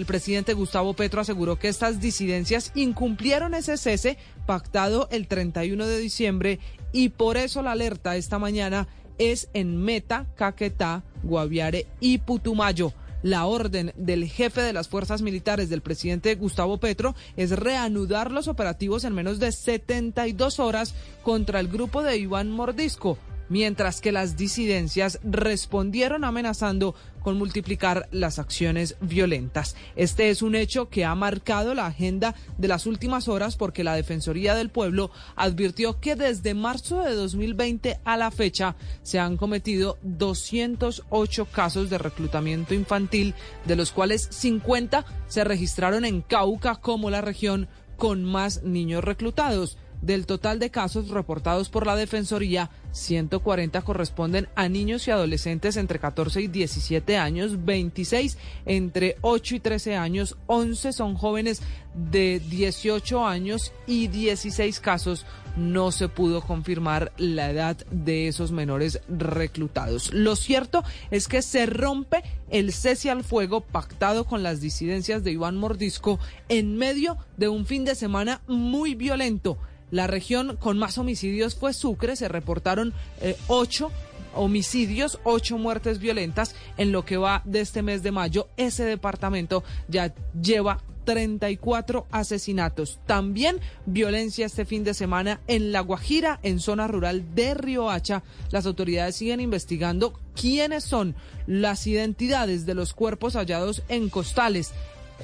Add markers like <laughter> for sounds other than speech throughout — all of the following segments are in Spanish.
el presidente Gustavo Petro aseguró que estas disidencias incumplieron ese cese pactado el 31 de diciembre y por eso la alerta esta mañana es en Meta, Caquetá, Guaviare y Putumayo. La orden del jefe de las fuerzas militares del presidente Gustavo Petro es reanudar los operativos en menos de 72 horas contra el grupo de Iván Mordisco mientras que las disidencias respondieron amenazando con multiplicar las acciones violentas. Este es un hecho que ha marcado la agenda de las últimas horas porque la Defensoría del Pueblo advirtió que desde marzo de 2020 a la fecha se han cometido 208 casos de reclutamiento infantil, de los cuales 50 se registraron en Cauca como la región con más niños reclutados. Del total de casos reportados por la Defensoría, 140 corresponden a niños y adolescentes entre 14 y 17 años, 26 entre 8 y 13 años, 11 son jóvenes de 18 años y 16 casos no se pudo confirmar la edad de esos menores reclutados. Lo cierto es que se rompe el cese al fuego pactado con las disidencias de Iván Mordisco en medio de un fin de semana muy violento la región con más homicidios fue Sucre, se reportaron eh, ocho homicidios, ocho muertes violentas en lo que va de este mes de mayo. Ese departamento ya lleva 34 asesinatos. También violencia este fin de semana en La Guajira, en zona rural de Riohacha. Las autoridades siguen investigando quiénes son las identidades de los cuerpos hallados en costales.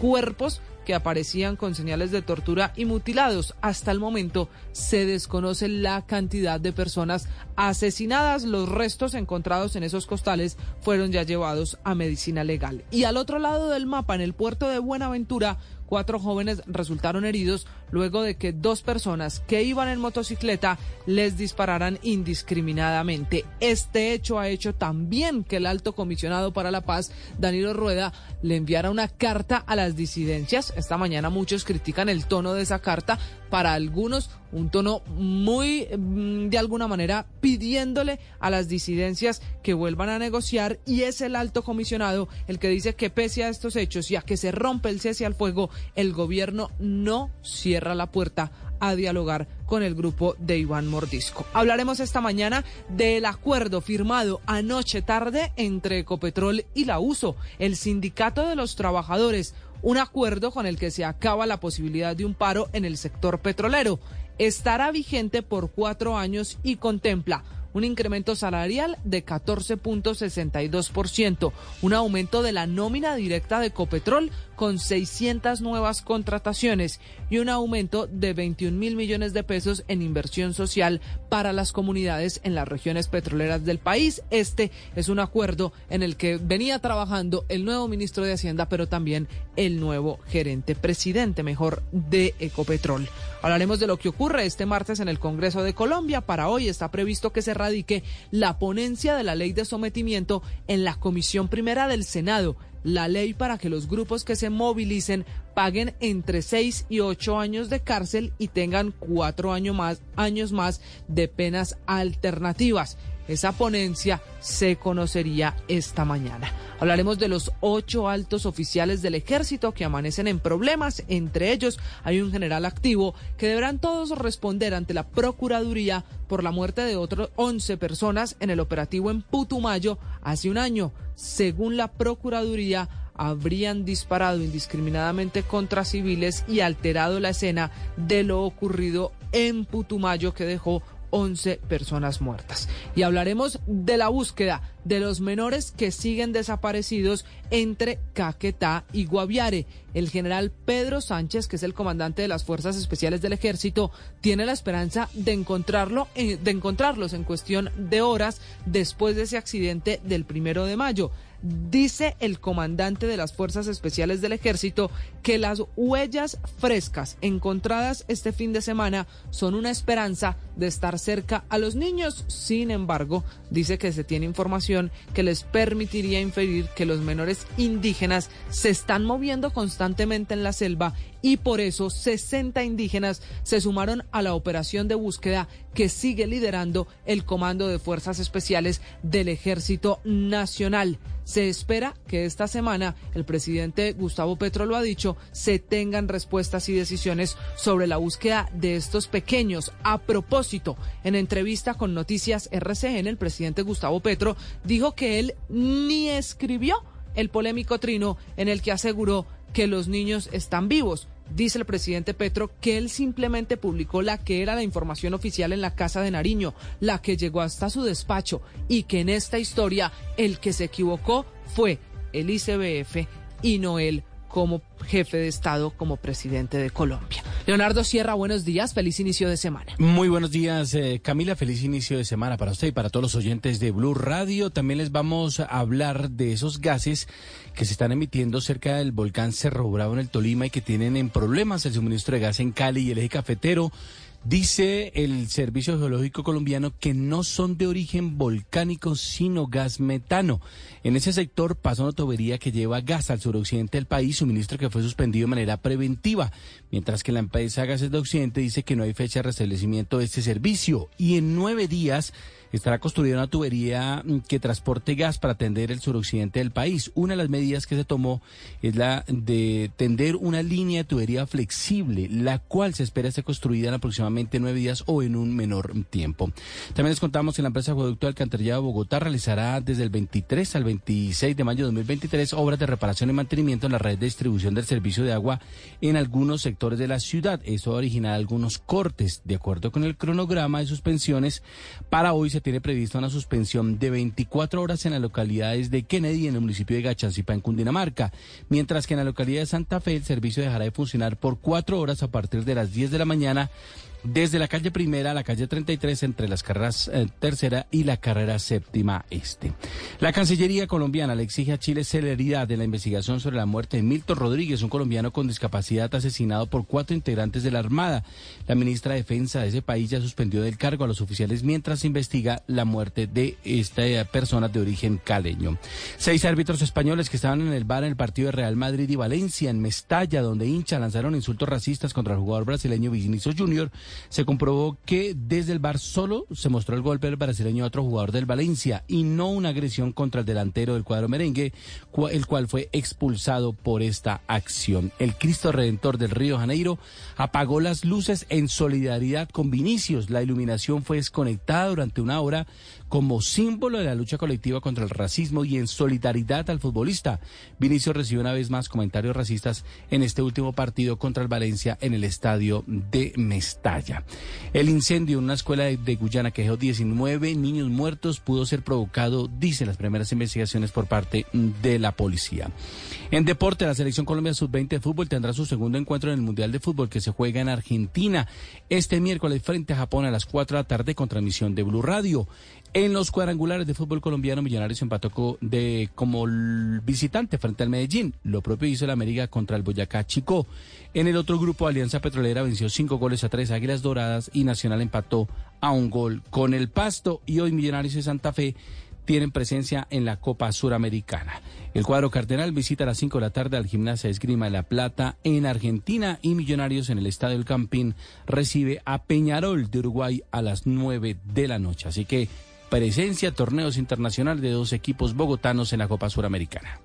Cuerpos que aparecían con señales de tortura y mutilados. Hasta el momento se desconoce la cantidad de personas asesinadas. Los restos encontrados en esos costales fueron ya llevados a medicina legal. Y al otro lado del mapa, en el puerto de Buenaventura, cuatro jóvenes resultaron heridos luego de que dos personas que iban en motocicleta les dispararan indiscriminadamente. Este hecho ha hecho también que el alto comisionado para la paz, Danilo Rueda, le enviara una carta a las disidencias. Esta mañana muchos critican el tono de esa carta, para algunos un tono muy, mm, de alguna manera, pidiéndole a las disidencias que vuelvan a negociar y es el alto comisionado el que dice que pese a estos hechos y a que se rompe el cese al fuego, el gobierno no cierra la puerta a dialogar con el grupo de Iván Mordisco. Hablaremos esta mañana del acuerdo firmado anoche tarde entre Ecopetrol y la USO, el sindicato de los trabajadores, un acuerdo con el que se acaba la posibilidad de un paro en el sector petrolero. Estará vigente por cuatro años y contempla un incremento salarial de 14.62%, un aumento de la nómina directa de Copetrol con 600 nuevas contrataciones y un aumento de 21 mil millones de pesos en inversión social para las comunidades en las regiones petroleras del país. Este es un acuerdo en el que venía trabajando el nuevo ministro de Hacienda, pero también el nuevo gerente, presidente mejor de Ecopetrol. Hablaremos de lo que ocurre este martes en el Congreso de Colombia. Para hoy está previsto que se radique la ponencia de la ley de sometimiento en la Comisión Primera del Senado la ley para que los grupos que se movilicen paguen entre 6 y 8 años de cárcel y tengan 4 años más, años más de penas alternativas. Esa ponencia se conocería esta mañana. Hablaremos de los ocho altos oficiales del ejército que amanecen en problemas. Entre ellos hay un general activo que deberán todos responder ante la Procuraduría por la muerte de otros 11 personas en el operativo en Putumayo hace un año. Según la Procuraduría, habrían disparado indiscriminadamente contra civiles y alterado la escena de lo ocurrido en Putumayo que dejó 11 personas muertas. Y hablaremos de la búsqueda de los menores que siguen desaparecidos entre Caquetá y Guaviare. El general Pedro Sánchez, que es el comandante de las Fuerzas Especiales del Ejército, tiene la esperanza de encontrarlo, eh, de encontrarlos en cuestión de horas después de ese accidente del primero de mayo. Dice el comandante de las Fuerzas Especiales del Ejército que las huellas frescas encontradas este fin de semana son una esperanza de estar cerca a los niños. Sin embargo, dice que se tiene información que les permitiría inferir que los menores indígenas se están moviendo constantemente en la selva y por eso 60 indígenas se sumaron a la operación de búsqueda que sigue liderando el Comando de Fuerzas Especiales del Ejército Nacional. Se espera que esta semana, el presidente Gustavo Petro lo ha dicho, se tengan respuestas y decisiones sobre la búsqueda de estos pequeños. A propósito, en entrevista con Noticias RCN, el presidente Gustavo Petro dijo que él ni escribió el polémico trino en el que aseguró que los niños están vivos. Dice el presidente Petro que él simplemente publicó la que era la información oficial en la Casa de Nariño, la que llegó hasta su despacho y que en esta historia el que se equivocó fue el ICBF y no él como jefe de Estado, como presidente de Colombia. Leonardo Sierra, buenos días, feliz inicio de semana. Muy buenos días, eh, Camila, feliz inicio de semana para usted y para todos los oyentes de Blue Radio. También les vamos a hablar de esos gases que se están emitiendo cerca del volcán Cerro Bravo en el Tolima y que tienen en problemas el suministro de gas en Cali y el eje cafetero. Dice el Servicio Geológico Colombiano que no son de origen volcánico, sino gas metano. En ese sector pasa una tubería que lleva gas al suroccidente del país, suministro que fue suspendido de manera preventiva, mientras que la empresa Gases de Occidente dice que no hay fecha de restablecimiento de este servicio y en nueve días estará construida una tubería mm, que transporte gas para atender el suroccidente del país. Una de las medidas que se tomó es la de tender una línea de tubería flexible, la cual se espera esté construida en aproximadamente nueve días o en un menor tiempo. También les contamos que la empresa Acueducto Alcantarillado de Bogotá realizará desde el 23 al 26 de mayo de 2023 obras de reparación y mantenimiento en la red de distribución del servicio de agua en algunos sectores de la ciudad. Eso va a originar algunos cortes. De acuerdo con el cronograma de suspensiones, para hoy se tiene previsto una suspensión de 24 horas en las localidades de Kennedy, en el municipio de Gachancipa, en Cundinamarca, mientras que en la localidad de Santa Fe el servicio dejará de funcionar por cuatro horas a partir de las 10 de la mañana desde la calle primera a la calle 33 entre las carreras eh, tercera y la carrera séptima este. La Cancillería colombiana le exige a Chile celeridad de la investigación sobre la muerte de Milton Rodríguez, un colombiano con discapacidad asesinado por cuatro integrantes de la Armada. La ministra de Defensa de ese país ya suspendió del cargo a los oficiales mientras investiga la muerte de esta eh, persona de origen caleño. Seis árbitros españoles que estaban en el bar en el partido de Real Madrid y Valencia en Mestalla, donde hincha lanzaron insultos racistas contra el jugador brasileño Vinicius Junior se comprobó que desde el bar solo se mostró el golpe del brasileño a otro jugador del Valencia y no una agresión contra el delantero del cuadro merengue, el cual fue expulsado por esta acción. El Cristo Redentor del Río Janeiro apagó las luces en solidaridad con Vinicius. La iluminación fue desconectada durante una hora como símbolo de la lucha colectiva contra el racismo y en solidaridad al futbolista. Vinicius recibió una vez más comentarios racistas en este último partido contra el Valencia en el estadio de Mestalla. El incendio en una escuela de, Guyana que dejó 19 niños muertos pudo ser provocado, dicen las primeras investigaciones por parte de la policía. En deporte, la selección Colombia Sub-20 de fútbol tendrá su segundo encuentro en el Mundial de Fútbol que se juega en Argentina este miércoles frente a Japón a las 4 de la tarde con transmisión de Blue Radio. En los cuadrangulares de fútbol colombiano, Millonarios empató de, como visitante frente al Medellín. Lo propio hizo el América contra el Boyacá Chico. En el otro grupo, Alianza Petrolera venció cinco goles a tres Águilas Doradas y Nacional empató a un gol con el Pasto. Y hoy Millonarios y Santa Fe tienen presencia en la Copa Suramericana. El cuadro cardenal visita a las 5 de la tarde al Gimnasia Esgrima de la Plata en Argentina y Millonarios en el Estadio del Campín recibe a Peñarol de Uruguay a las 9 de la noche. Así que presencia torneos internacionales de dos equipos bogotanos en la Copa Suramericana.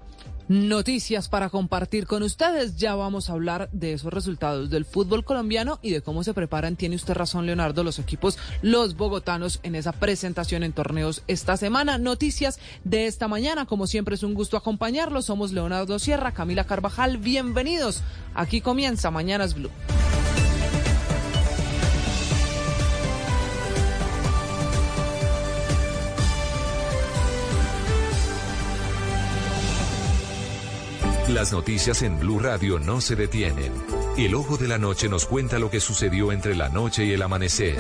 Noticias para compartir con ustedes. Ya vamos a hablar de esos resultados del fútbol colombiano y de cómo se preparan, tiene usted razón Leonardo, los equipos, los bogotanos en esa presentación en torneos esta semana. Noticias de esta mañana, como siempre es un gusto acompañarlos. Somos Leonardo Sierra, Camila Carvajal, bienvenidos. Aquí comienza Mañanas Blue. Las noticias en Blue Radio no se detienen. El ojo de la noche nos cuenta lo que sucedió entre la noche y el amanecer.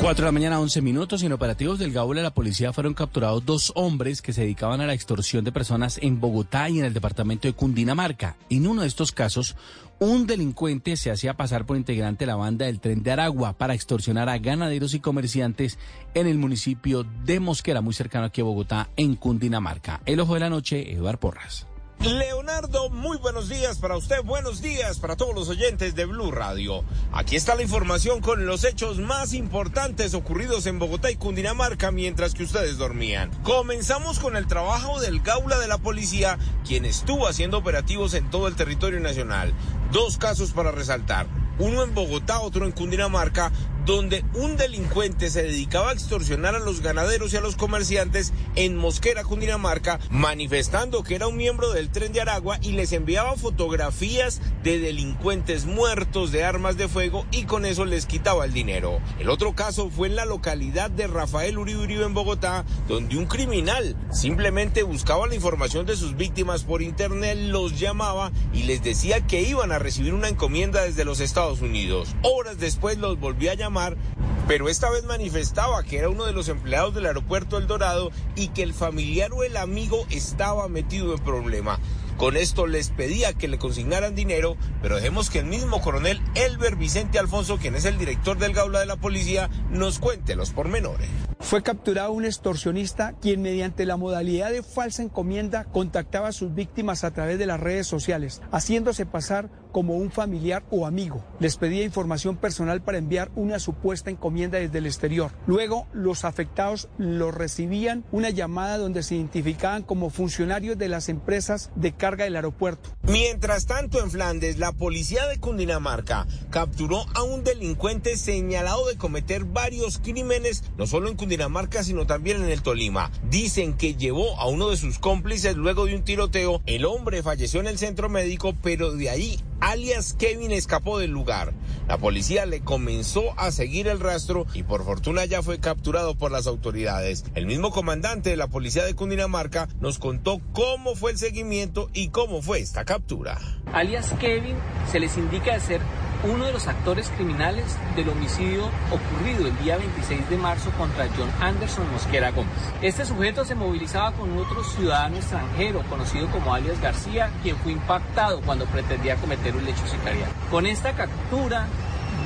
4 de la mañana, 11 minutos. En operativos del Gaula, la policía fueron capturados dos hombres que se dedicaban a la extorsión de personas en Bogotá y en el departamento de Cundinamarca. En uno de estos casos, un delincuente se hacía pasar por integrante de la banda del tren de Aragua para extorsionar a ganaderos y comerciantes en el municipio de Mosquera, muy cercano aquí a Bogotá, en Cundinamarca. El ojo de la noche, Eduard Porras. Leonardo, muy buenos días para usted, buenos días para todos los oyentes de Blue Radio. Aquí está la información con los hechos más importantes ocurridos en Bogotá y Cundinamarca mientras que ustedes dormían. Comenzamos con el trabajo del Gaula de la Policía, quien estuvo haciendo operativos en todo el territorio nacional. Dos casos para resaltar uno en Bogotá, otro en Cundinamarca, donde un delincuente se dedicaba a extorsionar a los ganaderos y a los comerciantes en Mosquera, Cundinamarca, manifestando que era un miembro del tren de Aragua y les enviaba fotografías de delincuentes muertos, de armas de fuego y con eso les quitaba el dinero. El otro caso fue en la localidad de Rafael Uribe Uribe en Bogotá, donde un criminal simplemente buscaba la información de sus víctimas por internet, los llamaba y les decía que iban a recibir una encomienda desde los Estados Unidos. Horas después los volvió a llamar pero esta vez manifestaba que era uno de los empleados del aeropuerto El Dorado y que el familiar o el amigo estaba metido en problema. Con esto les pedía que le consignaran dinero, pero dejemos que el mismo coronel Elber Vicente Alfonso, quien es el director del Gaula de la Policía, nos cuente los pormenores. Fue capturado un extorsionista quien mediante la modalidad de falsa encomienda contactaba a sus víctimas a través de las redes sociales, haciéndose pasar como un familiar o amigo. Les pedía información personal para enviar una supuesta encomienda desde el exterior. Luego, los afectados lo recibían una llamada donde se identificaban como funcionarios de las empresas de carga del aeropuerto. Mientras tanto, en Flandes, la policía de Cundinamarca capturó a un delincuente señalado de cometer varios crímenes, no solo en Cundinamarca, sino también en el Tolima. Dicen que llevó a uno de sus cómplices luego de un tiroteo. El hombre falleció en el centro médico, pero de ahí alias Kevin escapó del lugar. La policía le comenzó a seguir el rastro y por fortuna ya fue capturado por las autoridades. El mismo comandante de la policía de Cundinamarca nos contó cómo fue el seguimiento y cómo fue esta captura. Alias Kevin se les indica ser uno de los actores criminales del homicidio ocurrido el día 26 de marzo contra John Anderson Mosquera Gómez. Este sujeto se movilizaba con otro ciudadano extranjero conocido como alias García, quien fue impactado cuando pretendía cometer un hecho sicarial. Con esta captura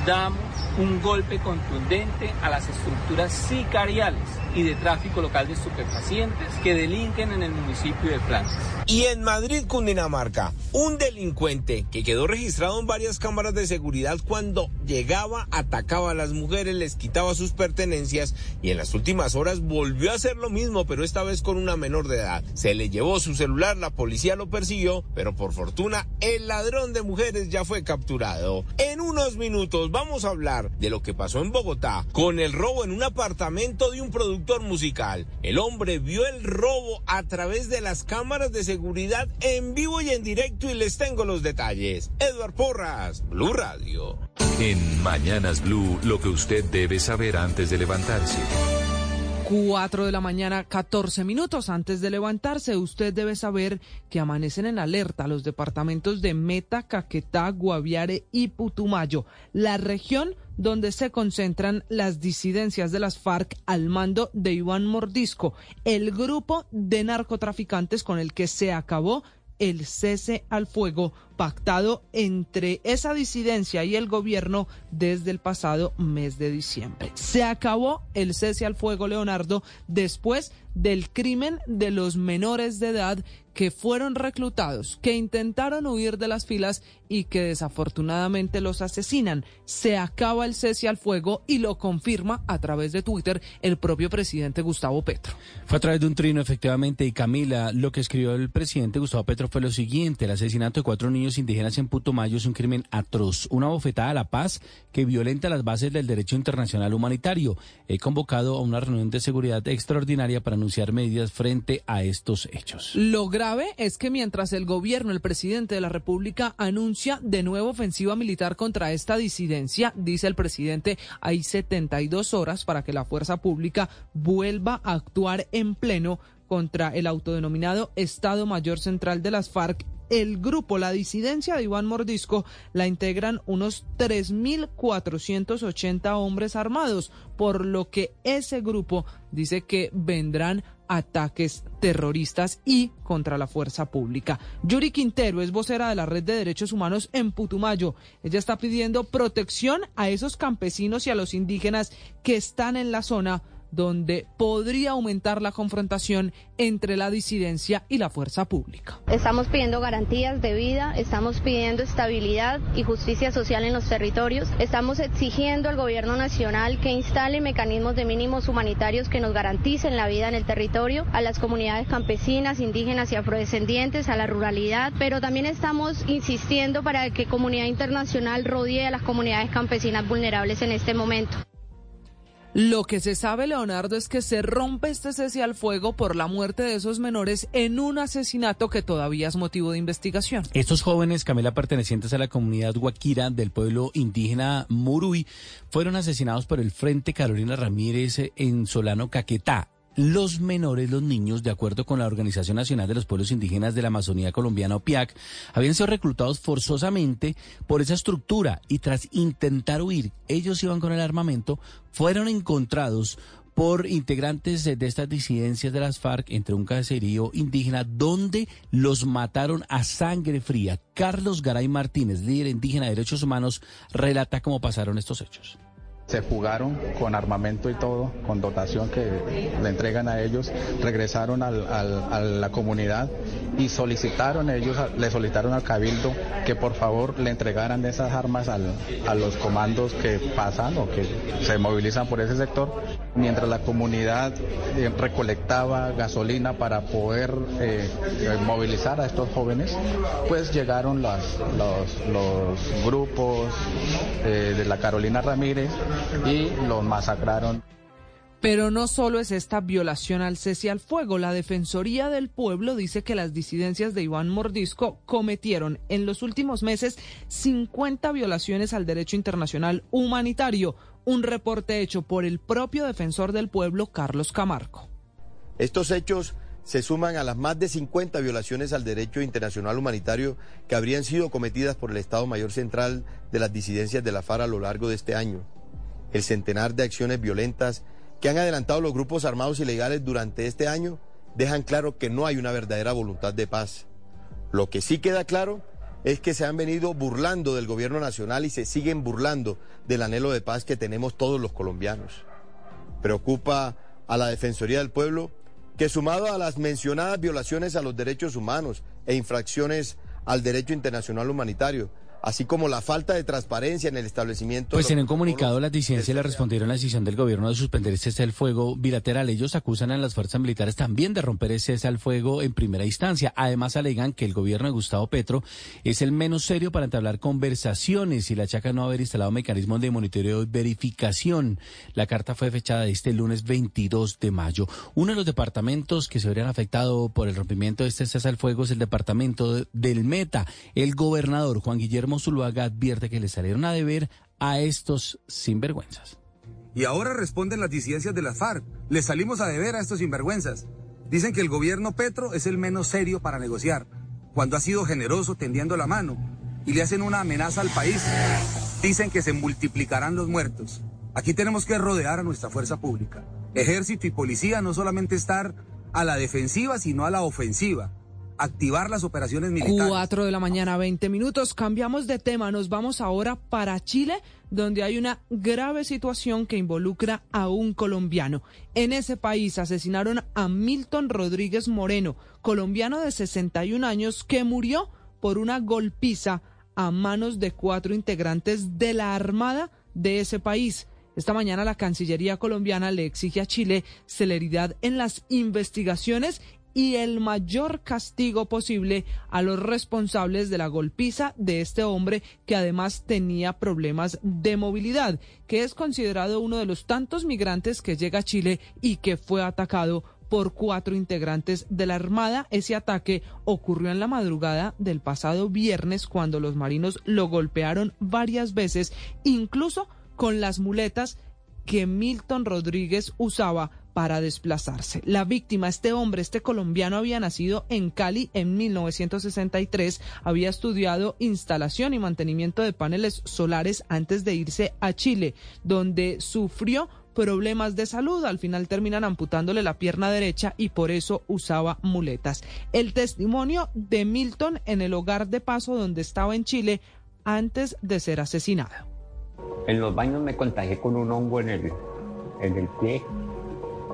damos un golpe contundente a las estructuras sicariales y de tráfico local de estupefacientes que delinquen en el municipio de Flandes. Y en Madrid, Cundinamarca, un delincuente que quedó registrado en varias cámaras de seguridad cuando llegaba, atacaba a las mujeres, les quitaba sus pertenencias y en las últimas horas volvió a hacer lo mismo, pero esta vez con una menor de edad. Se le llevó su celular, la policía lo persiguió, pero por fortuna el ladrón de mujeres ya fue capturado. En unos minutos vamos a hablar de lo que pasó en Bogotá con el robo en un apartamento de un productor musical. El hombre vio el robo a través de las cámaras de seguridad en vivo y en directo y les tengo los detalles. Edward Porras, Blue Radio. En Mañanas Blue, lo que usted debe saber antes de levantarse. 4 de la mañana, 14 minutos antes de levantarse, usted debe saber que amanecen en alerta los departamentos de Meta, Caquetá, Guaviare y Putumayo, la región donde se concentran las disidencias de las FARC al mando de Iván Mordisco, el grupo de narcotraficantes con el que se acabó el cese al fuego pactado entre esa disidencia y el gobierno desde el pasado mes de diciembre. Se acabó el cese al fuego, Leonardo, después del crimen de los menores de edad que fueron reclutados, que intentaron huir de las filas y que desafortunadamente los asesinan. Se acaba el cese al fuego y lo confirma a través de Twitter el propio presidente Gustavo Petro. Fue a través de un trino, efectivamente, y Camila, lo que escribió el presidente Gustavo Petro fue lo siguiente, el asesinato de cuatro niños indígenas en Putumayo es un crimen atroz, una bofetada a la paz que violenta las bases del derecho internacional humanitario. He convocado a una reunión de seguridad extraordinaria para anunciar medidas frente a estos hechos. Lo grave es que mientras el gobierno, el presidente de la República, anuncia de nuevo ofensiva militar contra esta disidencia, dice el presidente, hay 72 horas para que la fuerza pública vuelva a actuar en pleno contra el autodenominado Estado Mayor Central de las FARC. El grupo, la disidencia de Iván Mordisco, la integran unos 3.480 hombres armados, por lo que ese grupo dice que vendrán ataques terroristas y contra la fuerza pública. Yuri Quintero es vocera de la Red de Derechos Humanos en Putumayo. Ella está pidiendo protección a esos campesinos y a los indígenas que están en la zona donde podría aumentar la confrontación entre la disidencia y la fuerza pública. Estamos pidiendo garantías de vida, estamos pidiendo estabilidad y justicia social en los territorios, estamos exigiendo al gobierno nacional que instale mecanismos de mínimos humanitarios que nos garanticen la vida en el territorio, a las comunidades campesinas, indígenas y afrodescendientes, a la ruralidad, pero también estamos insistiendo para que comunidad internacional rodee a las comunidades campesinas vulnerables en este momento. Lo que se sabe, Leonardo, es que se rompe este cese al fuego por la muerte de esos menores en un asesinato que todavía es motivo de investigación. Estos jóvenes, Camila, pertenecientes a la comunidad Guaquira del pueblo indígena Murui, fueron asesinados por el Frente Carolina Ramírez en Solano, Caquetá los menores, los niños, de acuerdo con la Organización Nacional de los Pueblos Indígenas de la Amazonía Colombiana, OPIAC, habían sido reclutados forzosamente por esa estructura y tras intentar huir, ellos iban con el armamento, fueron encontrados por integrantes de estas disidencias de las FARC entre un caserío indígena donde los mataron a sangre fría. Carlos Garay Martínez, líder indígena de derechos humanos, relata cómo pasaron estos hechos se fugaron con armamento y todo, con dotación que le entregan a ellos, regresaron a la comunidad y solicitaron ellos, le solicitaron al cabildo que por favor le entregaran esas armas a los comandos que pasan o que se movilizan por ese sector, mientras la comunidad eh, recolectaba gasolina para poder eh, movilizar a estos jóvenes, pues llegaron los, los, grupos eh, de la Carolina Ramírez y los masacraron. Pero no solo es esta violación al cese al fuego. La Defensoría del Pueblo dice que las disidencias de Iván Mordisco cometieron en los últimos meses 50 violaciones al derecho internacional humanitario. Un reporte hecho por el propio defensor del pueblo, Carlos Camargo. Estos hechos se suman a las más de 50 violaciones al derecho internacional humanitario que habrían sido cometidas por el Estado Mayor Central de las disidencias de la FARC a lo largo de este año el centenar de acciones violentas que han adelantado los grupos armados ilegales durante este año dejan claro que no hay una verdadera voluntad de paz. Lo que sí queda claro es que se han venido burlando del gobierno nacional y se siguen burlando del anhelo de paz que tenemos todos los colombianos. Preocupa a la Defensoría del Pueblo que sumado a las mencionadas violaciones a los derechos humanos e infracciones al derecho internacional humanitario, así como la falta de transparencia en el establecimiento. Pues en un comunicado las disidencias le respondieron a la decisión del gobierno de suspender ese cese al fuego bilateral. Ellos acusan a las fuerzas militares también de romper ese cese al fuego en primera instancia. Además alegan que el gobierno de Gustavo Petro es el menos serio para entablar conversaciones y la chaca no haber instalado mecanismos de monitoreo y verificación. La carta fue fechada este lunes 22 de mayo. Uno de los departamentos que se habrían afectado por el rompimiento de este cese al fuego es el departamento del Meta. El gobernador Juan Guillermo Zuluaga advierte que le salieron a deber a estos sinvergüenzas. Y ahora responden las disidencias de las FARC. Le salimos a deber a estos sinvergüenzas. Dicen que el gobierno Petro es el menos serio para negociar, cuando ha sido generoso tendiendo la mano, y le hacen una amenaza al país. Dicen que se multiplicarán los muertos. Aquí tenemos que rodear a nuestra fuerza pública. Ejército y policía no solamente estar a la defensiva, sino a la ofensiva activar las operaciones militares. Cuatro de la mañana, 20 minutos. Cambiamos de tema. Nos vamos ahora para Chile, donde hay una grave situación que involucra a un colombiano. En ese país asesinaron a Milton Rodríguez Moreno, colombiano de 61 años, que murió por una golpiza a manos de cuatro integrantes de la Armada de ese país. Esta mañana la Cancillería colombiana le exige a Chile celeridad en las investigaciones y el mayor castigo posible a los responsables de la golpiza de este hombre que además tenía problemas de movilidad, que es considerado uno de los tantos migrantes que llega a Chile y que fue atacado por cuatro integrantes de la Armada. Ese ataque ocurrió en la madrugada del pasado viernes cuando los marinos lo golpearon varias veces, incluso con las muletas que Milton Rodríguez usaba para desplazarse. La víctima, este hombre, este colombiano, había nacido en Cali en 1963, había estudiado instalación y mantenimiento de paneles solares antes de irse a Chile, donde sufrió problemas de salud. Al final terminan amputándole la pierna derecha y por eso usaba muletas. El testimonio de Milton en el hogar de paso donde estaba en Chile antes de ser asesinado. En los baños me contagié con un hongo en el, en el pie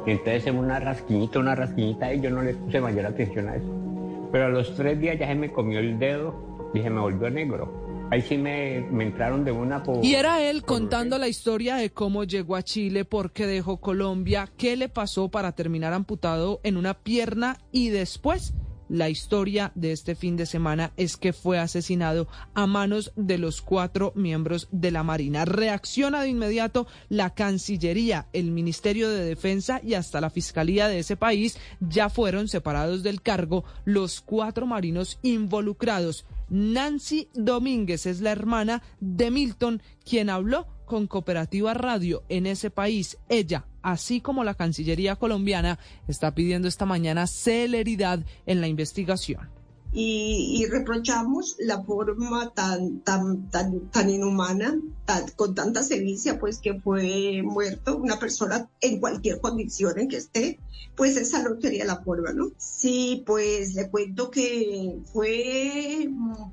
y entonces en una rasquiñita, una rasquiñita y yo no le puse mayor atención a eso. Pero a los tres días ya se me comió el dedo y se me volvió negro. Ahí sí me, entraron de una por... Y era él contando la historia de cómo llegó a Chile, por qué dejó Colombia, qué le pasó para terminar amputado en una pierna y después la historia de este fin de semana es que fue asesinado a manos de los cuatro miembros de la Marina. Reacciona de inmediato la Cancillería, el Ministerio de Defensa y hasta la Fiscalía de ese país. Ya fueron separados del cargo los cuatro marinos involucrados. Nancy Domínguez es la hermana de Milton, quien habló con Cooperativa Radio en ese país. Ella, así como la Cancillería colombiana, está pidiendo esta mañana celeridad en la investigación. Y, reprochamos la forma tan, tan, tan, tan inhumana, con tanta sevicia, pues que fue muerto una persona en cualquier condición en que esté, pues esa no sería la forma, ¿no? Sí, pues le cuento que fue,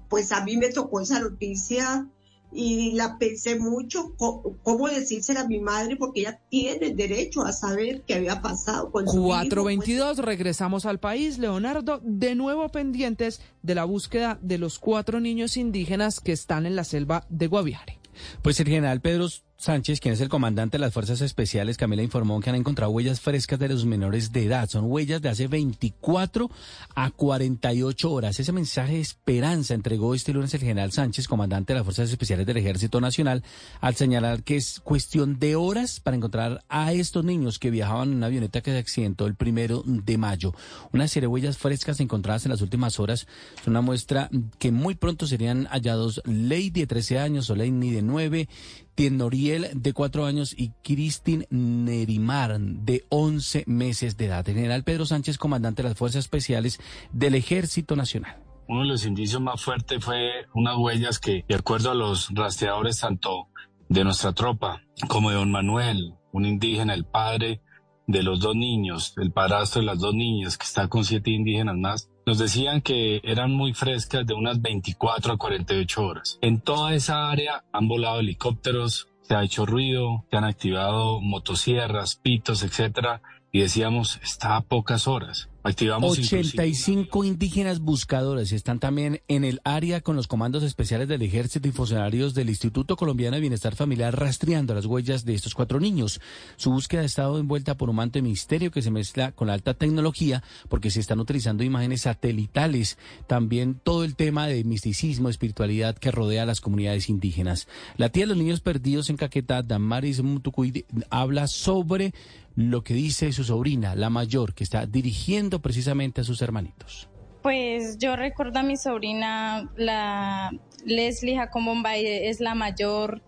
pues a mí me tocó esa noticia y la pensé mucho cómo decírsela a mi madre porque ella tiene derecho a saber qué había pasado con su 422 pues. regresamos al país Leonardo de nuevo pendientes de la búsqueda de los cuatro niños indígenas que están en la selva de Guaviare pues el general Pedro Sánchez, quien es el comandante de las Fuerzas Especiales, Camila informó que han encontrado huellas frescas de los menores de edad. Son huellas de hace 24 a 48 horas. Ese mensaje de esperanza entregó este lunes el general Sánchez, comandante de las Fuerzas Especiales del Ejército Nacional, al señalar que es cuestión de horas para encontrar a estos niños que viajaban en una avioneta que se accidentó el primero de mayo. Una serie de huellas frescas encontradas en las últimas horas son una muestra que muy pronto serían hallados Lady de 13 años o Lady de 9 Noriel, de cuatro años, y Cristin Nerimar, de 11 meses de edad. general Pedro Sánchez, comandante de las Fuerzas Especiales del Ejército Nacional. Uno de los indicios más fuertes fue unas huellas que, de acuerdo a los rastreadores tanto de nuestra tropa como de don Manuel, un indígena, el padre de los dos niños, el padrastro de las dos niñas, que está con siete indígenas más, nos decían que eran muy frescas de unas 24 a 48 horas. En toda esa área han volado helicópteros, se ha hecho ruido, se han activado motosierras, pitos, etcétera, y decíamos, está a pocas horas. Activamos 85 indígenas buscadores están también en el área con los comandos especiales del ejército y funcionarios del Instituto Colombiano de Bienestar Familiar rastreando las huellas de estos cuatro niños. Su búsqueda ha estado envuelta por un manto de misterio que se mezcla con la alta tecnología porque se están utilizando imágenes satelitales. También todo el tema de misticismo, espiritualidad que rodea a las comunidades indígenas. La tía de los niños perdidos en Caquetá, Damaris Mutucuy, habla sobre lo que dice su sobrina, la mayor, que está dirigiendo precisamente a sus hermanitos. Pues yo recuerdo a mi sobrina, la Leslie Jacobombay, es la mayor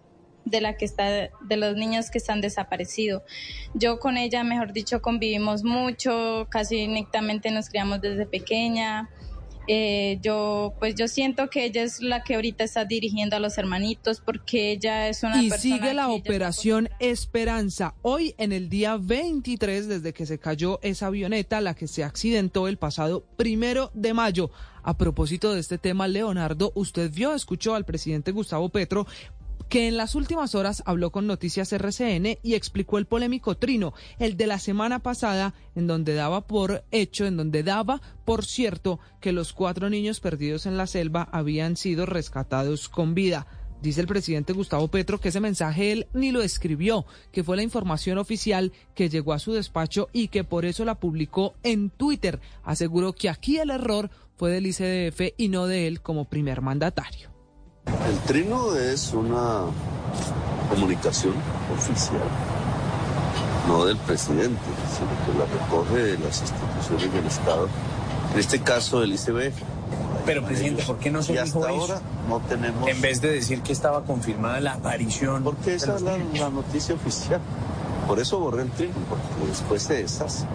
de la que está de los niños que están desaparecidos. Yo con ella, mejor dicho, convivimos mucho, casi nectamente nos criamos desde pequeña. Eh, yo, pues yo siento que ella es la que ahorita está dirigiendo a los hermanitos porque ella es una y sigue la operación Esperanza. Hoy en el día 23 desde que se cayó esa avioneta, la que se accidentó el pasado primero de mayo. A propósito de este tema, Leonardo, usted vio, escuchó al presidente Gustavo Petro que en las últimas horas habló con Noticias RCN y explicó el polémico trino, el de la semana pasada, en donde daba por hecho, en donde daba por cierto que los cuatro niños perdidos en la selva habían sido rescatados con vida. Dice el presidente Gustavo Petro que ese mensaje él ni lo escribió, que fue la información oficial que llegó a su despacho y que por eso la publicó en Twitter. Aseguró que aquí el error fue del ICDF y no de él como primer mandatario. El trino es una comunicación oficial, no del presidente, sino que la recoge de las instituciones del Estado, en este caso del ICBF. Pero, presidente, ¿por qué no se y hasta ahora no tenemos... En vez de decir que estaba confirmada la aparición... Porque esa es la, la noticia oficial. Por eso borré el trino, porque después de estas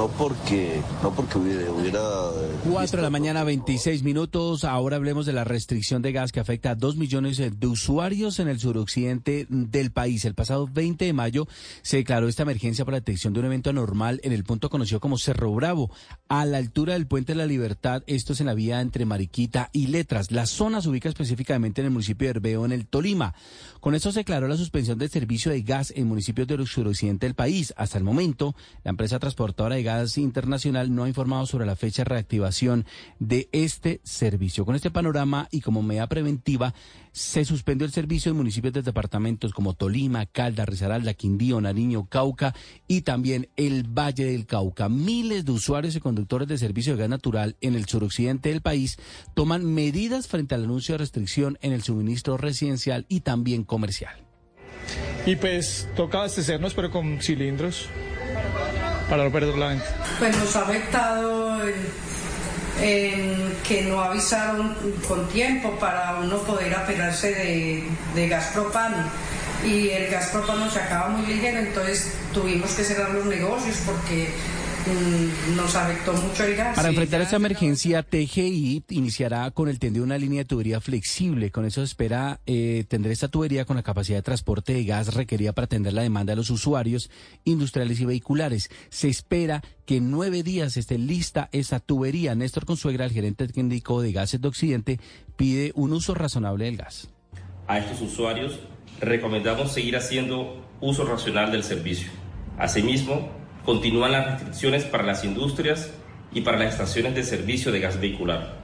no porque, no porque hubiera... hubiera 4 de la mañana, 26 minutos. Ahora hablemos de la restricción de gas que afecta a 2 millones de usuarios en el suroccidente del país. El pasado 20 de mayo se declaró esta emergencia por la detección de un evento anormal en el punto conocido como Cerro Bravo, a la altura del Puente de la Libertad. Esto es en la vía entre Mariquita y Letras. La zona se ubica específicamente en el municipio de Herbeo, en el Tolima. Con esto se declaró la suspensión del servicio de gas en municipios del suroccidente del país. Hasta el momento, la empresa transportadora de gas internacional no ha informado sobre la fecha de reactivación de este servicio. Con este panorama y como medida preventiva, se suspendió el servicio en municipios de departamentos como Tolima, Calda, Risaralda, Quindío, Nariño, Cauca y también el Valle del Cauca. Miles de usuarios y conductores de servicio de gas natural en el suroccidente del país toman medidas frente al anuncio de restricción en el suministro residencial y también comercial. Y pues toca abastecernos, pero con cilindros para no perder la venta. Pues nos ha afectado en, que no avisaron con tiempo para uno poder apelarse de, de gas propano. Y el gas propano se acaba muy ligero, entonces tuvimos que cerrar los negocios porque nos afectó mucho el gas. Para enfrentar esta emergencia, TGI iniciará con el tendido una línea de tubería flexible. Con eso se espera eh, tener esta tubería con la capacidad de transporte de gas requerida para atender la demanda de los usuarios industriales y vehiculares. Se espera que en nueve días esté lista esa tubería. Néstor Consuegra, el gerente técnico de Gases de Occidente, pide un uso razonable del gas. A estos usuarios recomendamos seguir haciendo uso racional del servicio. Asimismo, Continúan las restricciones para las industrias y para las estaciones de servicio de gas vehicular.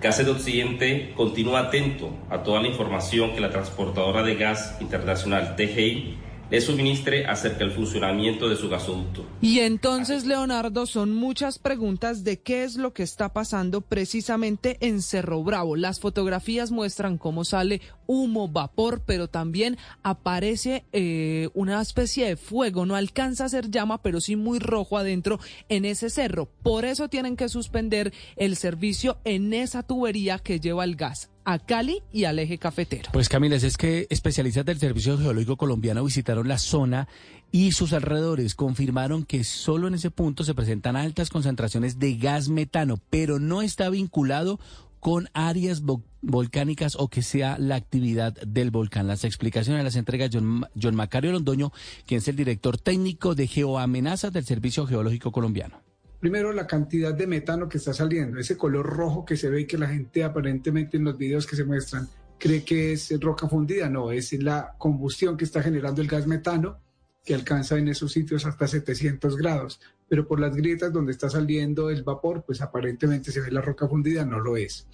Gases de Occidente continúa atento a toda la información que la transportadora de gas internacional TGI le suministre acerca del funcionamiento de su gasoducto. Y entonces, Leonardo, son muchas preguntas de qué es lo que está pasando precisamente en Cerro Bravo. Las fotografías muestran cómo sale humo, vapor, pero también aparece eh, una especie de fuego. No alcanza a ser llama, pero sí muy rojo adentro en ese cerro. Por eso tienen que suspender el servicio en esa tubería que lleva el gas a Cali y al eje cafetero. Pues Camila, es que especialistas del Servicio Geológico Colombiano visitaron la zona y sus alrededores confirmaron que solo en ese punto se presentan altas concentraciones de gas metano, pero no está vinculado con áreas volcánicas o que sea la actividad del volcán. Las explicaciones las entrega John, John Macario Londoño, quien es el director técnico de geoamenazas del Servicio Geológico Colombiano. Primero, la cantidad de metano que está saliendo, ese color rojo que se ve y que la gente aparentemente en los videos que se muestran cree que es roca fundida. No, es la combustión que está generando el gas metano que alcanza en esos sitios hasta 700 grados. Pero por las grietas donde está saliendo el vapor, pues aparentemente se ve la roca fundida, no lo es.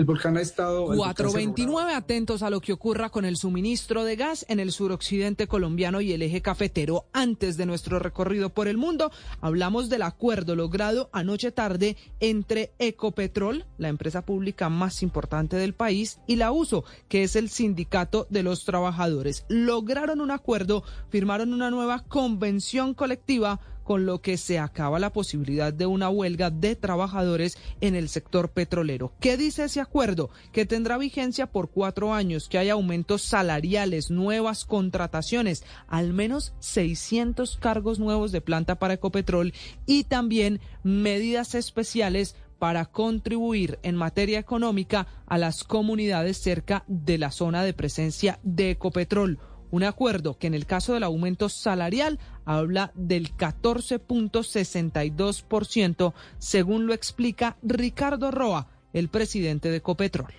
El volcán ha estado... 429 atentos a lo que ocurra con el suministro de gas en el suroccidente colombiano y el eje cafetero. Antes de nuestro recorrido por el mundo, hablamos del acuerdo logrado anoche tarde entre Ecopetrol, la empresa pública más importante del país, y la USO, que es el sindicato de los trabajadores. Lograron un acuerdo, firmaron una nueva convención colectiva con lo que se acaba la posibilidad de una huelga de trabajadores en el sector petrolero. ¿Qué dice ese acuerdo? Que tendrá vigencia por cuatro años, que hay aumentos salariales, nuevas contrataciones, al menos 600 cargos nuevos de planta para Ecopetrol y también medidas especiales para contribuir en materia económica a las comunidades cerca de la zona de presencia de Ecopetrol. Un acuerdo que en el caso del aumento salarial habla del 14.62%, según lo explica Ricardo Roa, el presidente de Ecopetrol.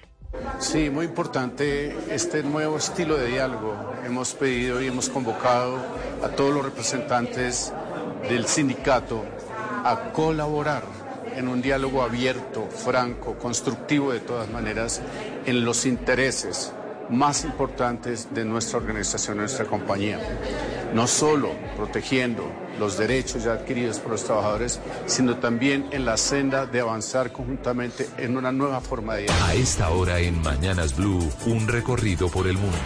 Sí, muy importante este nuevo estilo de diálogo. Hemos pedido y hemos convocado a todos los representantes del sindicato a colaborar en un diálogo abierto, franco, constructivo de todas maneras, en los intereses más importantes de nuestra organización, nuestra compañía. No solo protegiendo los derechos ya adquiridos por los trabajadores, sino también en la senda de avanzar conjuntamente en una nueva forma de... A esta hora en Mañanas Blue, un recorrido por el mundo.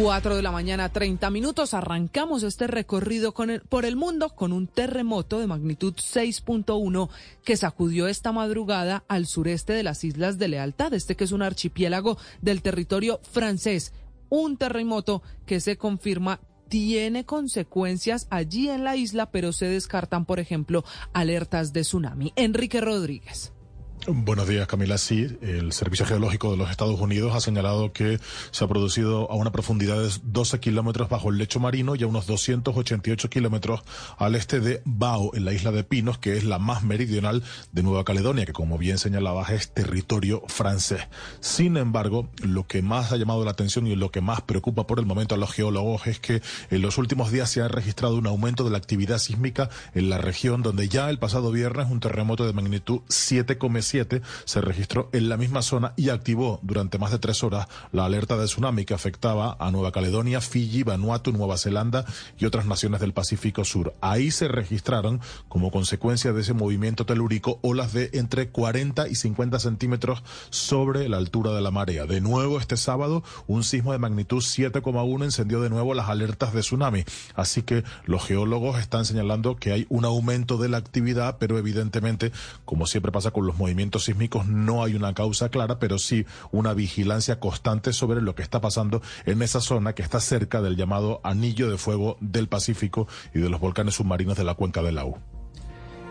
4 de la mañana, 30 minutos. Arrancamos este recorrido por el mundo con un terremoto de magnitud 6.1 que sacudió esta madrugada al sureste de las Islas de Lealtad, este que es un archipiélago del territorio francés. Un terremoto que se confirma tiene consecuencias allí en la isla, pero se descartan, por ejemplo, alertas de tsunami. Enrique Rodríguez. Buenos días, Camila. Sí, el Servicio Geológico de los Estados Unidos ha señalado que se ha producido a una profundidad de 12 kilómetros bajo el lecho marino y a unos 288 kilómetros al este de Bao, en la isla de Pinos, que es la más meridional de Nueva Caledonia, que como bien señalabas es territorio francés. Sin embargo, lo que más ha llamado la atención y lo que más preocupa por el momento a los geólogos es que en los últimos días se ha registrado un aumento de la actividad sísmica en la región, donde ya el pasado viernes un terremoto de magnitud 7,7 se registró en la misma zona y activó durante más de tres horas la alerta de tsunami que afectaba a Nueva Caledonia, Fiji, Vanuatu, Nueva Zelanda y otras naciones del Pacífico Sur. Ahí se registraron, como consecuencia de ese movimiento telúrico, olas de entre 40 y 50 centímetros sobre la altura de la marea. De nuevo, este sábado, un sismo de magnitud 7,1 encendió de nuevo las alertas de tsunami. Así que los geólogos están señalando que hay un aumento de la actividad, pero evidentemente, como siempre pasa con los movimientos sísmicos no hay una causa clara, pero sí una vigilancia constante sobre lo que está pasando en esa zona que está cerca del llamado anillo de fuego del Pacífico y de los volcanes submarinos de la cuenca del Lau.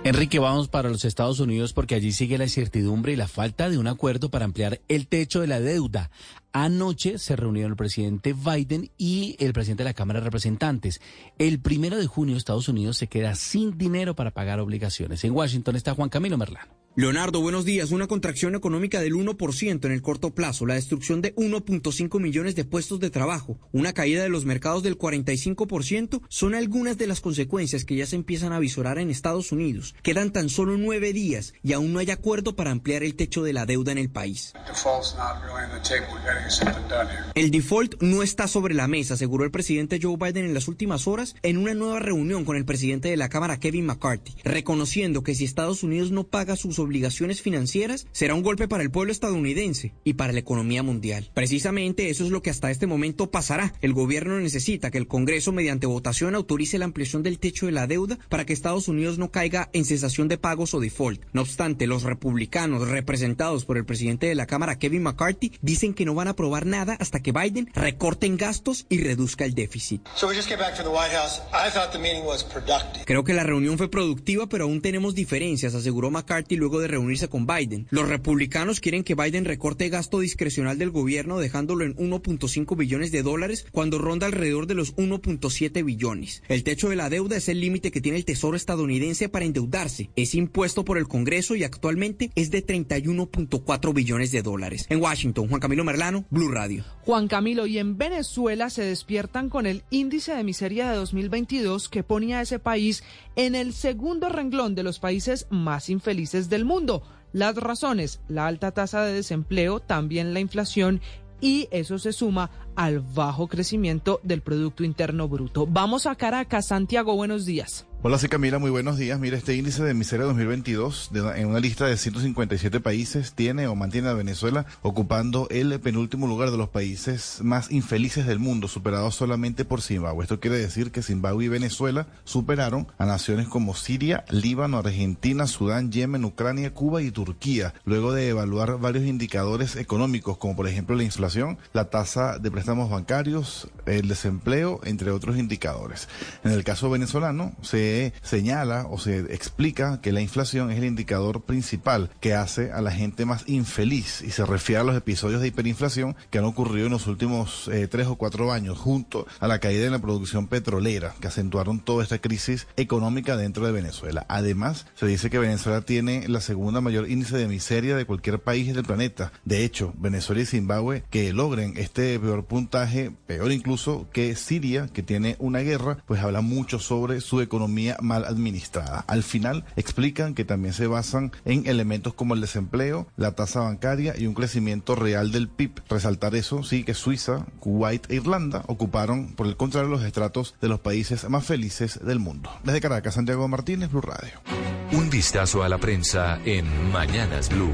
Enrique, vamos para los Estados Unidos porque allí sigue la incertidumbre y la falta de un acuerdo para ampliar el techo de la deuda. Anoche se reunieron el presidente Biden y el presidente de la Cámara de Representantes. El primero de junio Estados Unidos se queda sin dinero para pagar obligaciones. En Washington está Juan Camilo Merlano. Leonardo, buenos días. Una contracción económica del 1% en el corto plazo, la destrucción de 1.5 millones de puestos de trabajo, una caída de los mercados del 45% son algunas de las consecuencias que ya se empiezan a visorar en Estados Unidos. Quedan tan solo nueve días y aún no hay acuerdo para ampliar el techo de la deuda en el país. El default no está sobre la mesa, aseguró el presidente Joe Biden en las últimas horas en una nueva reunión con el presidente de la Cámara, Kevin McCarthy, reconociendo que si Estados Unidos no paga sus obligaciones financieras, será un golpe para el pueblo estadounidense y para la economía mundial. Precisamente eso es lo que hasta este momento pasará. El gobierno necesita que el Congreso, mediante votación, autorice la ampliación del techo de la deuda para que Estados Unidos no caiga en cesación de pagos o default. No obstante, los republicanos representados por el presidente de la Cámara, Kevin McCarthy, dicen que no van a aprobar nada hasta que Biden recorte en gastos y reduzca el déficit. Creo que la reunión fue productiva, pero aún tenemos diferencias, aseguró McCarthy luego de reunirse con Biden. Los republicanos quieren que Biden recorte gasto discrecional del gobierno dejándolo en 1.5 billones de dólares cuando ronda alrededor de los 1.7 billones. El techo de la deuda es el límite que tiene el Tesoro estadounidense para endeudarse. Es impuesto por el Congreso y actualmente es de 31.4 billones de dólares. En Washington, Juan Camilo Merlano, Blue Radio. Juan Camilo, y en Venezuela se despiertan con el índice de miseria de 2022 que ponía a ese país en el segundo renglón de los países más infelices del mundo. Las razones, la alta tasa de desempleo, también la inflación y eso se suma al bajo crecimiento del Producto Interno Bruto. Vamos a Caracas, Santiago, buenos días. Hola, sí Camila, muy buenos días. Mira, este índice de miseria 2022, en una lista de 157 países, tiene o mantiene a Venezuela ocupando el penúltimo lugar de los países más infelices del mundo, superado solamente por Zimbabue. Esto quiere decir que Zimbabue y Venezuela superaron a naciones como Siria, Líbano, Argentina, Sudán, Yemen, Ucrania, Cuba y Turquía, luego de evaluar varios indicadores económicos, como por ejemplo la inflación, la tasa de préstamos bancarios, el desempleo, entre otros indicadores. En el caso venezolano, se señala o se explica que la inflación es el indicador principal que hace a la gente más infeliz y se refiere a los episodios de hiperinflación que han ocurrido en los últimos eh, tres o cuatro años junto a la caída en la producción petrolera que acentuaron toda esta crisis económica dentro de Venezuela. Además, se dice que Venezuela tiene la segunda mayor índice de miseria de cualquier país del planeta. De hecho, Venezuela y Zimbabue que logren este peor puntaje, peor incluso que Siria, que tiene una guerra, pues habla mucho sobre su economía mal administrada. Al final explican que también se basan en elementos como el desempleo, la tasa bancaria y un crecimiento real del PIB. Resaltar eso, sí, que Suiza, Kuwait e Irlanda ocuparon, por el contrario, los estratos de los países más felices del mundo. Desde Caracas, Santiago Martínez, Blue Radio. Un vistazo a la prensa en Mañanas Blue.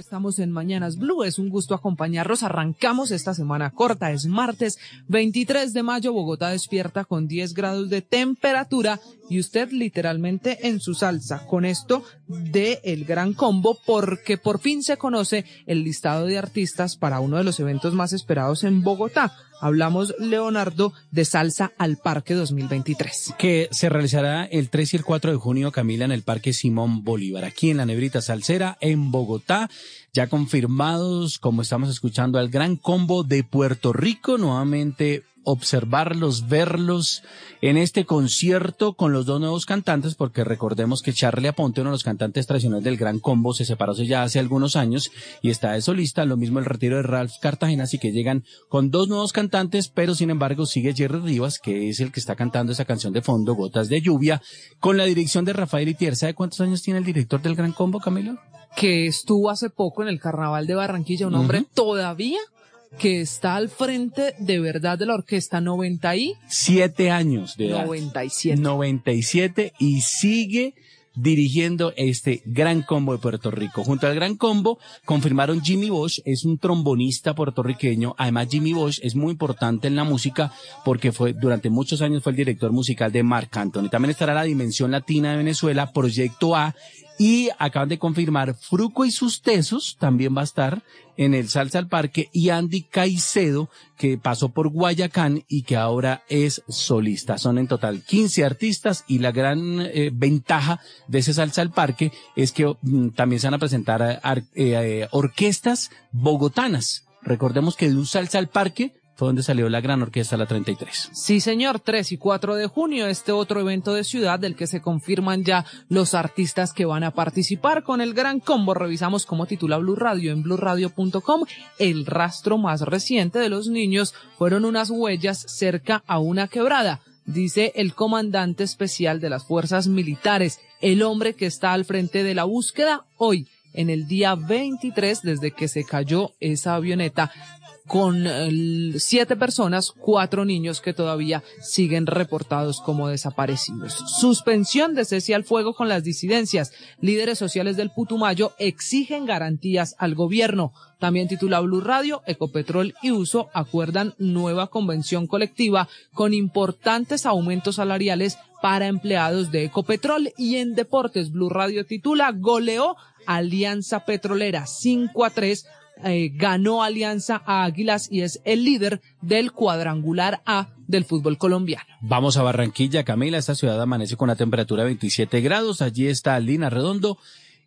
Estamos en Mañanas Blue, es un gusto acompañarlos. Arrancamos esta semana corta, es martes 23 de mayo, Bogotá despierta con 10 grados de temperatura y usted literalmente en su salsa con esto de el gran combo porque por fin se conoce el listado de artistas para uno de los eventos más esperados en Bogotá. Hablamos, Leonardo, de Salsa al Parque 2023. Que se realizará el 3 y el 4 de junio, Camila, en el Parque Simón Bolívar, aquí en la Nebrita Salsera, en Bogotá. Ya confirmados, como estamos escuchando, al gran combo de Puerto Rico, nuevamente observarlos, verlos en este concierto con los dos nuevos cantantes, porque recordemos que Charlie Aponte, uno de los cantantes tradicionales del Gran Combo, se separó ya hace algunos años y está de solista, lo mismo el retiro de Ralph Cartagena, así que llegan con dos nuevos cantantes, pero sin embargo sigue Jerry Rivas, que es el que está cantando esa canción de fondo, Gotas de Lluvia, con la dirección de Rafael Itier. ¿Sabe cuántos años tiene el director del Gran Combo, Camilo? Que estuvo hace poco en el Carnaval de Barranquilla, un hombre todavía que está al frente de verdad de la orquesta 90 y siete años de edad. 97. 97 y sigue dirigiendo este gran combo de Puerto Rico. Junto al gran combo confirmaron Jimmy Bosch, es un trombonista puertorriqueño. Además Jimmy Bosch es muy importante en la música porque fue durante muchos años fue el director musical de Marc Anthony. También estará la Dimensión Latina de Venezuela, Proyecto A y acaban de confirmar Fruco y sus tesos también va a estar en el Salsa al Parque y Andy Caicedo que pasó por Guayacán y que ahora es solista. Son en total 15 artistas y la gran eh, ventaja de ese Salsa al Parque es que mm, también se van a presentar eh, eh, orquestas bogotanas. Recordemos que de un Salsa al Parque fue donde salió la gran orquesta La 33. Sí, señor, 3 y 4 de junio, este otro evento de ciudad del que se confirman ya los artistas que van a participar con el gran combo. Revisamos cómo titula Blue Radio en blueradio.com. El rastro más reciente de los niños fueron unas huellas cerca a una quebrada dice el comandante especial de las fuerzas militares, el hombre que está al frente de la búsqueda hoy, en el día 23 desde que se cayó esa avioneta con siete personas, cuatro niños que todavía siguen reportados como desaparecidos. Suspensión de cese al fuego con las disidencias. Líderes sociales del Putumayo exigen garantías al gobierno. También titula Blue Radio, Ecopetrol y Uso acuerdan nueva convención colectiva con importantes aumentos salariales para empleados de Ecopetrol y en deportes Blue Radio titula goleó Alianza Petrolera 5 a 3 eh, ganó Alianza a Águilas y es el líder del cuadrangular A del fútbol colombiano. Vamos a Barranquilla, Camila. Esta ciudad amanece con una temperatura de 27 grados. Allí está Lina Redondo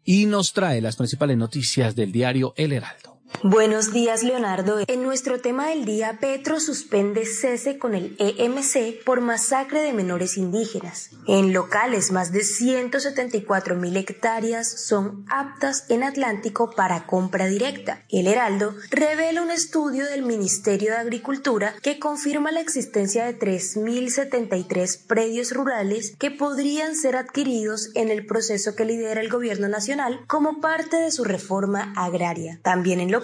y nos trae las principales noticias del diario El Heraldo. Buenos días, Leonardo. En nuestro tema del día, Petro suspende cese con el EMC por masacre de menores indígenas. En locales, más de 174 mil hectáreas son aptas en Atlántico para compra directa. El Heraldo revela un estudio del Ministerio de Agricultura que confirma la existencia de 3.073 predios rurales que podrían ser adquiridos en el proceso que lidera el gobierno nacional como parte de su reforma agraria. También en locales,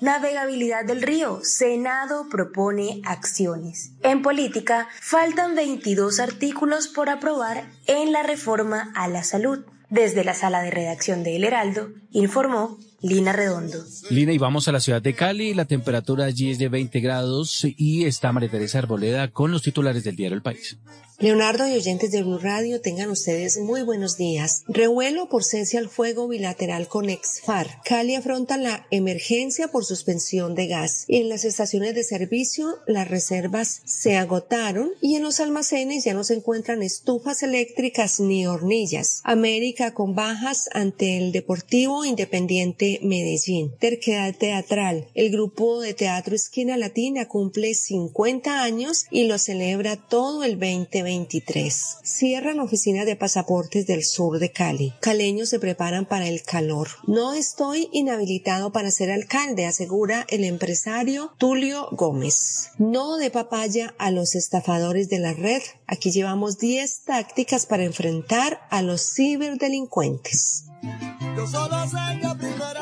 navegabilidad del río. Senado propone acciones. En política, faltan 22 artículos por aprobar en la reforma a la salud. Desde la sala de redacción de El Heraldo, informó Lina Redondo. Lina, y vamos a la ciudad de Cali. La temperatura allí es de 20 grados y está María Teresa Arboleda con los titulares del diario El País. Leonardo y oyentes de Blue Radio, tengan ustedes muy buenos días. Revuelo por cese al fuego bilateral con Exfar. Cali afronta la emergencia por suspensión de gas. En las estaciones de servicio las reservas se agotaron y en los almacenes ya no se encuentran estufas eléctricas ni hornillas. América con bajas ante el Deportivo Independiente Medellín. Terquedad teatral. El grupo de teatro Esquina Latina cumple 50 años y lo celebra todo el 2020 Cierran oficinas de pasaportes del sur de Cali. Caleños se preparan para el calor. No estoy inhabilitado para ser alcalde, asegura el empresario Tulio Gómez. No de papaya a los estafadores de la red. Aquí llevamos 10 tácticas para enfrentar a los ciberdelincuentes.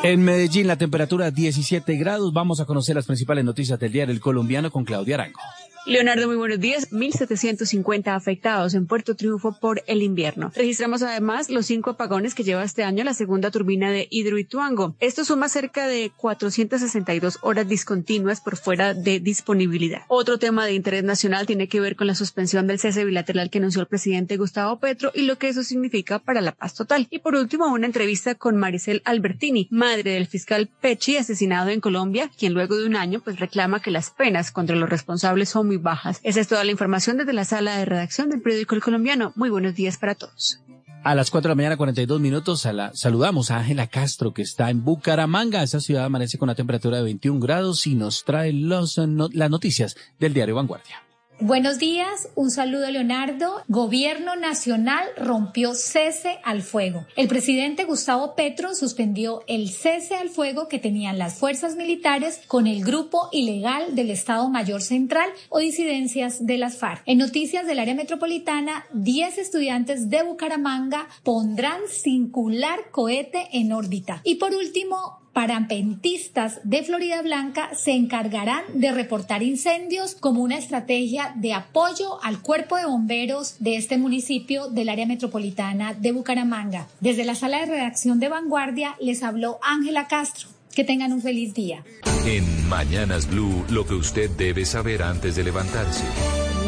En Medellín la temperatura 17 grados. Vamos a conocer las principales noticias del día del colombiano con Claudia Arango. Leonardo, muy buenos días. 1.750 afectados en Puerto Triunfo por el invierno. Registramos además los cinco apagones que lleva este año la segunda turbina de Hidroituango. Esto suma cerca de 462 horas discontinuas por fuera de disponibilidad. Otro tema de interés nacional tiene que ver con la suspensión del cese bilateral que anunció el presidente Gustavo Petro y lo que eso significa para la paz total. Y por último, una entrevista con Maricel Albertini, madre del fiscal Pechi, asesinado en Colombia, quien luego de un año pues reclama que las penas contra los responsables son muy bajas. Esa es toda la información desde la sala de redacción del periódico Colombiano. Muy buenos días para todos. A las 4 de la mañana, 42 minutos, a la, saludamos a Ángela Castro, que está en Bucaramanga. Esa ciudad amanece con una temperatura de 21 grados y nos trae los, las noticias del diario Vanguardia. Buenos días, un saludo Leonardo. Gobierno Nacional rompió cese al fuego. El presidente Gustavo Petro suspendió el cese al fuego que tenían las fuerzas militares con el grupo ilegal del Estado Mayor Central o disidencias de las FARC. En noticias del área metropolitana, 10 estudiantes de Bucaramanga pondrán singular cohete en órbita. Y por último, parapentistas de Florida Blanca se encargarán de reportar incendios como una estrategia de apoyo al cuerpo de bomberos de este municipio del área metropolitana de Bucaramanga. Desde la sala de redacción de Vanguardia les habló Ángela Castro. Que tengan un feliz día. En Mañanas Blue, lo que usted debe saber antes de levantarse.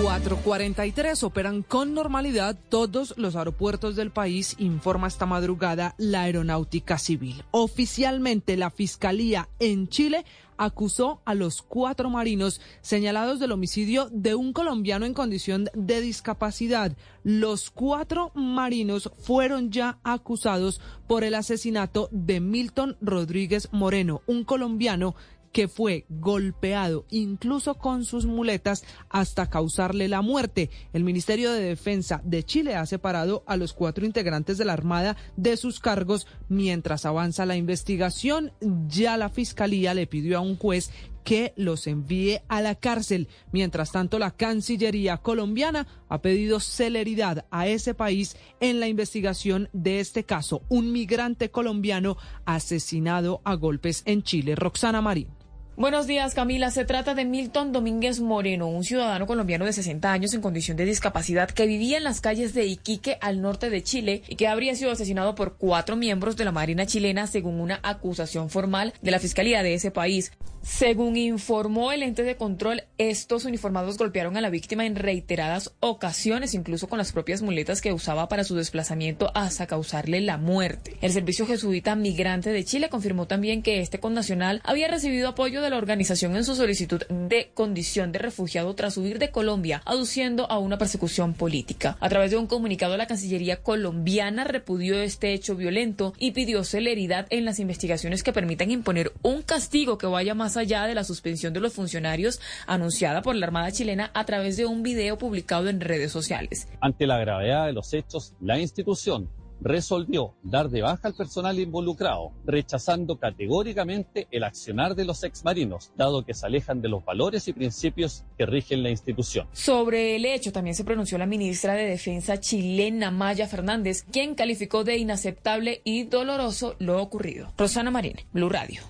443 operan con normalidad todos los aeropuertos del país, informa esta madrugada la Aeronáutica Civil. Oficialmente la Fiscalía en Chile acusó a los cuatro marinos señalados del homicidio de un colombiano en condición de discapacidad. Los cuatro marinos fueron ya acusados por el asesinato de Milton Rodríguez Moreno, un colombiano que fue golpeado incluso con sus muletas hasta causarle la muerte. El Ministerio de Defensa de Chile ha separado a los cuatro integrantes de la Armada de sus cargos mientras avanza la investigación. Ya la Fiscalía le pidió a un juez que los envíe a la cárcel. Mientras tanto, la Cancillería colombiana ha pedido celeridad a ese país en la investigación de este caso, un migrante colombiano asesinado a golpes en Chile. Roxana Marín. Buenos días, Camila. Se trata de Milton Domínguez Moreno, un ciudadano colombiano de 60 años en condición de discapacidad que vivía en las calles de Iquique, al norte de Chile, y que habría sido asesinado por cuatro miembros de la Marina chilena, según una acusación formal de la Fiscalía de ese país. Según informó el ente de control, estos uniformados golpearon a la víctima en reiteradas ocasiones, incluso con las propias muletas que usaba para su desplazamiento hasta causarle la muerte. El Servicio Jesuita Migrante de Chile confirmó también que este connacional había recibido apoyo de la organización en su solicitud de condición de refugiado tras huir de Colombia, aduciendo a una persecución política. A través de un comunicado, la Cancillería colombiana repudió este hecho violento y pidió celeridad en las investigaciones que permitan imponer un castigo que vaya más allá de la suspensión de los funcionarios anunciada por la Armada chilena a través de un video publicado en redes sociales. Ante la gravedad de los hechos, la institución resolvió dar de baja al personal involucrado, rechazando categóricamente el accionar de los exmarinos, dado que se alejan de los valores y principios que rigen la institución. Sobre el hecho también se pronunció la ministra de Defensa chilena, Maya Fernández, quien calificó de inaceptable y doloroso lo ocurrido. Rosana Marín, Blue Radio.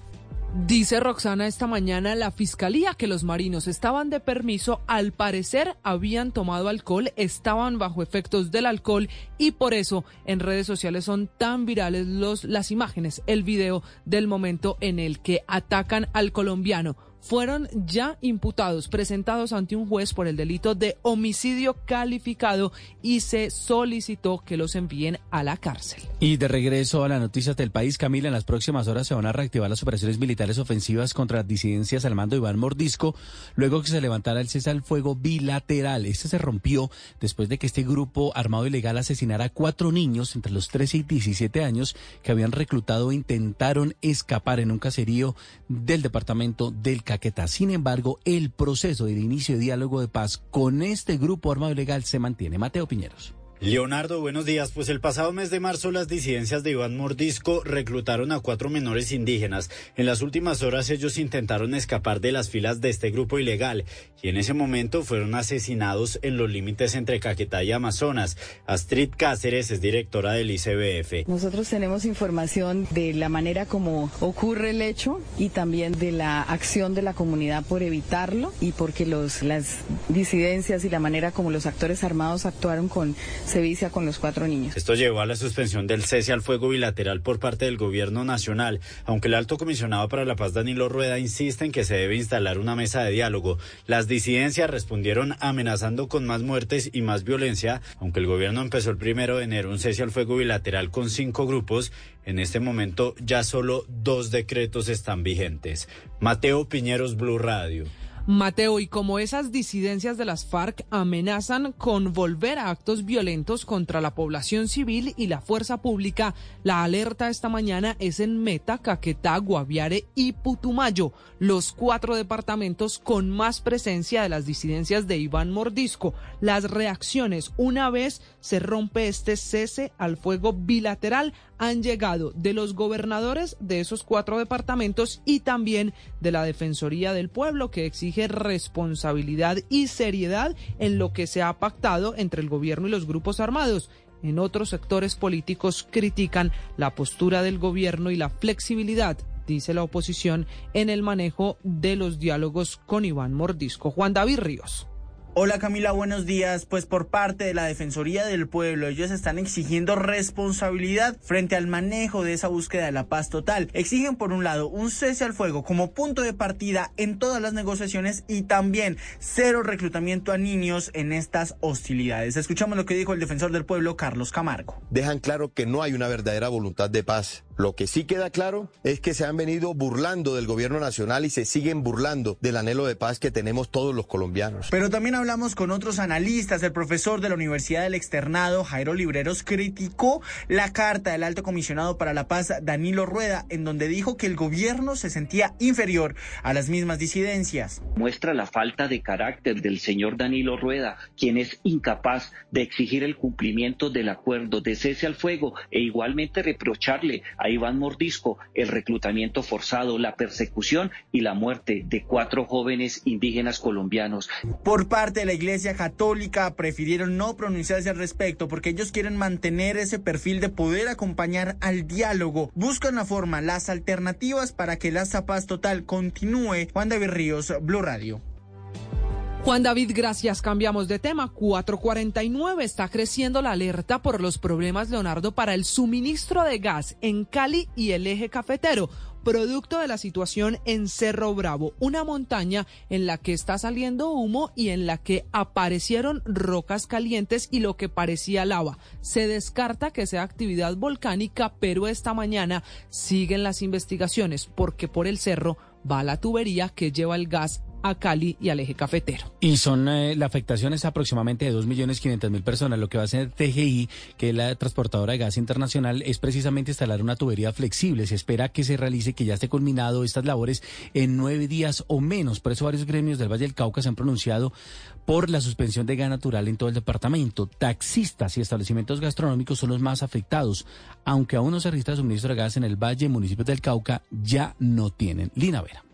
Dice Roxana esta mañana la fiscalía que los marinos estaban de permiso, al parecer habían tomado alcohol, estaban bajo efectos del alcohol y por eso en redes sociales son tan virales los, las imágenes, el video del momento en el que atacan al colombiano fueron ya imputados, presentados ante un juez por el delito de homicidio calificado y se solicitó que los envíen a la cárcel. Y de regreso a las noticias del país, Camila, en las próximas horas se van a reactivar las operaciones militares ofensivas contra disidencias al mando de Iván Mordisco, luego que se levantara el cese al fuego bilateral. Este se rompió después de que este grupo armado ilegal asesinara a cuatro niños entre los 13 y 17 años que habían reclutado e intentaron escapar en un caserío del departamento del Caquetá. Sin embargo, el proceso del inicio de diálogo de paz con este grupo armado ilegal se mantiene. Mateo Piñeros. Leonardo, buenos días. Pues el pasado mes de marzo las disidencias de Iván Mordisco reclutaron a cuatro menores indígenas. En las últimas horas ellos intentaron escapar de las filas de este grupo ilegal y en ese momento fueron asesinados en los límites entre Caquetá y Amazonas. Astrid Cáceres es directora del ICBF. Nosotros tenemos información de la manera como ocurre el hecho y también de la acción de la comunidad por evitarlo y porque los, las disidencias y la manera como los actores armados actuaron con se vicia con los cuatro niños. Esto llevó a la suspensión del cese al fuego bilateral por parte del gobierno nacional, aunque el alto comisionado para la paz Danilo Rueda insiste en que se debe instalar una mesa de diálogo. Las disidencias respondieron amenazando con más muertes y más violencia, aunque el gobierno empezó el primero de enero un cese al fuego bilateral con cinco grupos. En este momento ya solo dos decretos están vigentes. Mateo Piñeros, Blue Radio. Mateo, y como esas disidencias de las FARC amenazan con volver a actos violentos contra la población civil y la fuerza pública, la alerta esta mañana es en Meta, Caquetá, Guaviare y Putumayo, los cuatro departamentos con más presencia de las disidencias de Iván Mordisco. Las reacciones una vez se rompe este cese al fuego bilateral han llegado de los gobernadores de esos cuatro departamentos y también de la Defensoría del Pueblo que exige responsabilidad y seriedad en lo que se ha pactado entre el gobierno y los grupos armados. En otros sectores políticos critican la postura del gobierno y la flexibilidad dice la oposición, en el manejo de los diálogos con Iván Mordisco. Juan David Ríos. Hola Camila, buenos días. Pues por parte de la Defensoría del Pueblo, ellos están exigiendo responsabilidad frente al manejo de esa búsqueda de la paz total. Exigen por un lado un cese al fuego como punto de partida en todas las negociaciones y también cero reclutamiento a niños en estas hostilidades. Escuchamos lo que dijo el defensor del pueblo, Carlos Camargo. Dejan claro que no hay una verdadera voluntad de paz. Lo que sí queda claro es que se han venido burlando del gobierno nacional y se siguen burlando del anhelo de paz que tenemos todos los colombianos. Pero también hablamos con otros analistas. El profesor de la Universidad del Externado, Jairo Libreros, criticó la carta del alto comisionado para la paz, Danilo Rueda, en donde dijo que el gobierno se sentía inferior a las mismas disidencias. Muestra la falta de carácter del señor Danilo Rueda, quien es incapaz de exigir el cumplimiento del acuerdo de cese al fuego e igualmente reprocharle a Iván Mordisco el reclutamiento forzado, la persecución y la muerte de cuatro jóvenes indígenas colombianos. Por parte de la Iglesia Católica prefirieron no pronunciarse al respecto porque ellos quieren mantener ese perfil de poder acompañar al diálogo. Buscan la forma, las alternativas para que la paz total continúe. Juan David Ríos, Blue Radio. Juan David, gracias. Cambiamos de tema. 449 está creciendo la alerta por los problemas, Leonardo, para el suministro de gas en Cali y el eje cafetero, producto de la situación en Cerro Bravo, una montaña en la que está saliendo humo y en la que aparecieron rocas calientes y lo que parecía lava. Se descarta que sea actividad volcánica, pero esta mañana siguen las investigaciones porque por el cerro va la tubería que lleva el gas a Cali y al eje cafetero. Y son, eh, la afectación es aproximadamente de 2.500.000 personas. Lo que va a hacer TGI, que es la transportadora de gas internacional, es precisamente instalar una tubería flexible. Se espera que se realice, que ya esté culminado estas labores en nueve días o menos. Por eso varios gremios del Valle del Cauca se han pronunciado por la suspensión de gas natural en todo el departamento. Taxistas y establecimientos gastronómicos son los más afectados, aunque aún no se registra suministro de gas en el Valle, municipios del Cauca ya no tienen. Lina Vera.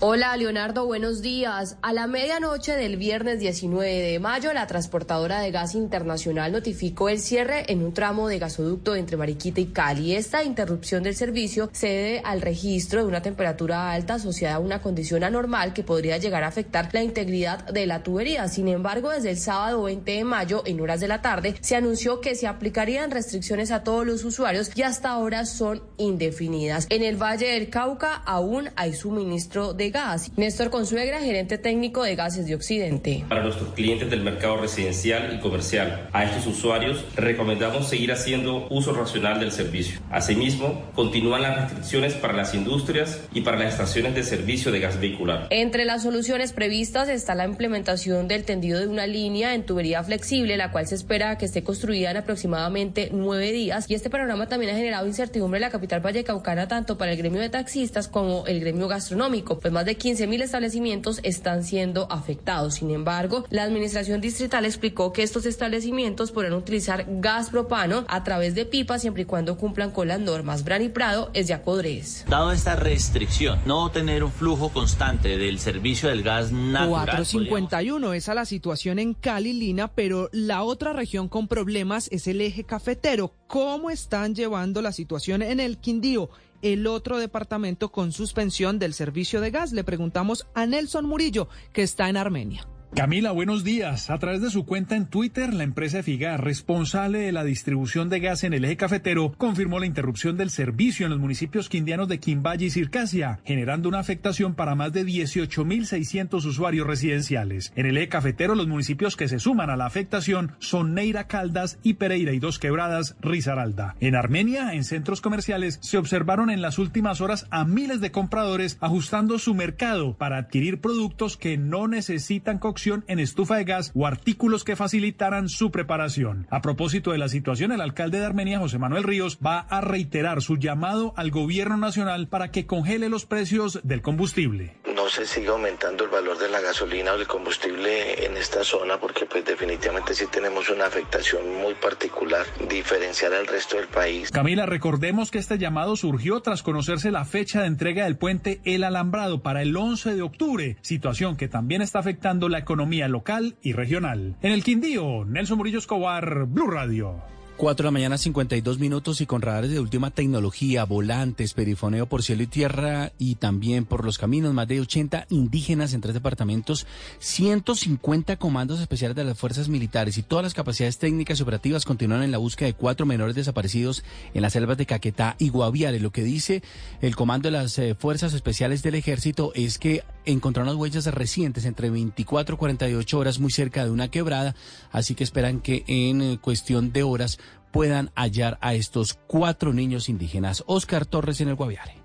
Hola Leonardo, buenos días. A la medianoche del viernes 19 de mayo, la transportadora de gas internacional notificó el cierre en un tramo de gasoducto entre Mariquita y Cali. Esta interrupción del servicio se debe al registro de una temperatura alta asociada a una condición anormal que podría llegar a afectar la integridad de la tubería. Sin embargo, desde el sábado 20 de mayo, en horas de la tarde, se anunció que se aplicarían restricciones a todos los usuarios y hasta ahora son indefinidas. En el Valle del Cauca aún hay suministro de gas. Néstor Consuegra, gerente técnico de Gases de Occidente. Para nuestros clientes del mercado residencial y comercial, a estos usuarios recomendamos seguir haciendo uso racional del servicio. Asimismo, continúan las restricciones para las industrias y para las estaciones de servicio de gas vehicular. Entre las soluciones previstas está la implementación del tendido de una línea en tubería flexible, la cual se espera que esté construida en aproximadamente nueve días. Y este panorama también ha generado incertidumbre en la capital vallecaucana tanto para el gremio de taxistas como el gremio gastronómico, pues más de 15 mil establecimientos están siendo afectados. Sin embargo, la administración distrital explicó que estos establecimientos podrán utilizar gas propano a través de pipas siempre y cuando cumplan con las normas. Brani Prado es de Acodres. Dado esta restricción, no tener un flujo constante del servicio del gas natural. 451, esa es la situación en Cali, Lina, pero la otra región con problemas es el eje cafetero. ¿Cómo están llevando la situación en el Quindío? El otro departamento con suspensión del servicio de gas. Le preguntamos a Nelson Murillo, que está en Armenia. Camila, buenos días. A través de su cuenta en Twitter, la empresa Figar, responsable de la distribución de gas en el eje cafetero, confirmó la interrupción del servicio en los municipios quindianos de Quimballe y Circasia, generando una afectación para más de 18.600 usuarios residenciales. En el eje cafetero, los municipios que se suman a la afectación son Neira Caldas y Pereira y Dos Quebradas, Risaralda. En Armenia, en centros comerciales, se observaron en las últimas horas a miles de compradores ajustando su mercado para adquirir productos que no necesitan cocción en estufa de gas o artículos que facilitaran su preparación. A propósito de la situación, el alcalde de Armenia, José Manuel Ríos, va a reiterar su llamado al gobierno nacional para que congele los precios del combustible. No se siga aumentando el valor de la gasolina o del combustible en esta zona porque pues definitivamente sí tenemos una afectación muy particular, diferencial al resto del país. Camila, recordemos que este llamado surgió tras conocerse la fecha de entrega del puente El Alambrado para el 11 de octubre, situación que también está afectando la economía local y regional. En el Quindío, Nelson Murillo Escobar, Blue Radio. 4 de la mañana, 52 minutos y con radares de última tecnología, volantes, perifoneo por cielo y tierra y también por los caminos, más de 80 indígenas en tres departamentos, 150 comandos especiales de las fuerzas militares y todas las capacidades técnicas y operativas continúan en la búsqueda de cuatro menores desaparecidos en las selvas de Caquetá y Guaviare. Lo que dice el comando de las eh, fuerzas especiales del ejército es que encontraron unas huellas recientes entre 24 y 48 horas muy cerca de una quebrada, así que esperan que en eh, cuestión de horas puedan hallar a estos cuatro niños indígenas. Oscar Torres en el Guaviare.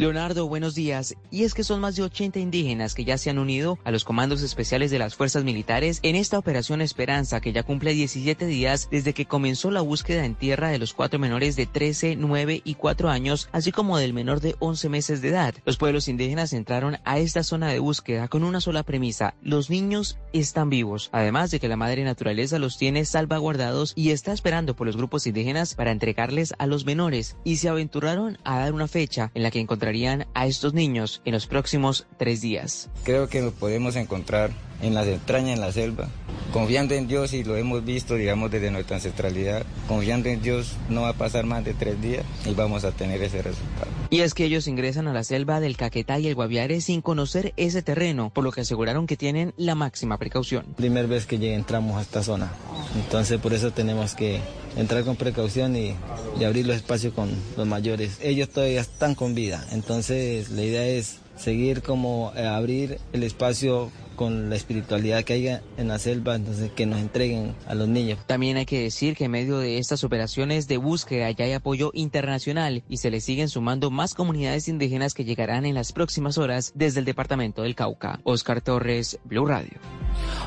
Leonardo, buenos días. Y es que son más de 80 indígenas que ya se han unido a los comandos especiales de las fuerzas militares en esta operación Esperanza, que ya cumple 17 días desde que comenzó la búsqueda en tierra de los cuatro menores de 13, 9 y 4 años, así como del menor de 11 meses de edad. Los pueblos indígenas entraron a esta zona de búsqueda con una sola premisa, los niños están vivos, además de que la madre naturaleza los tiene salvaguardados y está esperando por los grupos indígenas para entregarles a los menores, y se aventuraron a dar una fecha en la que encontraron a estos niños en los próximos tres días. Creo que nos podemos encontrar en las entrañas, en la selva, confiando en Dios y lo hemos visto, digamos, desde nuestra ancestralidad, confiando en Dios no va a pasar más de tres días y vamos a tener ese resultado. Y es que ellos ingresan a la selva del Caquetá y el Guaviare sin conocer ese terreno, por lo que aseguraron que tienen la máxima precaución. Primera vez que entramos a esta zona, entonces por eso tenemos que entrar con precaución y, y abrir los espacios con los mayores. Ellos todavía están con vida, entonces la idea es seguir como eh, abrir el espacio con la espiritualidad que haya en la selva, entonces que nos entreguen a los niños. También hay que decir que en medio de estas operaciones de búsqueda ya hay apoyo internacional y se le siguen sumando más comunidades indígenas que llegarán en las próximas horas desde el departamento del Cauca. Oscar Torres, Blue Radio.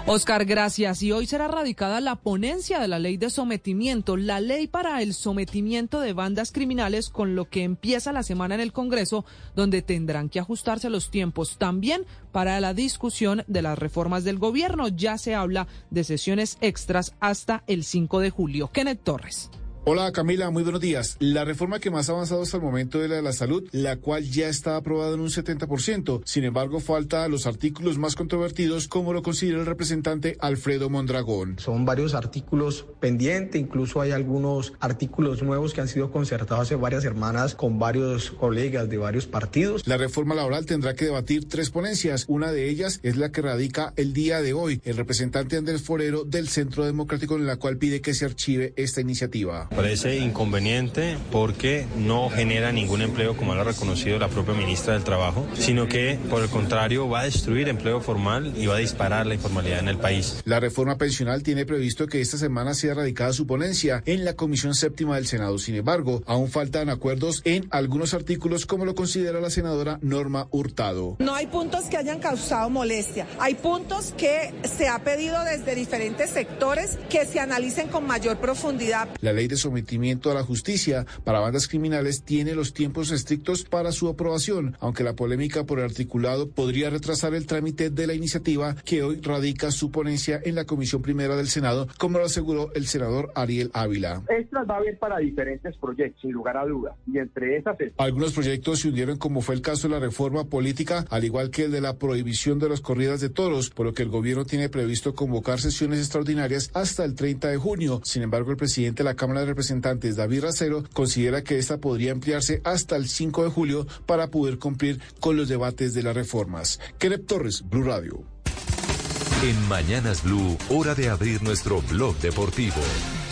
Oscar, gracias. Y hoy será radicada la ponencia de la ley de sometimiento, la ley para el sometimiento de bandas criminales, con lo que empieza la semana en el Congreso, donde tendrán que ajustarse los tiempos también para la discusión de las reformas del gobierno. Ya se habla de sesiones extras hasta el 5 de julio. Kenneth Torres. Hola Camila, muy buenos días. La reforma que más ha avanzado hasta el momento es la de la salud, la cual ya está aprobada en un 70%. Sin embargo, falta los artículos más controvertidos, como lo considera el representante Alfredo Mondragón. Son varios artículos pendientes, incluso hay algunos artículos nuevos que han sido concertados hace varias semanas con varios colegas de varios partidos. La reforma laboral tendrá que debatir tres ponencias. Una de ellas es la que radica el día de hoy el representante Andrés Forero del Centro Democrático, en la cual pide que se archive esta iniciativa. Parece inconveniente porque no genera ningún empleo, como lo ha reconocido la propia ministra del Trabajo, sino que, por el contrario, va a destruir empleo formal y va a disparar la informalidad en el país. La reforma pensional tiene previsto que esta semana sea radicada su ponencia en la Comisión Séptima del Senado. Sin embargo, aún faltan acuerdos en algunos artículos, como lo considera la senadora Norma Hurtado. No hay puntos que hayan causado molestia. Hay puntos que se ha pedido desde diferentes sectores que se analicen con mayor profundidad. La ley de sometimiento a la justicia para bandas criminales tiene los tiempos estrictos para su aprobación, aunque la polémica por el articulado podría retrasar el trámite de la iniciativa que hoy radica su ponencia en la Comisión Primera del Senado, como lo aseguró el senador Ariel Ávila. Estas va a haber para diferentes proyectos, sin lugar a duda, y entre esas... Algunos proyectos se hundieron como fue el caso de la reforma política, al igual que el de la prohibición de las corridas de toros, por lo que el gobierno tiene previsto convocar sesiones extraordinarias hasta el 30 de junio. Sin embargo, el presidente de la Cámara de Representantes, David Racero, considera que esta podría ampliarse hasta el 5 de julio para poder cumplir con los debates de las reformas. Kenneth Torres, Blue Radio. En Mañanas Blue, hora de abrir nuestro blog deportivo.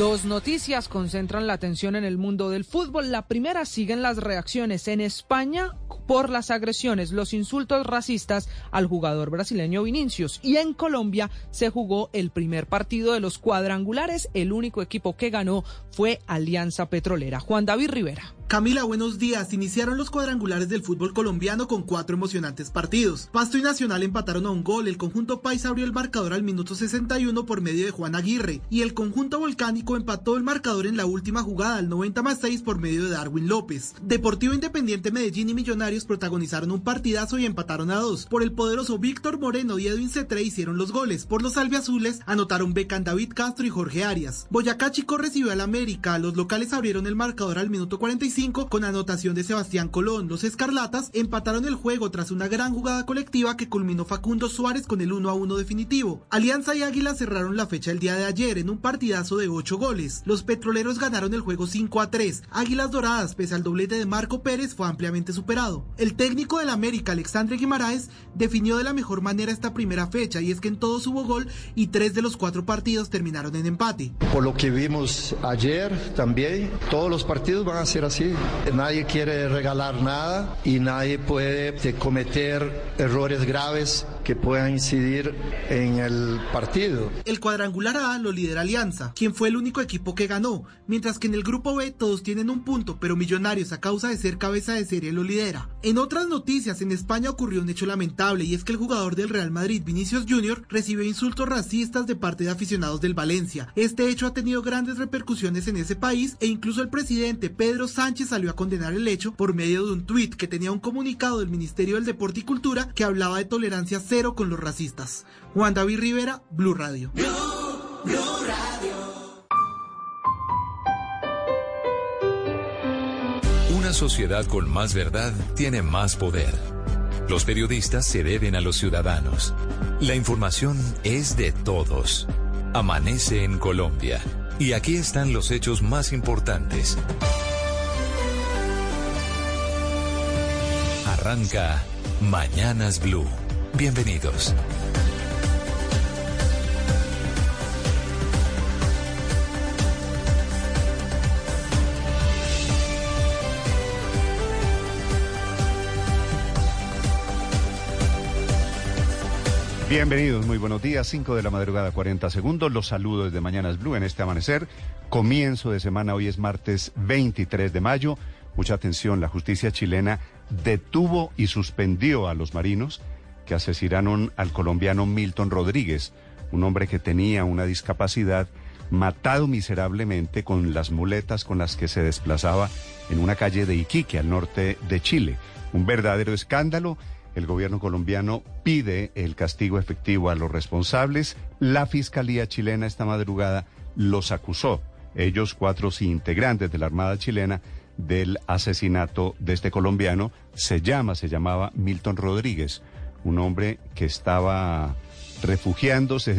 Dos noticias concentran la atención en el mundo del fútbol. La primera siguen las reacciones en España por las agresiones, los insultos racistas al jugador brasileño Vinicius. Y en Colombia se jugó el primer partido de los cuadrangulares. El único equipo que ganó fue Alianza Petrolera. Juan David Rivera. Camila, buenos días. Iniciaron los cuadrangulares del fútbol colombiano con cuatro emocionantes partidos. Pasto y Nacional empataron a un gol. El conjunto Paisa abrió el marcador al minuto 61 por medio de Juan Aguirre. Y el conjunto Volcánico empató el marcador en la última jugada al 90 más 6 por medio de Darwin López. Deportivo Independiente Medellín y Millonarios protagonizaron un partidazo y empataron a dos. Por el poderoso Víctor Moreno y Edwin Cetre hicieron los goles. Por los albiazules anotaron Becan David Castro y Jorge Arias. Boyacá Chico recibió al América. Los locales abrieron el marcador al minuto 45 con anotación de Sebastián Colón. Los Escarlatas empataron el juego tras una gran jugada colectiva que culminó Facundo Suárez con el 1 a 1 definitivo. Alianza y Águila cerraron la fecha el día de ayer en un partidazo de 8 goles. Los petroleros ganaron el juego 5 a 3. Águilas Doradas, pese al doblete de Marco Pérez, fue ampliamente superado. El técnico del América, Alexandre Guimaraes, definió de la mejor manera esta primera fecha y es que en todos hubo gol y tres de los cuatro partidos terminaron en empate. Por lo que vimos ayer también, todos los partidos van a ser así. Nadie quiere regalar nada y nadie puede cometer errores graves que puedan incidir en el partido. El cuadrangular A lo lidera Alianza, quien fue el único equipo que ganó, mientras que en el grupo B todos tienen un punto, pero Millonarios a causa de ser cabeza de serie lo lidera. En otras noticias, en España ocurrió un hecho lamentable y es que el jugador del Real Madrid, Vinicius Jr., recibió insultos racistas de parte de aficionados del Valencia. Este hecho ha tenido grandes repercusiones en ese país e incluso el presidente Pedro Sánchez salió a condenar el hecho por medio de un tuit que tenía un comunicado del Ministerio del Deporte y Cultura que hablaba de tolerancia cero con los racistas. Juan David Rivera, Blue Radio. Una sociedad con más verdad tiene más poder. Los periodistas se deben a los ciudadanos. La información es de todos. Amanece en Colombia. Y aquí están los hechos más importantes. Arranca Mañanas Blue. Bienvenidos. Bienvenidos, muy buenos días. 5 de la madrugada, 40 segundos. Los saludos desde Mañanas Blue en este amanecer. Comienzo de semana, hoy es martes 23 de mayo. Mucha atención, la justicia chilena detuvo y suspendió a los marinos asesinaron al colombiano Milton Rodríguez, un hombre que tenía una discapacidad, matado miserablemente con las muletas con las que se desplazaba en una calle de Iquique, al norte de Chile. Un verdadero escándalo el gobierno colombiano pide el castigo efectivo a los responsables. La Fiscalía chilena esta madrugada los acusó, ellos cuatro integrantes de la Armada chilena, del asesinato de este colombiano. Se llama, se llamaba Milton Rodríguez, un hombre que estaba refugiándose,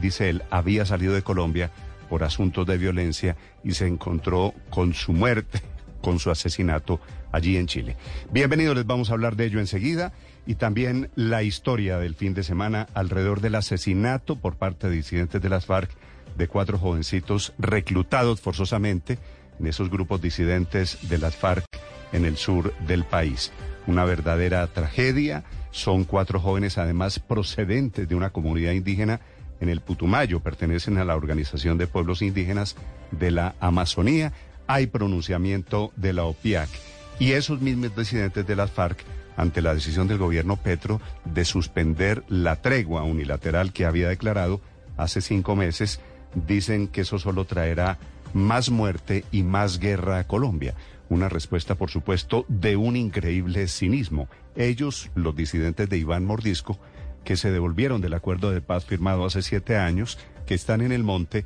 dice él, había salido de Colombia por asuntos de violencia y se encontró con su muerte, <laughs> con su asesinato allí en Chile. Bienvenidos, les vamos a hablar de ello enseguida y también la historia del fin de semana alrededor del asesinato por parte de disidentes de las FARC de cuatro jovencitos reclutados forzosamente en esos grupos disidentes de las FARC en el sur del país. Una verdadera tragedia. Son cuatro jóvenes además procedentes de una comunidad indígena en el Putumayo. Pertenecen a la Organización de Pueblos Indígenas de la Amazonía. Hay pronunciamiento de la OPIAC. Y esos mismos disidentes de las FARC ante la decisión del gobierno Petro de suspender la tregua unilateral que había declarado hace cinco meses, dicen que eso solo traerá más muerte y más guerra a Colombia. Una respuesta, por supuesto, de un increíble cinismo. Ellos, los disidentes de Iván Mordisco, que se devolvieron del acuerdo de paz firmado hace siete años, que están en el monte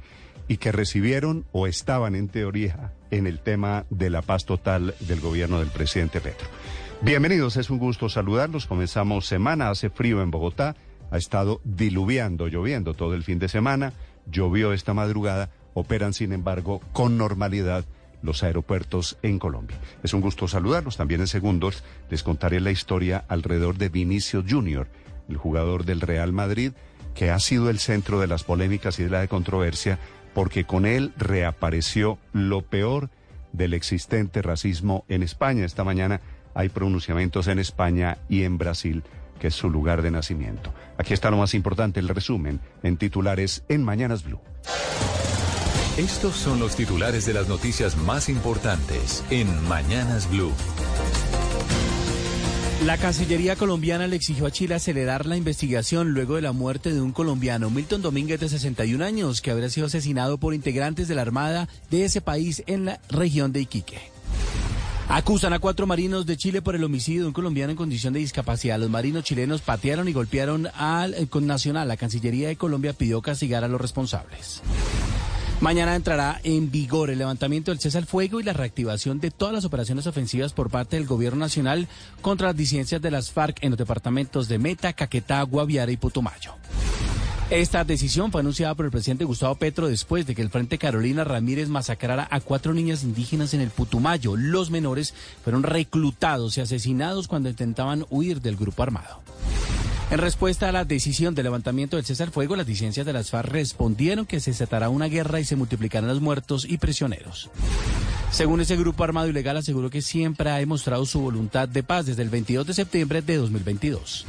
y que recibieron o estaban en teoría en el tema de la paz total del gobierno del presidente Petro. Bienvenidos, es un gusto saludarlos. Comenzamos semana, hace frío en Bogotá, ha estado diluviando, lloviendo todo el fin de semana, llovió esta madrugada, operan sin embargo con normalidad los aeropuertos en Colombia. Es un gusto saludarlos. También en segundos les contaré la historia alrededor de Vinicio Junior, el jugador del Real Madrid, que ha sido el centro de las polémicas y de la controversia, porque con él reapareció lo peor del existente racismo en España. Esta mañana hay pronunciamientos en España y en Brasil, que es su lugar de nacimiento. Aquí está lo más importante, el resumen en titulares en Mañanas Blue. Estos son los titulares de las noticias más importantes en Mañanas Blue. La Cancillería colombiana le exigió a Chile acelerar la investigación luego de la muerte de un colombiano, Milton Domínguez, de 61 años, que habría sido asesinado por integrantes de la Armada de ese país en la región de Iquique. Acusan a cuatro marinos de Chile por el homicidio de un colombiano en condición de discapacidad. Los marinos chilenos patearon y golpearon al eh, nacional. La Cancillería de Colombia pidió castigar a los responsables. Mañana entrará en vigor el levantamiento del cese al fuego y la reactivación de todas las operaciones ofensivas por parte del gobierno nacional contra las disidencias de las FARC en los departamentos de Meta, Caquetá, Guaviare y Putumayo. Esta decisión fue anunciada por el presidente Gustavo Petro después de que el Frente Carolina Ramírez masacrara a cuatro niñas indígenas en el Putumayo. Los menores fueron reclutados y asesinados cuando intentaban huir del grupo armado. En respuesta a la decisión de levantamiento del cese al fuego, las disidencias de las FARC respondieron que se desatará una guerra y se multiplicarán los muertos y prisioneros. Según ese grupo armado ilegal, aseguró que siempre ha demostrado su voluntad de paz desde el 22 de septiembre de 2022.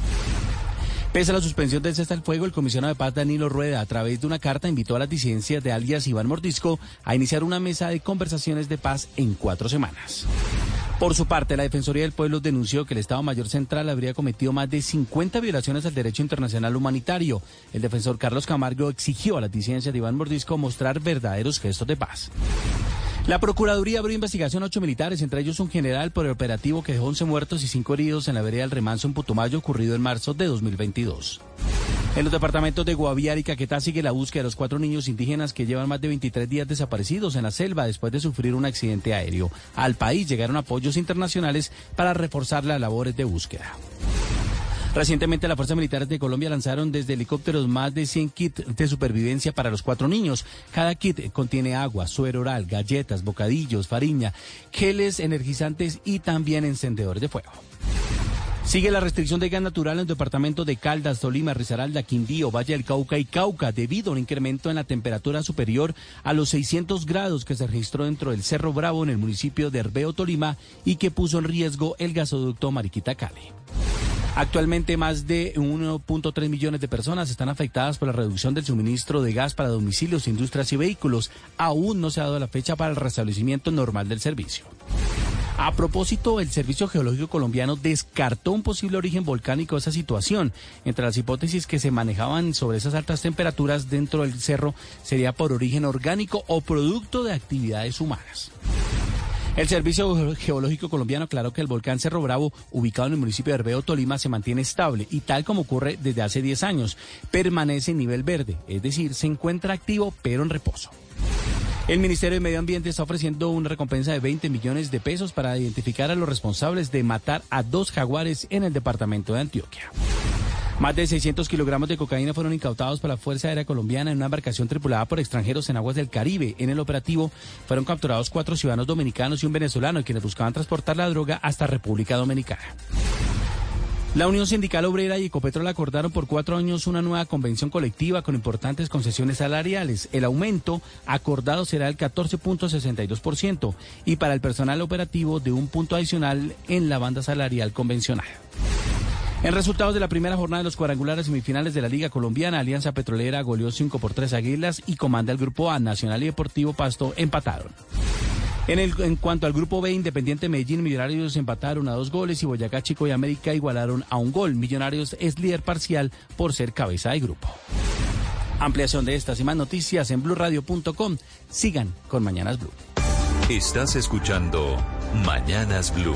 Pese a la suspensión del cese al fuego, el comisionado de paz Danilo Rueda, a través de una carta, invitó a las disidencias de alias Iván Mordisco a iniciar una mesa de conversaciones de paz en cuatro semanas. Por su parte, la Defensoría del Pueblo denunció que el Estado Mayor Central habría cometido más de 50 violaciones al derecho internacional humanitario. El defensor Carlos Camargo exigió a las disidencias de Iván Mordisco mostrar verdaderos gestos de paz. La Procuraduría abrió investigación a ocho militares, entre ellos un general, por el operativo que dejó 11 muertos y 5 heridos en la vereda del Remanso en Putumayo, ocurrido en marzo de 2022. En los departamentos de Guaviare y Caquetá sigue la búsqueda de los cuatro niños indígenas que llevan más de 23 días desaparecidos en la selva después de sufrir un accidente aéreo. Al país llegaron apoyos internacionales para reforzar las labores de búsqueda. Recientemente las Fuerzas Militares de Colombia lanzaron desde helicópteros más de 100 kits de supervivencia para los cuatro niños. Cada kit contiene agua, suero oral, galletas, bocadillos, fariña, geles energizantes y también encendedores de fuego. Sigue la restricción de gas natural en los departamentos de Caldas, Tolima, Risaralda, Quindío, Valle del Cauca y Cauca debido a un incremento en la temperatura superior a los 600 grados que se registró dentro del Cerro Bravo en el municipio de Herbeo, Tolima y que puso en riesgo el gasoducto Mariquita Cali. Actualmente más de 1.3 millones de personas están afectadas por la reducción del suministro de gas para domicilios, industrias y vehículos. Aún no se ha dado la fecha para el restablecimiento normal del servicio. A propósito, el Servicio Geológico Colombiano descartó un posible origen volcánico de esa situación. Entre las hipótesis que se manejaban sobre esas altas temperaturas dentro del cerro sería por origen orgánico o producto de actividades humanas. El Servicio Geológico Colombiano aclaró que el volcán Cerro Bravo, ubicado en el municipio de Herbeo, Tolima, se mantiene estable y tal como ocurre desde hace 10 años, permanece en nivel verde, es decir, se encuentra activo pero en reposo. El Ministerio de Medio Ambiente está ofreciendo una recompensa de 20 millones de pesos para identificar a los responsables de matar a dos jaguares en el departamento de Antioquia. Más de 600 kilogramos de cocaína fueron incautados por la Fuerza Aérea Colombiana en una embarcación tripulada por extranjeros en aguas del Caribe. En el operativo fueron capturados cuatro ciudadanos dominicanos y un venezolano quienes buscaban transportar la droga hasta República Dominicana. La Unión Sindical Obrera y Ecopetrol acordaron por cuatro años una nueva convención colectiva con importantes concesiones salariales. El aumento acordado será el 14.62% y para el personal operativo de un punto adicional en la banda salarial convencional. En resultados de la primera jornada de los cuadrangulares semifinales de la Liga Colombiana, Alianza Petrolera goleó 5 por 3 Águilas y comanda el Grupo A, Nacional y Deportivo Pasto empataron. En, el, en cuanto al Grupo B, Independiente Medellín, Millonarios empataron a dos goles y Boyacá Chico y América igualaron a un gol. Millonarios es líder parcial por ser cabeza de grupo. Ampliación de estas y más noticias en blurradio.com. Sigan con Mañanas Blue. Estás escuchando Mañanas Blue.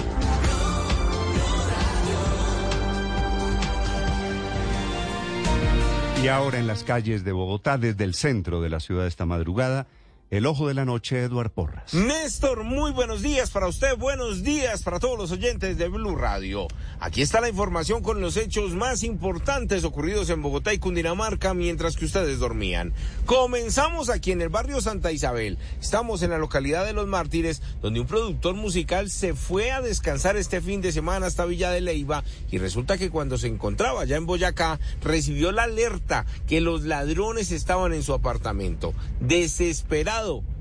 Y ahora en las calles de Bogotá, desde el centro de la ciudad esta madrugada, el ojo de la noche, Eduard Porras. Néstor, muy buenos días para usted, buenos días para todos los oyentes de Blue Radio. Aquí está la información con los hechos más importantes ocurridos en Bogotá y Cundinamarca mientras que ustedes dormían. Comenzamos aquí en el barrio Santa Isabel. Estamos en la localidad de Los Mártires, donde un productor musical se fue a descansar este fin de semana hasta Villa de Leiva y resulta que cuando se encontraba allá en Boyacá recibió la alerta que los ladrones estaban en su apartamento. Desesperado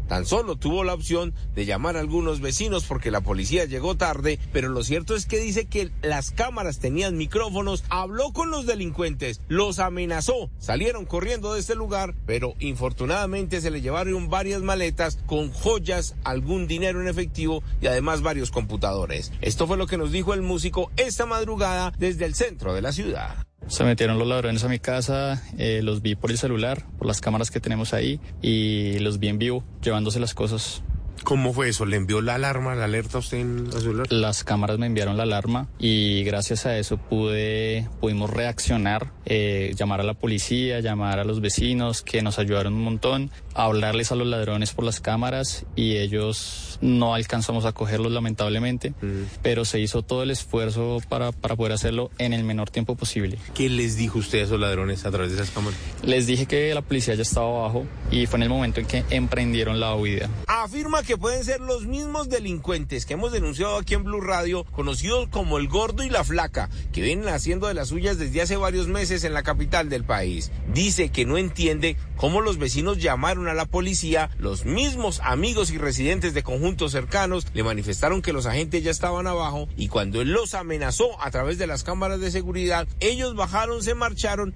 Tan solo tuvo la opción de llamar a algunos vecinos porque la policía llegó tarde, pero lo cierto es que dice que las cámaras tenían micrófonos, habló con los delincuentes, los amenazó, salieron corriendo de este lugar, pero infortunadamente se le llevaron varias maletas con joyas, algún dinero en efectivo y además varios computadores. Esto fue lo que nos dijo el músico esta madrugada desde el centro de la ciudad. Se metieron los ladrones a mi casa, eh, los vi por el celular, por las cámaras que tenemos ahí y los vi en vivo llevándose las cosas. ¿Cómo fue eso? ¿Le envió la alarma, la alerta a usted en el celular? Las cámaras me enviaron la alarma y gracias a eso pude, pudimos reaccionar, eh, llamar a la policía, llamar a los vecinos que nos ayudaron un montón, hablarles a los ladrones por las cámaras y ellos no alcanzamos a cogerlos lamentablemente, mm. pero se hizo todo el esfuerzo para, para poder hacerlo en el menor tiempo posible. ¿Qué les dijo usted a esos ladrones a través de esas cámaras? Les dije que la policía ya estaba abajo y fue en el momento en que emprendieron la huida. Afirma que pueden ser los mismos delincuentes que hemos denunciado aquí en Blue Radio, conocidos como el gordo y la flaca, que vienen haciendo de las suyas desde hace varios meses en la capital del país. Dice que no entiende cómo los vecinos llamaron a la policía, los mismos amigos y residentes de conjuntos cercanos le manifestaron que los agentes ya estaban abajo y cuando él los amenazó a través de las cámaras de seguridad, ellos bajaron, se marcharon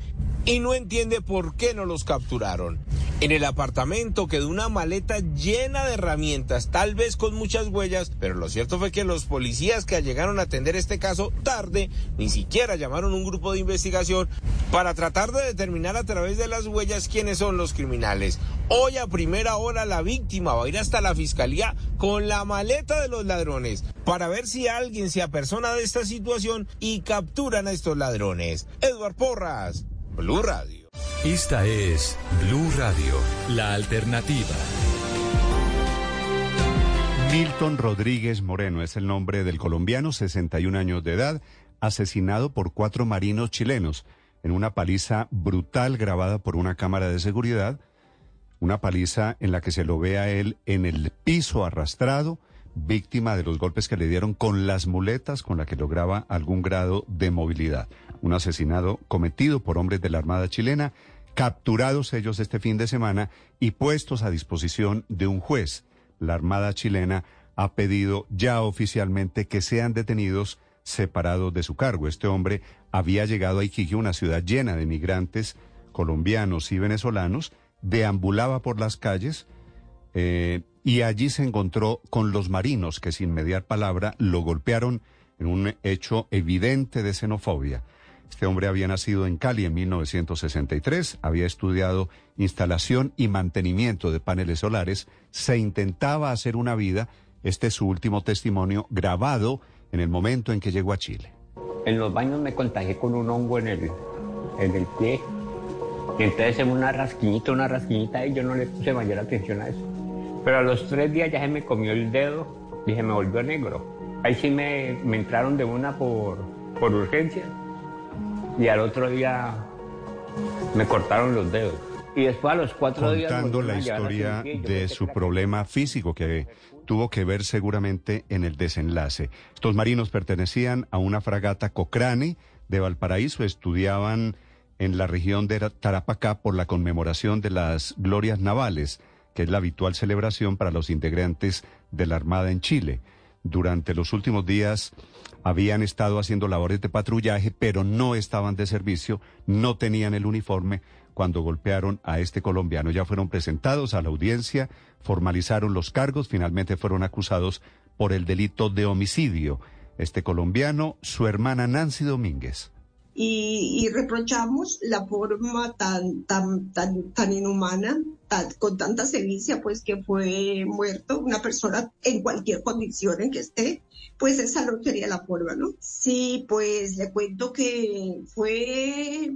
y no entiende por qué no los capturaron. En el apartamento quedó una maleta llena de herramientas, tal vez con muchas huellas, pero lo cierto fue que los policías que llegaron a atender este caso tarde, ni siquiera llamaron un grupo de investigación para tratar de determinar a través de las huellas quiénes son los criminales. Hoy a primera hora la víctima va a ir hasta la fiscalía con la maleta de los ladrones para ver si alguien se apersona de esta situación y capturan a estos ladrones. Edward Porras. Blue Radio. Esta es Blue Radio, la alternativa. Milton Rodríguez Moreno es el nombre del colombiano, 61 años de edad, asesinado por cuatro marinos chilenos en una paliza brutal grabada por una cámara de seguridad, una paliza en la que se lo ve a él en el piso arrastrado, víctima de los golpes que le dieron con las muletas con la que lograba algún grado de movilidad un asesinado cometido por hombres de la Armada chilena, capturados ellos este fin de semana y puestos a disposición de un juez. La Armada chilena ha pedido ya oficialmente que sean detenidos separados de su cargo. Este hombre había llegado a Iquique, una ciudad llena de migrantes colombianos y venezolanos, deambulaba por las calles eh, y allí se encontró con los marinos que sin mediar palabra lo golpearon en un hecho evidente de xenofobia. Este hombre había nacido en Cali en 1963, había estudiado instalación y mantenimiento de paneles solares, se intentaba hacer una vida, este es su último testimonio grabado en el momento en que llegó a Chile. En los baños me contagié con un hongo en el, en el pie, y entonces en una rasquiñita, una rasquiñita y yo no le puse mayor atención a eso. Pero a los tres días ya se me comió el dedo y se me volvió negro. Ahí sí me, me entraron de una por, por urgencia y al otro día me cortaron los dedos. Y después a los cuatro días... Contando la historia de su problema físico que tuvo que ver seguramente en el desenlace. Estos marinos pertenecían a una fragata Cochrane de Valparaíso, estudiaban en la región de Tarapacá por la conmemoración de las glorias navales, que es la habitual celebración para los integrantes de la Armada en Chile. Durante los últimos días habían estado haciendo labores de patrullaje, pero no estaban de servicio, no tenían el uniforme cuando golpearon a este colombiano. Ya fueron presentados a la audiencia, formalizaron los cargos, finalmente fueron acusados por el delito de homicidio. Este colombiano, su hermana Nancy Domínguez. Y, reprochamos la forma tan, tan, tan, tan inhumana, con tanta sevicia, pues que fue muerto una persona en cualquier condición en que esté, pues esa no sería la forma, ¿no? Sí, pues le cuento que fue,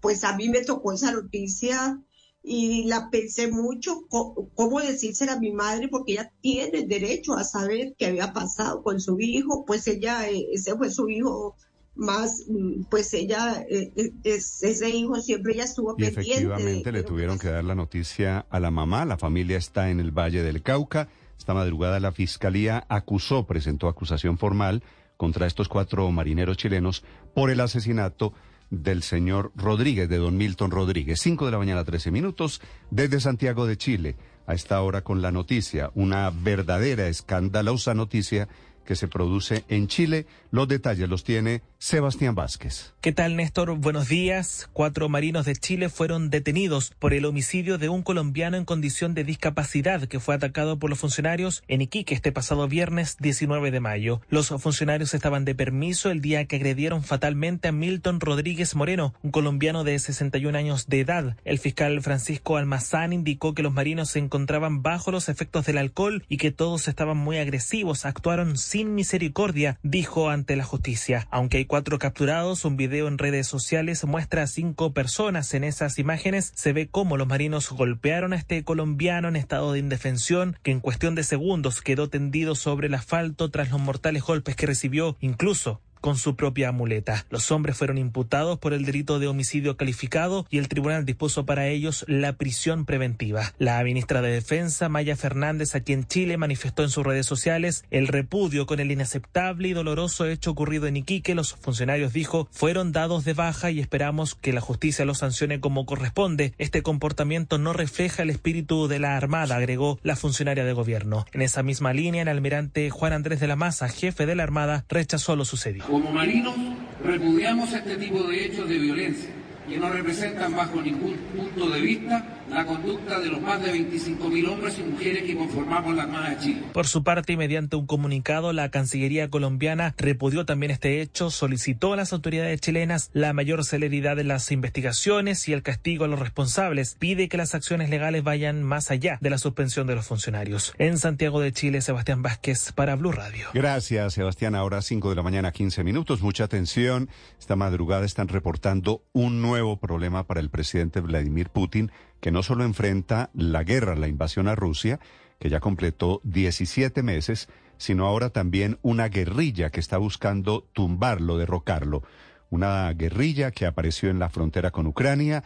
pues a mí me tocó esa noticia y la pensé mucho, cómo decírsela a mi madre, porque ella tiene derecho a saber qué había pasado con su hijo, pues ella, eh, ese fue su hijo más, mm, pues ella, eh, eh, ese hijo siempre ella estuvo y Efectivamente, le tuvieron que dar la noticia a la mamá. La familia está en el Valle del Cauca. Esta madrugada la fiscalía acusó, presentó acusación formal contra estos cuatro marineros chilenos por el asesinato del señor Rodríguez, de don Milton Rodríguez. Cinco de la mañana, trece minutos, desde Santiago de Chile. A esta hora con la noticia, una verdadera escandalosa noticia que se produce en Chile. Los detalles los tiene Sebastián Vázquez. ¿Qué tal, Néstor? Buenos días. Cuatro marinos de Chile fueron detenidos por el homicidio de un colombiano en condición de discapacidad que fue atacado por los funcionarios en Iquique este pasado viernes 19 de mayo. Los funcionarios estaban de permiso el día que agredieron fatalmente a Milton Rodríguez Moreno, un colombiano de 61 años de edad. El fiscal Francisco Almazán indicó que los marinos se encontraban bajo los efectos del alcohol y que todos estaban muy agresivos, actuaron sin misericordia, dijo ante la justicia. Aunque hay cuatro capturados. Un video en redes sociales muestra a cinco personas. En esas imágenes se ve cómo los marinos golpearon a este colombiano en estado de indefensión, que en cuestión de segundos quedó tendido sobre el asfalto tras los mortales golpes que recibió. Incluso con su propia muleta. Los hombres fueron imputados por el delito de homicidio calificado y el tribunal dispuso para ellos la prisión preventiva. La ministra de Defensa, Maya Fernández, aquí en Chile, manifestó en sus redes sociales el repudio con el inaceptable y doloroso hecho ocurrido en Iquique. Los funcionarios, dijo, fueron dados de baja y esperamos que la justicia los sancione como corresponde. Este comportamiento no refleja el espíritu de la Armada, agregó la funcionaria de gobierno. En esa misma línea, el almirante Juan Andrés de la Maza, jefe de la Armada, rechazó lo sucedido. Como marinos repudiamos este tipo de hechos de violencia que no representan bajo ningún punto de vista la conducta de los más de 25.000 hombres y mujeres que conformamos la Armada de Chile. Por su parte, y mediante un comunicado, la Cancillería colombiana repudió también este hecho, solicitó a las autoridades chilenas la mayor celeridad de las investigaciones y el castigo a los responsables. Pide que las acciones legales vayan más allá de la suspensión de los funcionarios. En Santiago de Chile, Sebastián Vázquez para Blue Radio. Gracias, Sebastián. Ahora 5 de la mañana, 15 minutos. Mucha atención. Esta madrugada están reportando un nuevo problema para el presidente Vladimir Putin que no solo enfrenta la guerra, la invasión a Rusia, que ya completó 17 meses, sino ahora también una guerrilla que está buscando tumbarlo, derrocarlo. Una guerrilla que apareció en la frontera con Ucrania,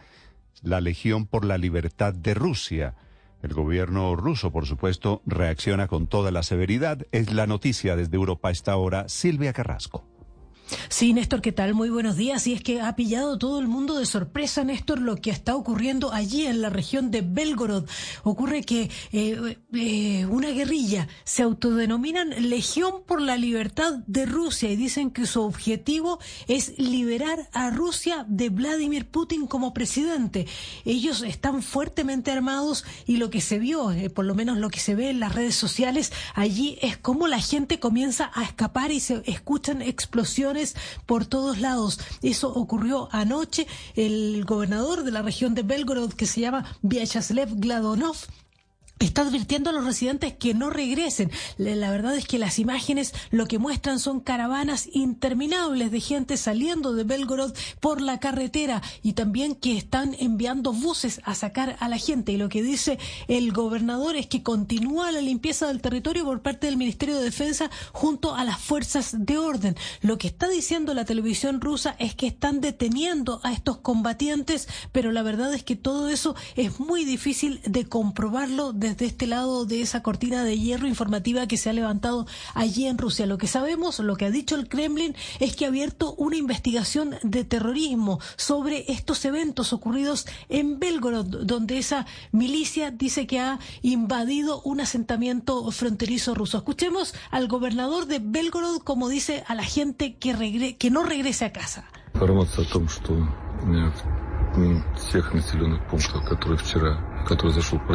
la Legión por la Libertad de Rusia. El gobierno ruso, por supuesto, reacciona con toda la severidad. Es la noticia desde Europa esta hora, Silvia Carrasco. Sí, Néstor, ¿qué tal? Muy buenos días. Y es que ha pillado todo el mundo de sorpresa, Néstor, lo que está ocurriendo allí en la región de Belgorod. Ocurre que eh, eh, una guerrilla se autodenominan Legión por la Libertad de Rusia y dicen que su objetivo es liberar a Rusia de Vladimir Putin como presidente. Ellos están fuertemente armados y lo que se vio, eh, por lo menos lo que se ve en las redes sociales allí, es cómo la gente comienza a escapar y se escuchan explosiones por todos lados. Eso ocurrió anoche. El gobernador de la región de Belgorod, que se llama Vyacheslav Gladonov, está advirtiendo a los residentes que no regresen. La verdad es que las imágenes lo que muestran son caravanas interminables de gente saliendo de Belgorod por la carretera y también que están enviando buses a sacar a la gente. Y lo que dice el gobernador es que continúa la limpieza del territorio por parte del Ministerio de Defensa junto a las fuerzas de orden. Lo que está diciendo la televisión rusa es que están deteniendo a estos combatientes, pero la verdad es que todo eso es muy difícil de comprobarlo este lado de esa cortina de hierro informativa que se ha levantado allí en Rusia. Lo que sabemos, lo que ha dicho el Kremlin, es que ha abierto una investigación de terrorismo sobre estos eventos ocurridos en Belgorod, donde esa milicia dice que ha invadido un asentamiento fronterizo ruso. Escuchemos al gobernador de Belgorod como dice a la gente que, que no regrese a casa. Информация о том, что в всех населенных пунктах, которые вчера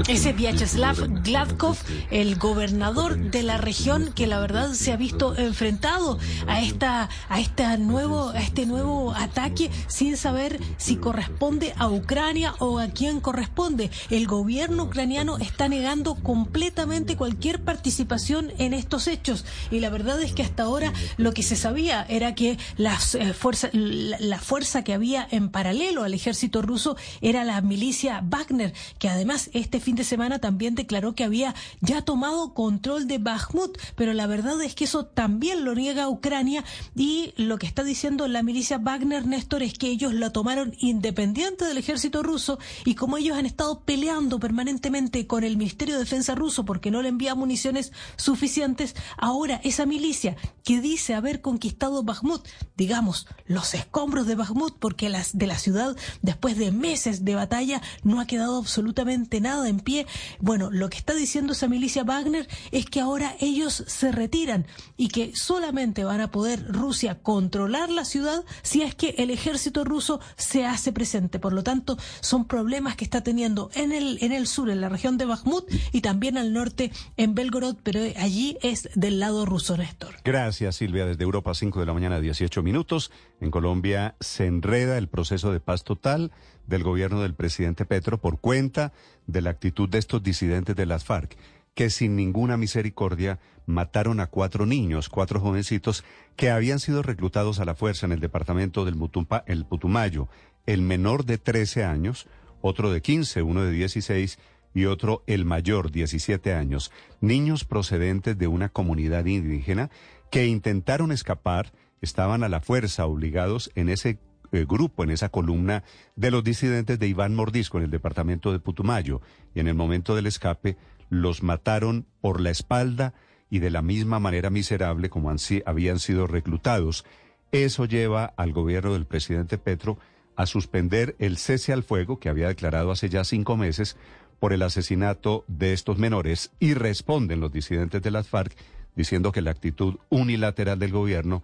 Ese Vyacheslav Gladkov, el gobernador de la región que la verdad se ha visto enfrentado a esta a esta nuevo a este nuevo ataque sin saber si corresponde a Ucrania o a quién corresponde. El gobierno ucraniano está negando completamente cualquier participación en estos hechos. Y la verdad es que hasta ahora lo que se sabía era que las eh, fuerzas la, la fuerza que había en paralelo al ejército ruso era la milicia Wagner que además este fin de semana también declaró que había ya tomado control de Bakhmut, pero la verdad es que eso también lo niega Ucrania y lo que está diciendo la milicia Wagner, Néstor, es que ellos la tomaron independiente del ejército ruso y como ellos han estado peleando permanentemente con el Ministerio de Defensa ruso porque no le envía municiones suficientes, ahora esa milicia que dice haber conquistado Bakhmut, digamos, los escombros de Bakhmut, porque las de la ciudad después de meses de batalla no ha quedado absolutamente nada en pie. Bueno, lo que está diciendo esa milicia Wagner es que ahora ellos se retiran y que solamente van a poder Rusia controlar la ciudad si es que el ejército ruso se hace presente. Por lo tanto, son problemas que está teniendo en el, en el sur, en la región de Bakhmut y también al norte en Belgorod, pero allí es del lado ruso, Néstor. Gracias, Silvia. Desde Europa, 5 de la mañana, 18 minutos. En Colombia se enreda el proceso de paz total del gobierno del presidente Petro por cuenta de la actitud de estos disidentes de las FARC, que sin ninguna misericordia mataron a cuatro niños, cuatro jovencitos, que habían sido reclutados a la fuerza en el departamento del Mutumpa, el Putumayo, el menor de 13 años, otro de 15, uno de 16 y otro el mayor, 17 años, niños procedentes de una comunidad indígena que intentaron escapar, estaban a la fuerza obligados en ese eh, grupo, en esa columna de los disidentes de Iván Mordisco en el departamento de Putumayo. Y en el momento del escape los mataron por la espalda y de la misma manera miserable como habían sido reclutados. Eso lleva al gobierno del presidente Petro a suspender el cese al fuego que había declarado hace ya cinco meses por el asesinato de estos menores y responden los disidentes de las FARC diciendo que la actitud unilateral del gobierno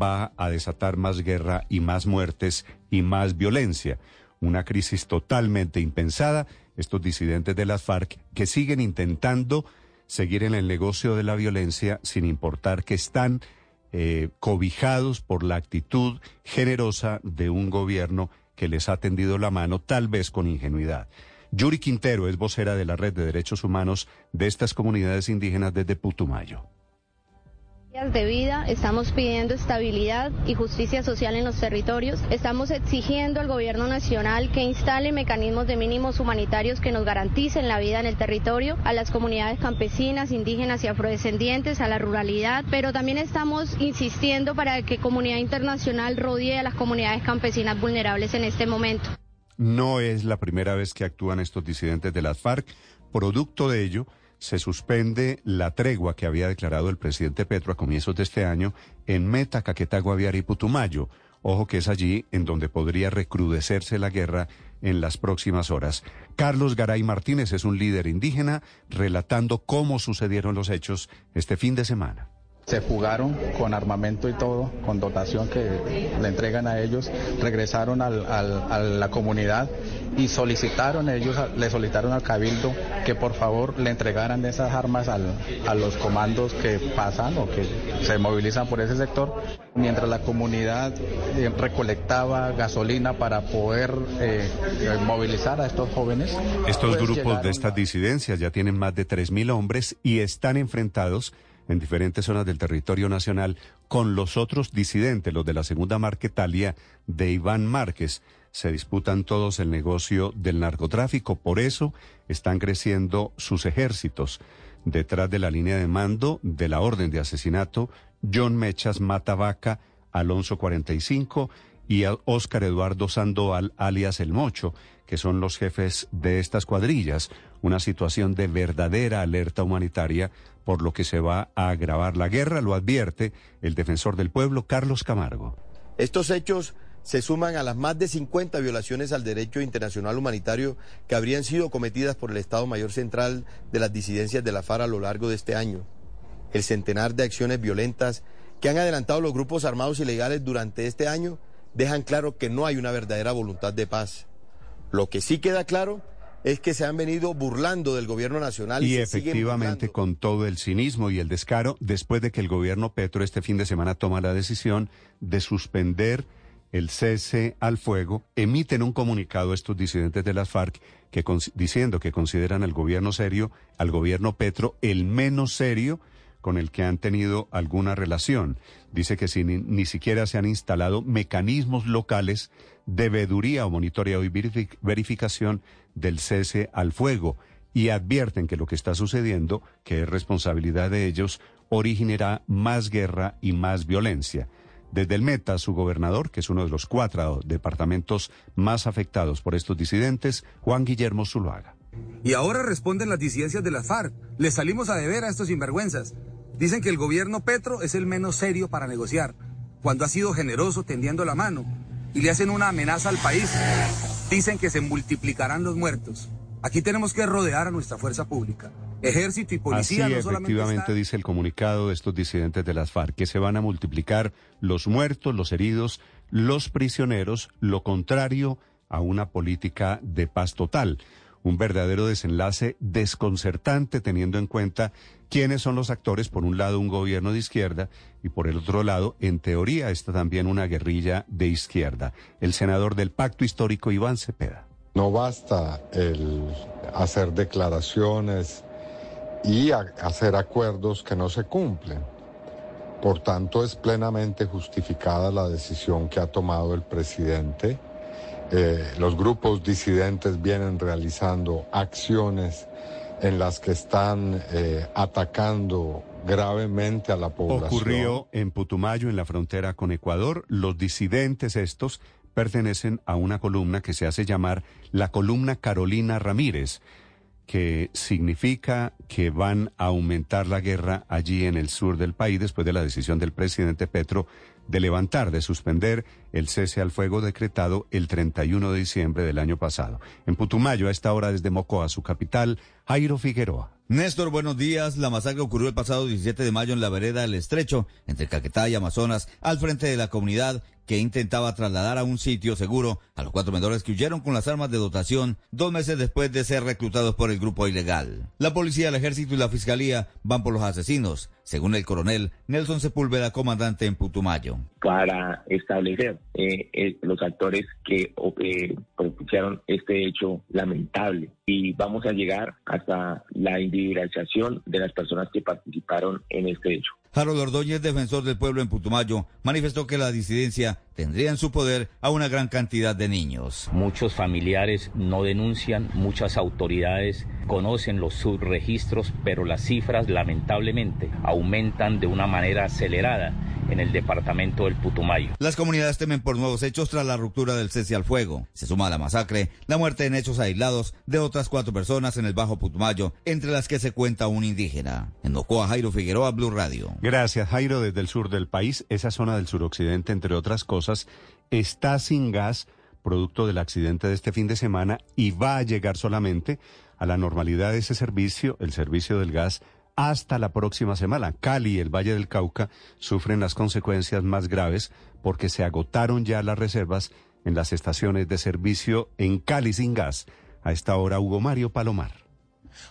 va a desatar más guerra y más muertes y más violencia. Una crisis totalmente impensada. Estos disidentes de las FARC que siguen intentando seguir en el negocio de la violencia sin importar que están eh, cobijados por la actitud generosa de un gobierno que les ha tendido la mano, tal vez con ingenuidad. Yuri Quintero es vocera de la Red de Derechos Humanos de estas comunidades indígenas desde Putumayo de vida, estamos pidiendo estabilidad y justicia social en los territorios, estamos exigiendo al gobierno nacional que instale mecanismos de mínimos humanitarios que nos garanticen la vida en el territorio, a las comunidades campesinas, indígenas y afrodescendientes, a la ruralidad, pero también estamos insistiendo para que comunidad internacional rodee a las comunidades campesinas vulnerables en este momento. No es la primera vez que actúan estos disidentes de las FARC, producto de ello se suspende la tregua que había declarado el presidente Petro a comienzos de este año en Meta, Caquetá, Guaviare y Putumayo. Ojo que es allí en donde podría recrudecerse la guerra en las próximas horas. Carlos Garay Martínez es un líder indígena relatando cómo sucedieron los hechos este fin de semana. Se fugaron con armamento y todo, con dotación que le entregan a ellos, regresaron a la comunidad y solicitaron, ellos le solicitaron al cabildo que por favor le entregaran esas armas a los comandos que pasan o que se movilizan por ese sector, mientras la comunidad eh, recolectaba gasolina para poder eh, movilizar a estos jóvenes. Estos pues grupos de estas disidencias ya tienen más de 3.000 hombres y están enfrentados en diferentes zonas del territorio nacional con los otros disidentes, los de la segunda Marquetalia de Iván Márquez. Se disputan todos el negocio del narcotráfico, por eso están creciendo sus ejércitos. Detrás de la línea de mando de la orden de asesinato, John Mechas Matavaca, Alonso 45 y Óscar Eduardo Sandoval, alias El Mocho, que son los jefes de estas cuadrillas. Una situación de verdadera alerta humanitaria por lo que se va a agravar la guerra, lo advierte el defensor del pueblo, Carlos Camargo. Estos hechos se suman a las más de 50 violaciones al derecho internacional humanitario que habrían sido cometidas por el Estado Mayor Central de las disidencias de la FARA a lo largo de este año. El centenar de acciones violentas que han adelantado los grupos armados ilegales durante este año dejan claro que no hay una verdadera voluntad de paz. Lo que sí queda claro es que se han venido burlando del gobierno nacional. Y, y efectivamente con todo el cinismo y el descaro, después de que el gobierno Petro este fin de semana toma la decisión de suspender el cese al fuego, emiten un comunicado estos disidentes de las FARC que diciendo que consideran al gobierno serio, al gobierno Petro, el menos serio con el que han tenido alguna relación. Dice que si ni, siquiera se han instalado mecanismos locales de veduría o monitoreo y verificación del cese al fuego y advierten que lo que está sucediendo, que es responsabilidad de ellos, originará más guerra y más violencia. Desde el Meta, su gobernador, que es uno de los cuatro departamentos más afectados por estos disidentes, Juan Guillermo Zuluaga. Y ahora responden las disidencias de la FARC. Les salimos a deber a estos sinvergüenzas. Dicen que el gobierno Petro es el menos serio para negociar, cuando ha sido generoso tendiendo la mano. Y le hacen una amenaza al país. Dicen que se multiplicarán los muertos. Aquí tenemos que rodear a nuestra fuerza pública ejército y policía. Así efectivamente dice el comunicado de estos disidentes de las FARC, que se van a multiplicar los muertos, los heridos, los prisioneros, lo contrario a una política de paz total. Un verdadero desenlace desconcertante teniendo en cuenta quiénes son los actores, por un lado un gobierno de izquierda y por el otro lado, en teoría, está también una guerrilla de izquierda. El senador del Pacto Histórico, Iván Cepeda. No basta el hacer declaraciones y hacer acuerdos que no se cumplen. Por tanto, es plenamente justificada la decisión que ha tomado el presidente. Eh, los grupos disidentes vienen realizando acciones en las que están eh, atacando gravemente a la población. Ocurrió en Putumayo, en la frontera con Ecuador. Los disidentes estos pertenecen a una columna que se hace llamar la columna Carolina Ramírez que significa que van a aumentar la guerra allí en el sur del país después de la decisión del presidente Petro de levantar, de suspender el cese al fuego decretado el 31 de diciembre del año pasado. En Putumayo, a esta hora desde Mocoa, su capital, Jairo Figueroa. Néstor, buenos días. La masacre ocurrió el pasado 17 de mayo en la vereda del Estrecho, entre Caquetá y Amazonas, al frente de la comunidad que intentaba trasladar a un sitio seguro a los cuatro menores que huyeron con las armas de dotación dos meses después de ser reclutados por el grupo ilegal. La policía, el ejército y la fiscalía van por los asesinos, según el coronel Nelson Sepúlveda, comandante en Putumayo. Para establecer eh, eh, los actores que eh, propiciaron este hecho lamentable y vamos a llegar hasta la individualización de las personas que participaron en este hecho. Harold Ordóñez, defensor del pueblo en Putumayo, manifestó que la disidencia tendría en su poder a una gran cantidad de niños. Muchos familiares no denuncian, muchas autoridades conocen los subregistros, pero las cifras lamentablemente aumentan de una manera acelerada en el departamento del Putumayo. Las comunidades temen por nuevos hechos tras la ruptura del cese al fuego. Se suma a la masacre la muerte en hechos aislados de otras cuatro personas en el Bajo Putumayo, entre las que se cuenta un indígena. En Nocoa, Jairo Figueroa, Blue Radio. Gracias, Jairo, desde el sur del país. Esa zona del suroccidente, entre otras cosas, está sin gas producto del accidente de este fin de semana y va a llegar solamente a la normalidad de ese servicio, el servicio del gas hasta la próxima semana. Cali y el Valle del Cauca sufren las consecuencias más graves porque se agotaron ya las reservas en las estaciones de servicio en Cali sin gas. A esta hora, Hugo Mario Palomar.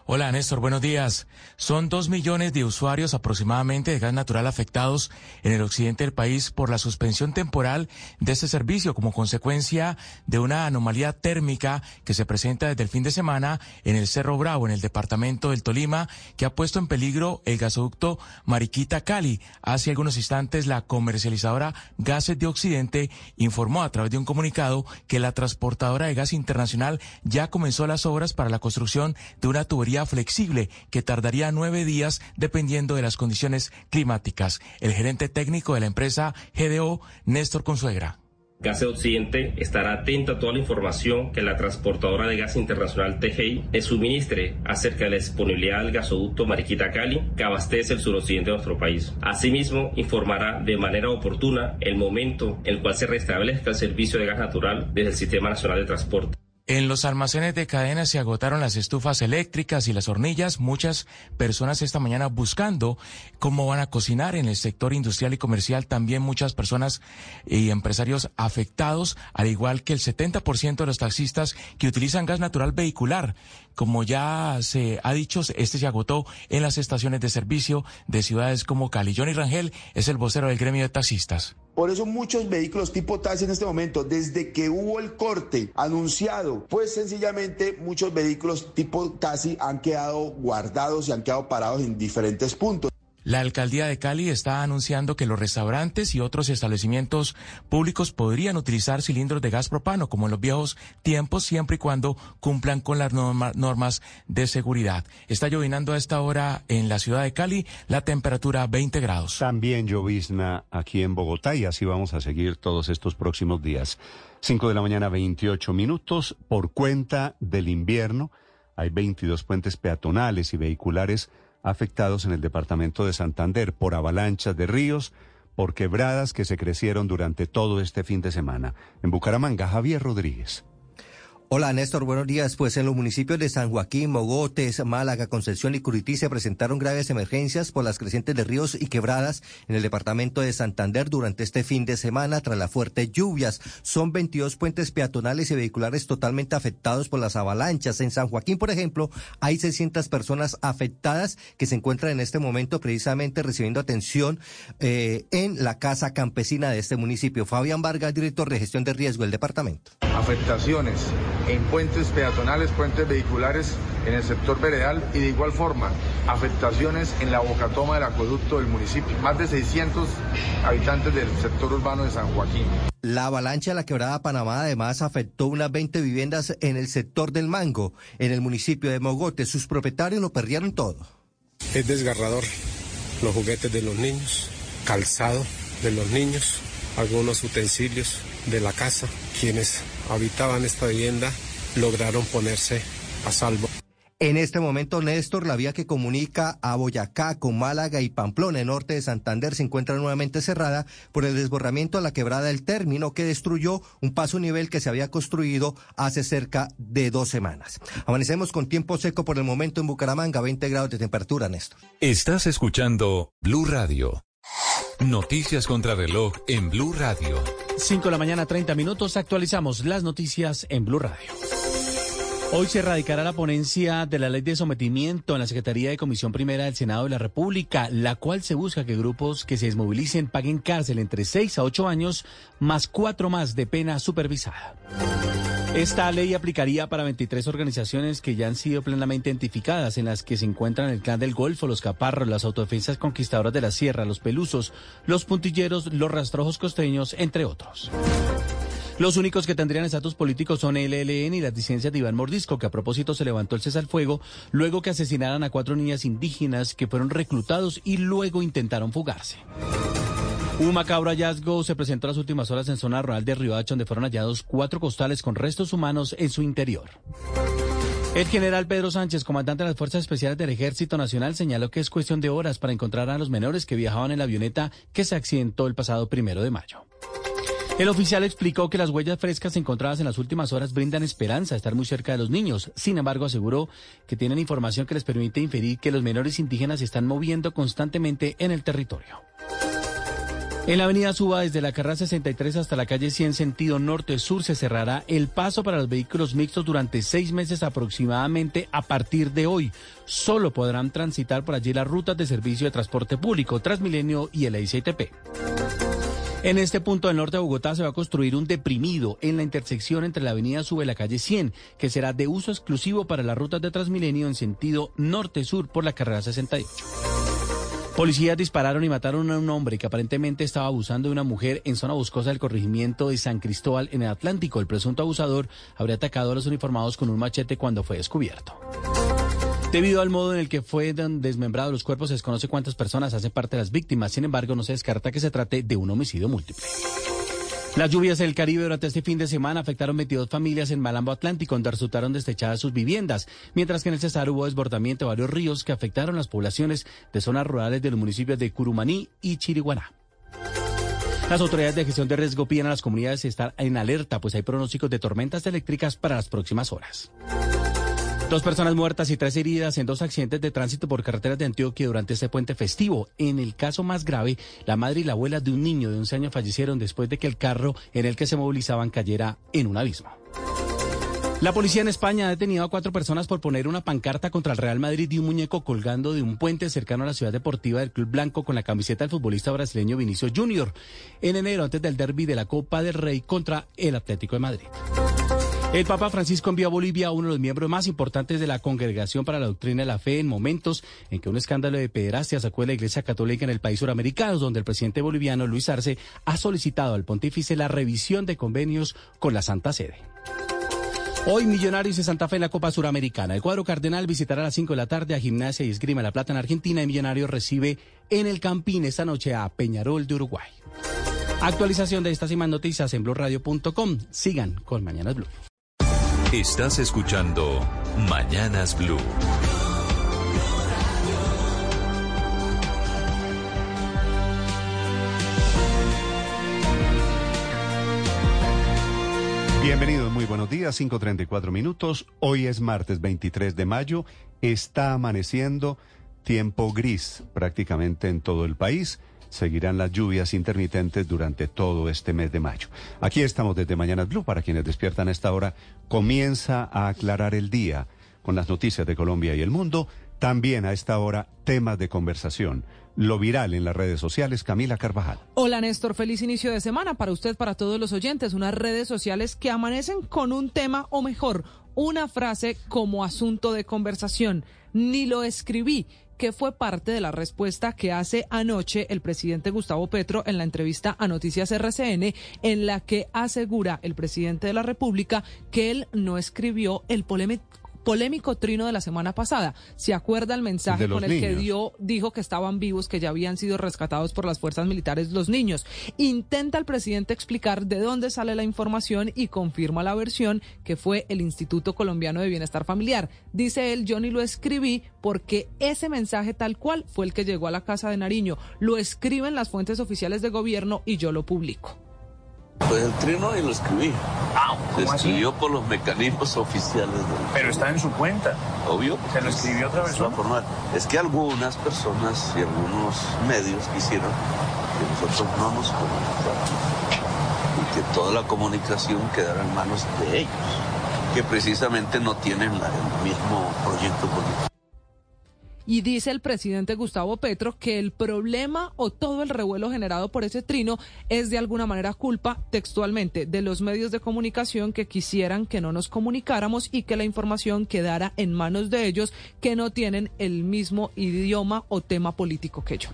Hola Néstor, buenos días. Son dos millones de usuarios aproximadamente de gas natural afectados en el occidente del país por la suspensión temporal de este servicio como consecuencia de una anomalía térmica que se presenta desde el fin de semana en el Cerro Bravo, en el departamento del Tolima, que ha puesto en peligro el gasoducto Mariquita Cali. Hace algunos instantes la comercializadora Gases de Occidente informó a través de un comunicado que la transportadora de gas internacional ya comenzó las obras para la construcción de una tubería flexible que tardaría nueve días dependiendo de las condiciones climáticas. El gerente técnico de la empresa GDO, Néstor Consuegra. Gas Occidente estará atento a toda la información que la transportadora de gas internacional TGI le suministre acerca de la disponibilidad del gasoducto Mariquita Cali que abastece el suroccidente de nuestro país. Asimismo, informará de manera oportuna el momento en el cual se restablezca el servicio de gas natural desde el Sistema Nacional de Transporte. En los almacenes de cadena se agotaron las estufas eléctricas y las hornillas. Muchas personas esta mañana buscando cómo van a cocinar en el sector industrial y comercial. También muchas personas y empresarios afectados, al igual que el 70% de los taxistas que utilizan gas natural vehicular. Como ya se ha dicho, este se agotó en las estaciones de servicio de ciudades como Cali. Johnny Rangel es el vocero del gremio de taxistas. Por eso muchos vehículos tipo taxi en este momento, desde que hubo el corte anunciado, pues sencillamente muchos vehículos tipo taxi han quedado guardados y han quedado parados en diferentes puntos. La alcaldía de Cali está anunciando que los restaurantes y otros establecimientos públicos podrían utilizar cilindros de gas propano como en los viejos tiempos siempre y cuando cumplan con las normas de seguridad. Está llovinando a esta hora en la ciudad de Cali, la temperatura 20 grados. También llovizna aquí en Bogotá y así vamos a seguir todos estos próximos días. 5 de la mañana 28 minutos por cuenta del invierno. Hay 22 puentes peatonales y vehiculares afectados en el departamento de Santander por avalanchas de ríos, por quebradas que se crecieron durante todo este fin de semana. En Bucaramanga, Javier Rodríguez. Hola Néstor, buenos días. Pues en los municipios de San Joaquín, Mogotes, Málaga, Concepción y Curití se presentaron graves emergencias por las crecientes de ríos y quebradas en el departamento de Santander durante este fin de semana tras las fuertes lluvias. Son 22 puentes peatonales y vehiculares totalmente afectados por las avalanchas. En San Joaquín, por ejemplo, hay 600 personas afectadas que se encuentran en este momento precisamente recibiendo atención eh, en la casa campesina de este municipio. Fabián Vargas, director de gestión de riesgo del departamento. Afectaciones en puentes peatonales, puentes vehiculares en el sector veredal y de igual forma afectaciones en la bocatoma del acueducto del municipio. Más de 600 habitantes del sector urbano de San Joaquín. La avalancha de la quebrada Panamá además afectó unas 20 viviendas en el sector del Mango, en el municipio de Mogote. Sus propietarios lo perdieron todo. Es desgarrador. Los juguetes de los niños, calzado de los niños, algunos utensilios de la casa, quienes habitaban esta vivienda lograron ponerse a salvo. En este momento, Néstor, la vía que comunica a Boyacá con Málaga y Pamplona, en norte de Santander, se encuentra nuevamente cerrada por el desborramiento de la quebrada del término que destruyó un paso nivel que se había construido hace cerca de dos semanas. Amanecemos con tiempo seco por el momento en Bucaramanga, 20 grados de temperatura, Néstor. Estás escuchando Blue Radio. Noticias contra reloj en Blue Radio. 5 de la mañana, 30 minutos. Actualizamos las noticias en Blue Radio. Hoy se radicará la ponencia de la ley de sometimiento en la Secretaría de Comisión Primera del Senado de la República, la cual se busca que grupos que se desmovilicen paguen cárcel entre 6 a 8 años más 4 más de pena supervisada. Esta ley aplicaría para 23 organizaciones que ya han sido plenamente identificadas, en las que se encuentran el Clan del Golfo, los Caparros, las Autodefensas Conquistadoras de la Sierra, los Pelusos, los Puntilleros, los Rastrojos Costeños, entre otros. Los únicos que tendrían estatus político son el ELN y las disidencias de Iván Mordisco, que a propósito se levantó el cesar fuego luego que asesinaran a cuatro niñas indígenas que fueron reclutados y luego intentaron fugarse. Un macabro hallazgo se presentó las últimas horas en zona rural de Riohacha, donde fueron hallados cuatro costales con restos humanos en su interior. El general Pedro Sánchez, comandante de las Fuerzas Especiales del Ejército Nacional, señaló que es cuestión de horas para encontrar a los menores que viajaban en la avioneta que se accidentó el pasado primero de mayo. El oficial explicó que las huellas frescas encontradas en las últimas horas brindan esperanza de estar muy cerca de los niños. Sin embargo, aseguró que tienen información que les permite inferir que los menores indígenas se están moviendo constantemente en el territorio. En la avenida Suba, desde la carrera 63 hasta la calle 100, sentido norte-sur, se cerrará el paso para los vehículos mixtos durante seis meses aproximadamente a partir de hoy. Solo podrán transitar por allí las rutas de servicio de transporte público, Transmilenio y el ICTP. En este punto del norte de Bogotá se va a construir un deprimido en la intersección entre la avenida Sube y la calle 100, que será de uso exclusivo para las rutas de Transmilenio en sentido norte-sur por la carrera 68. Policías dispararon y mataron a un hombre que aparentemente estaba abusando de una mujer en zona boscosa del corregimiento de San Cristóbal en el Atlántico. El presunto abusador habría atacado a los uniformados con un machete cuando fue descubierto. Debido al modo en el que fue desmembrados los cuerpos, se desconoce cuántas personas hacen parte de las víctimas. Sin embargo, no se descarta que se trate de un homicidio múltiple. Las lluvias del Caribe durante este fin de semana afectaron 22 familias en Malambo Atlántico, donde resultaron destechadas sus viviendas, mientras que en el Cesar hubo desbordamiento de varios ríos que afectaron las poblaciones de zonas rurales de los municipios de Curumaní y Chiriguaná. Las autoridades de gestión de riesgo piden a las comunidades estar en alerta, pues hay pronósticos de tormentas eléctricas para las próximas horas. Dos personas muertas y tres heridas en dos accidentes de tránsito por carreteras de Antioquia durante este puente festivo. En el caso más grave, la madre y la abuela de un niño de 11 años fallecieron después de que el carro en el que se movilizaban cayera en un abismo. La policía en España ha detenido a cuatro personas por poner una pancarta contra el Real Madrid y un muñeco colgando de un puente cercano a la ciudad deportiva del Club Blanco con la camiseta del futbolista brasileño Vinicio Junior en enero antes del derby de la Copa del Rey contra el Atlético de Madrid. El Papa Francisco envió a Bolivia a uno de los miembros más importantes de la Congregación para la Doctrina de la Fe en momentos en que un escándalo de pederastia sacó de la Iglesia Católica en el país suramericano, donde el presidente boliviano Luis Arce ha solicitado al pontífice la revisión de convenios con la Santa Sede. Hoy Millonarios de Santa Fe en la Copa Suramericana. El cuadro cardenal visitará a las 5 de la tarde a Gimnasia y Esgrima La Plata en Argentina y Millonarios recibe en el Campín esta noche a Peñarol de Uruguay. Actualización de estas y más noticias en blurradio.com. Sigan con Mañanas Blue. Estás escuchando Mañanas Blue. Bienvenidos, muy buenos días, 5.34 minutos. Hoy es martes 23 de mayo, está amaneciendo, tiempo gris prácticamente en todo el país. Seguirán las lluvias intermitentes durante todo este mes de mayo. Aquí estamos desde Mañanas Blue, para quienes despiertan a esta hora, comienza a aclarar el día con las noticias de Colombia y el mundo. También a esta hora, temas de conversación lo viral en las redes sociales. Camila Carvajal. Hola Néstor, feliz inicio de semana para usted, para todos los oyentes. Unas redes sociales que amanecen con un tema o mejor, una frase como asunto de conversación. Ni lo escribí que fue parte de la respuesta que hace anoche el presidente Gustavo Petro en la entrevista a Noticias RCN, en la que asegura el presidente de la República que él no escribió el polémico polémico trino de la semana pasada. ¿Se acuerda el mensaje con el que dio, dijo que estaban vivos, que ya habían sido rescatados por las fuerzas militares los niños? Intenta el presidente explicar de dónde sale la información y confirma la versión que fue el Instituto Colombiano de Bienestar Familiar. Dice él, yo ni lo escribí porque ese mensaje tal cual fue el que llegó a la casa de Nariño. Lo escriben las fuentes oficiales de gobierno y yo lo publico. Pues el trino y lo escribí. Ah, Se escribió por los mecanismos <laughs> oficiales. Del... Pero está en su cuenta. Obvio. ¿Se lo escribió otra vez? Formal. Es que algunas personas y algunos medios quisieron que nosotros no nos comunicáramos y que toda la comunicación quedara en manos de ellos, que precisamente no tienen el mismo proyecto político. Y dice el presidente Gustavo Petro que el problema o todo el revuelo generado por ese trino es de alguna manera culpa textualmente de los medios de comunicación que quisieran que no nos comunicáramos y que la información quedara en manos de ellos que no tienen el mismo idioma o tema político que yo.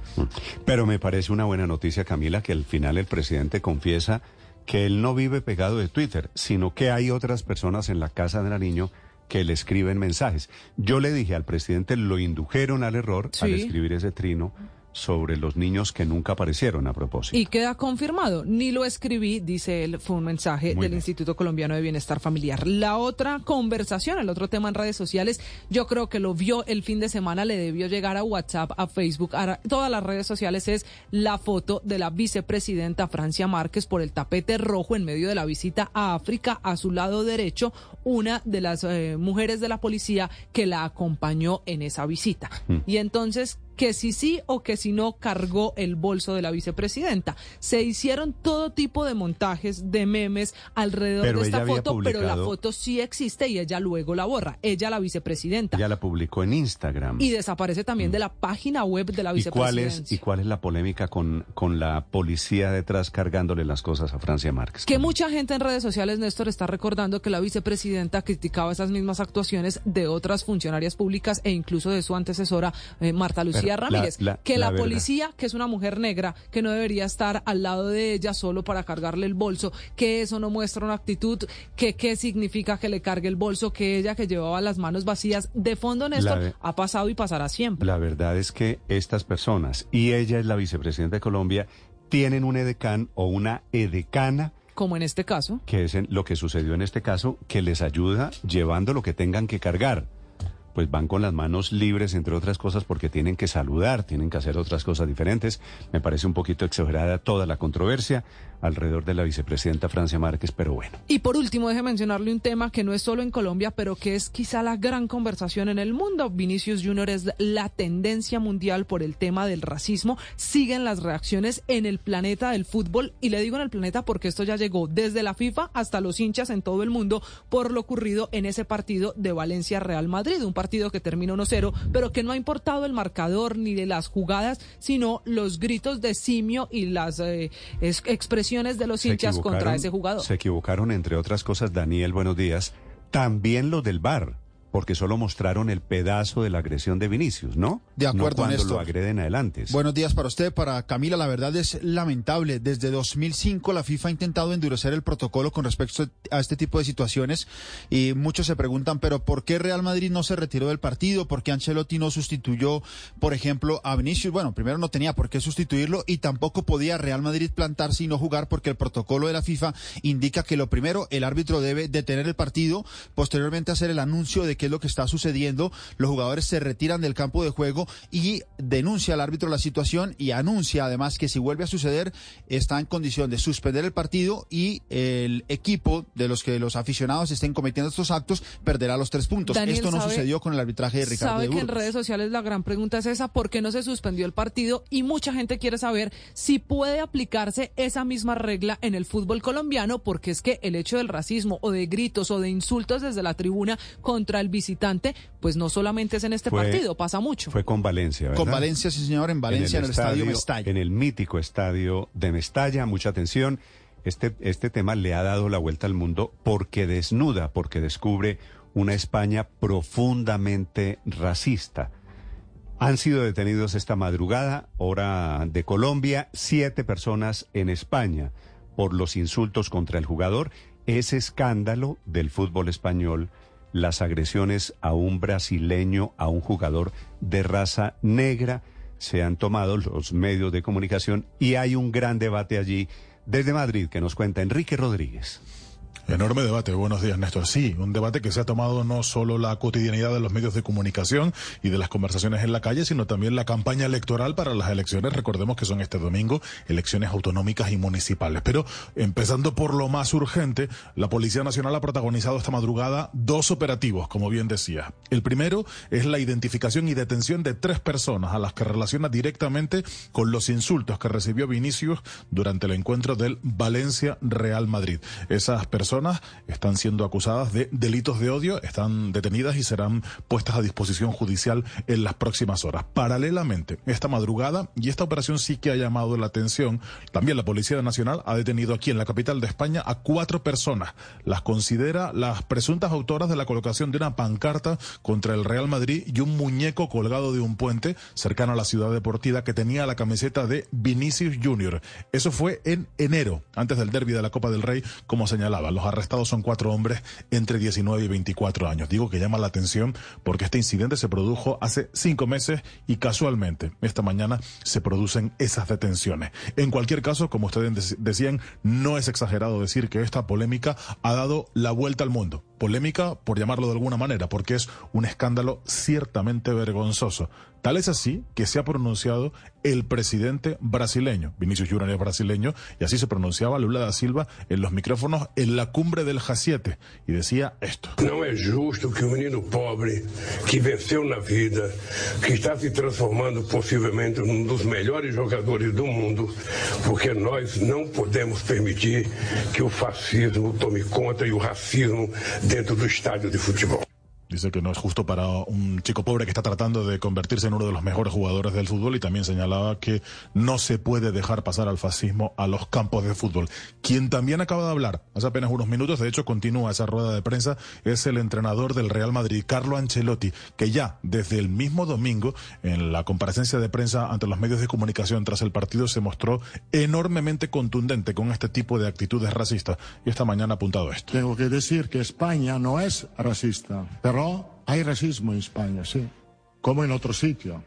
Pero me parece una buena noticia, Camila, que al final el presidente confiesa que él no vive pegado de Twitter, sino que hay otras personas en la casa de Nariño que le escriben mensajes. Yo le dije al presidente, lo indujeron al error Sí. al escribir ese trino sobre los niños que nunca aparecieron a propósito. Y queda confirmado, ni lo escribí, dice él, fue un mensaje Muy del bien. Instituto Colombiano de Bienestar Familiar. La otra conversación, el otro tema en redes sociales, yo creo que lo vio el fin de semana, le debió llegar a WhatsApp, a Facebook, a todas las redes sociales, es la foto de la vicepresidenta Francia Márquez por el tapete rojo en medio de la visita a África, a su lado derecho, una de las eh, mujeres de la policía que la acompañó en esa visita. Mm. Y entonces, que si sí o que si no cargó el bolso de la vicepresidenta. Se hicieron todo tipo de montajes, de memes alrededor Pero de esta foto, pero la foto sí existe y ella luego la borra. Ella, la vicepresidenta. Ya la publicó en Instagram. Y desaparece también de la página web de la ¿Y cuál, es, ¿Y cuál es la polémica con, con la policía detrás cargándole las cosas a Francia Márquez? Que mucha gente en redes sociales, Néstor, está recordando que la vicepresidenta criticaba esas mismas actuaciones de otras funcionarias públicas e incluso de su antecesora, eh, Marta Lucía Ramírez. la- que la policía, que es una mujer negra, que no debería estar al lado de ella solo para cargarle el bolso, que eso no muestra una actitud, que qué significa que le cargue el bolso, que ella que llevaba las manos vacías. De fondo, Néstor, ve- ha pasado y pasará siempre. La verdad es que estas personas, y ella es la vicepresidenta de Colombia, tienen un edecán o una edecana, Como en este caso. que es en- lo que sucedió en este caso, que les ayuda llevando lo que tengan que cargar. Pues van con las manos libres, entre otras cosas, porque tienen que saludar, tienen que hacer otras cosas diferentes. Me parece un poquito exagerada toda la controversia alrededor de la vicepresidenta Francia Márquez, pero bueno. Y por último, deje mencionarle un tema que no es solo en Colombia, pero que es quizá la gran conversación en el mundo. Vinicius Junior es la tendencia mundial por el tema del racismo. Siguen las reacciones en el planeta del fútbol, y le digo en el planeta porque esto ya llegó desde la FIFA hasta los hinchas en todo el mundo por lo ocurrido en ese partido de Valencia-Real Madrid, un partido que terminó 1-0, pero que no ha importado el marcador ni de las jugadas, sino los gritos de simio y las eh, expresiones de los hinchas contra ese jugador. Se equivocaron, entre otras cosas, Daniel, buenos días, también los del bar porque solo mostraron el pedazo de la agresión de Vinicius, ¿no? De acuerdo, no cuando Néstor. lo agreden adelante. Buenos días para usted, para Camila. La verdad es lamentable. Desde 2005 la FIFA ha intentado endurecer el protocolo con respecto a este tipo de situaciones y muchos se preguntan, pero ¿por qué Real Madrid no se retiró del partido? ¿Por qué Ancelotti no sustituyó, por ejemplo, a Vinicius? Bueno, primero no tenía por qué sustituirlo y tampoco podía Real Madrid plantarse y no jugar porque el protocolo de la FIFA indica que lo primero, el árbitro debe detener el partido, posteriormente hacer el anuncio de que es lo que está sucediendo. Los jugadores se retiran del campo de juego y denuncia al árbitro la situación y anuncia además que si vuelve a suceder está en condición de suspender el partido y el equipo de los que los aficionados estén cometiendo estos actos perderá los tres puntos. Daniel, Esto no ¿sabe- sucedió con el arbitraje de Ricardo Sabe de que en redes sociales la gran pregunta es esa, ¿por qué no se suspendió el partido? Y mucha gente quiere saber si puede aplicarse esa misma regla en el fútbol colombiano, porque es que el hecho del racismo o de gritos o de insultos desde la tribuna contra el visitante, pues no solamente es en este Fue- partido, pasa mucho. Fue con Valencia, ¿verdad? Con Valencia, sí señor, en Valencia, en el, estadio Mestalla. En el mítico estadio de Mestalla, mucha atención. Este, este tema le ha dado la vuelta al mundo porque desnuda, porque descubre una España profundamente racista. Han sido detenidos esta madrugada, hora de Colombia, siete personas en España por los insultos contra el jugador. Ese escándalo del fútbol español, las agresiones a un brasileño, a un jugador de raza negra, se han tomado los medios de comunicación y hay un gran debate allí desde Madrid que nos cuenta Enrique Rodríguez. Enorme debate. Buenos días, Néstor. Sí, un debate que se ha tomado no solo la cotidianidad de los medios de comunicación y de las conversaciones en la calle, sino también la campaña electoral para las elecciones. Recordemos que son este domingo elecciones autonómicas y municipales. Pero empezando por lo más urgente, la Policía Nacional ha protagonizado esta madrugada dos operativos, como bien decía. El primero es la identificación y detención de tres personas a las que relaciona directamente con los insultos que recibió Vinicius durante el encuentro del Valencia Real Madrid. Esas personas están siendo acusadas de delitos de odio, están detenidas y serán puestas a disposición judicial en las próximas horas. Paralelamente, esta madrugada, y esta operación sí que ha llamado la atención, también la Policía Nacional ha detenido aquí en la capital de España a cuatro personas. Las considera las presuntas autoras de la colocación de una pancarta contra el Real Madrid y un muñeco colgado de un puente cercano a la ciudad deportiva que tenía la camiseta de Vinicius Junior. Eso fue en enero, antes del derby de la Copa del Rey, como señalaba. Los arrestados son cuatro hombres entre 19 y 24 años. Digo que llama la atención porque este incidente se produjo hace cinco meses y casualmente esta mañana se producen esas detenciones. En cualquier caso, como ustedes dec- decían, no es exagerado decir que esta polémica ha dado la vuelta al mundo. Polémica, por llamarlo de alguna manera, porque es un escándalo ciertamente vergonzoso. Tal es así que se ha pronunciado el presidente brasileño, Vinicius Junior es brasileño, y así se pronunciaba Lula da Silva en los micrófonos en la cumbre del G7, y decía esto. Não é justo que um menino pobre que venceu na vida, que está se transformando possivelmente num dos melhores jogadores do mundo, porque nós não podemos permitir que o fascismo tome conta e o racismo dentro do estádio de futebol. Dice que no es justo para un chico pobre que está tratando de convertirse en uno de los mejores jugadores del fútbol y también señalaba que no se puede dejar pasar al fascismo a los campos de fútbol. Quien también acaba de hablar hace apenas unos minutos, de hecho continúa esa rueda de prensa, es el entrenador del Real Madrid, Carlo Ancelotti, que ya desde el mismo domingo en la comparecencia de prensa ante los medios de comunicación tras el partido se mostró enormemente contundente con este tipo de actitudes racistas y esta mañana ha apuntado esto. Tengo que decir que España no es racista, pero hay racismo en España, sí, como en otro sitio,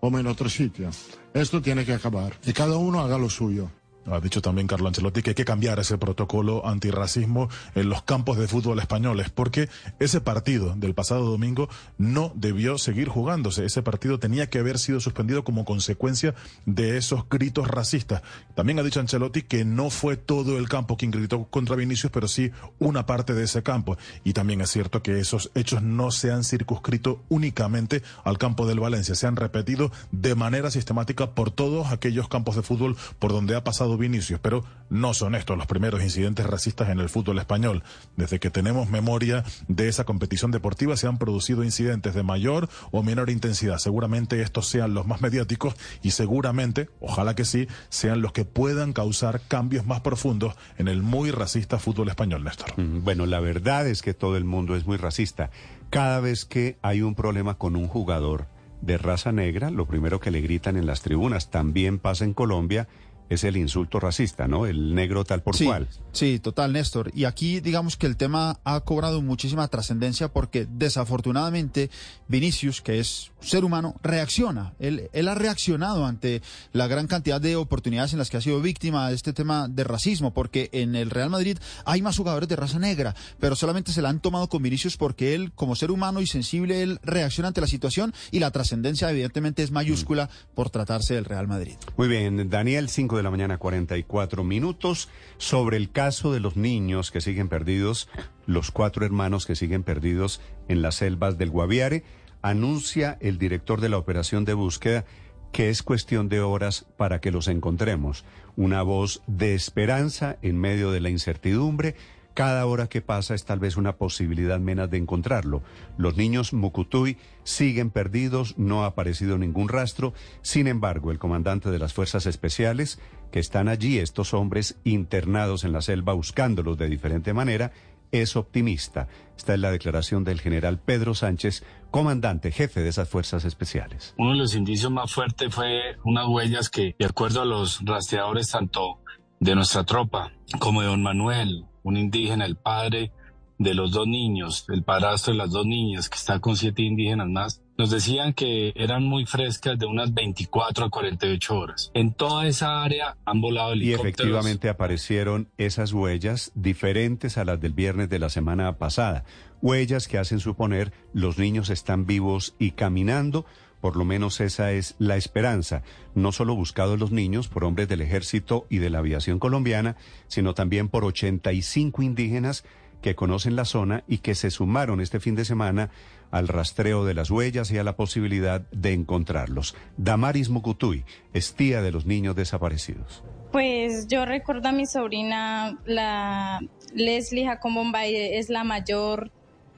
como en otro sitio. Esto tiene que acabar y cada uno haga lo suyo. Ha dicho también Carlo Ancelotti que hay que cambiar ese protocolo antirracismo en los campos de fútbol españoles, porque ese partido del pasado domingo no debió seguir jugándose. Ese partido tenía que haber sido suspendido como consecuencia de esos gritos racistas. También ha dicho Ancelotti que no fue todo el campo quien gritó contra Vinicius, pero sí una parte de ese campo. Y también es cierto que esos hechos no se han circunscrito únicamente al campo del Valencia, se han repetido de manera sistemática por todos aquellos campos de fútbol por donde ha pasado Vinicius, pero no son estos los primeros incidentes racistas en el fútbol español. Desde que tenemos memoria de esa competición deportiva se han producido incidentes de mayor o menor intensidad. Seguramente estos sean los más mediáticos y seguramente, ojalá que sí, sean los que puedan causar cambios más profundos en el muy racista fútbol español, Néstor. Mm, Bueno, la verdad es que todo el mundo es muy racista. Cada vez que hay un problema con un jugador de raza negra, lo primero que le gritan en las tribunas, también pasa en Colombia, es el insulto racista, ¿no? El negro tal por sí, cual. Sí, total, Néstor. Y aquí digamos que el tema ha cobrado muchísima trascendencia porque desafortunadamente Vinicius, que es ser humano, reacciona. Él, él ha reaccionado ante la gran cantidad de oportunidades en las que ha sido víctima de este tema de racismo, porque en el Real Madrid hay más jugadores de raza negra, pero solamente se la han tomado con Vinicius porque él, como ser humano y sensible, él reacciona ante la situación y la trascendencia evidentemente es mayúscula por tratarse del Real Madrid. Muy bien, Daniel, 5 de la mañana, 44 minutos. Sobre el caso de los niños que siguen perdidos, los cuatro hermanos que siguen perdidos en las selvas del Guaviare, anuncia el director de la operación de búsqueda que es cuestión de horas para que los encontremos. Una voz de esperanza en medio de la incertidumbre. Cada hora que pasa es tal vez una posibilidad menos de encontrarlo. Los niños Mucutuy siguen perdidos, no ha aparecido ningún rastro. Sin embargo, el comandante de las Fuerzas Especiales, que están allí, estos hombres internados en la selva buscándolos de diferente manera, es optimista. Esta es la declaración del general Pedro Sánchez, comandante jefe de esas fuerzas especiales. Uno de los indicios más fuertes fue unas huellas que, de acuerdo a los rastreadores tanto de nuestra tropa como de don Manuel, un indígena, el padre de los dos niños, el padrastro de las dos niñas, que está con siete indígenas más, nos decían que eran muy frescas de unas 24 a 48 horas. En toda esa área han volado Y helicópteros. efectivamente aparecieron esas huellas diferentes a las del viernes de la semana pasada. Huellas que hacen suponer los niños están vivos y caminando. Por lo menos esa es la esperanza. No solo buscados los niños por hombres del ejército y de la aviación colombiana, sino también por 85 indígenas que conocen la zona y que se sumaron este fin de semana al rastreo de las huellas y a la posibilidad de encontrarlos. Damaris Mucutuy es tía de los niños desaparecidos. Pues yo recuerdo a mi sobrina, la Leslie Jacobombay, es la mayor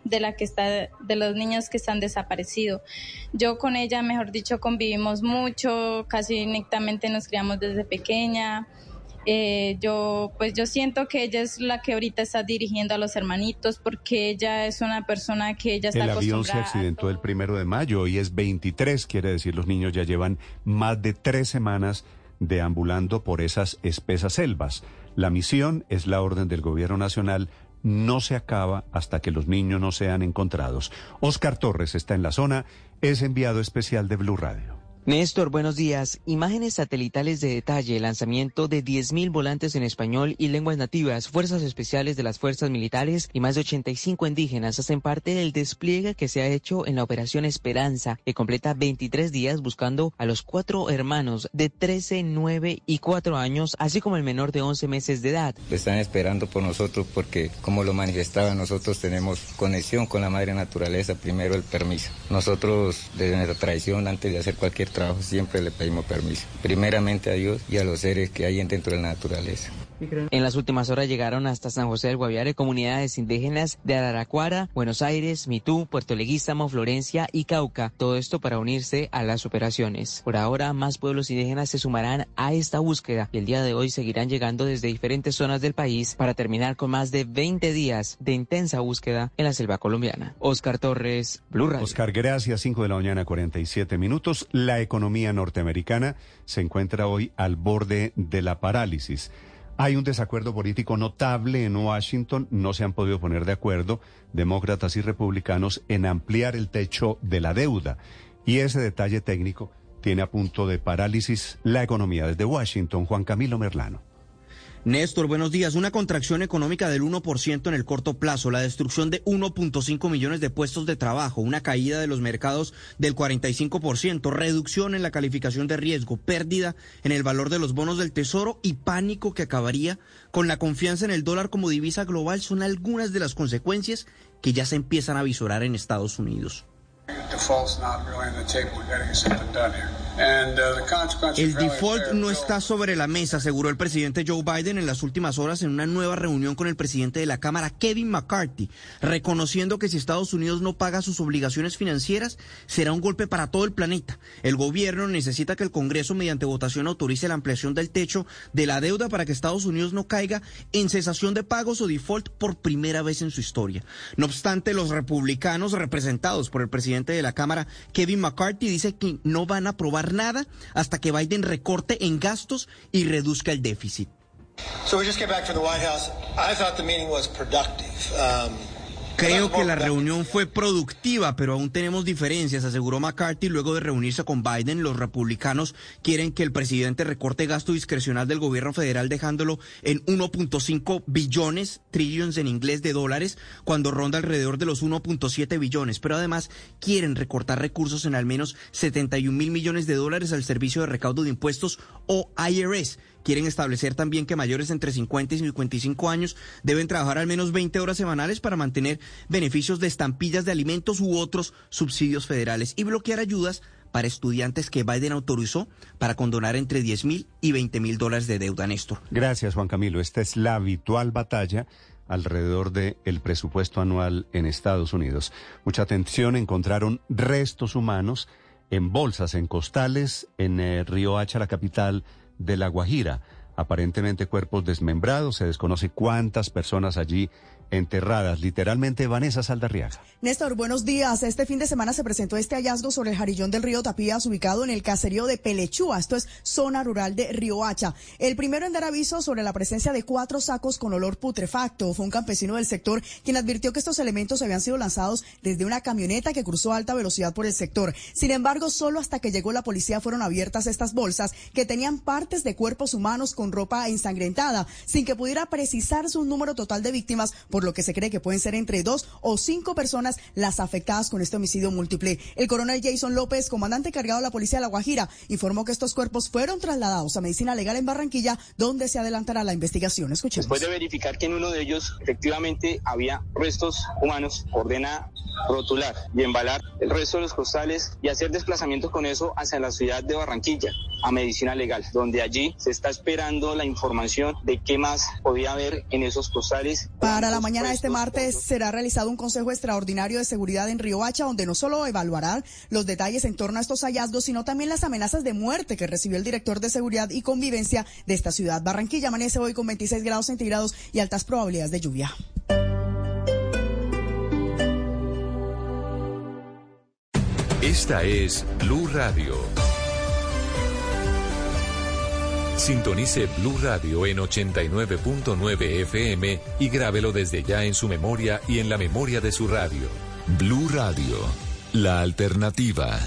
de la que está de los niños que están desaparecidos. Yo con ella, mejor dicho, convivimos mucho, casi nectamente nos criamos desde pequeña. Eh, yo pues yo siento que ella es la que ahorita está dirigiendo a los hermanitos porque ella es una persona que ella está El avión se accidentó el primero de mayo, hoy es 23, quiere decir los niños ya llevan más de tres semanas deambulando por esas espesas selvas. La misión es la orden del gobierno nacional, no se acaba hasta que los niños no sean encontrados. Oscar Torres está en la zona, es enviado especial de Blue Radio. Néstor, buenos días. Imágenes satelitales de detalle, lanzamiento de 10.000 volantes en español y lenguas nativas, fuerzas especiales de las fuerzas militares y más de 85 indígenas hacen parte del despliegue que se ha hecho en la Operación Esperanza, que completa 23 días buscando a los cuatro hermanos de 13, 9 y 4 años, así como el menor de 11 meses de edad. Están esperando por nosotros porque, como lo manifestaba, nosotros tenemos conexión con la madre naturaleza, primero el permiso. Nosotros, desde nuestra tradición, antes de hacer cualquier trabajo, siempre le pedimos permiso. Primeramente a Dios y a los seres que hay dentro de la naturaleza. En las últimas horas llegaron hasta San José del Guaviare comunidades indígenas de Araraquara, Buenos Aires, Mitú, Puerto Leguízamo, Florencia y Cauca. Todo esto para unirse a las operaciones. Por ahora, más pueblos indígenas se sumarán a esta búsqueda y el día de hoy seguirán llegando desde diferentes zonas del país para terminar con más de 20 días de intensa búsqueda en la selva colombiana. Oscar Torres, Blue Radio. Oscar, gracias. 5 de la mañana, 47 minutos. La economía norteamericana se encuentra hoy al borde de la parálisis. Hay un desacuerdo político notable en Washington. No se han podido poner de acuerdo demócratas y republicanos en ampliar el techo de la deuda. Y ese detalle técnico tiene a punto de parálisis la economía. Desde Washington, Juan Camilo Merlano. Néstor, buenos días. Una contracción económica del 1% en el corto plazo, la destrucción de 1.5 millones de puestos de trabajo, una caída de los mercados del 45%, reducción en la calificación de riesgo, pérdida en el valor de los bonos del tesoro y pánico que acabaría con la confianza en el dólar como divisa global son algunas de las consecuencias que ya se empiezan a visorar en Estados Unidos. El default no está sobre la mesa, aseguró el presidente Joe Biden en las últimas horas en una nueva reunión con el presidente de la Cámara, Kevin McCarthy, reconociendo que si Estados Unidos no paga sus obligaciones financieras, será un golpe para todo el planeta. El gobierno necesita que el Congreso, mediante votación, autorice la ampliación del techo de la deuda para que Estados Unidos no caiga en cesación de pagos o default por primera vez en su historia. No obstante, los republicanos representados por el presidente de la Cámara, Kevin McCarthy, dice que no van a aprobar nada hasta que Biden recorte en gastos y reduzca el déficit. So we just get back to the White House. I thought the meeting was productive. Um, Creo que la reunión fue productiva, pero aún tenemos diferencias, aseguró McCarthy luego de reunirse con Biden. Los republicanos quieren que el presidente recorte gasto discrecional del gobierno federal dejándolo en 1.5 billones, trillions en inglés de dólares, cuando ronda alrededor de los 1.7 billones. Pero además quieren recortar recursos en al menos 71 mil millones de dólares al servicio de recaudo de impuestos o IRS quieren establecer también que mayores entre 50 y 55 años deben trabajar al menos 20 horas semanales para mantener beneficios de estampillas de alimentos u otros subsidios federales y bloquear ayudas para estudiantes que Biden autorizó para condonar entre 10 mil y 20 mil dólares de deuda, Néstor. Gracias, Juan Camilo. Esta es la habitual batalla alrededor del el presupuesto anual en Estados Unidos. Mucha atención, encontraron restos humanos en bolsas, en costales, en eh, Río Hacha, la capital de La Guajira. Aparentemente cuerpos desmembrados, se desconoce cuántas personas allí enterradas, literalmente Vanessa Saldarriaga. Néstor, buenos días. Este fin de semana se presentó este hallazgo sobre el jarillón del río Tapías, ubicado en el caserío de Pelechúa. Esto es zona rural de Riohacha. El primero en dar aviso sobre la presencia de cuatro sacos con olor putrefacto fue un campesino del sector quien advirtió que estos elementos habían sido lanzados desde una camioneta que cruzó a alta velocidad por el sector. Sin embargo, solo hasta que llegó la policía fueron abiertas estas bolsas que tenían partes de cuerpos humanos con ropa ensangrentada, sin que pudiera precisarse un número total de víctimas lo que se cree que pueden ser entre dos o cinco personas las afectadas con este homicidio múltiple. El coronel Jason López, comandante cargado de la policía de La Guajira, informó que estos cuerpos fueron trasladados a medicina legal en Barranquilla, donde se adelantará la investigación. Escuchemos. Después de verificar que en uno de ellos efectivamente había restos humanos, ordena rotular y embalar el resto de los costales y hacer desplazamientos con eso hacia la ciudad de Barranquilla a medicina legal, donde allí se está esperando la información de qué más podía haber en esos costales. Para la mañana de este martes será realizado un consejo extraordinario de seguridad en Riohacha, donde no solo evaluarán los detalles en torno a estos hallazgos, sino también las amenazas de muerte que recibió el director de seguridad y convivencia de esta ciudad. Barranquilla amanece hoy con 26 grados centígrados y altas probabilidades de lluvia. Esta es Blue Radio. Sintonice Blue Radio en 89.9 FM y grábelo desde ya en su memoria y en la memoria de su radio. Blue Radio, la alternativa.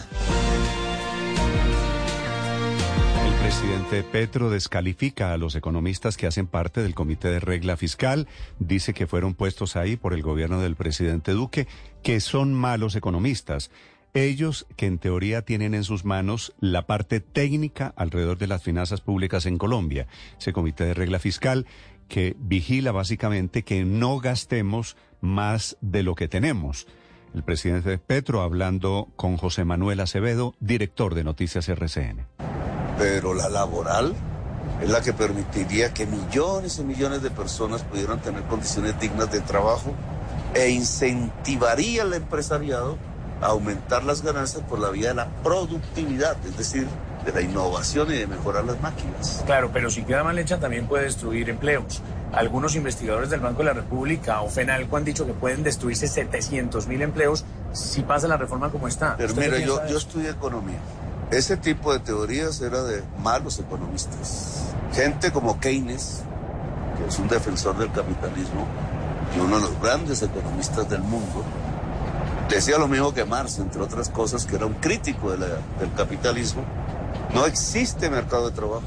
El presidente Petro descalifica a los economistas que hacen parte del Comité de Regla Fiscal. Dice que fueron puestos ahí por el gobierno del presidente Duque, que son malos economistas. Ellos que en teoría tienen en sus manos la parte técnica alrededor de las finanzas públicas en Colombia, ese comité de regla fiscal que vigila básicamente que no gastemos más de lo que tenemos. El presidente Petro hablando con José Manuel Acevedo, director de Noticias RCN. Pero la laboral es la que permitiría que millones y millones de personas pudieran tener condiciones dignas de trabajo e incentivaría al empresariado aumentar las ganancias por la vía de la productividad, es decir, de la innovación y de mejorar las máquinas. Claro, pero si queda mal hecha también puede destruir empleos. Algunos investigadores del Banco de la República o FENALCO han dicho que pueden destruirse 700 mil empleos si pasa la reforma como está. Pero mira, yo, yo estudié economía. Ese tipo de teorías era de malos economistas. Gente como Keynes, que es un defensor del capitalismo y uno de los grandes economistas del mundo, Decía lo mismo que Marx, entre otras cosas, que era un crítico del capitalismo. No existe mercado de trabajo.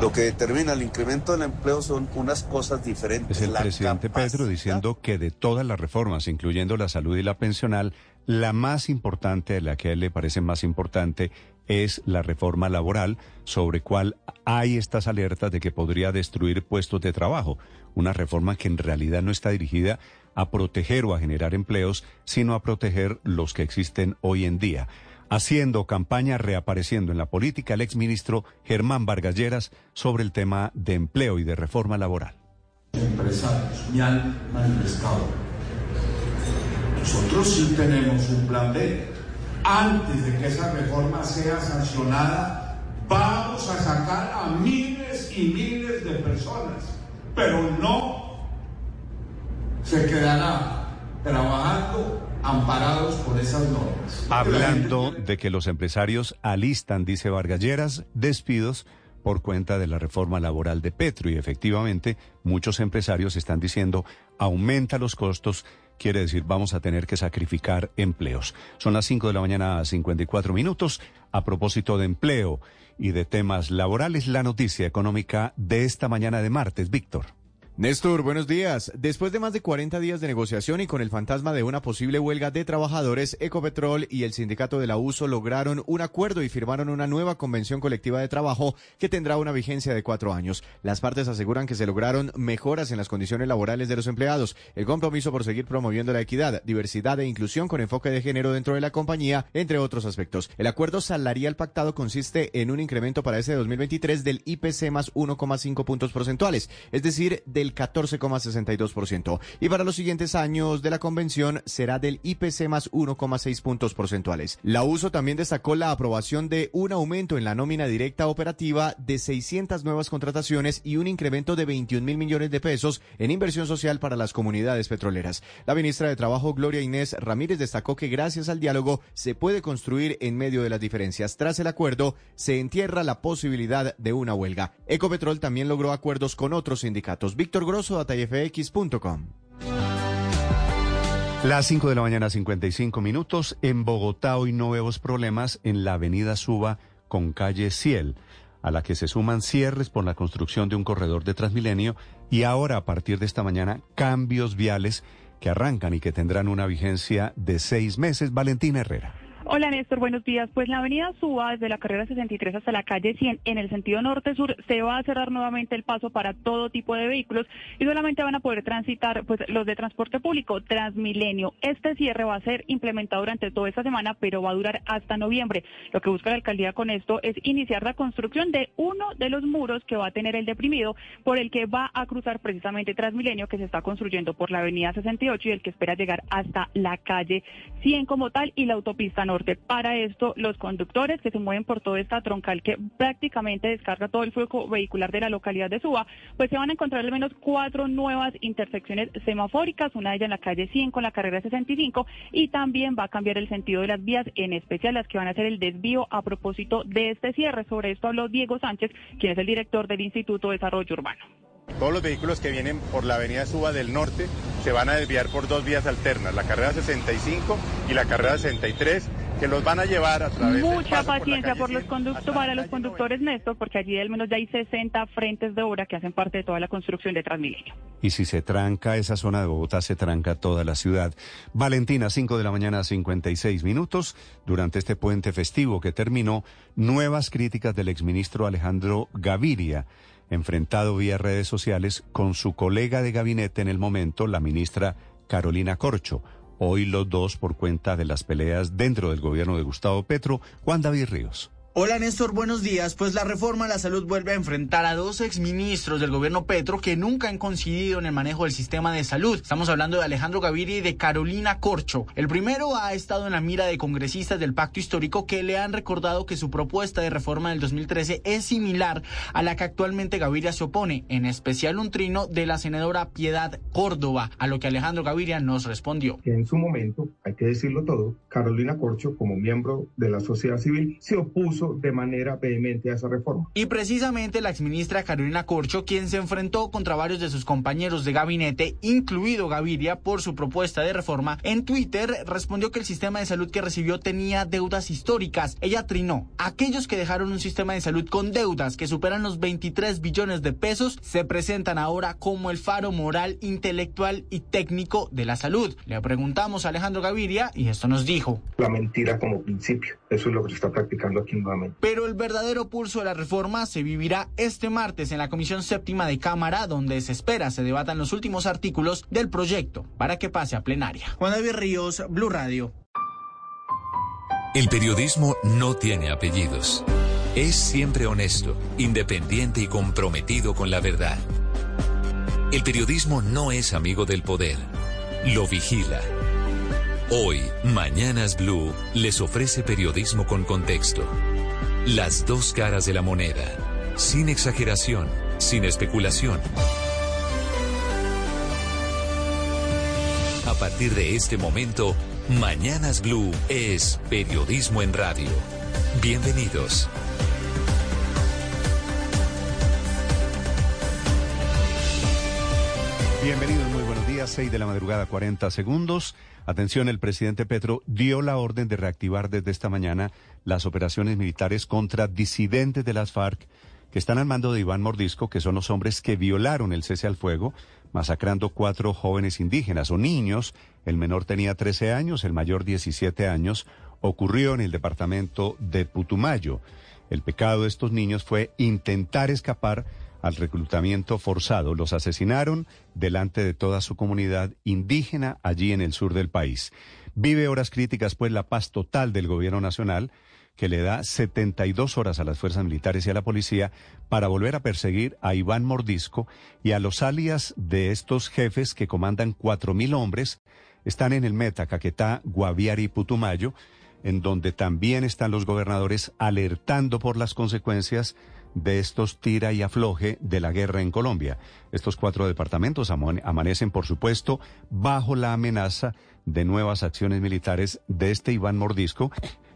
Lo que determina el incremento del empleo son unas cosas diferentes. Es el presidente Petro diciendo que de todas las reformas, incluyendo la salud y la pensional, la más importante, la que a él le parece más importante, es la reforma laboral, sobre cual hay estas alertas de que podría destruir puestos de trabajo. Una reforma que en realidad no está dirigida a proteger o a generar empleos, sino a proteger los que existen hoy en día. Haciendo campaña, reapareciendo en la política, el exministro Germán Vargas Lleras sobre el tema de empleo y de reforma laboral. Empresarios me han manifestado. Nosotros sí tenemos un plan B. Antes de que esa reforma sea sancionada, vamos a sacar a miles y miles de personas, pero no se quedará trabajando amparados por esas normas. Hablando de que los empresarios alistan, dice Vargalleras, despidos por cuenta de la reforma laboral de Petro y efectivamente muchos empresarios están diciendo aumenta los costos, quiere decir vamos a tener que sacrificar empleos. Son las 5 de la mañana a 54 minutos. A propósito de empleo y de temas laborales, la noticia económica de esta mañana de martes, Víctor. Néstor, buenos días. Después de más de 40 días de negociación y con el fantasma de una posible huelga de trabajadores, Ecopetrol y el sindicato de la USO lograron un acuerdo y firmaron una nueva convención colectiva de trabajo que tendrá una vigencia de cuatro años. Las partes aseguran que se lograron mejoras en las condiciones laborales de los empleados, el compromiso por seguir promoviendo la equidad, diversidad e inclusión con enfoque de género dentro de la compañía, entre otros aspectos. El acuerdo salarial pactado consiste en un incremento para este 2023 del IPC más 1,5 puntos porcentuales, es decir, del 14,62%. Y para los siguientes años de la convención será del IPC más 1,6 puntos porcentuales. La USO también destacó la aprobación de un aumento en la nómina directa operativa de 600 nuevas contrataciones y un incremento de 21 mil millones de pesos en inversión social para las comunidades petroleras. La ministra de Trabajo, Gloria Inés Ramírez, destacó que gracias al diálogo se puede construir en medio de las diferencias. Tras el acuerdo, se entierra la posibilidad de una huelga. Ecopetrol también logró acuerdos con otros sindicatos. Grosso, datayfx.com. Las 5 de la mañana, 55 minutos. En Bogotá hoy nuevos problemas en la avenida Suba con calle Ciel, a la que se suman cierres por la construcción de un corredor de Transmilenio y ahora, a partir de esta mañana, cambios viales que arrancan y que tendrán una vigencia de seis meses. Valentina Herrera. Hola Néstor, buenos días. Pues la avenida Suba desde la carrera 63 hasta la calle 100 en el sentido norte-sur se va a cerrar nuevamente el paso para todo tipo de vehículos y solamente van a poder transitar pues los de transporte público Transmilenio. Este cierre va a ser implementado durante toda esta semana, pero va a durar hasta noviembre. Lo que busca la alcaldía con esto es iniciar la construcción de uno de los muros que va a tener el deprimido por el que va a cruzar precisamente Transmilenio que se está construyendo por la avenida 68 y el que espera llegar hasta la calle 100 como tal y la autopista norte. Para esto, los conductores que se mueven por toda esta troncal que prácticamente descarga todo el flujo vehicular de la localidad de Suba, pues se van a encontrar al menos cuatro nuevas intersecciones semafóricas, una de ellas en la calle 100 con la carrera 65 y también va a cambiar el sentido de las vías, en especial las que van a hacer el desvío a propósito de este cierre. Sobre esto habló Diego Sánchez, quien es el director del Instituto de Desarrollo Urbano. Todos los vehículos que vienen por la avenida Suba del Norte se van a desviar por dos vías alternas, la carrera 65 y la carrera 63, que los van a llevar a través Mucha paciencia por, los conductores, para los conductores, Néstor, porque allí al menos ya hay 60 frentes de obra que hacen parte de toda la construcción de Transmilenio. Y si se tranca esa zona de Bogotá, se tranca toda la ciudad. Valentina, 5 de la mañana, 56 minutos. Durante este puente festivo que terminó, nuevas críticas del exministro Alejandro Gaviria enfrentado vía redes sociales con su colega de gabinete en el momento, la ministra Carolina Corcho. Hoy los dos por cuenta de las peleas dentro del gobierno de Gustavo Petro, Juan David Ríos. Hola Néstor, buenos días. Pues la reforma a la salud vuelve a enfrentar a dos exministros del gobierno Petro que nunca han coincidido en el manejo del sistema de salud. Estamos hablando de Alejandro Gaviria y de Carolina Corcho. El primero ha estado en la mira de congresistas del pacto histórico que le han recordado que su propuesta de reforma del 2013 es similar a la que actualmente Gaviria se opone, en especial un trino de la senadora Piedad Córdoba, a lo que Alejandro Gaviria nos respondió. En su momento, hay que decirlo todo, Carolina Corcho, como miembro de la sociedad civil, se opuso opuso de manera vehemente a esa reforma. Y precisamente la exministra Carolina Corcho, quien se enfrentó contra varios de sus compañeros de gabinete, incluido Gaviria, por su propuesta de reforma, en Twitter respondió que el sistema de salud que recibió tenía deudas históricas. Ella trinó. Aquellos que dejaron un sistema de salud con deudas que superan los 23 billones de pesos se presentan ahora como el faro moral, intelectual y técnico de la salud. Le preguntamos a Alejandro Gaviria y esto nos dijo. La mentira como principio. Eso es lo que se está practicando aquí nuevamente. Pero el verdadero pulso de la reforma se vivirá este martes en la Comisión Séptima de Cámara, donde se espera se debatan los últimos artículos del proyecto para que pase a plenaria. Juan David Ríos, Blue Radio. El periodismo no tiene apellidos. Es siempre honesto, independiente y comprometido con la verdad. El periodismo no es amigo del poder, lo vigila. Hoy, Mañanas Blue les ofrece periodismo con contexto. Las dos caras de la moneda, sin exageración, sin especulación. A partir de este momento, Mañanas Blue es periodismo en radio. Bienvenidos. Bienvenidos, muy buenos días. 6 de la madrugada, 40 segundos. Atención, el presidente Petro dio la orden de reactivar desde esta mañana las operaciones militares contra disidentes de las FARC que están al mando de Iván Mordisco, que son los hombres que violaron el cese al fuego, masacrando cuatro jóvenes indígenas o niños. El menor tenía 13 años, el mayor 17 años. Ocurrió en el departamento de Putumayo. El pecado de estos niños fue intentar escapar al reclutamiento forzado. Los asesinaron delante de toda su comunidad indígena allí en el sur del país. Vive horas críticas, pues, la paz total del gobierno nacional, que le da 72 horas a las fuerzas militares y a la policía para volver a perseguir a Iván Mordisco y a los alias de estos jefes que comandan 4.000 hombres. Están en el Meta, Caquetá, Guaviare y Putumayo, en donde también están los gobernadores alertando por las consecuencias de estos tira y afloje de la guerra en Colombia. Estos cuatro departamentos amanecen, por supuesto, bajo la amenaza de nuevas acciones militares de este Iván Mordisco,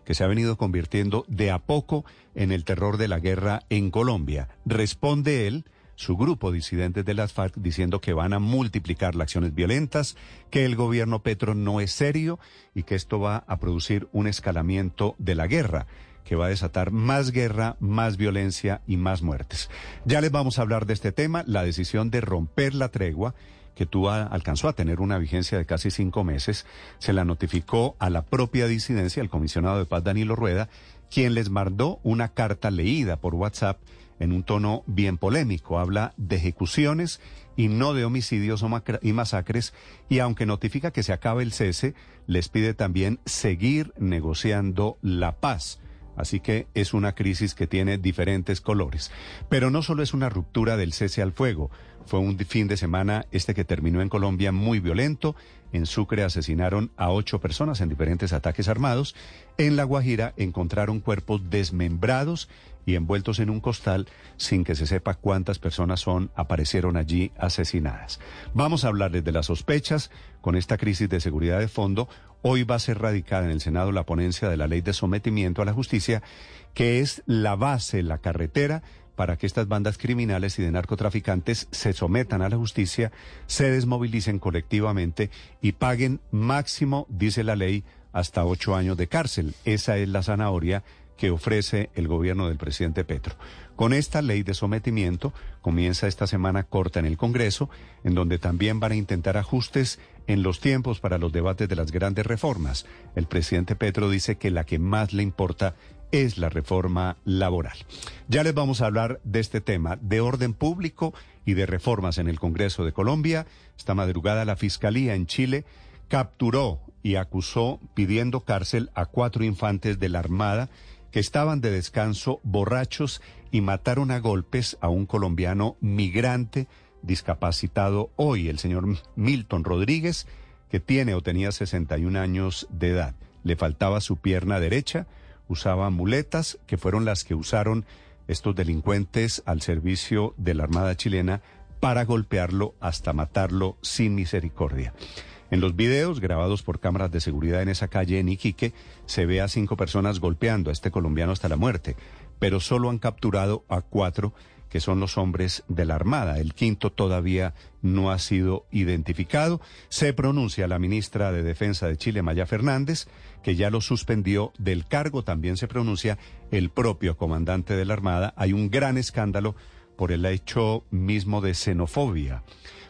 que se ha venido convirtiendo de a poco en el terror de la guerra en Colombia. Responde él, su grupo disidentes de las FARC, diciendo que van a multiplicar las acciones violentas, que el gobierno Petro no es serio y que esto va a producir un escalamiento de la guerra que va a desatar más guerra, más violencia y más muertes. Ya les vamos a hablar de este tema, la decisión de romper la tregua que tú alcanzó a tener una vigencia de casi cinco meses, se la notificó a la propia disidencia, el comisionado de paz Danilo Rueda, quien les mandó una carta leída por WhatsApp en un tono bien polémico. Habla de ejecuciones y no de homicidios y masacres, y aunque notifica que se acabe el cese, les pide también seguir negociando la paz. Así que es una crisis que tiene diferentes colores. Pero no solo es una ruptura del cese al fuego, fue un fin de semana este que terminó en Colombia muy violento. En Sucre asesinaron a ocho personas en diferentes ataques armados. En La Guajira encontraron cuerpos desmembrados y envueltos en un costal sin que se sepa cuántas personas son aparecieron allí asesinadas. Vamos a hablarles de las sospechas con esta crisis de seguridad de fondo. Hoy va a ser radicada en el Senado la ponencia de la ley de sometimiento a la justicia, que es la base, la carretera para que estas bandas criminales y de narcotraficantes se sometan a la justicia, se desmovilicen colectivamente y paguen máximo, dice la ley, hasta ocho años de cárcel. Esa es la zanahoria que ofrece el gobierno del presidente Petro. Con esta ley de sometimiento comienza esta semana corta en el Congreso, en donde también van a intentar ajustes en los tiempos para los debates de las grandes reformas. El presidente Petro dice que la que más le importa es la reforma laboral. Ya les vamos a hablar de este tema, de orden público y de reformas en el Congreso de Colombia. Esta madrugada la Fiscalía en Chile capturó y acusó pidiendo cárcel a cuatro infantes de la Armada que estaban de descanso borrachos y mataron a golpes a un colombiano migrante discapacitado hoy, el señor Milton Rodríguez, que tiene o tenía 61 años de edad. Le faltaba su pierna derecha, usaba muletas, que fueron las que usaron estos delincuentes al servicio de la Armada chilena para golpearlo hasta matarlo sin misericordia. En los videos grabados por cámaras de seguridad en esa calle en Iquique se ve a cinco personas golpeando a este colombiano hasta la muerte, pero solo han capturado a cuatro que son los hombres de la Armada. El quinto todavía no ha sido identificado. Se pronuncia la ministra de Defensa de Chile, Maya Fernández, que ya lo suspendió del cargo. También se pronuncia el propio comandante de la Armada. Hay un gran escándalo por el hecho mismo de xenofobia.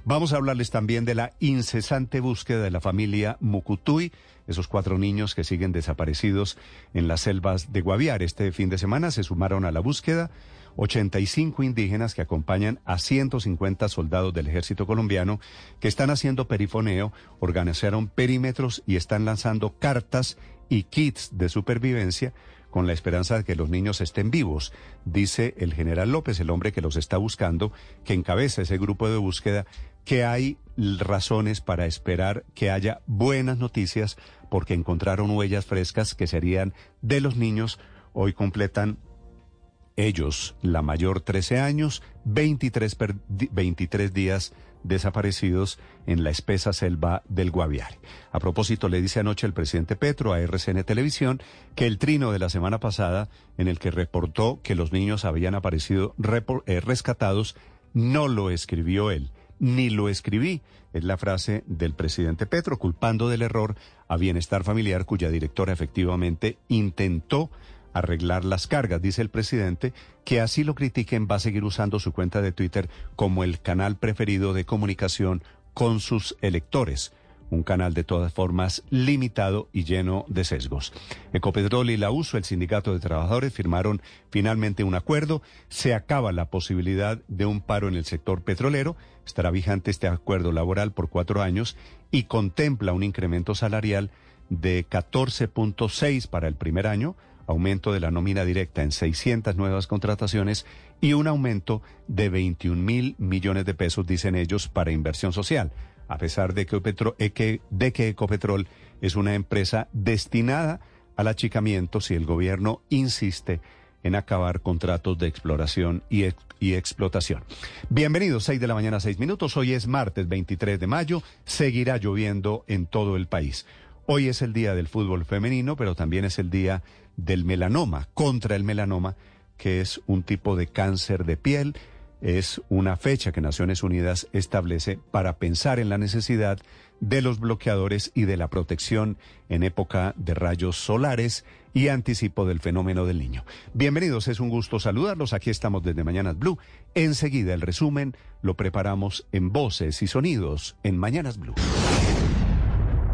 Vamos a hablarles también de la incesante búsqueda de la familia Mucutuy, esos cuatro niños que siguen desaparecidos en las selvas de Guaviare. Este fin de semana se sumaron a la búsqueda 85 indígenas que acompañan a 150 soldados del ejército colombiano que están haciendo perifoneo, organizaron perímetros y están lanzando cartas y kits de supervivencia con la esperanza de que los niños estén vivos. Dice el general López, el hombre que los está buscando, que encabeza ese grupo de búsqueda, que hay razones para esperar que haya buenas noticias porque encontraron huellas frescas que serían de los niños. Hoy completan ellos, la mayor 13 años, 23, 23 días desaparecidos en la espesa selva del Guaviare. A propósito, le dice anoche el presidente Petro a RCN Televisión que el trino de la semana pasada, en el que reportó que los niños habían aparecido eh, rescatados, no lo escribió él, ni lo escribí. Es la frase del presidente Petro, culpando del error a Bienestar Familiar, cuya directora efectivamente intentó arreglar las cargas. Dice el presidente que así lo critiquen va a seguir usando su cuenta de Twitter como el canal preferido de comunicación con sus electores. Un canal de todas formas limitado y lleno de sesgos. Ecopetrol y la USO, el sindicato de trabajadores, firmaron finalmente un acuerdo. Se acaba la posibilidad de un paro en el sector petrolero. Estará vigente este acuerdo laboral por cuatro años y contempla un incremento salarial de 14.6 para el primer año aumento de la nómina directa en 600 nuevas contrataciones y un aumento de 21 mil millones de pesos, dicen ellos, para inversión social, a pesar de eh, que, de que Ecopetrol es una empresa destinada al achicamiento si el gobierno insiste en acabar contratos de exploración y, y, explotación. Bienvenidos, 6 de la mañana, 6 minutos. Hoy es martes 23 de mayo. Seguirá lloviendo en todo el país. Hoy es el día del fútbol femenino, pero también es el día del melanoma, contra el melanoma, que es un tipo de cáncer de piel. Es una fecha que Naciones Unidas establece para pensar en la necesidad de los bloqueadores y de la protección en época de rayos solares y anticipo del fenómeno del niño. Bienvenidos, es un gusto saludarlos. Aquí estamos desde Mañanas Blue. Enseguida el resumen lo preparamos en voces y sonidos en Mañanas Blue.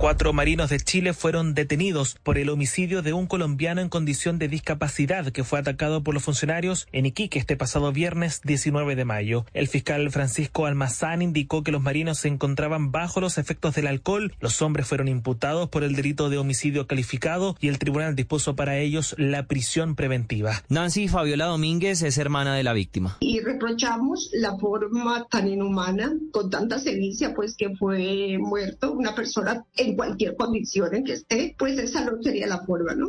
Cuatro marinos de Chile fueron detenidos por el homicidio de un colombiano en condición de discapacidad que fue atacado por los funcionarios en Iquique este pasado viernes 19 de mayo. El fiscal Francisco Almazán indicó que los marinos se encontraban bajo los efectos del alcohol. Los hombres fueron imputados por el delito de homicidio calificado y el tribunal dispuso para ellos la prisión preventiva. Nancy Fabiola Domínguez es hermana de la víctima. Y reprochamos la forma tan inhumana, con tanta sevicia, pues que fue muerto una persona en cualquier condición en que esté, pues esa no sería la forma, ¿no?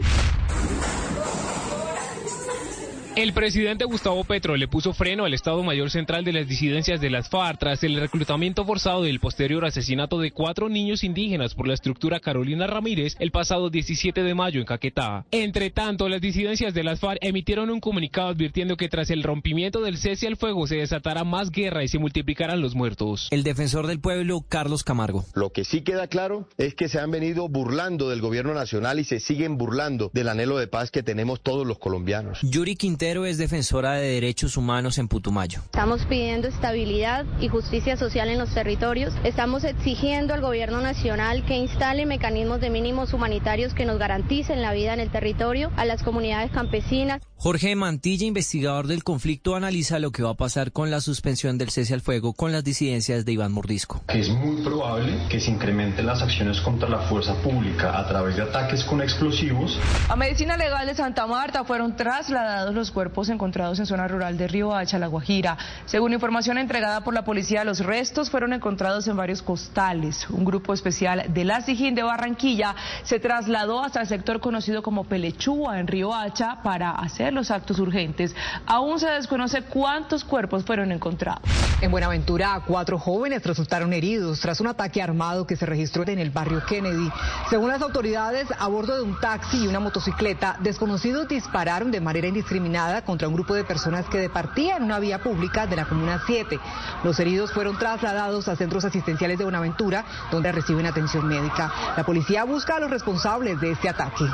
El presidente Gustavo Petro le puso freno al Estado Mayor Central de las disidencias de las FARC tras el reclutamiento forzado y el posterior asesinato de cuatro niños indígenas por la estructura Carolina Ramírez el pasado 17 de mayo en Caquetá. Entre tanto, las disidencias de las FARC emitieron un comunicado advirtiendo que tras el rompimiento del cese al fuego se desatará más guerra y se multiplicarán los muertos. El defensor del pueblo, Carlos Camargo. Lo que sí queda claro es que se han venido burlando del gobierno nacional y se siguen burlando del anhelo de paz que tenemos todos los colombianos. Yuri Es defensora de derechos humanos en Putumayo. Estamos pidiendo estabilidad y justicia social en los territorios. Estamos exigiendo al gobierno nacional que instale mecanismos de mínimos humanitarios que nos garanticen la vida en el territorio, a las comunidades campesinas. Jorge Mantilla, investigador del conflicto, analiza lo que va a pasar con la suspensión del cese al fuego con las disidencias de Iván Mordisco. Es muy probable que se incrementen las acciones contra la fuerza pública a través de ataques con explosivos. A Medicina Legal de Santa Marta fueron trasladados los cuerpos encontrados en zona rural de Río Hacha, La Guajira. Según información entregada por la policía, los restos fueron encontrados en varios costales. Un grupo especial de la Sijín de Barranquilla se trasladó hasta el sector conocido como Pelechúa en Río Hacha para hacer los actos urgentes. Aún se desconoce cuántos cuerpos fueron encontrados. En Buenaventura, cuatro jóvenes resultaron heridos tras un ataque armado que se registró en el barrio Kennedy. Según las autoridades, a bordo de un taxi y una motocicleta, desconocidos dispararon de manera indiscriminada contra un grupo de personas que departían en una vía pública de la Comuna 7. Los heridos fueron trasladados a centros asistenciales de Buenaventura, donde reciben atención médica. La policía busca a los responsables de este ataque.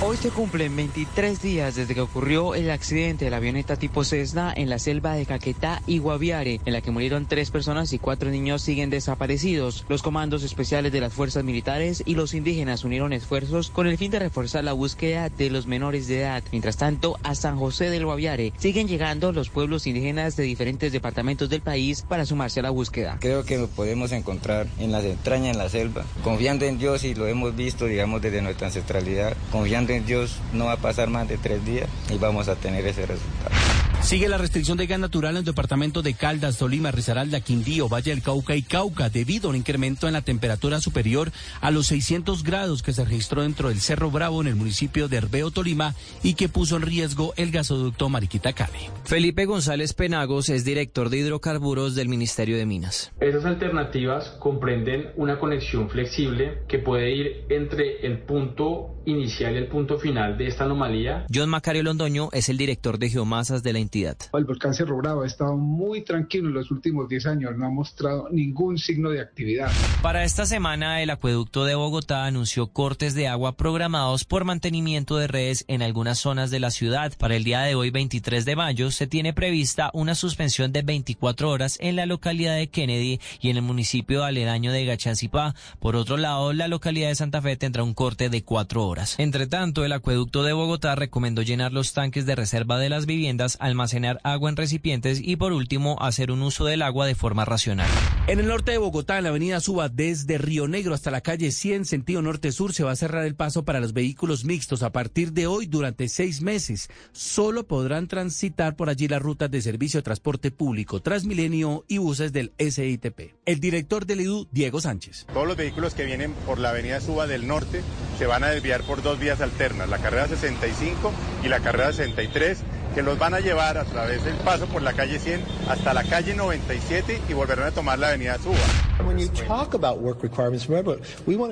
Hoy se cumplen 23 días desde que ocurrió el accidente de la avioneta tipo Cessna en la selva de Caquetá y Guaviare, en la que murieron tres personas y cuatro niños siguen desaparecidos. Los comandos especiales de las fuerzas militares y los indígenas unieron esfuerzos con el fin de reforzar la búsqueda de los menores de edad. Mientras tanto, a San José del Guaviare siguen llegando los pueblos indígenas de diferentes departamentos del país para sumarse a la búsqueda. Creo que nos podemos encontrar en las entrañas, en la selva, confiando en Dios y lo hemos visto, digamos, desde nuestra ancestralidad, confiando Dios no va a pasar más de tres días y vamos a tener ese resultado. Sigue la restricción de gas natural en el departamento de Caldas, Tolima, Risaralda, Quindío, Valle del Cauca y Cauca debido a un incremento en la temperatura superior a los 600 grados que se registró dentro del Cerro Bravo en el municipio de Herbeo, Tolima y que puso en riesgo el gasoducto Mariquita Cali. Felipe González Penagos es director de hidrocarburos del Ministerio de Minas. Esas alternativas comprenden una conexión flexible que puede ir entre el punto inicial y el punto final de esta anomalía. John Macario Londoño es el director de geomasas de la entidad. El volcán Cerro Bravo ha estado muy tranquilo en los últimos 10 años, no ha mostrado ningún signo de actividad. Para esta semana, el acueducto de Bogotá anunció cortes de agua programados por mantenimiento de redes en algunas zonas de la ciudad. Para el día de hoy, 23 de mayo, se tiene prevista una suspensión de 24 horas en la localidad de Kennedy y en el municipio aledaño de Gachancipá. Por otro lado, la localidad de Santa Fe tendrá un corte de 4 horas. Entre tanto, el acueducto de Bogotá recomendó llenar los tanques de reserva de las viviendas al almacenar agua en recipientes y por último hacer un uso del agua de forma racional. En el norte de Bogotá, en la avenida Suba, desde Río Negro hasta la calle 100, sentido norte-sur, se va a cerrar el paso para los vehículos mixtos a partir de hoy durante seis meses. Solo podrán transitar por allí las rutas de servicio de transporte público, Transmilenio y buses del SITP. El director del IDU, Diego Sánchez. Todos los vehículos que vienen por la avenida Suba del norte se van a desviar por dos vías la carrera 65 y la carrera 63 que los van a llevar a través del paso por la calle 100 hasta la calle 97 y volverán a tomar la avenida Suba.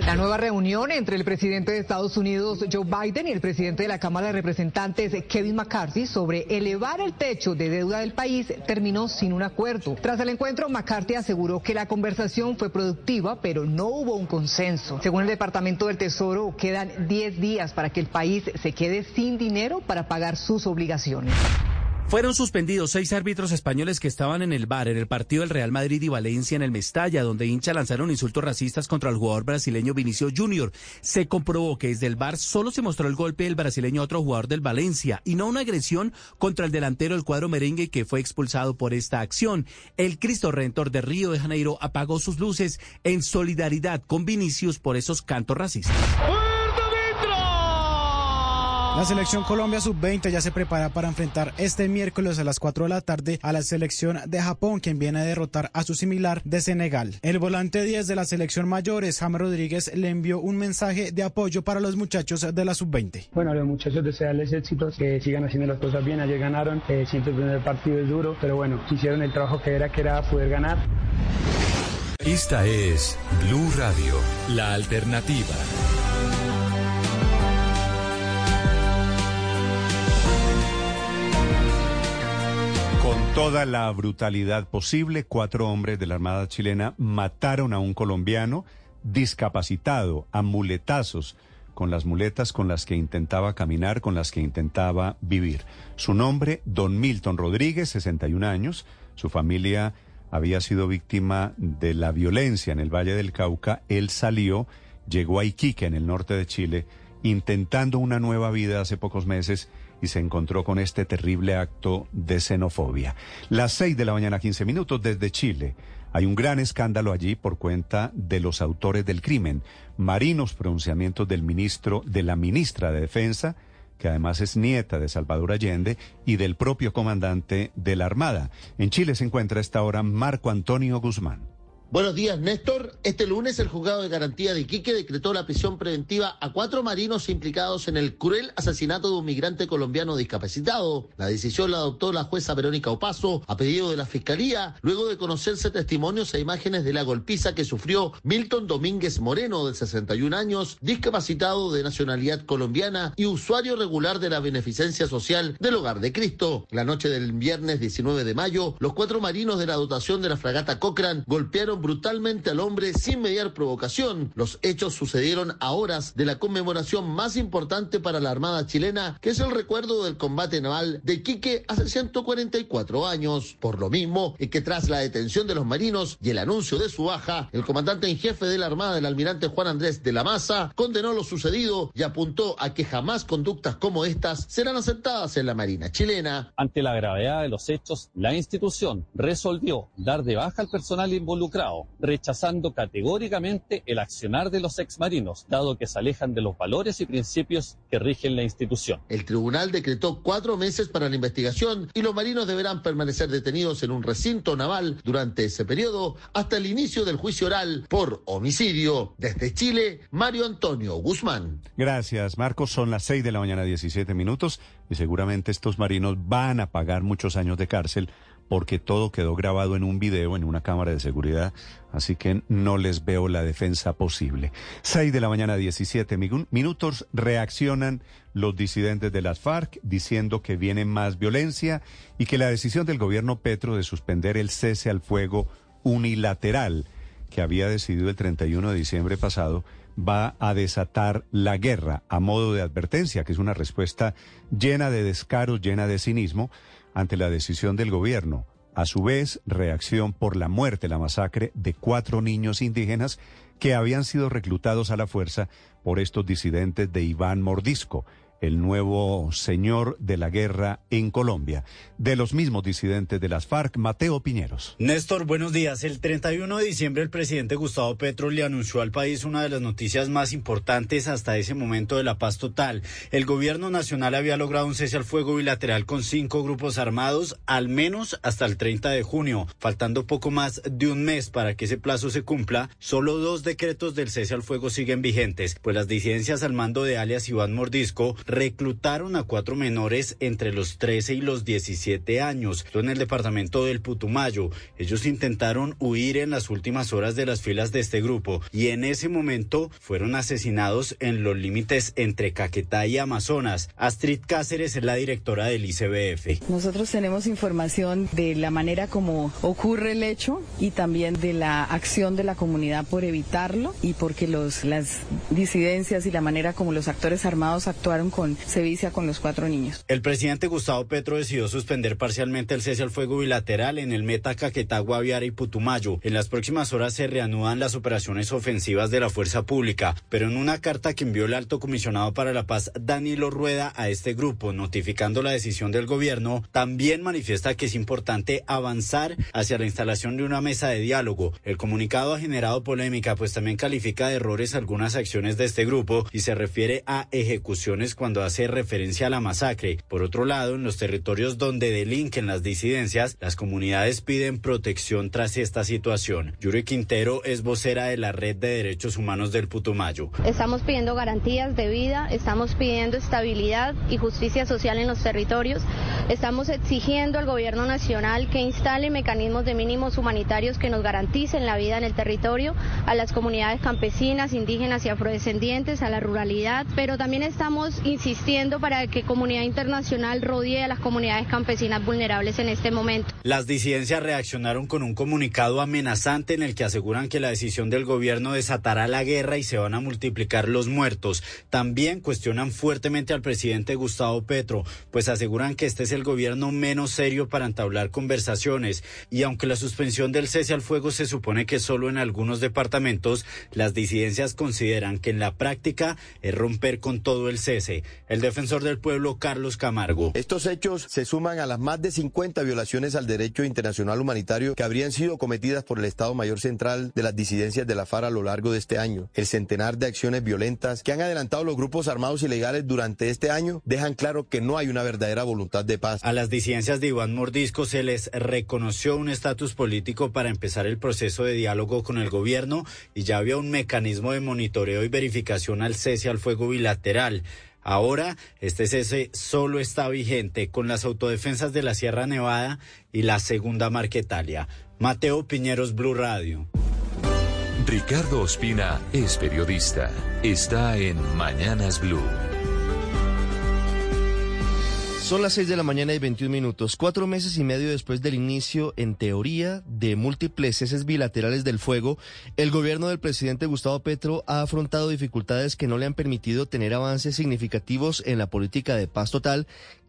La nueva reunión entre el presidente de Estados Unidos, Joe Biden, y el presidente de la Cámara de Representantes, Kevin McCarthy, sobre elevar el techo de deuda del país terminó sin un acuerdo. Tras el encuentro, McCarthy aseguró que la conversación fue productiva, pero no hubo un consenso. Según el Departamento del Tesoro, quedan 10 días para que el país se quede sin dinero para pagar sus obligaciones. Fueron suspendidos seis árbitros españoles que estaban en el bar en el partido del Real Madrid y Valencia en el Mestalla, donde hincha lanzaron insultos racistas contra el jugador brasileño Vinicio Junior. Se comprobó que desde el bar solo se mostró el golpe del brasileño a otro jugador del Valencia y no una agresión contra el delantero del cuadro merengue que fue expulsado por esta acción. El Cristo Redentor de Río de Janeiro apagó sus luces en solidaridad con Vinicius por esos cantos racistas. La selección Colombia sub-20 ya se prepara para enfrentar este miércoles a las 4 de la tarde a la selección de Japón, quien viene a derrotar a su similar de Senegal. El volante 10 de la selección mayores, James Rodríguez, le envió un mensaje de apoyo para los muchachos de la sub-20. Bueno, a los muchachos desearles éxitos, que sigan haciendo las cosas bien. Ayer ganaron, eh, siempre el primer partido es duro, pero bueno, hicieron el trabajo que era, que era poder ganar. Esta es Blue Radio, la alternativa. Con toda la brutalidad posible, cuatro hombres de la Armada chilena mataron a un colombiano discapacitado, a muletazos, con las muletas con las que intentaba caminar, con las que intentaba vivir. Su nombre, Don Milton Rodríguez, 61 años. Su familia había sido víctima de la violencia en el Valle del Cauca. Él salió, llegó a Iquique, en el norte de Chile, intentando una nueva vida hace pocos meses y se encontró con este terrible acto de xenofobia. Las seis de la mañana, 15 minutos desde Chile. Hay un gran escándalo allí por cuenta de los autores del crimen. Marinos pronunciamientos del ministro, de la ministra de Defensa, que además es nieta de Salvador Allende, y del propio comandante de la Armada. En Chile se encuentra a esta hora Marco Antonio Guzmán. Buenos días, Néstor. Este lunes el juzgado de garantía de Iquique decretó la prisión preventiva a cuatro marinos implicados en el cruel asesinato de un migrante colombiano discapacitado. La decisión la adoptó la jueza Verónica Opaso a pedido de la Fiscalía, luego de conocerse testimonios e imágenes de la golpiza que sufrió Milton Domínguez Moreno, de 61 años, discapacitado de nacionalidad colombiana y usuario regular de la beneficencia social del Hogar de Cristo. La noche del viernes 19 de mayo, los cuatro marinos de la dotación de la fragata Cochrane golpearon brutalmente al hombre sin mediar provocación. Los hechos sucedieron a horas de la conmemoración más importante para la Armada chilena, que es el recuerdo del combate naval de Quique hace 144 años. Por lo mismo, es que tras la detención de los marinos y el anuncio de su baja, el comandante en jefe de la Armada, el almirante Juan Andrés de la Maza, condenó lo sucedido y apuntó a que jamás conductas como estas serán aceptadas en la Marina chilena. Ante la gravedad de los hechos, la institución resolvió dar de baja al personal involucrado rechazando categóricamente el accionar de los exmarinos, dado que se alejan de los valores y principios que rigen la institución. El tribunal decretó cuatro meses para la investigación y los marinos deberán permanecer detenidos en un recinto naval durante ese periodo hasta el inicio del juicio oral por homicidio. Desde Chile, Mario Antonio Guzmán. Gracias, Marcos. Son las seis de la mañana, 17 minutos, y seguramente estos marinos van a pagar muchos años de cárcel porque todo quedó grabado en un video, en una cámara de seguridad, así que no les veo la defensa posible. Seis de la mañana, 17 minutos, reaccionan los disidentes de las FARC diciendo que viene más violencia y que la decisión del gobierno Petro de suspender el cese al fuego unilateral que había decidido el 31 de diciembre pasado va a desatar la guerra a modo de advertencia, que es una respuesta llena de descaros, llena de cinismo ante la decisión del gobierno. A su vez, reacción por la muerte, la masacre de cuatro niños indígenas que habían sido reclutados a la fuerza por estos disidentes de Iván Mordisco, el nuevo señor de la guerra en Colombia. De los mismos disidentes de las FARC, Mateo Piñeros. Néstor, buenos días. El 31 de diciembre el presidente Gustavo Petro le anunció al país una de las noticias más importantes hasta ese momento de la paz total. El gobierno nacional había logrado un cese al fuego bilateral con cinco grupos armados, al menos hasta el 30 de junio. Faltando poco más de un mes para que ese plazo se cumpla, solo dos decretos del cese al fuego siguen vigentes, pues las disidencias al mando de alias Iván Mordisco reclutaron a cuatro menores entre los 13 y los 17 años en el departamento del Putumayo. Ellos intentaron huir en las últimas horas de las filas de este grupo y en ese momento fueron asesinados en los límites entre Caquetá y Amazonas. Astrid Cáceres es la directora del ICBF. Nosotros tenemos información de la manera como ocurre el hecho y también de la acción de la comunidad por evitarlo y porque los, las disidencias y la manera como los actores armados actuaron con Sevicia con los cuatro niños. El presidente Gustavo Petro decidió suspender parcialmente el cese al fuego bilateral en el Meta, Caquetá, Guaviare y Putumayo. En las próximas horas se reanudan las operaciones ofensivas de la fuerza pública, pero en una carta que envió el alto comisionado para la paz, Danilo Rueda, a este grupo, notificando la decisión del gobierno, también manifiesta que es importante avanzar hacia la instalación de una mesa de diálogo. El comunicado ha generado polémica, pues también califica de errores algunas acciones de este grupo y se refiere a ejecuciones cuando hace referencia a la masacre. Por otro lado, en los territorios donde delinquen las disidencias, las comunidades piden protección tras esta situación. Yuri Quintero es vocera de la Red de Derechos Humanos del Putumayo. Estamos pidiendo garantías de vida, estamos pidiendo estabilidad y justicia social en los territorios, estamos exigiendo al gobierno nacional que instale mecanismos de mínimos humanitarios que nos garanticen la vida en el territorio, a las comunidades campesinas, indígenas y afrodescendientes, a la ruralidad, pero también estamos insistiendo para que comunidad internacional rodee a las comunidades campesinas vulnerables en este momento. Las disidencias reaccionaron con un comunicado amenazante en el que aseguran que la decisión del gobierno desatará la guerra y se van a multiplicar los muertos. También cuestionan fuertemente al presidente Gustavo Petro, pues aseguran que este es el gobierno menos serio para entablar conversaciones y aunque la suspensión del cese al fuego se supone que solo en algunos departamentos, las disidencias consideran que en la práctica es romper con todo el cese. El defensor del pueblo Carlos Camargo. Estos hechos se suman a las más de 50 violaciones al derecho internacional humanitario que habrían sido cometidas por el Estado Mayor Central de las disidencias de la FARC a lo largo de este año. El centenar de acciones violentas que han adelantado los grupos armados ilegales durante este año dejan claro que no hay una verdadera voluntad de paz. A las disidencias de Iván Mordisco se les reconoció un estatus político para empezar el proceso de diálogo con el gobierno y ya había un mecanismo de monitoreo y verificación al cese al fuego bilateral. Ahora, este cese solo está vigente con las autodefensas de la Sierra Nevada y la Segunda Marquetalia. Mateo Piñeros, Blue Radio. Ricardo Ospina es periodista. Está en Mañanas Blue. Son las 6 de la mañana y 21 minutos, cuatro meses y medio después del inicio, en teoría, de múltiples ceses bilaterales del fuego, el gobierno del presidente Gustavo Petro ha afrontado dificultades que no le han permitido tener avances significativos en la política de paz total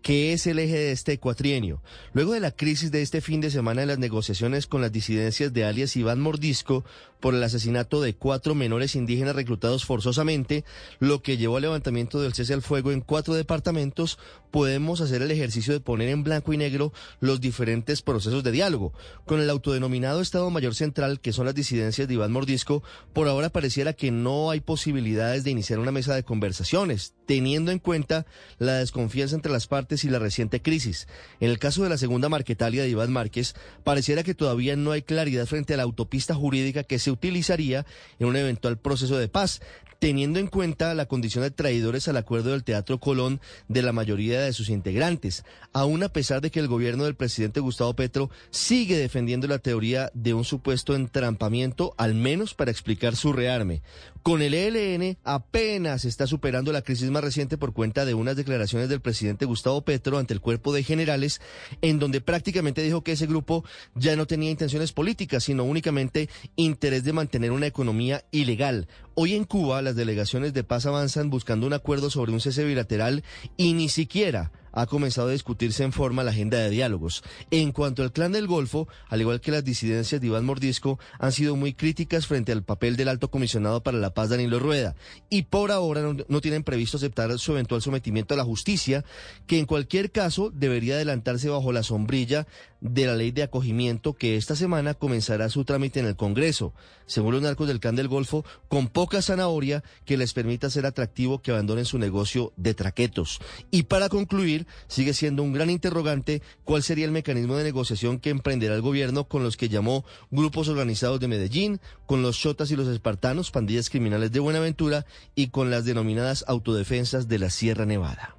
que es el eje de este cuatrienio. Luego de la crisis de este fin de semana en las negociaciones con las disidencias de alias Iván Mordisco por el asesinato de cuatro menores indígenas reclutados forzosamente, lo que llevó al levantamiento del cese al fuego en cuatro departamentos, podemos hacer el ejercicio de poner en blanco y negro los diferentes procesos de diálogo. Con el autodenominado Estado Mayor Central, que son las disidencias de Iván Mordisco, por ahora pareciera que no hay posibilidades de iniciar una mesa de conversaciones, teniendo en cuenta la desconfianza entre las partes y la reciente crisis. En el caso de la segunda Marquetalia de Iván Márquez, pareciera que todavía no hay claridad frente a la autopista jurídica que se utilizaría en un eventual proceso de paz teniendo en cuenta la condición de traidores al acuerdo del Teatro Colón de la mayoría de sus integrantes, aún a pesar de que el gobierno del presidente Gustavo Petro sigue defendiendo la teoría de un supuesto entrampamiento, al menos para explicar su rearme. Con el ELN apenas está superando la crisis más reciente por cuenta de unas declaraciones del presidente Gustavo Petro ante el cuerpo de generales, en donde prácticamente dijo que ese grupo ya no tenía intenciones políticas, sino únicamente interés de mantener una economía ilegal. Hoy en Cuba las delegaciones de paz avanzan buscando un acuerdo sobre un cese bilateral y ni siquiera ha comenzado a discutirse en forma la agenda de diálogos. En cuanto al clan del Golfo, al igual que las disidencias de Iván Mordisco, han sido muy críticas frente al papel del alto comisionado para la paz Danilo Rueda y por ahora no, tienen previsto aceptar su eventual sometimiento a la justicia, que en cualquier caso debería adelantarse bajo la sombrilla de la ley de acogimiento que esta semana comenzará su trámite en el Congreso, según los narcos del Clan del Golfo, con poca zanahoria que les permita ser atractivo que abandonen su negocio de traquetos. Y para concluir, sigue siendo un gran interrogante cuál sería el mecanismo de negociación que emprenderá el gobierno con los que llamó grupos organizados de Medellín, con los chotas y los espartanos, pandillas criminales de Buenaventura y con las denominadas autodefensas de la Sierra Nevada.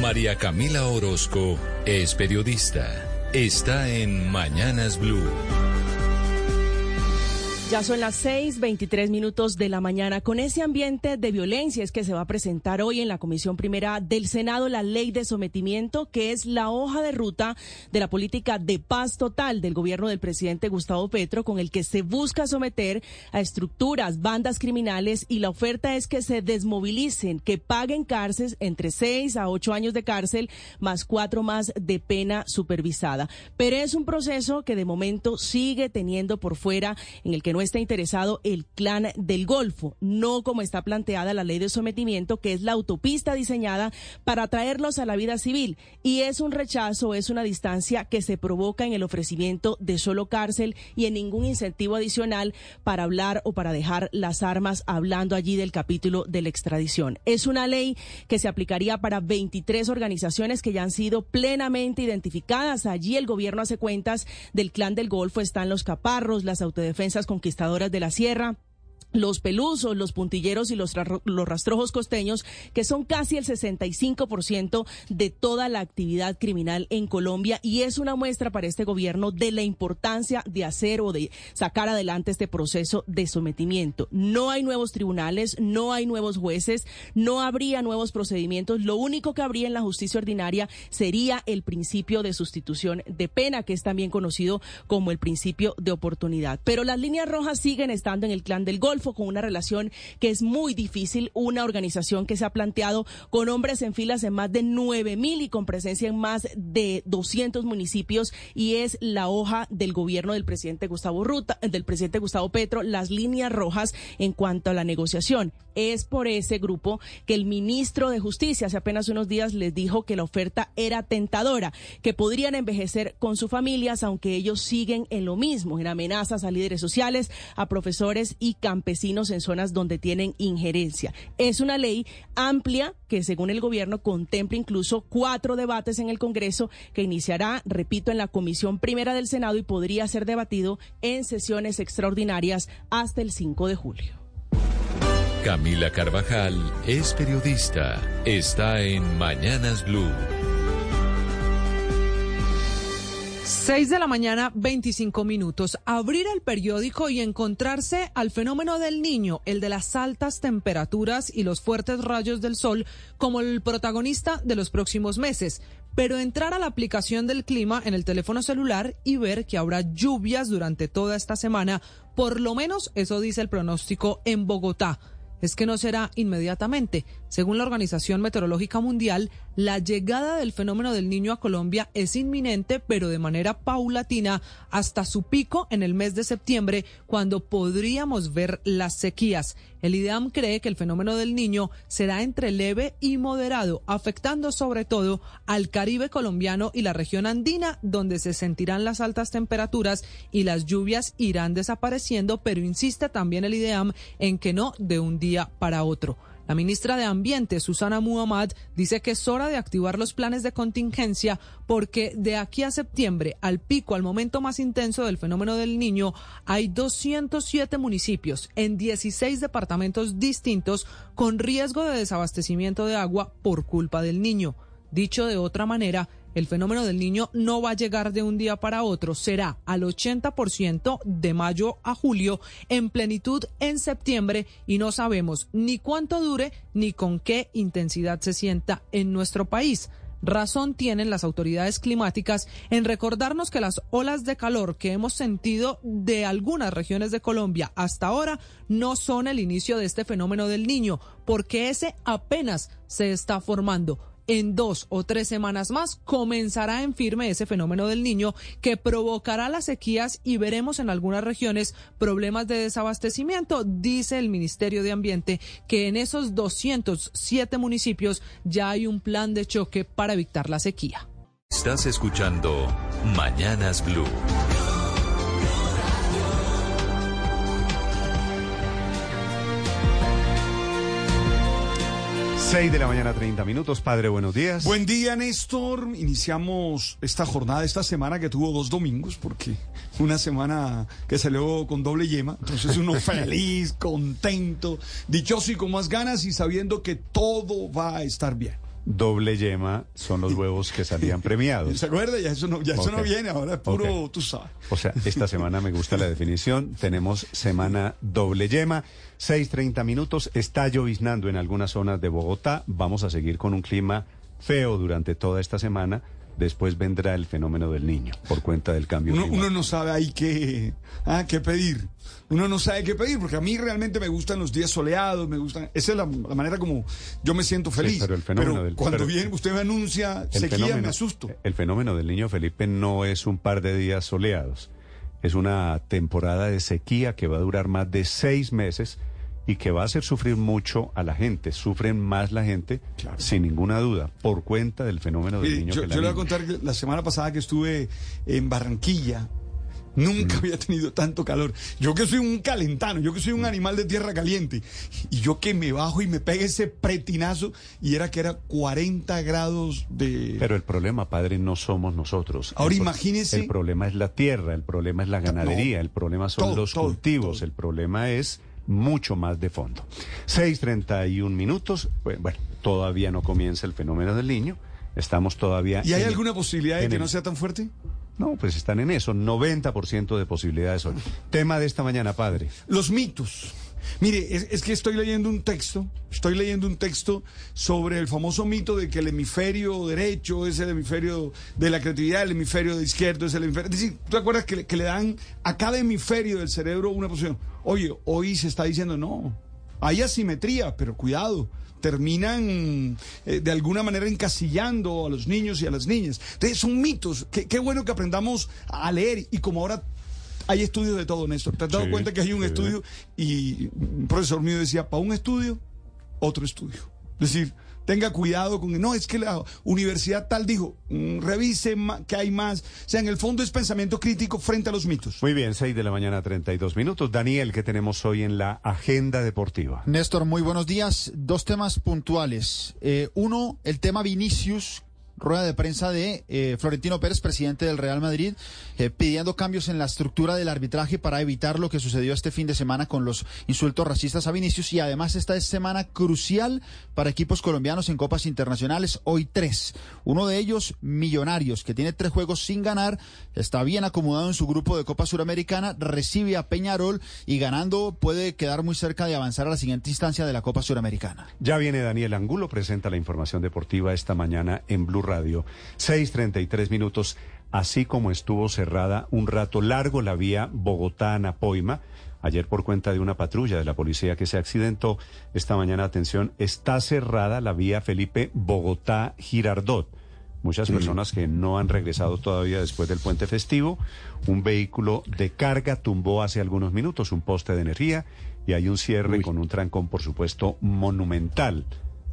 María Camila Orozco es periodista. Está en Mañanas Blue. Ya son las 6:23 minutos de la mañana. Con ese ambiente de violencia es que se va a presentar hoy en la Comisión Primera del Senado la ley de sometimiento, que es la hoja de ruta de la política de paz total del gobierno del presidente Gustavo Petro, con el que se busca someter a estructuras, bandas criminales y la oferta es que se desmovilicen, que paguen cárceles entre 6 a 8 años de cárcel más cuatro más de pena supervisada. Pero es un proceso que de momento sigue teniendo por fuera en el que no está interesado el clan del Golfo, no como está planteada la ley de sometimiento, que es la autopista diseñada para traerlos a la vida civil. Y es un rechazo, es una distancia que se provoca en el ofrecimiento de solo cárcel y en ningún incentivo adicional para hablar o para dejar las armas hablando allí del capítulo de la extradición. Es una ley que se aplicaría para 23 organizaciones que ya han sido plenamente identificadas. Allí el gobierno hace cuentas del clan del Golfo, están los caparros, las autodefensas conquistadoras conquistadoras de la sierra los pelusos, los puntilleros y los, los rastrojos costeños, que son casi el 65% de toda la actividad criminal en Colombia y es una muestra para este gobierno de la importancia de hacer o de sacar adelante este proceso de sometimiento. No hay nuevos tribunales, no hay nuevos jueces, no habría nuevos procedimientos. Lo único que habría en la justicia ordinaria sería el principio de sustitución de pena, que es también conocido como el principio de oportunidad. Pero las líneas rojas siguen estando en el clan del gol Con una relación que es muy difícil, una organización que se ha planteado con hombres en filas en más de 9 mil y con presencia en más de 200 municipios y es la hoja del gobierno del presidente Gustavo Ruta, del presidente Gustavo Petro, las líneas rojas en cuanto a la negociación. Es por ese grupo que el ministro de Justicia hace apenas unos días les dijo que la oferta era tentadora, que podrían envejecer con sus familias, aunque ellos siguen en lo mismo, en amenazas a líderes sociales, a profesores y campesinos en zonas donde tienen injerencia. Es una ley amplia que, según el gobierno, contempla incluso cuatro debates en el Congreso que iniciará, repito, en la Comisión Primera del Senado y podría ser debatido en sesiones extraordinarias hasta el 5 de julio. Camila Carvajal es periodista. Está en Mañanas Blue. 6 de la mañana, 25 minutos. Abrir el periódico y encontrarse al fenómeno del niño, el de las altas temperaturas y los fuertes rayos del sol, como el protagonista de los próximos meses. Pero entrar a la aplicación del clima en el teléfono celular y ver que habrá lluvias durante toda esta semana, por lo menos eso dice el pronóstico en Bogotá es que no será inmediatamente. Según la Organización Meteorológica Mundial, la llegada del fenómeno del niño a Colombia es inminente, pero de manera paulatina, hasta su pico en el mes de septiembre, cuando podríamos ver las sequías. El IDEAM cree que el fenómeno del niño será entre leve y moderado, afectando sobre todo al Caribe colombiano y la región andina, donde se sentirán las altas temperaturas y las lluvias irán desapareciendo, pero insiste también el IDEAM en que no de un día para otro. La ministra de Ambiente, Susana Muhammad, dice que es hora de activar los planes de contingencia porque de aquí a septiembre, al pico, al momento más intenso del fenómeno del niño, hay 207 municipios en 16 departamentos distintos con riesgo de desabastecimiento de agua por culpa del niño. Dicho de otra manera, el fenómeno del niño no va a llegar de un día para otro, será al 80% de mayo a julio, en plenitud en septiembre y no sabemos ni cuánto dure ni con qué intensidad se sienta en nuestro país. Razón tienen las autoridades climáticas en recordarnos que las olas de calor que hemos sentido de algunas regiones de Colombia hasta ahora no son el inicio de este fenómeno del niño, porque ese apenas se está formando en dos o tres semanas más comenzará en firme ese fenómeno del niño que provocará las sequías y veremos en algunas regiones problemas de desabastecimiento. Dice el Ministerio de Ambiente que en esos 207 municipios ya hay un plan de choque para evitar la sequía. Estás escuchando Mañanas Blue. 6 de la mañana, 30 minutos. Padre, buenos días. Buen día, Néstor. Iniciamos esta jornada, esta semana que tuvo dos domingos, porque una semana que salió con doble yema. Entonces uno <laughs> feliz, contento, dichoso y con más ganas y sabiendo que todo va a estar bien. Doble yema son los <laughs> huevos que salían premiados. ¿Se acuerda? Ya eso no, ya eso no viene, ahora es puro, tú sabes. O sea, esta <laughs> semana me gusta la definición. Tenemos semana doble yema. 6.30 minutos, está lloviznando en algunas zonas de Bogotá. Vamos a seguir con un clima feo durante toda esta semana. Después vendrá el fenómeno del niño por cuenta del cambio uno, climático. uno no sabe ahí qué, ah, qué pedir. Uno no sabe qué pedir, porque a mí realmente me gustan los días soleados, me gustan. Esa es la, la manera como yo me siento feliz. Sí, pero el fenómeno del- cuando pero- viene, usted me anuncia sequía, fenómeno- me asusto. El fenómeno del niño Felipe no es un par de días soleados. Es una temporada de sequía que va a durar más de seis meses y que va a hacer sufrir mucho a la gente. Sufren más la gente, sin ninguna duda, por cuenta del fenómeno del Mire, niño yo, que la yo le voy a contar que la semana pasada que estuve en Barranquilla, nunca había tenido tanto calor. Yo que soy un calentano, yo que soy un animal de tierra caliente, y yo que me bajo y me pega ese pretinazo, y era que era 40 grados de... Pero el problema, padre, no somos nosotros. Ahora El imagínese- El problema es la tierra, el problema es la ganadería, el problema son todo, los todo, cultivos, el problema es mucho más de fondo. 6.31 minutos, pues, bueno, todavía no comienza el fenómeno del niño, estamos todavía... ¿Y hay en- alguna posibilidad de que el- no sea tan fuerte? No, pues están en eso, 90% de posibilidades hoy. Tema de esta mañana, padre. Los mitos. Mire, es, que estoy leyendo un texto, estoy leyendo un texto sobre el famoso mito de que el hemisferio derecho es el hemisferio de la creatividad, el hemisferio de izquierdo es el hemisferio... ¿tú te acuerdas que, le dan a cada hemisferio del cerebro una posición? Oye, hoy se está diciendo no, hay asimetría, pero cuidado terminan eh, de alguna manera encasillando a los niños y a las niñas. Entonces son mitos. Qué, bueno que aprendamos a leer y como ahora hay estudios de todo, Néstor. ¿Te has dado cuenta que hay un estudio? Y un profesor mío decía, para un estudio, otro estudio. Es decir, tenga cuidado con... No, es que la universidad tal dijo, mm, revise que hay más. O sea, en el fondo es pensamiento crítico frente a los mitos. Muy bien, 6 de la mañana, 32 minutos. Daniel, ¿qué tenemos hoy en la agenda deportiva? Néstor, muy buenos días. Dos temas puntuales. Eh, uno, el tema Vinicius, rueda de prensa de eh, Florentino Pérez, presidente del Real Madrid, eh, pidiendo cambios en la estructura del arbitraje para evitar lo que sucedió este fin de semana con los insultos racistas a Vinicius. Y además esta es semana crucial para equipos colombianos en copas internacionales. Hoy tres. Uno de ellos, Millonarios, que tiene tres juegos sin ganar, está bien acomodado en su grupo de Copa Suramericana, recibe a Peñarol y ganando puede quedar muy cerca de avanzar a la siguiente instancia de la Copa Suramericana. Ya viene Daniel Angulo, presenta la información deportiva esta mañana en Blue Radio. 6.33 minutos, así como estuvo cerrada un rato largo la vía Bogotá-Napoima. Ayer por cuenta de una patrulla de la policía que se accidentó, esta mañana, atención, está cerrada la vía Felipe Bogotá-Girardot. Muchas mm. personas que no han regresado todavía después del puente festivo. Un vehículo de carga tumbó hace algunos minutos un poste de energía y hay un cierre con un trancón, por supuesto, monumental.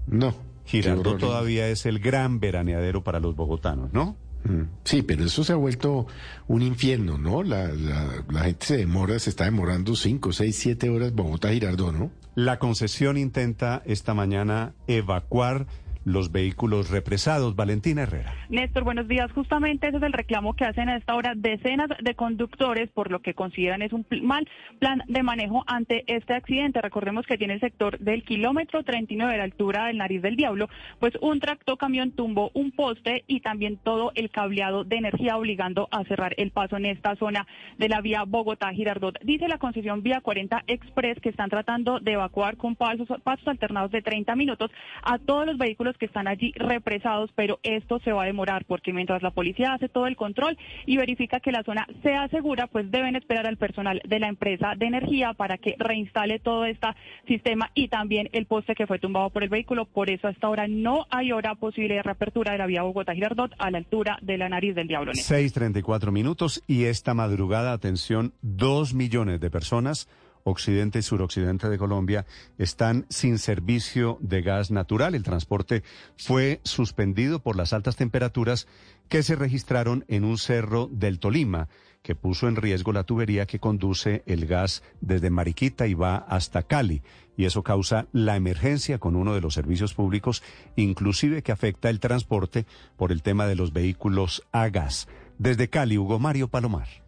No. Girardot todavía es el gran veraneadero para los bogotanos, ¿no? Mm. Sí, pero eso se ha vuelto un infierno, ¿no? La, la, gente se demora, se está demorando cinco, seis, siete horas Bogotá-Girardot, ¿no? La concesión intenta esta mañana evacuar los vehículos represados. Valentina Herrera. Néstor, buenos días. Justamente ese es el reclamo que hacen a esta hora decenas de conductores por lo que consideran es un mal plan de manejo ante este accidente. Recordemos que tiene el sector del kilómetro 39 de la altura del Nariz del Diablo, pues un tractocamión tumbó un poste y también todo el cableado de energía obligando a cerrar el paso en esta zona de la vía Bogotá-Girardot. Dice la concesión Vía 40 Express que están tratando de evacuar con pasos, pasos alternados de 30 minutos a todos los vehículos que están allí represados, pero esto se va a demorar porque mientras la policía hace todo el control y verifica que la zona sea segura, pues deben esperar al personal de la empresa de energía para que reinstale todo este sistema y también el poste que fue tumbado por el vehículo. Por eso hasta ahora no hay hora posible de reapertura de la vía Bogotá-Girardot a la altura de la nariz del diablo. 6.34 minutos y esta madrugada, atención, dos millones de personas occidente y suroccidente de Colombia están sin servicio de gas natural. El transporte fue suspendido por las altas temperaturas que se registraron en un cerro del Tolima, que puso en riesgo la tubería que conduce el gas desde Mariquita y va hasta Cali. Y eso causa la emergencia con uno de los servicios públicos, inclusive que afecta el transporte por el tema de los vehículos a gas. Desde Cali, Hugo Mario Palomar.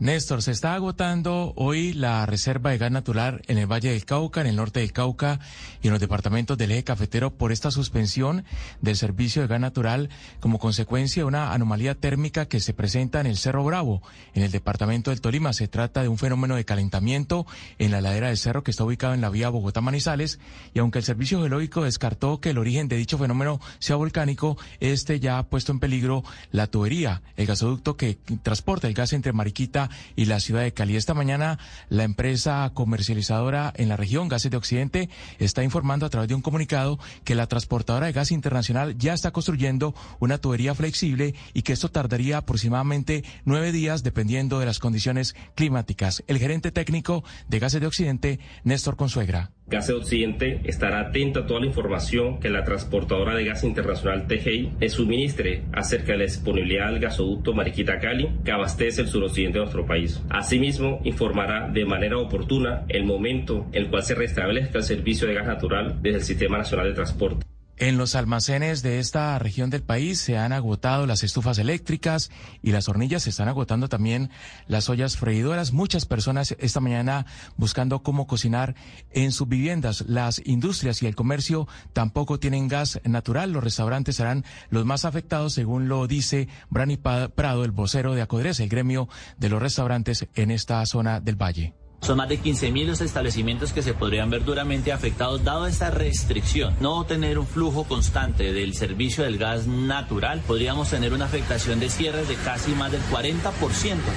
Néstor, se está agotando hoy la reserva de gas natural en el Valle del Cauca, en el norte del Cauca y en los departamentos del eje cafetero por esta suspensión del servicio de gas natural como consecuencia de una anomalía térmica que se presenta en el Cerro Bravo, en el departamento del Tolima. Se trata de un fenómeno de calentamiento en la ladera del cerro que está ubicado en la vía Bogotá-Manizales y aunque el servicio geológico descartó que el origen de dicho fenómeno sea volcánico, este ya ha puesto en peligro la tubería, el gasoducto que transporta el gas entre Mariquita y la ciudad de Cali. Esta mañana la empresa comercializadora en la región, Gases de Occidente, está informando a través de un comunicado que la transportadora de gas internacional ya está construyendo una tubería flexible y que esto tardaría aproximadamente nueve días dependiendo de las condiciones climáticas. El gerente técnico de Gases de Occidente, Néstor Consuegra. Gas de Occidente estará atento a toda la información que la transportadora de gas internacional TGI le suministre acerca de la disponibilidad del gasoducto Mariquita Cali que abastece el suroccidente de nuestro país. Asimismo, informará de manera oportuna el momento en el cual se restablezca el servicio de gas natural desde el Sistema Nacional de Transporte. En los almacenes de esta región del país se han agotado las estufas eléctricas y las hornillas, se están agotando también las ollas freidoras. Muchas personas esta mañana buscando cómo cocinar en sus viviendas. Las industrias y el comercio tampoco tienen gas natural. Los restaurantes serán los más afectados, según lo dice Brani Prado, el vocero de Acodres, el gremio de los restaurantes en esta zona del valle. Son más de 15.000 los establecimientos que se podrían ver duramente afectados dado esta restricción. No tener un flujo constante del servicio del gas natural, podríamos tener una afectación de cierres de casi más del 40%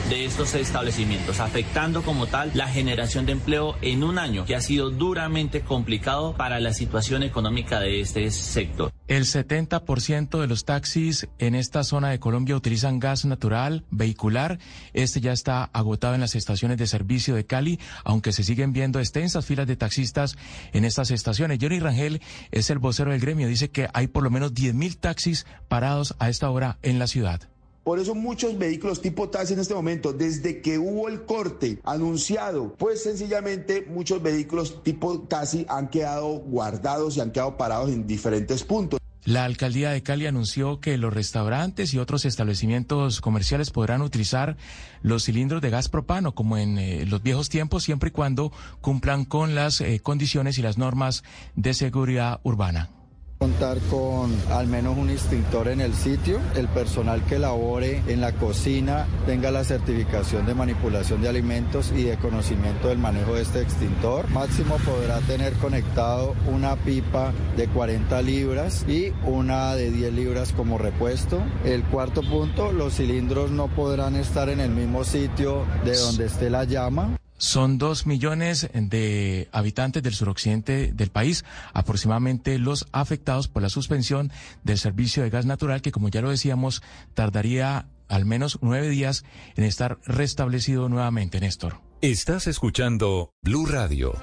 de estos establecimientos, afectando como tal la generación de empleo en un año que ha sido duramente complicado para la situación económica de este sector. El 70% de los taxis en esta zona de Colombia utilizan gas natural vehicular. Este ya está agotado en las estaciones de servicio de Cali, aunque se siguen viendo extensas filas de taxistas en estas estaciones. Johnny Rangel es el vocero del gremio. Dice que hay por lo menos 10.000 taxis parados a esta hora en la ciudad. Por eso muchos vehículos tipo taxi en este momento, desde que hubo el corte anunciado, pues sencillamente muchos vehículos tipo taxi han quedado guardados y han quedado parados en diferentes puntos. La alcaldía de Cali anunció que los restaurantes y otros establecimientos comerciales podrán utilizar los cilindros de gas propano como en eh, los viejos tiempos, siempre y cuando cumplan con las eh, condiciones y las normas de seguridad urbana. Contar con al menos un extintor en el sitio, el personal que labore en la cocina tenga la certificación de manipulación de alimentos y de conocimiento del manejo de este extintor. Máximo podrá tener conectado una pipa de 40 libras y una de 10 libras como repuesto. El cuarto punto, los cilindros no podrán estar en el mismo sitio de donde esté la llama. Son dos millones de habitantes del suroccidente del país, aproximadamente los afectados por la suspensión del servicio de gas natural, que como ya lo decíamos, tardaría al menos nueve días en estar restablecido nuevamente, Néstor. Estás escuchando Blue Radio.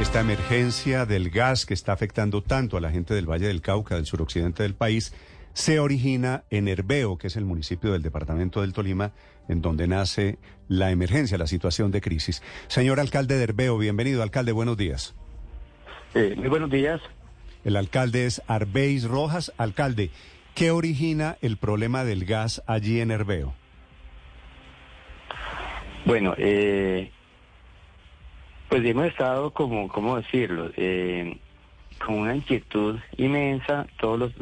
Esta emergencia del gas que está afectando tanto a la gente del Valle del Cauca, del suroccidente del país, se origina en Herbeo, que es el municipio del departamento del Tolima, en donde nace la emergencia, la situación de crisis. Señor alcalde de Herbeo, bienvenido. Alcalde, buenos días. Eh, muy buenos días. El alcalde es Arbeis Rojas. Alcalde, ¿qué origina el problema del gas allí en Herbeo? Bueno, eh, pues hemos estado como, ¿cómo decirlo? Eh, con una inquietud inmensa todos los,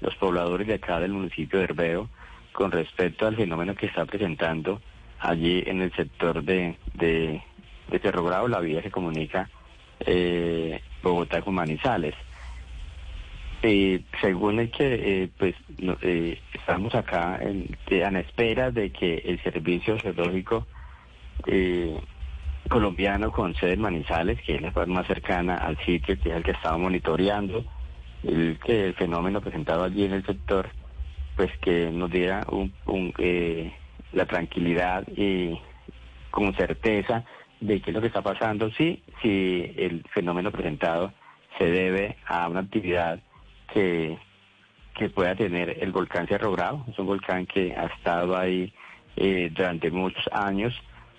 los pobladores de acá del municipio de Herbeo con respecto al fenómeno que está presentando allí en el sector de, de, de Cerro Bravo, la vía que comunica eh, Bogotá con Manizales. Eh, según el que eh, pues eh, estamos acá en, en espera de que el servicio geológico eh, colombiano con sede en Manizales, que es la más cercana al sitio, que es el que estaba monitoreando el, el fenómeno presentado allí en el sector, pues que nos diera un, eh, la tranquilidad y con certeza de qué es lo que está pasando, sí, si el fenómeno presentado se debe a una actividad que, que pueda tener el volcán Cerro Bravo, es un volcán que ha estado ahí eh, durante muchos años,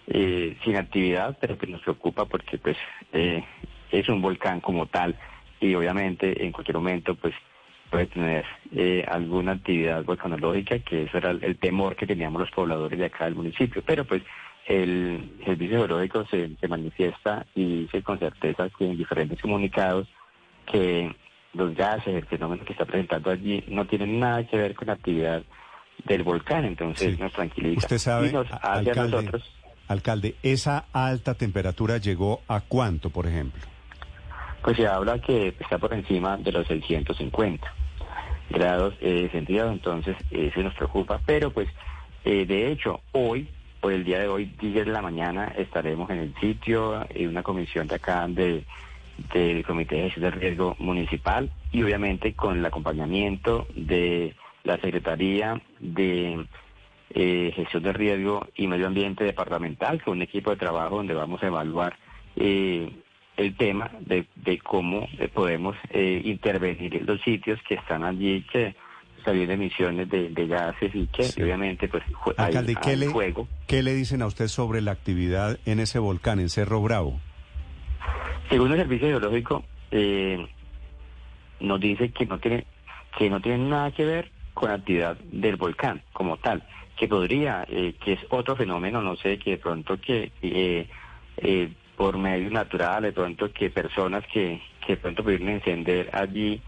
eh, sin actividad, pero que nos preocupa porque pues eh, es un volcán como tal y obviamente en cualquier momento pues puede tener eh, alguna actividad volcanológica, que eso era el, temor que teníamos los pobladores de acá del municipio. Pero pues el servicio geológico se, se manifiesta y dice con certeza que en diferentes comunicados que los gases, el fenómeno que está presentando allí no tienen nada que ver con la actividad del volcán, entonces nos tranquiliza. Usted sabe, y nos hace a nosotros Alcalde, ¿esa alta temperatura llegó a cuánto, por ejemplo? Pues se habla que está por encima de los 650 grados eh, centígrados, entonces eso nos preocupa, pero pues eh, de hecho hoy, por el día de hoy, 10 de la mañana, estaremos en el sitio, en una comisión de acá de del Comité de Gestión de Riesgo Municipal y obviamente con el acompañamiento de la Secretaría de eh, gestión de riesgo y medio ambiente departamental, con un equipo de trabajo donde vamos a evaluar eh, el tema de, cómo eh, podemos intervenir en los sitios que están allí, que salen emisiones de, gases y que obviamente pues Alcalde, ¿qué, le, juego. ¿qué le dicen a usted sobre la actividad en ese volcán, en Cerro Bravo? Según el Servicio Geológico, nos dice que no tiene que no tiene nada que ver con la actividad del volcán como tal que podría, eh, que es otro fenómeno, no sé, que de pronto que eh, eh, por medio natural, de pronto que personas que, que de pronto pudieron encender allí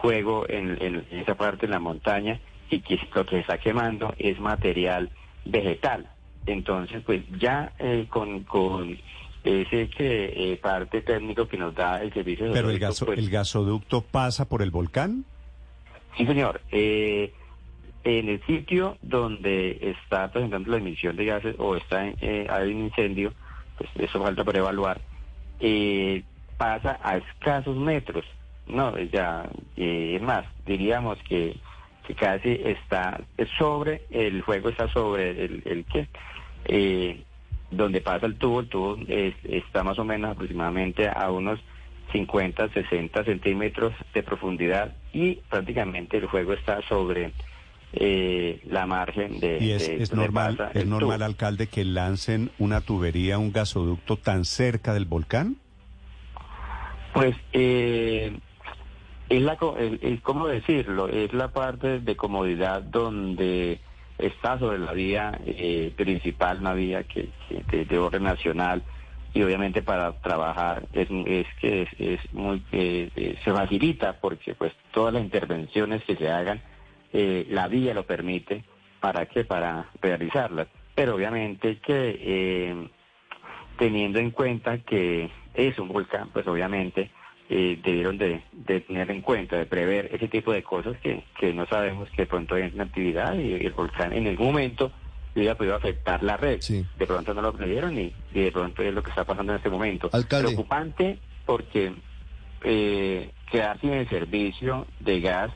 fuego en, en, esa parte de la montaña y que lo que se está quemando es material vegetal. Entonces, pues ya con, con ese que eh, parte técnico que nos da el servicio Pero el, gaso, pues, el gasoducto pasa por el volcán. Sí, señor. Eh, en el sitio donde está presentando la emisión de gases o está en, eh, hay un incendio, pues eso falta por evaluar, eh, pasa a escasos metros. No, ya, eh, es más, diríamos que, que casi está sobre, el fuego está sobre el, el que, eh, donde pasa el tubo, el tubo es- está más o menos aproximadamente a unos 50, 60 centímetros de profundidad y prácticamente el fuego está sobre eh, la margen de, Y es, de es normal, pasa es normal, tubo. alcalde, que lancen una tubería, un gasoducto tan cerca del volcán. Pues eh, es la, el- ¿cómo decirlo? Es la parte de comodidad donde está sobre la vía eh, principal, una vía que, que de, de orden nacional y obviamente para trabajar es, es que es, es muy eh, eh, se facilita porque pues todas las intervenciones que se hagan eh, la vía lo permite para qué para realizarlas pero obviamente que eh, teniendo en cuenta que es un volcán, pues obviamente eh, debieron de, de tener en cuenta, de prever ese tipo de cosas que, que no sabemos que de pronto hay una actividad y, el volcán en algún momento hubiera podido afectar la red. De pronto no lo previeron y, y de pronto es lo que está pasando en este momento. Alcalde. Preocupante porque eh, quedar sin el servicio de gas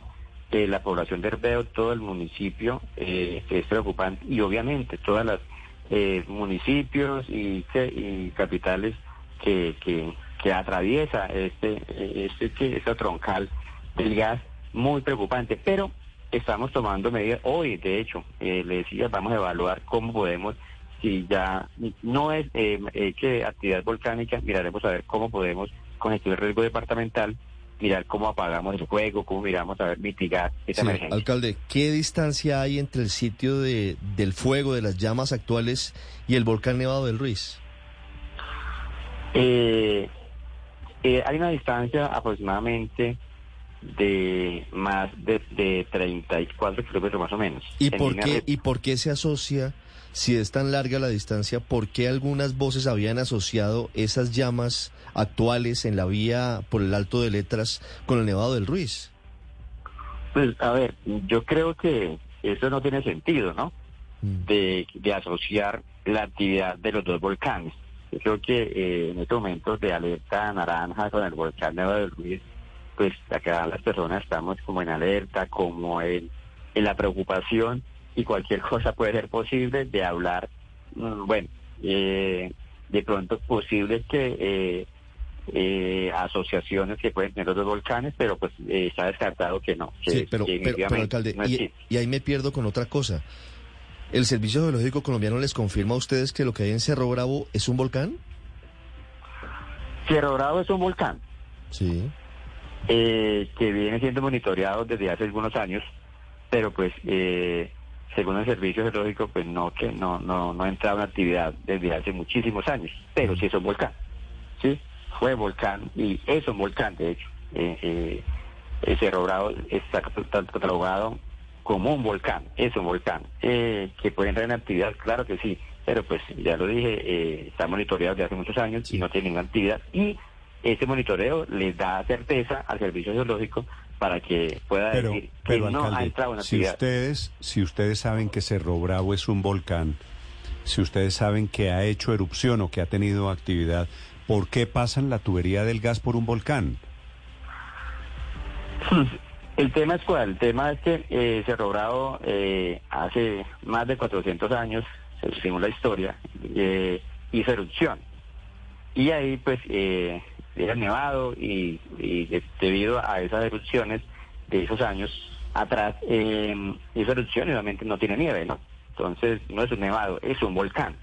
de la población de Herbeo, todo el municipio eh, es preocupante y obviamente todas las eh, municipios y, capitales que, que, atraviesa este, este, esta troncal del gas, muy preocupante, pero estamos tomando medidas hoy, de hecho, eh, le decía, vamos a evaluar cómo podemos, si ya no es eh, eh, que actividad volcánica, miraremos a ver cómo podemos, con el riesgo departamental, mirar cómo apagamos el fuego, cómo miramos a ver mitigar esta Sí, emergencia. alcalde, ¿qué distancia hay entre el sitio de, del fuego, de las llamas actuales y el volcán Nevado del Ruiz? Eh, eh, hay una distancia aproximadamente de más de, de 34 kilómetros más o menos. ¿Y por, qué. ¿Y por qué se asocia, si es tan larga la distancia, por qué algunas voces habían asociado esas llamas actuales en la vía por el Alto de Letras con el Nevado del Ruiz? Pues a ver, yo creo que eso no tiene sentido, ¿no? De, de asociar la actividad de los dos volcanes. Yo creo que eh, en estos momentos de alerta naranja con el volcán Nevado del Ruiz, pues acá las personas estamos como en alerta, como en, en la preocupación y cualquier cosa puede ser posible de hablar, mm, bueno, eh, de pronto posible que eh, eh, asociaciones que pueden tener los dos volcanes, pero pues eh, está descartado que no. Que, Sí, pero, que pero, alcalde, no y, existe. y ahí me pierdo con otra cosa. ¿El Servicio Geológico Colombiano les confirma a ustedes que lo que hay en Cerro Bravo es un volcán? Cerro Bravo es un volcán Sí. eh, que viene siendo monitoreado desde hace algunos años, pero pues eh, según el servicio geológico pues no que no no no ha entrado en actividad desde hace muchísimos años, pero sí es un volcán, sí fue volcán y es un volcán de hecho. Eh, eh, Cerro Bravo está cat- catalogado como un volcán, es un volcán eh, que puede entrar en actividad, claro que sí, pero pues ya lo dije, eh, está monitoreado desde hace muchos años y no tiene ninguna actividad y ese monitoreo le da certeza al servicio geológico para que pueda Pero, decir que pero no ha alcalde, entrado en si actividad. ustedes, si ustedes saben que Cerro Bravo es un volcán, si ustedes saben que ha hecho erupción o que ha tenido actividad, ¿por qué pasan la tubería del gas por un volcán? <laughs> El tema es cuál, el tema es que eh, Cerro Bravo eh, hace más de 400 años, según la historia, eh, hizo erupción. Y ahí pues eh, era nevado y, y de- debido a esas erupciones de esos años atrás, eh, hizo erupción y obviamente no tiene nieve, ¿no? Entonces no es un nevado, es un volcán.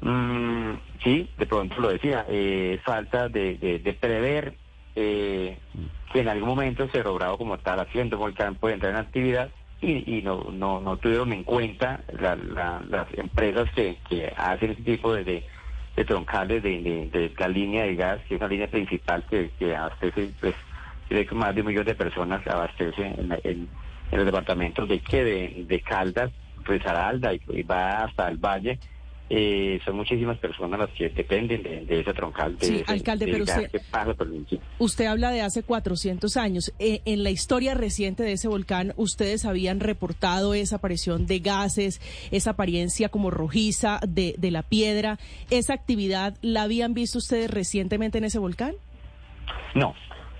Mm, sí, de pronto lo decía, eh, falta de, prever eh, que en algún momento Cerro Bravo como tal haciendo volcán puede entrar en actividad y, no, tuvieron en cuenta la- la- las empresas que, hacen ese tipo de, de, de troncales de, de- la línea de gas, que es una línea principal que, que abastece pues, más de un millón de personas abastece en, en- los departamentos de que de, Caldas, Risaralda y, y va hasta el valle eh, son muchísimas personas las que dependen de, ese troncal. De sí, alcalde, pero usted, usted habla de hace 400 años. Eh, en la historia reciente de ese volcán, ustedes habían reportado esa aparición de gases, esa apariencia como rojiza de, de la piedra. ¿Esa actividad la habían visto ustedes recientemente en ese volcán? No,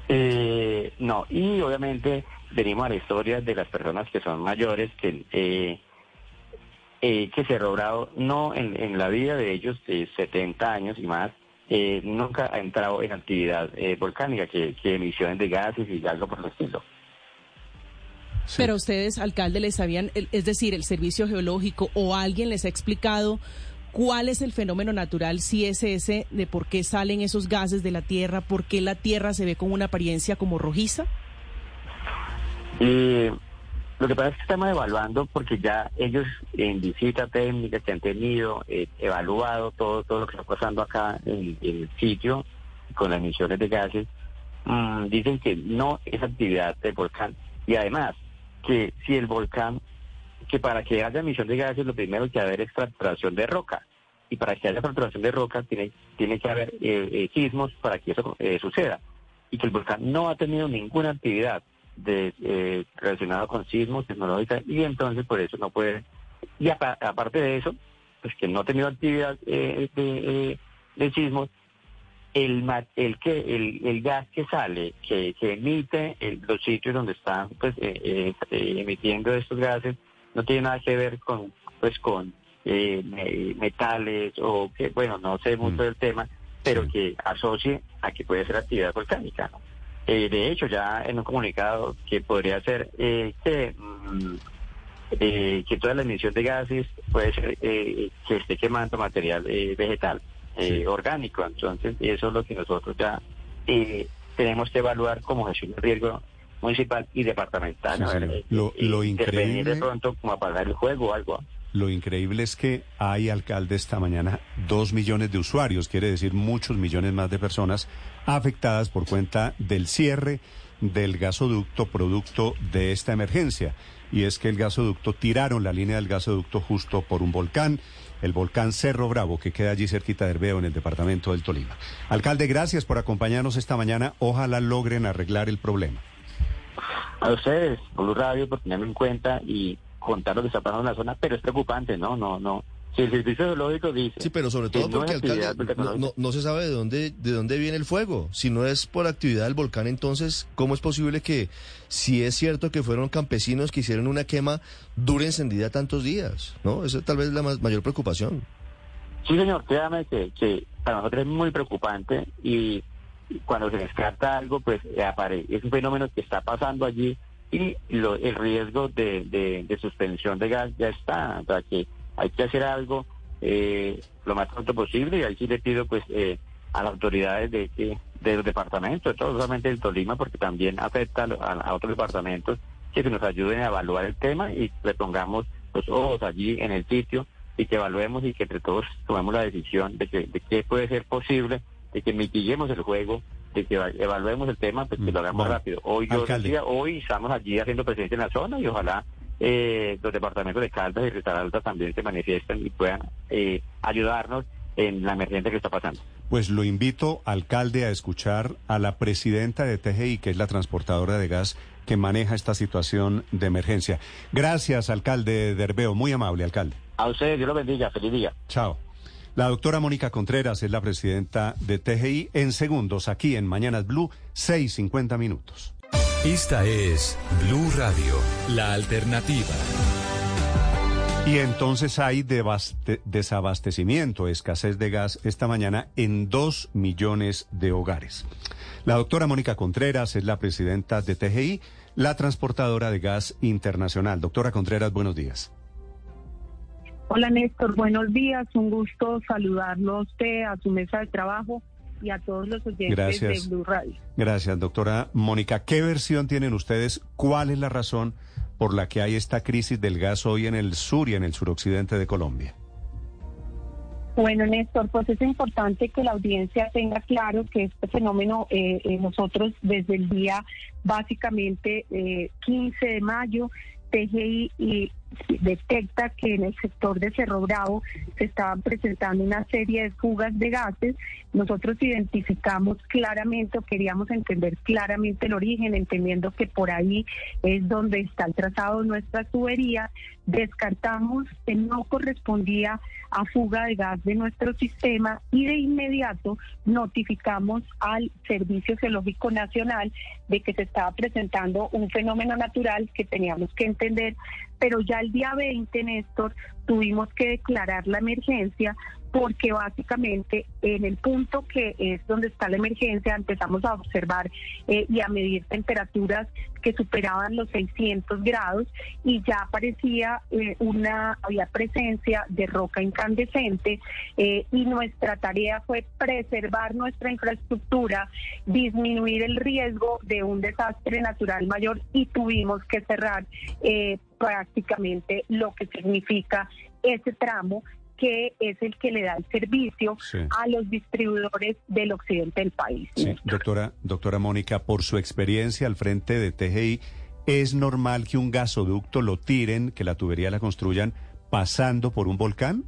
eh, no. Y obviamente venimos a la historia de las personas que son mayores, que... Eh, que Cerro Bravo no en, la vida de ellos de 70 años y más eh, nunca ha entrado en actividad eh, volcánica, que, emisiones de gases y algo por el estilo. Pero ustedes, alcalde, les sabían, es decir, el servicio geológico o alguien les ha explicado cuál es el fenómeno natural, si es ese, de por qué salen esos gases de la Tierra, por qué la Tierra se ve con una apariencia como rojiza. Eh, lo que pasa es que estamos evaluando porque ya ellos en visita técnica que han tenido, eh, evaluado todo, todo lo que está pasando acá en, el sitio con las emisiones de gases, mm, dicen que no es actividad del volcán. Y además, que si el volcán, que para que haya emisión de gases, lo primero que haber es fracturación de roca. Y para que haya fracturación de roca, tiene, tiene que haber eh, eh, sismos para que eso suceda. Y que el volcán no ha tenido ninguna actividad de, eh, relacionado con sismos, tecnológica, y entonces por eso no puede. Y aparte de eso, pues que no ha tenido actividad eh, de, eh, sismos, el, el, que, el, el gas que sale, que, que emite los sitios donde están pues eh, emitiendo estos gases, no tiene nada que ver con pues con metales o que, bueno, no sé mucho mm. del tema, pero que asocie a que puede ser actividad volcánica, ¿no? Eh, de hecho, ya en un comunicado que podría ser eh, que, mm, eh, que toda la emisión de gases puede ser que esté quemando material vegetal orgánico. Entonces, eso es lo que nosotros ya tenemos que evaluar como gestión de riesgo municipal y departamental. lo, lo increíble... de pronto como apagar el juego o algo. Lo increíble es que hay, alcalde, esta mañana dos millones de usuarios, quiere decir muchos millones más de personas afectadas por cuenta del cierre del gasoducto producto de esta emergencia. Y es que el gasoducto, tiraron la línea del gasoducto justo por un volcán, el volcán Cerro Bravo, que queda allí cerquita de Herbeo, en el departamento del Tolima. Alcalde, gracias por acompañarnos esta mañana. Ojalá logren arreglar el problema. A ustedes, por Radio, por tenerme en cuenta y contar lo que está pasando en la zona, pero es preocupante, ¿no? No, no. El servicio geológico dice. Sí, pero sobre todo porque, alcalde, no, no, se sabe de dónde, de dónde viene el fuego. Si no es por actividad del volcán, entonces, ¿cómo es posible que, si es cierto que fueron campesinos que hicieron una quema, dure encendida tantos días? ¿No? Esa tal vez es la mayor preocupación. Sí, señor, créame que, que para nosotros es muy preocupante y cuando se descarta algo, pues aparece. Es un fenómeno que está pasando allí y lo, el riesgo de, de, suspensión de gas ya está, o sea que hay que hacer algo eh, lo más pronto posible y sí le pido pues eh, a las autoridades de, de, los departamentos, todo solamente el Tolima porque también afecta a, otros departamentos que nos ayuden a evaluar el tema y le pongamos los ojos allí en el sitio y que evaluemos y que entre todos tomemos la decisión de que de qué puede ser posible, de que mitiguemos el juego de que evaluemos el tema, pues que lo hagamos rápido. Hoy yo decía, hoy estamos allí haciendo presencia en la zona y ojalá eh, los departamentos de Caldas y Risaralda también se manifiesten y puedan eh, ayudarnos en la emergencia que está pasando. Pues lo invito, alcalde, a escuchar a la presidenta de TGI, que es la transportadora de gas que maneja esta situación de emergencia. Gracias, alcalde Derbeo. Muy amable, alcalde. A ustedes, Dios lo bendiga. Feliz día. Chao. La doctora Mónica Contreras es la presidenta de TGI en segundos aquí en Mañanas Blue, 6.50 minutos. Esta es Blue Radio, la alternativa. Y entonces hay desabastecimiento, escasez de gas esta mañana en dos millones de hogares. La doctora Mónica Contreras es la presidenta de TGI, la transportadora de gas internacional. Doctora Contreras, buenos días. Hola Néstor, buenos días. Un gusto saludarlo a usted, a su mesa de trabajo y a todos los oyentes de Blue Radio. Gracias, doctora Mónica. ¿Qué versión tienen ustedes? ¿Cuál es la razón por la que hay esta crisis del gas hoy en el sur y en el suroccidente de Colombia? Bueno, Néstor, pues es importante que la audiencia tenga claro que este fenómeno eh, eh nosotros desde el día básicamente eh, 15 de mayo, TGI y detecta que en el sector de Cerro Bravo se estaban presentando una serie de fugas de gases. Nosotros identificamos claramente o queríamos entender claramente el origen, entendiendo que por ahí es donde está el trazado de nuestra tubería. Descartamos que no correspondía a fuga de gas de nuestro sistema y de inmediato notificamos al Servicio Geológico Nacional de que se estaba presentando un fenómeno natural que teníamos que entender pero ya el día 20, Néstor, tuvimos que declarar la emergencia porque básicamente en el punto que es donde está la emergencia empezamos a observar eh, y a medir temperaturas que superaban los 600 grados y ya aparecía eh, una había presencia de roca incandescente eh, y nuestra tarea fue preservar nuestra infraestructura, disminuir el riesgo de un desastre natural mayor y tuvimos que cerrar prácticamente lo que significa ese tramo que es el que le da el servicio a los distribuidores del occidente del país. Doctora, doctora Mónica, por su experiencia al frente de TGI, ¿es normal que un gasoducto lo tiren, que la tubería la construyan pasando por un volcán?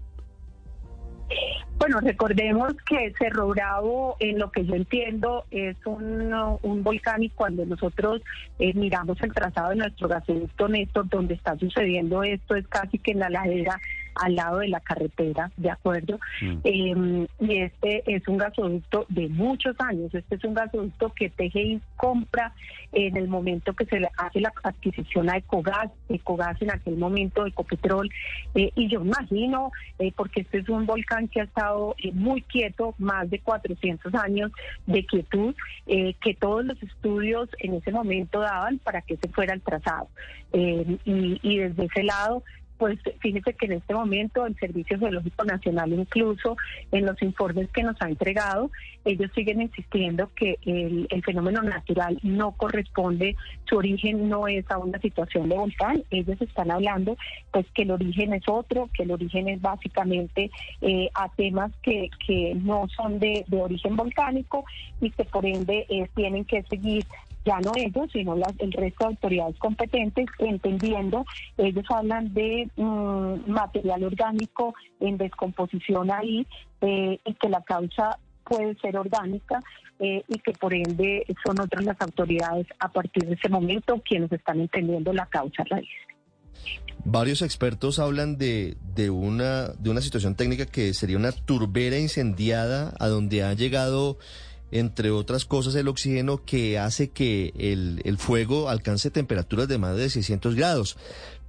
Bueno, recordemos que Cerro Bravo, en lo que yo entiendo, es un, un volcán y cuando nosotros eh, miramos el trazado de nuestro gasoducto Néstor, donde está sucediendo esto, es casi que en la ladera al lado de la carretera, ¿de acuerdo? Mm. Em, y este es un gasoducto de muchos años, este es un gasoducto que TGI compra en el momento que se le hace la adquisición a Ecogas, Ecogas en aquel momento, Ecopetrol, eh, y yo imagino, eh, porque este es un volcán que ha estado eh, muy quieto, más de 400 años de quietud, que todos los estudios en ese momento daban para que se fuera el trazado. y, y desde ese lado pues fíjese que en este momento el Servicio Geológico Nacional incluso en los informes que nos ha entregado, ellos siguen insistiendo que el, fenómeno natural no corresponde, su origen no es a una situación de volcán, ellos están hablando pues que el origen es otro, que el origen es básicamente eh, a temas que, que no son de, origen volcánico y que por ende eh, tienen que seguir ya no ellos, sino las, el resto de autoridades competentes, entendiendo, ellos hablan de mm, material orgánico en descomposición ahí eh, y que la causa puede ser orgánica eh, y que por ende son otras las autoridades a partir de ese momento quienes están entendiendo la causa raíz. Varios expertos hablan de, de, una, de una situación técnica que sería una turbera incendiada a donde ha llegado entre otras cosas, el oxígeno que hace que el, fuego alcance temperaturas de más de 600 grados.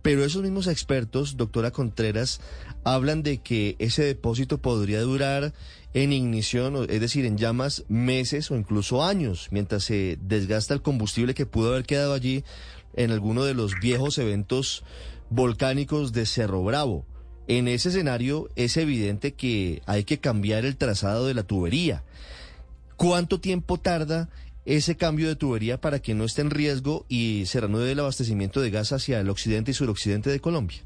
Pero esos mismos expertos, doctora Contreras, hablan de que ese depósito podría durar en ignición, es decir, en llamas, meses o incluso años, mientras se desgasta el combustible que pudo haber quedado allí en alguno de los viejos eventos volcánicos de Cerro Bravo. En ese escenario es evidente que hay que cambiar el trazado de la tubería. ¿Cuánto tiempo tarda ese cambio de tubería para que no esté en riesgo y se reanude el abastecimiento de gas hacia el occidente y suroccidente de Colombia?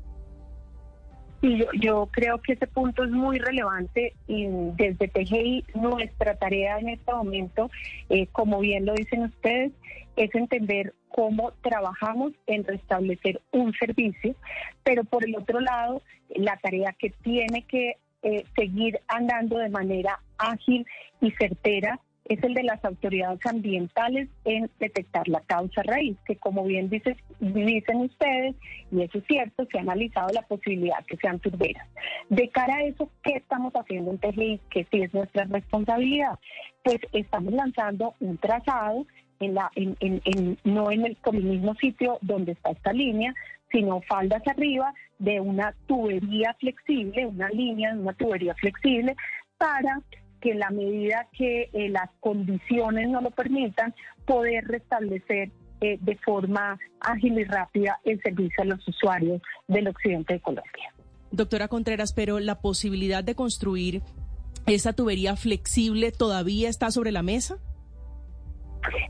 Sí, yo, creo que ese punto es muy relevante y desde TGI nuestra tarea en este momento, eh, como bien lo dicen ustedes, es entender cómo trabajamos en restablecer un servicio, pero por el otro lado, la tarea que tiene que eh, seguir andando de manera ágil y certera es el de las autoridades ambientales en detectar la causa raíz, que como bien dicen ustedes, y eso es cierto, se ha analizado la posibilidad que sean turberas. De cara a eso, ¿qué estamos haciendo en TGI? Que sí es nuestra responsabilidad. Pues estamos lanzando un trazado en la, en, en, no en el, el mismo sitio donde está esta línea, sino faldas arriba de una tubería flexible, una línea de una tubería flexible para que en la medida que eh, las condiciones no lo permitan, poder restablecer eh, de forma ágil y rápida el servicio a los usuarios del occidente de Colombia. Doctora Contreras, pero la posibilidad de construir esa tubería flexible todavía está sobre la mesa?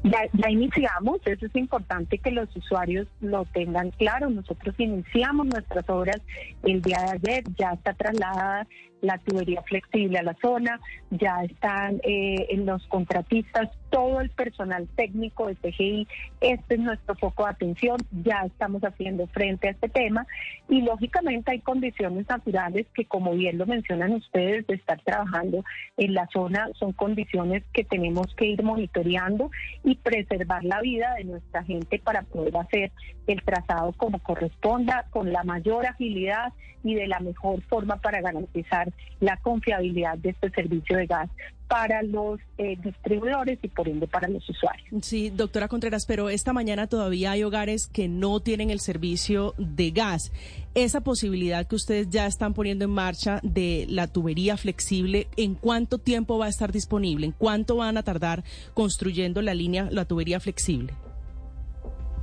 Ya, iniciamos, eso es importante que los usuarios lo tengan claro. Nosotros iniciamos nuestras obras el día de ayer, ya está trasladada la tubería flexible a la zona, ya están eh, en los contratistas todo el personal técnico de TGI, este es nuestro foco de atención, ya estamos haciendo frente a este tema y lógicamente hay condiciones naturales que como bien lo mencionan ustedes de estar trabajando en la zona son condiciones que tenemos que ir monitoreando y preservar la vida de nuestra gente para poder hacer el trazado como corresponda con la mayor agilidad y de la mejor forma para garantizar la confiabilidad de este servicio de gas para los eh, distribuidores y por ende para los usuarios. Sí, doctora Contreras, pero esta mañana todavía hay hogares que no tienen el servicio de gas. Esa posibilidad que ustedes ya están poniendo en marcha de la tubería flexible, ¿en cuánto tiempo va a estar disponible? ¿En cuánto van a tardar construyendo la línea, la tubería flexible?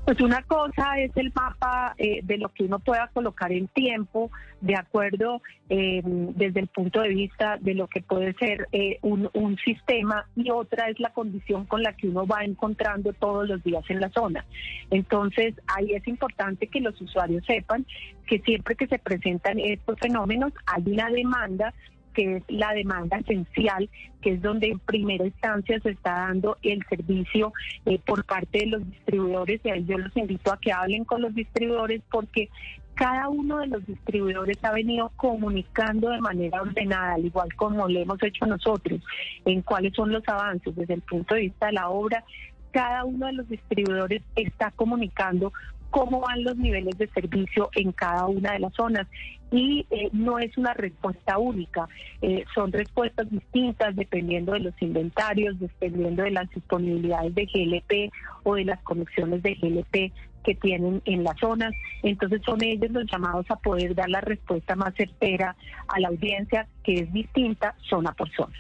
Pues una cosa es el mapa eh, de lo que uno pueda colocar en tiempo, de acuerdo eh, desde el punto de vista de lo que puede ser eh, un, un, sistema, y otra es la condición con la que uno va encontrando todos los días en la zona. Entonces, ahí es importante que los usuarios sepan que siempre que se presentan estos fenómenos hay una demanda que es la demanda esencial, que es donde en primera instancia se está dando el servicio eh, por parte de los distribuidores. Y ahí yo los invito a que hablen con los distribuidores porque cada uno de los distribuidores ha venido comunicando de manera ordenada, al igual como lo hemos hecho nosotros, en cuáles son los avances desde el punto de vista de la obra. Cada uno de los distribuidores está comunicando cómo van los niveles de servicio en cada una de las zonas. Y eh, no es una respuesta única, eh, son respuestas distintas dependiendo de los inventarios, dependiendo de las disponibilidades de GLP o de las conexiones de GLP que tienen en las zonas. Entonces son ellos los llamados a poder dar la respuesta más certera a la audiencia, que es distinta zona por zona.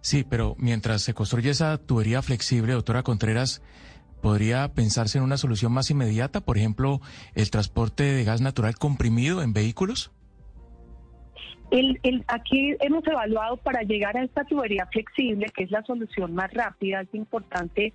Sí, pero mientras se construye esa tubería flexible, doctora Contreras, ¿Podría pensarse en una solución más inmediata, por ejemplo, el transporte de gas natural comprimido en vehículos? El, el, aquí hemos evaluado para llegar a esta tubería flexible, que es la solución más rápida, es importante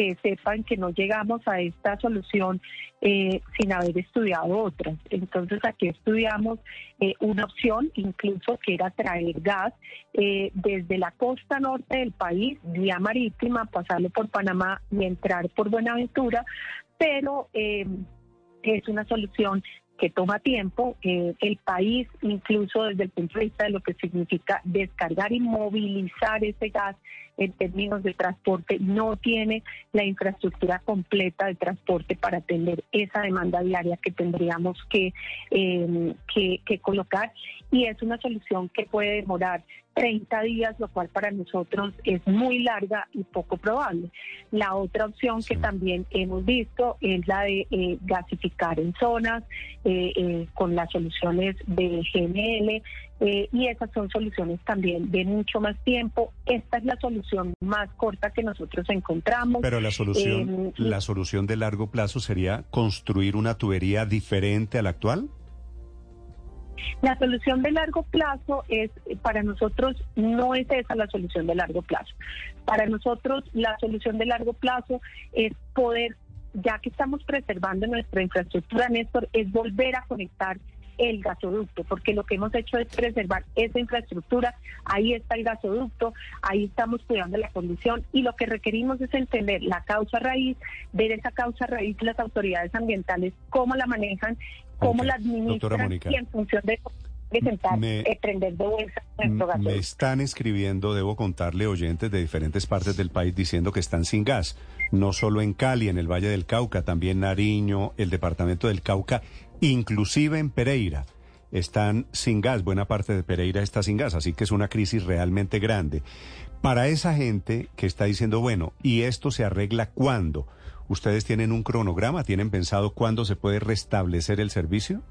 que sepan que no llegamos a esta solución eh, sin haber estudiado otras. Entonces aquí estudiamos eh, una opción, incluso que era traer gas eh, desde la costa norte del país, vía marítima, pasarlo por Panamá y entrar por Buenaventura, pero es una solución que toma tiempo. el país, incluso desde el punto de vista de lo que significa descargar y movilizar ese gas en términos de transporte, no tiene la infraestructura completa de transporte para atender esa demanda diaria que tendríamos que, que, que colocar. Y es una solución que puede demorar 30 días, lo cual para nosotros es muy larga y poco probable. La otra opción que también hemos visto es la de eh, gasificar en zonas eh, eh, con las soluciones de GML y esas son soluciones también de mucho más tiempo. Esta es la solución más corta que nosotros encontramos. Pero la solución, la solución de largo plazo sería construir una tubería diferente a la actual. La solución de largo plazo es, para nosotros, no es esa la solución de largo plazo. Para nosotros, la solución de largo plazo es poder, ya que estamos preservando nuestra infraestructura, Néstor, es volver a conectar el gasoducto, porque lo que hemos hecho es preservar esa infraestructura, ahí está el gasoducto, ahí estamos cuidando la condición y lo que requerimos es entender la causa raíz, ver esa causa raíz, las autoridades ambientales, cómo la manejan cómo la administran y en función de presentar, me, eh, prender de Me están escribiendo, debo contarle, oyentes de diferentes partes del país diciendo que están sin gas. No solo en Cali, en el Valle del Cauca, también Nariño, el departamento del Cauca, inclusive en Pereira. Están sin gas, buena parte de Pereira está sin gas, así que es una crisis realmente grande. Para esa gente que está diciendo, bueno, ¿y esto se arregla cuándo? ¿Ustedes tienen un cronograma? ¿Tienen pensado cuándo se puede restablecer el servicio?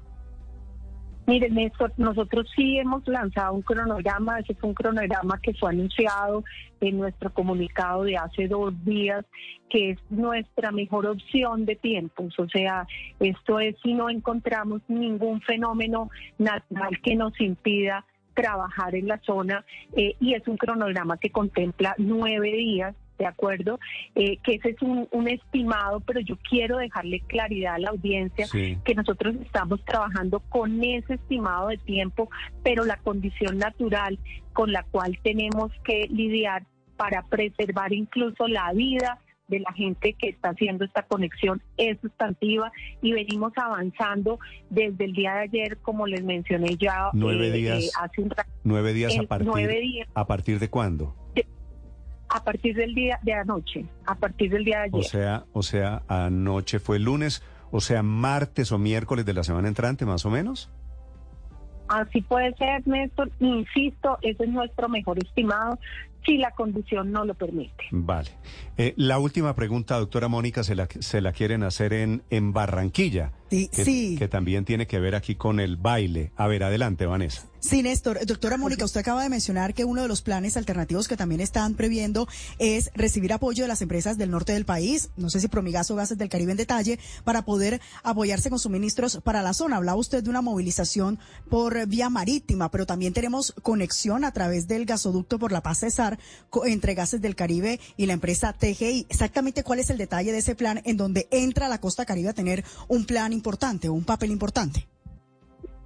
Miren, nosotros sí hemos lanzado un cronograma, ese fue un cronograma que fue anunciado en nuestro comunicado de hace dos días, que es nuestra mejor opción de tiempos. O sea, esto es si no encontramos ningún fenómeno natural que nos impida trabajar en la zona eh, y es un cronograma que contempla nueve días ¿de acuerdo? Eh, que ese es un, estimado, pero yo quiero dejarle claridad a la audiencia que nosotros estamos trabajando con ese estimado de tiempo, pero la condición natural con la cual tenemos que lidiar para preservar incluso la vida de la gente que está haciendo esta conexión es sustantiva y venimos avanzando desde el día de ayer, como les mencioné ya nueve eh, días, eh, hace un rato. Nueve días a partir, nueve días. ¿A partir de cuándo? A partir del día de anoche, a partir del día de ayer. O sea, o sea, anoche fue el lunes, o sea, martes o miércoles de la semana entrante, más o menos. Así puede ser, Néstor. Insisto, ese es nuestro mejor estimado si la condición no lo permite. Vale. Eh, la última pregunta, doctora Mónica, se la, se la quieren hacer en, en Barranquilla. Sí, que, sí. que también tiene que ver aquí con el baile. A ver, adelante, Vanessa. Sí, Néstor. Doctora Mónica, usted acaba de mencionar que uno de los planes alternativos que también están previendo es recibir apoyo de las empresas del norte del país, no sé si Promigas o Gases del Caribe en detalle, para poder apoyarse con suministros para la zona. Hablaba usted de una movilización por vía marítima, pero también tenemos conexión a través del gasoducto por la Paz Cesar entre Gases del Caribe y la empresa TGI. Exactamente cuál es el detalle de ese plan en donde entra la costa caribe a tener un plan importante, un papel importante.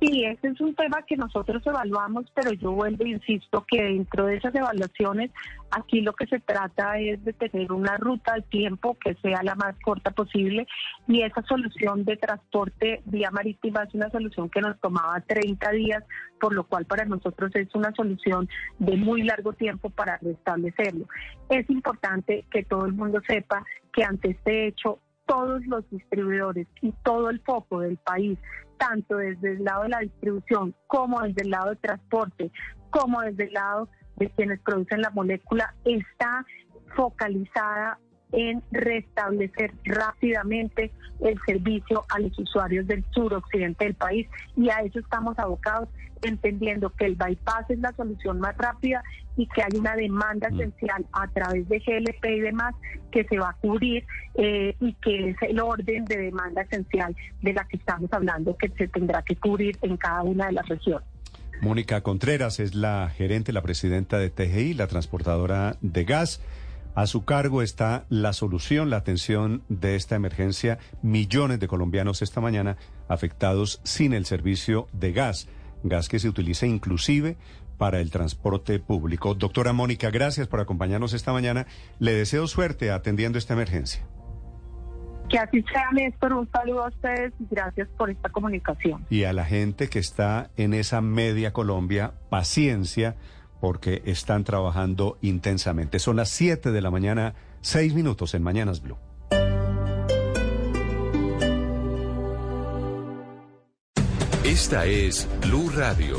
Sí, ese es un tema que nosotros evaluamos, pero yo vuelvo e insisto que dentro de esas evaluaciones, aquí lo que se trata es de tener una ruta al tiempo que sea la más corta posible y esa solución de transporte vía marítima es una solución que nos tomaba 30 días, por lo cual para nosotros es una solución de muy largo tiempo para restablecerlo. Es importante que todo el mundo sepa que ante este hecho todos los distribuidores y todo el foco del país, tanto desde el lado de la distribución como desde el lado de transporte, como desde el lado de quienes producen la molécula, está focalizada en restablecer rápidamente el servicio a los usuarios del suroccidente del país. Y a eso estamos abocados, entendiendo que el bypass es la solución más rápida y que hay una demanda esencial a través de GLP y demás que se va a cubrir eh, y que es el orden de demanda esencial de la que estamos hablando que se tendrá que cubrir en cada una de las regiones. Mónica Contreras es la gerente, la presidenta de TGI, la transportadora de gas. A su cargo está la solución, la atención de esta emergencia. Millones de colombianos esta mañana afectados sin el servicio de gas, gas que se utiliza inclusive para el transporte público. Doctora Mónica, gracias por acompañarnos esta mañana. Le deseo suerte atendiendo esta emergencia. Que así sea, Néstor. Un saludo a ustedes y gracias por esta comunicación. Y a la gente que está en esa media Colombia, paciencia, porque están trabajando intensamente. Son las 7 de la mañana, 6 minutos en Mañanas Blue. Esta es Blue Radio.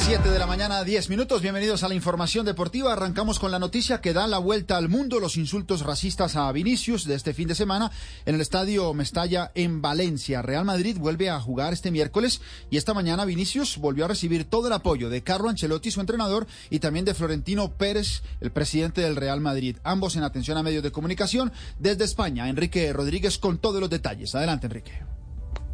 7 de la mañana, 10 minutos. Bienvenidos a la información deportiva. Arrancamos con la noticia que da la vuelta al mundo los insultos racistas a Vinicius de este fin de semana en el estadio Mestalla en Valencia. Real Madrid vuelve a jugar este miércoles y esta mañana Vinicius volvió a recibir todo el apoyo de Carlo Ancelotti, su entrenador, y también de Florentino Pérez, el presidente del Real Madrid. Ambos en atención a medios de comunicación desde España. Enrique Rodríguez con todos los detalles. Adelante, Enrique.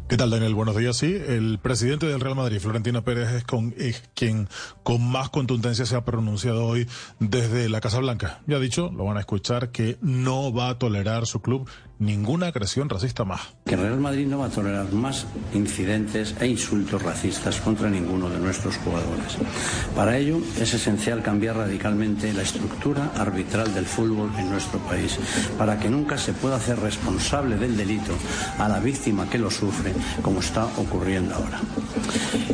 ¿Qué tal, Daniel? Buenos días. Sí, el presidente del Real Madrid, Florentino Pérez, es, con, es quien con más contundencia se ha pronunciado hoy desde la Casa Blanca. Ya ha dicho, lo van a escuchar, que no va a tolerar su club ninguna agresión racista más. Que Real Madrid no va a tolerar más incidentes e insultos racistas contra ninguno de nuestros jugadores. Para ello es esencial cambiar radicalmente la estructura arbitral del fútbol en nuestro país, para que nunca se pueda hacer responsable del delito a la víctima que lo sufre, como está ocurriendo ahora.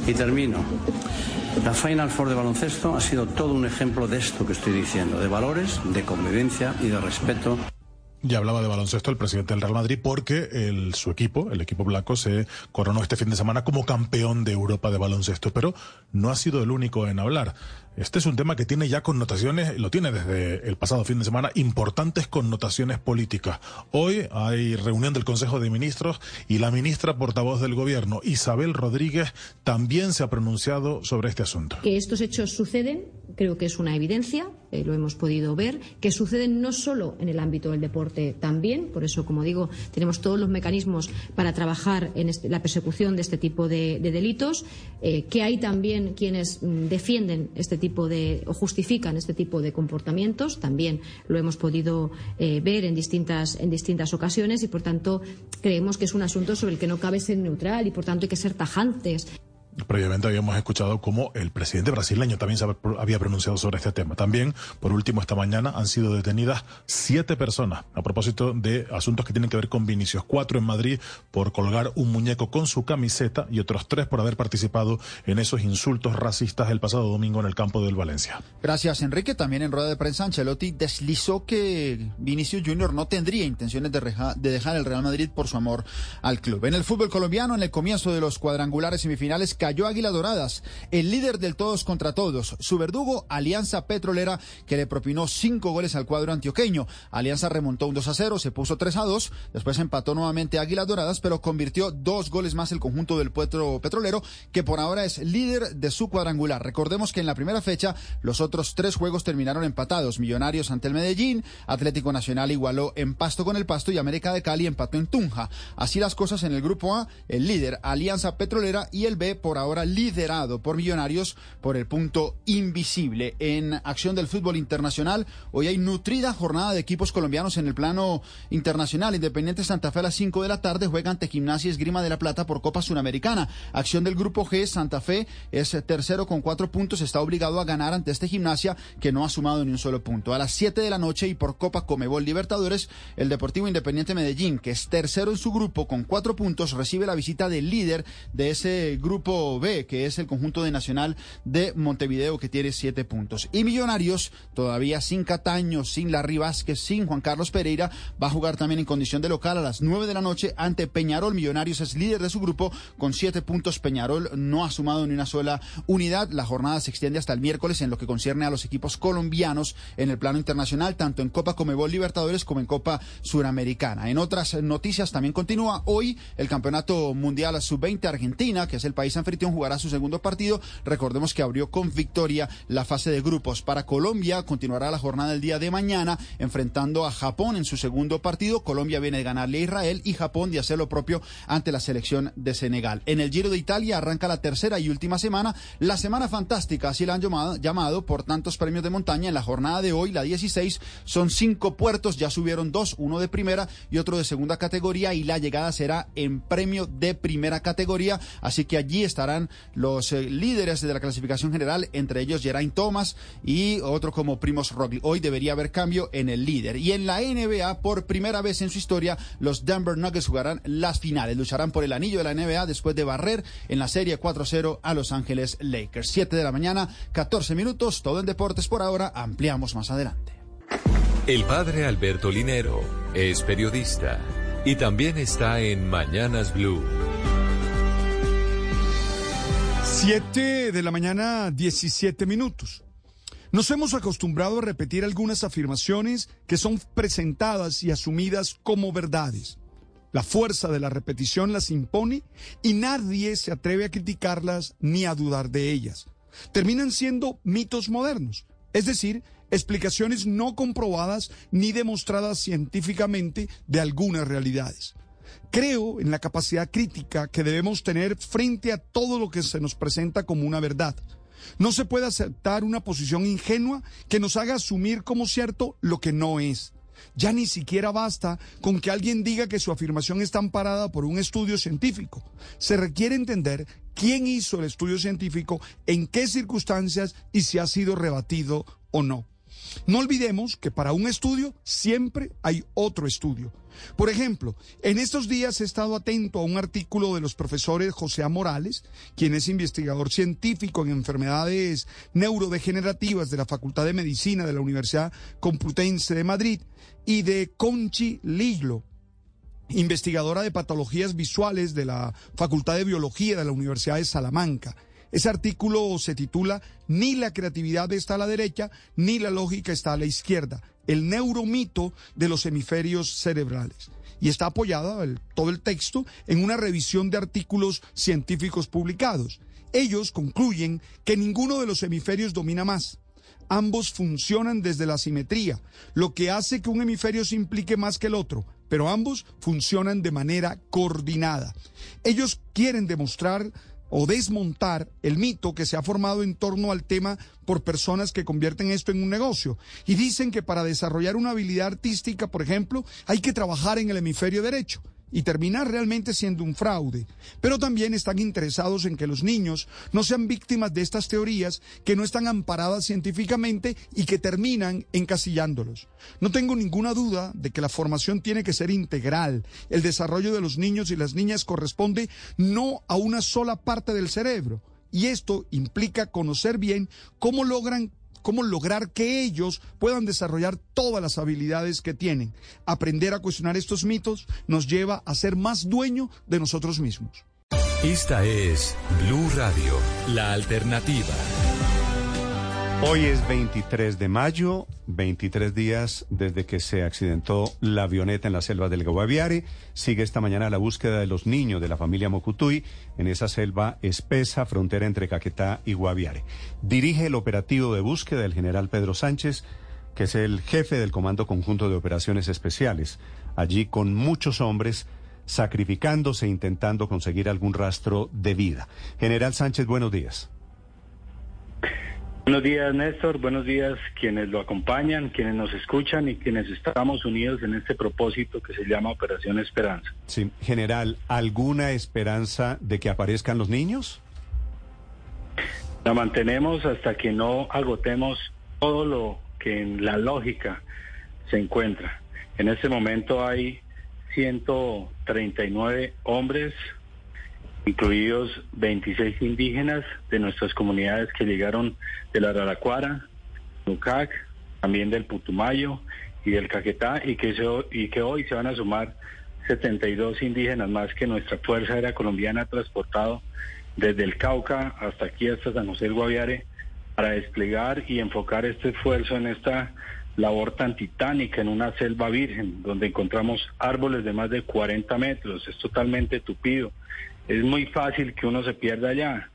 Y termino. La Final Four de baloncesto ha sido todo un ejemplo de esto que estoy diciendo, de valores, de convivencia y de respeto. Ya hablaba de baloncesto el presidente del Real Madrid porque su equipo, el equipo blanco, se coronó este fin de semana como campeón de Europa de baloncesto, pero no ha sido el único en hablar. Este es un tema que tiene ya connotaciones, lo tiene desde el pasado fin de semana, importantes connotaciones políticas. Hoy hay reunión del Consejo de Ministros y la ministra portavoz del Gobierno, Isabel Rodríguez, también se ha pronunciado sobre este asunto. Que estos hechos suceden, creo que es una evidencia, eh, lo hemos podido ver, que suceden no solo en el ámbito del deporte también, por eso, como digo, tenemos todos los mecanismos para trabajar en este, la persecución de este tipo de, delitos, eh, que hay también quienes mm, defienden este tipo de o justifican este tipo de comportamientos, también lo hemos podido eh, ver en distintas, en distintas ocasiones y, por tanto, creemos que es un asunto sobre el que no cabe ser neutral y, por tanto, hay que ser tajantes. Previamente habíamos escuchado cómo el presidente brasileño también había pronunciado sobre este tema. También, por último, esta mañana han sido detenidas siete personas a propósito de asuntos que tienen que ver con Vinicius. Cuatro en Madrid por colgar un muñeco con su camiseta y otros tres por haber participado en esos insultos racistas el pasado domingo en el campo del Valencia. Gracias, Enrique. También en rueda de prensa, Ancelotti deslizó que Vinicius Junior no tendría intenciones de, de dejar el Real Madrid por su amor al club. En el fútbol colombiano, en el comienzo de los cuadrangulares semifinales, cayó Águila Doradas, el líder del todos contra todos. Su verdugo, Alianza Petrolera, que le propinó cinco goles al cuadro antioqueño. Alianza remontó un 2 a 0, se puso 3 a 2, después empató nuevamente Águila Doradas, pero convirtió dos goles más el conjunto del Puerto Petrolero, que por ahora es líder de su cuadrangular. Recordemos que en la primera fecha los otros tres juegos terminaron empatados. Millonarios ante el Medellín, Atlético Nacional igualó en Pasto con el Pasto y América de Cali empató en Tunja. Así las cosas en el grupo A, el líder Alianza Petrolera y el B por ahora liderado por Millonarios por el punto invisible. En acción del fútbol internacional, hoy hay nutrida jornada de equipos colombianos en el plano internacional. Independiente Santa Fe a las 5 de la tarde juega ante Gimnasia Esgrima de la Plata por Copa Sudamericana. Acción del grupo G, Santa Fe es tercero con cuatro puntos, está obligado a ganar ante este Gimnasia que no ha sumado ni un solo punto. A las 7 de la noche y por Copa Comebol Libertadores, el Deportivo Independiente Medellín, que es tercero en su grupo con cuatro puntos, recibe la visita del líder de ese grupo B, que es el conjunto de Nacional de Montevideo, que tiene siete puntos. Y Millonarios, todavía sin Cataño, sin Larry Vázquez, sin Juan Carlos Pereira, va a jugar también en condición de local a las nueve de la noche ante Peñarol. Millonarios es líder de su grupo con siete puntos. Peñarol no ha sumado ni una sola unidad. La jornada se extiende hasta el miércoles en lo que concierne a los equipos colombianos en el plano internacional, tanto en Copa Comebol Libertadores como en Copa Suramericana. En otras noticias también continúa hoy el Campeonato Mundial Sub-20 Argentina, que es el país anfitrión, jugará su segundo partido. Recordemos que abrió con victoria la fase de grupos. Para Colombia continuará la jornada del día de mañana enfrentando a Japón en su segundo partido. Colombia viene de ganarle a Israel y Japón de hacer lo propio ante la selección de Senegal. En el Giro de Italia arranca la tercera y última semana, la semana fantástica, así la han llamado, llamado por tantos premios de montaña. En la jornada de hoy, la 16, son cinco puertos, ya subieron dos, uno de primera y otro de segunda categoría y la llegada será en premio de primera categoría, así que allí estarán los eh, líderes de la clasificación general, entre ellos Geraint Thomas y otro como Primos Roglic. Hoy debería haber cambio en el líder. Y en la NBA, por primera vez en su historia, los Denver Nuggets jugarán las finales. Lucharán por el anillo de la NBA después de barrer en la serie 4-0 a Los Ángeles Lakers. 7 de la mañana, 14 minutos, todo en deportes por ahora. Ampliamos más adelante. El padre Alberto Linero es periodista y también está en Mañanas Blue. 7 de la mañana, 17 minutos. Nos hemos acostumbrado a repetir algunas afirmaciones que son presentadas y asumidas como verdades. La fuerza de la repetición las impone y nadie se atreve a criticarlas ni a dudar de ellas. Terminan siendo mitos modernos, es decir, explicaciones no comprobadas ni demostradas científicamente de algunas realidades. Creo en la capacidad crítica que debemos tener frente a todo lo que se nos presenta como una verdad. No se puede aceptar una posición ingenua que nos haga asumir como cierto lo que no es. Ya ni siquiera basta con que alguien diga que su afirmación está amparada por un estudio científico. Se requiere entender quién hizo el estudio científico, en qué circunstancias y si ha sido rebatido o no. No olvidemos que para un estudio siempre hay otro estudio. Por ejemplo, en estos días he estado atento a un artículo de los profesores José A. Morales, quien es investigador científico en enfermedades neurodegenerativas de la Facultad de Medicina de la Universidad Complutense de Madrid, y de Conchi Liglo, investigadora de patologías visuales de la Facultad de Biología de la Universidad de Salamanca. Ese artículo se titula Ni la creatividad está a la derecha, ni la lógica está a la izquierda. El neuromito de los hemisferios cerebrales. Y está apoyado todo el texto en una revisión de artículos científicos publicados. Ellos concluyen que ninguno de los hemisferios domina más. Ambos funcionan desde la simetría, lo que hace que un hemisferio se implique más que el otro, pero ambos funcionan de manera coordinada. Ellos quieren demostrar o desmontar el mito que se ha formado en torno al tema por personas que convierten esto en un negocio. Y dicen que para desarrollar una habilidad artística, por ejemplo, hay que trabajar en el hemisferio derecho y terminar realmente siendo un fraude. Pero también están interesados en que los niños no sean víctimas de estas teorías que no están amparadas científicamente y que terminan encasillándolos. No tengo ninguna duda de que la formación tiene que ser integral. El desarrollo de los niños y las niñas corresponde no a una sola parte del cerebro. Y esto implica conocer bien cómo logran cómo lograr que ellos puedan desarrollar todas las habilidades que tienen. Aprender a cuestionar estos mitos nos lleva a ser más dueño de nosotros mismos. Esta es Blue Radio, la alternativa. Hoy es 23 de mayo, 23 días desde que se accidentó la avioneta en la selva del Guaviare. Sigue esta mañana la búsqueda de los niños de la familia Mocutuy en esa selva espesa, frontera entre Caquetá y Guaviare. Dirige el operativo de búsqueda el general Pedro Sánchez, que es el jefe del Comando Conjunto de Operaciones Especiales. Allí con muchos hombres sacrificándose, intentando conseguir algún rastro de vida. General Sánchez, buenos días. Buenos días, Néstor. Buenos días quienes lo acompañan, quienes nos escuchan y quienes estamos unidos en este propósito que se llama Operación Esperanza. Sí, general, ¿alguna esperanza de que aparezcan los niños? La mantenemos hasta que no agotemos todo lo que en la lógica se encuentra. En este momento hay 139 hombres, incluidos 26 indígenas de nuestras comunidades que llegaron de la Araraquara, Nucac, también del Putumayo y del Caquetá, y que, y que hoy se van a sumar 72 indígenas más que nuestra Fuerza Aérea Colombiana ha transportado desde el Cauca hasta aquí, hasta San José del Guaviare, para desplegar y enfocar este esfuerzo en esta labor tan titánica en una selva virgen, donde encontramos árboles de más de 40 metros, es totalmente tupido, es muy fácil que uno se pierda allá.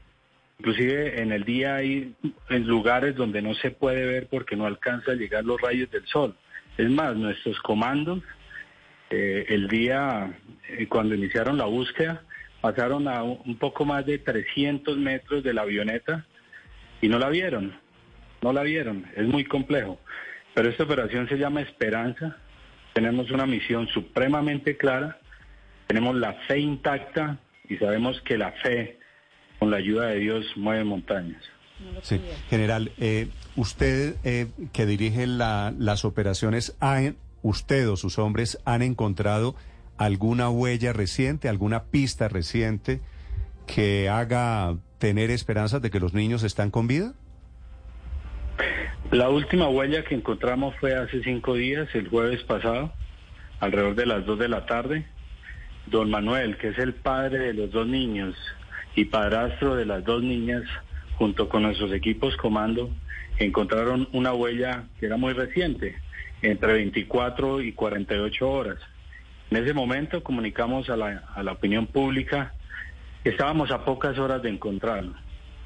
Inclusive en el día hay lugares donde no se puede ver porque no alcanza a llegar los rayos del sol. Es más, nuestros comandos eh, el día eh, cuando iniciaron la búsqueda pasaron a un poco más de 300 metros de la avioneta y no la vieron, no la vieron, es muy complejo. Pero esta operación se llama Esperanza, tenemos una misión supremamente clara, tenemos la fe intacta y sabemos que la fe, con la ayuda de Dios, mueve montañas. Sí, general, eh, usted eh, que dirige las operaciones, ¿usted o sus hombres han encontrado alguna huella reciente, alguna pista reciente que haga tener esperanzas de que los niños están con vida? La última huella que encontramos fue hace cinco días, el jueves pasado, alrededor de las dos de la tarde don Manuel, que es el padre de los dos niños y padrastro de las dos niñas, junto con nuestros equipos comando, encontraron una huella que era muy reciente, entre 24 y 48 horas. En ese momento comunicamos a la, a la opinión pública que estábamos a pocas horas de encontrarlo,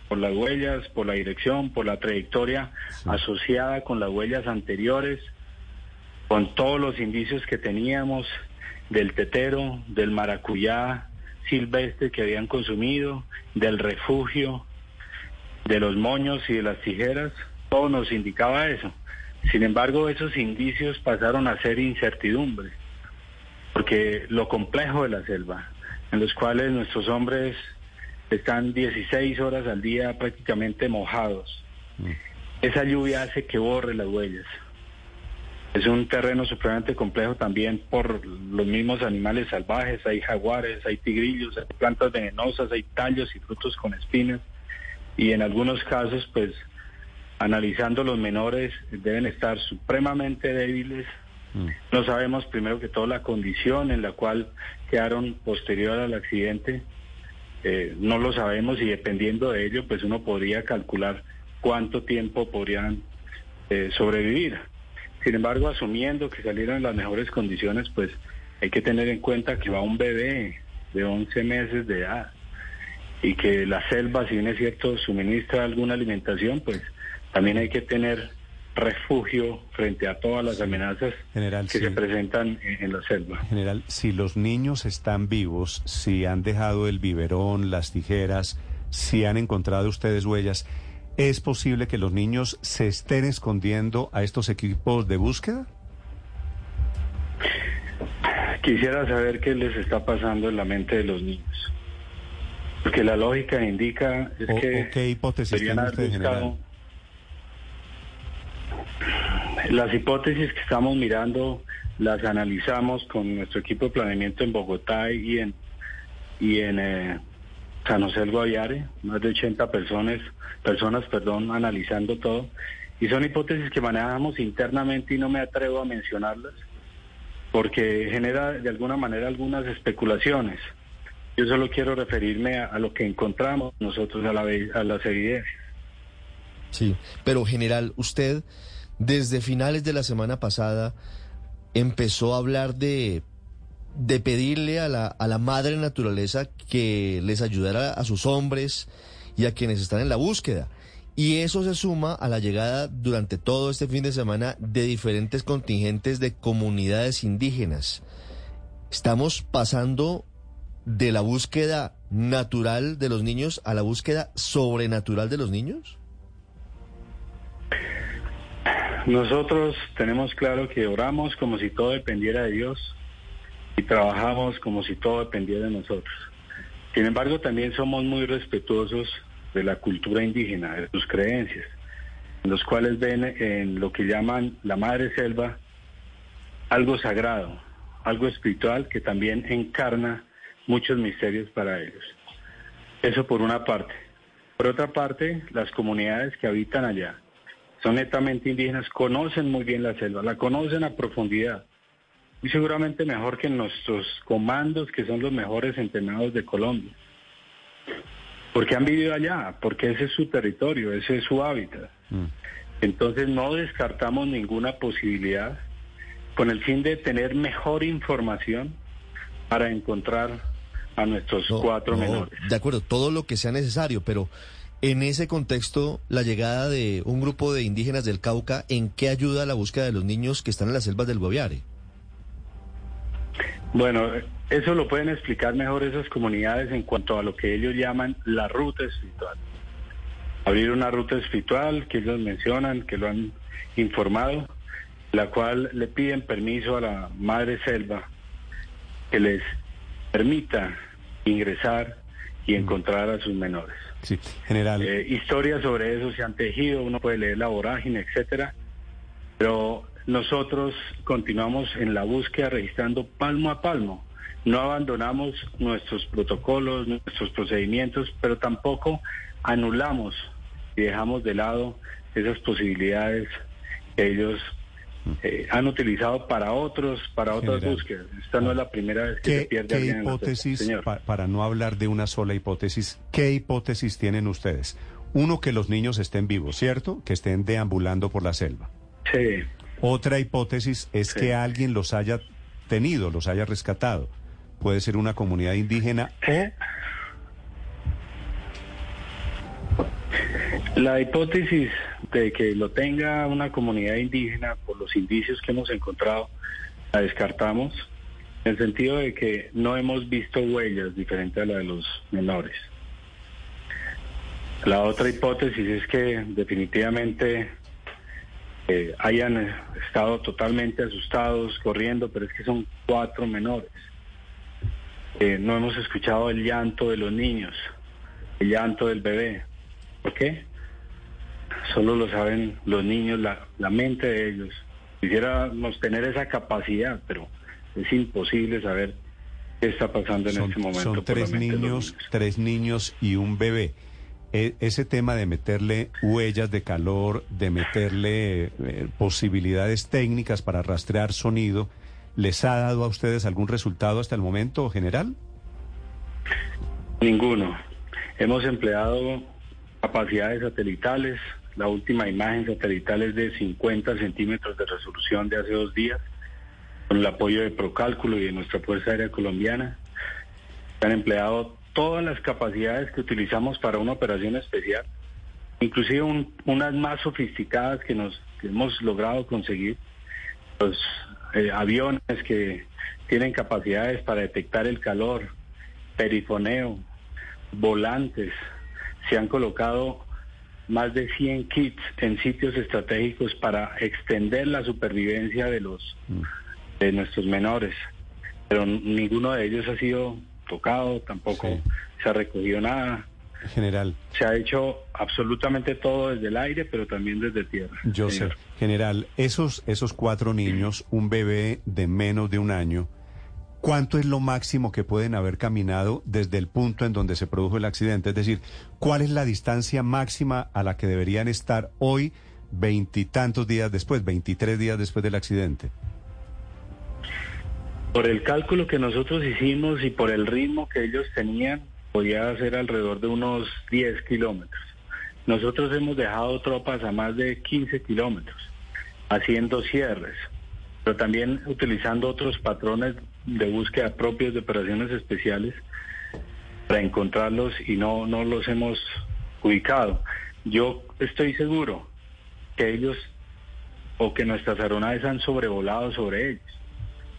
por las huellas, por la dirección, por la trayectoria asociada con las huellas anteriores, con todos los indicios que teníamos del tetero, del maracuyá silvestre que habían consumido, del refugio, de los moños y de las tijeras, todo nos indicaba eso. Sin embargo, esos indicios pasaron a ser incertidumbre, porque lo complejo de la selva, en los cuales nuestros hombres están 16 horas al día prácticamente mojados, mm. esa lluvia hace que borre las huellas. Es un terreno supremamente complejo también por los mismos animales salvajes, hay jaguares, hay tigrillos, hay plantas venenosas, hay tallos y frutos con espinas y en algunos casos pues analizando los menores deben estar supremamente débiles. Mm. No sabemos primero que todo la condición en la cual quedaron posterior al accidente, eh, no lo sabemos y dependiendo de ello pues uno podría calcular cuánto tiempo podrían eh, sobrevivir. Sin embargo, asumiendo que salieron en las mejores condiciones, pues hay que tener en cuenta que va un bebé de 11 meses de edad y que la selva, si bien es cierto, suministra alguna alimentación, pues también hay que tener refugio frente a todas las amenazas General, que sí. se presentan en, en la selva. General, si los niños están vivos, si han dejado el biberón, las tijeras, si han encontrado ustedes huellas, ¿es posible que los niños se estén escondiendo a estos equipos de búsqueda? Quisiera saber qué les está pasando en la mente de los niños. Porque la lógica indica es O- que qué hipótesis tiene usted, buscado- Las hipótesis que estamos mirando las analizamos con nuestro equipo de planeamiento en Bogotá y en y en eh, San José del Guaviare, más de 80 personas, personas, perdón, analizando todo. Y son hipótesis que manejamos internamente y no me atrevo a mencionarlas porque genera de alguna manera algunas especulaciones. Yo solo quiero referirme a, a lo que encontramos nosotros a, la, a las evidencias. Sí, pero general, usted desde finales de la semana pasada empezó a hablar de, de pedirle a la, a la madre naturaleza que les ayudara a sus hombres y a quienes están en la búsqueda. Y eso se suma a la llegada durante todo este fin de semana de diferentes contingentes de comunidades indígenas. Estamos pasando de la búsqueda natural de los niños a la búsqueda sobrenatural de los niños. Nosotros tenemos claro que oramos como si todo dependiera de Dios y trabajamos como si todo dependiera de nosotros. Sin embargo, también somos muy respetuosos de la cultura indígena, de sus creencias, en los cuales ven en lo que llaman la madre selva algo sagrado, algo espiritual que también encarna muchos misterios para ellos. Eso por una parte. Por otra parte, las comunidades que habitan allá son netamente indígenas, conocen muy bien la selva, la conocen a profundidad. Y seguramente mejor que nuestros comandos, que son los mejores entrenados de Colombia. Porque han vivido allá, porque ese es su territorio, ese es su hábitat. Entonces no descartamos ninguna posibilidad con el fin de tener mejor información para encontrar a nuestros cuatro No, menores. De acuerdo, todo lo que sea necesario, pero en ese contexto, la llegada de un grupo de indígenas del Cauca, ¿en qué ayuda a la búsqueda de los niños que están en las selvas del Guaviare? Bueno, eso lo pueden explicar mejor esas comunidades en cuanto a lo que ellos llaman la ruta espiritual. Abrir una ruta espiritual que ellos mencionan, que lo han informado, la cual le piden permiso a la madre selva que les permita ingresar y encontrar a sus menores. Sí, general. Eh, historias sobre eso se han tejido, uno puede leer la vorágine, etcétera, pero nosotros continuamos en la búsqueda registrando palmo a palmo. No abandonamos nuestros protocolos, nuestros procedimientos, pero tampoco anulamos y dejamos de lado esas posibilidades que ellos eh, han utilizado para otros, para otras búsquedas. Esta no es la primera vez que se ¿Qué, pierde qué en hipótesis, señor. pa- para no hablar de una sola hipótesis, qué hipótesis tienen ustedes? Uno, que los niños estén vivos, ¿cierto? Que estén deambulando por la selva. Sí. Otra hipótesis es que alguien los haya tenido, los haya rescatado. Puede ser una comunidad indígena o La hipótesis de que lo tenga una comunidad indígena, por los indicios que hemos encontrado, la descartamos, en el sentido de que no hemos visto huellas diferentes a la de los menores. La otra hipótesis es que definitivamente eh, hayan estado totalmente asustados, corriendo, pero es que son cuatro menores. Eh, no hemos escuchado el llanto de los niños, el llanto del bebé. ¿Por qué? Solo lo saben los niños, la, la mente de ellos. Quisiéramos tener esa capacidad, pero es imposible saber qué está pasando en son, este momento. son tres niños, tres niños y un bebé. E- ese tema de meterle huellas de calor, de meterle eh, posibilidades técnicas para rastrear sonido, ¿les ha dado a ustedes algún resultado hasta el momento, general? Ninguno. Hemos empleado capacidades satelitales. La última imagen satelital es de 50 centímetros de resolución de hace dos días, con el apoyo de Procálculo y de nuestra Fuerza Aérea Colombiana. Se han empleado todas las capacidades que utilizamos para una operación especial, inclusive un- unas más sofisticadas que nos que hemos logrado conseguir, los eh, aviones que tienen capacidades para detectar el calor, perifoneo, volantes, se han colocado más de 100 kits en sitios estratégicos para extender la supervivencia de los de nuestros menores, pero ninguno de ellos ha sido tocado, tampoco se ha recogido nada. General. Se ha hecho absolutamente todo desde el aire, pero también desde tierra. Yo sé. General, esos, esos cuatro niños, un bebé de menos de un año, ¿cuánto es lo máximo que pueden haber caminado desde el punto en donde se produjo el accidente? Es decir, ¿cuál es la distancia máxima a la que deberían estar hoy, veintitantos días después, veintitrés días después del accidente? Por el cálculo que nosotros hicimos y por el ritmo que ellos tenían, podía ser alrededor de unos 10 kilómetros. Nosotros hemos dejado tropas a más de 15 kilómetros, haciendo cierres, pero también utilizando otros patrones de búsqueda propios de operaciones especiales para encontrarlos y no, no los hemos ubicado. Yo estoy seguro que ellos o que nuestras aeronaves han sobrevolado sobre ellos.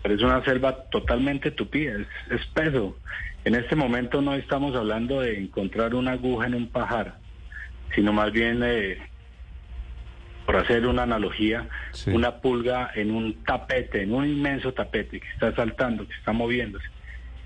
Pero es una selva totalmente tupida, es espeso. En este momento no estamos hablando de encontrar una aguja en un pajar, sino más bien, de, por hacer una analogía, una pulga en un tapete, en un inmenso tapete que está saltando, que está moviéndose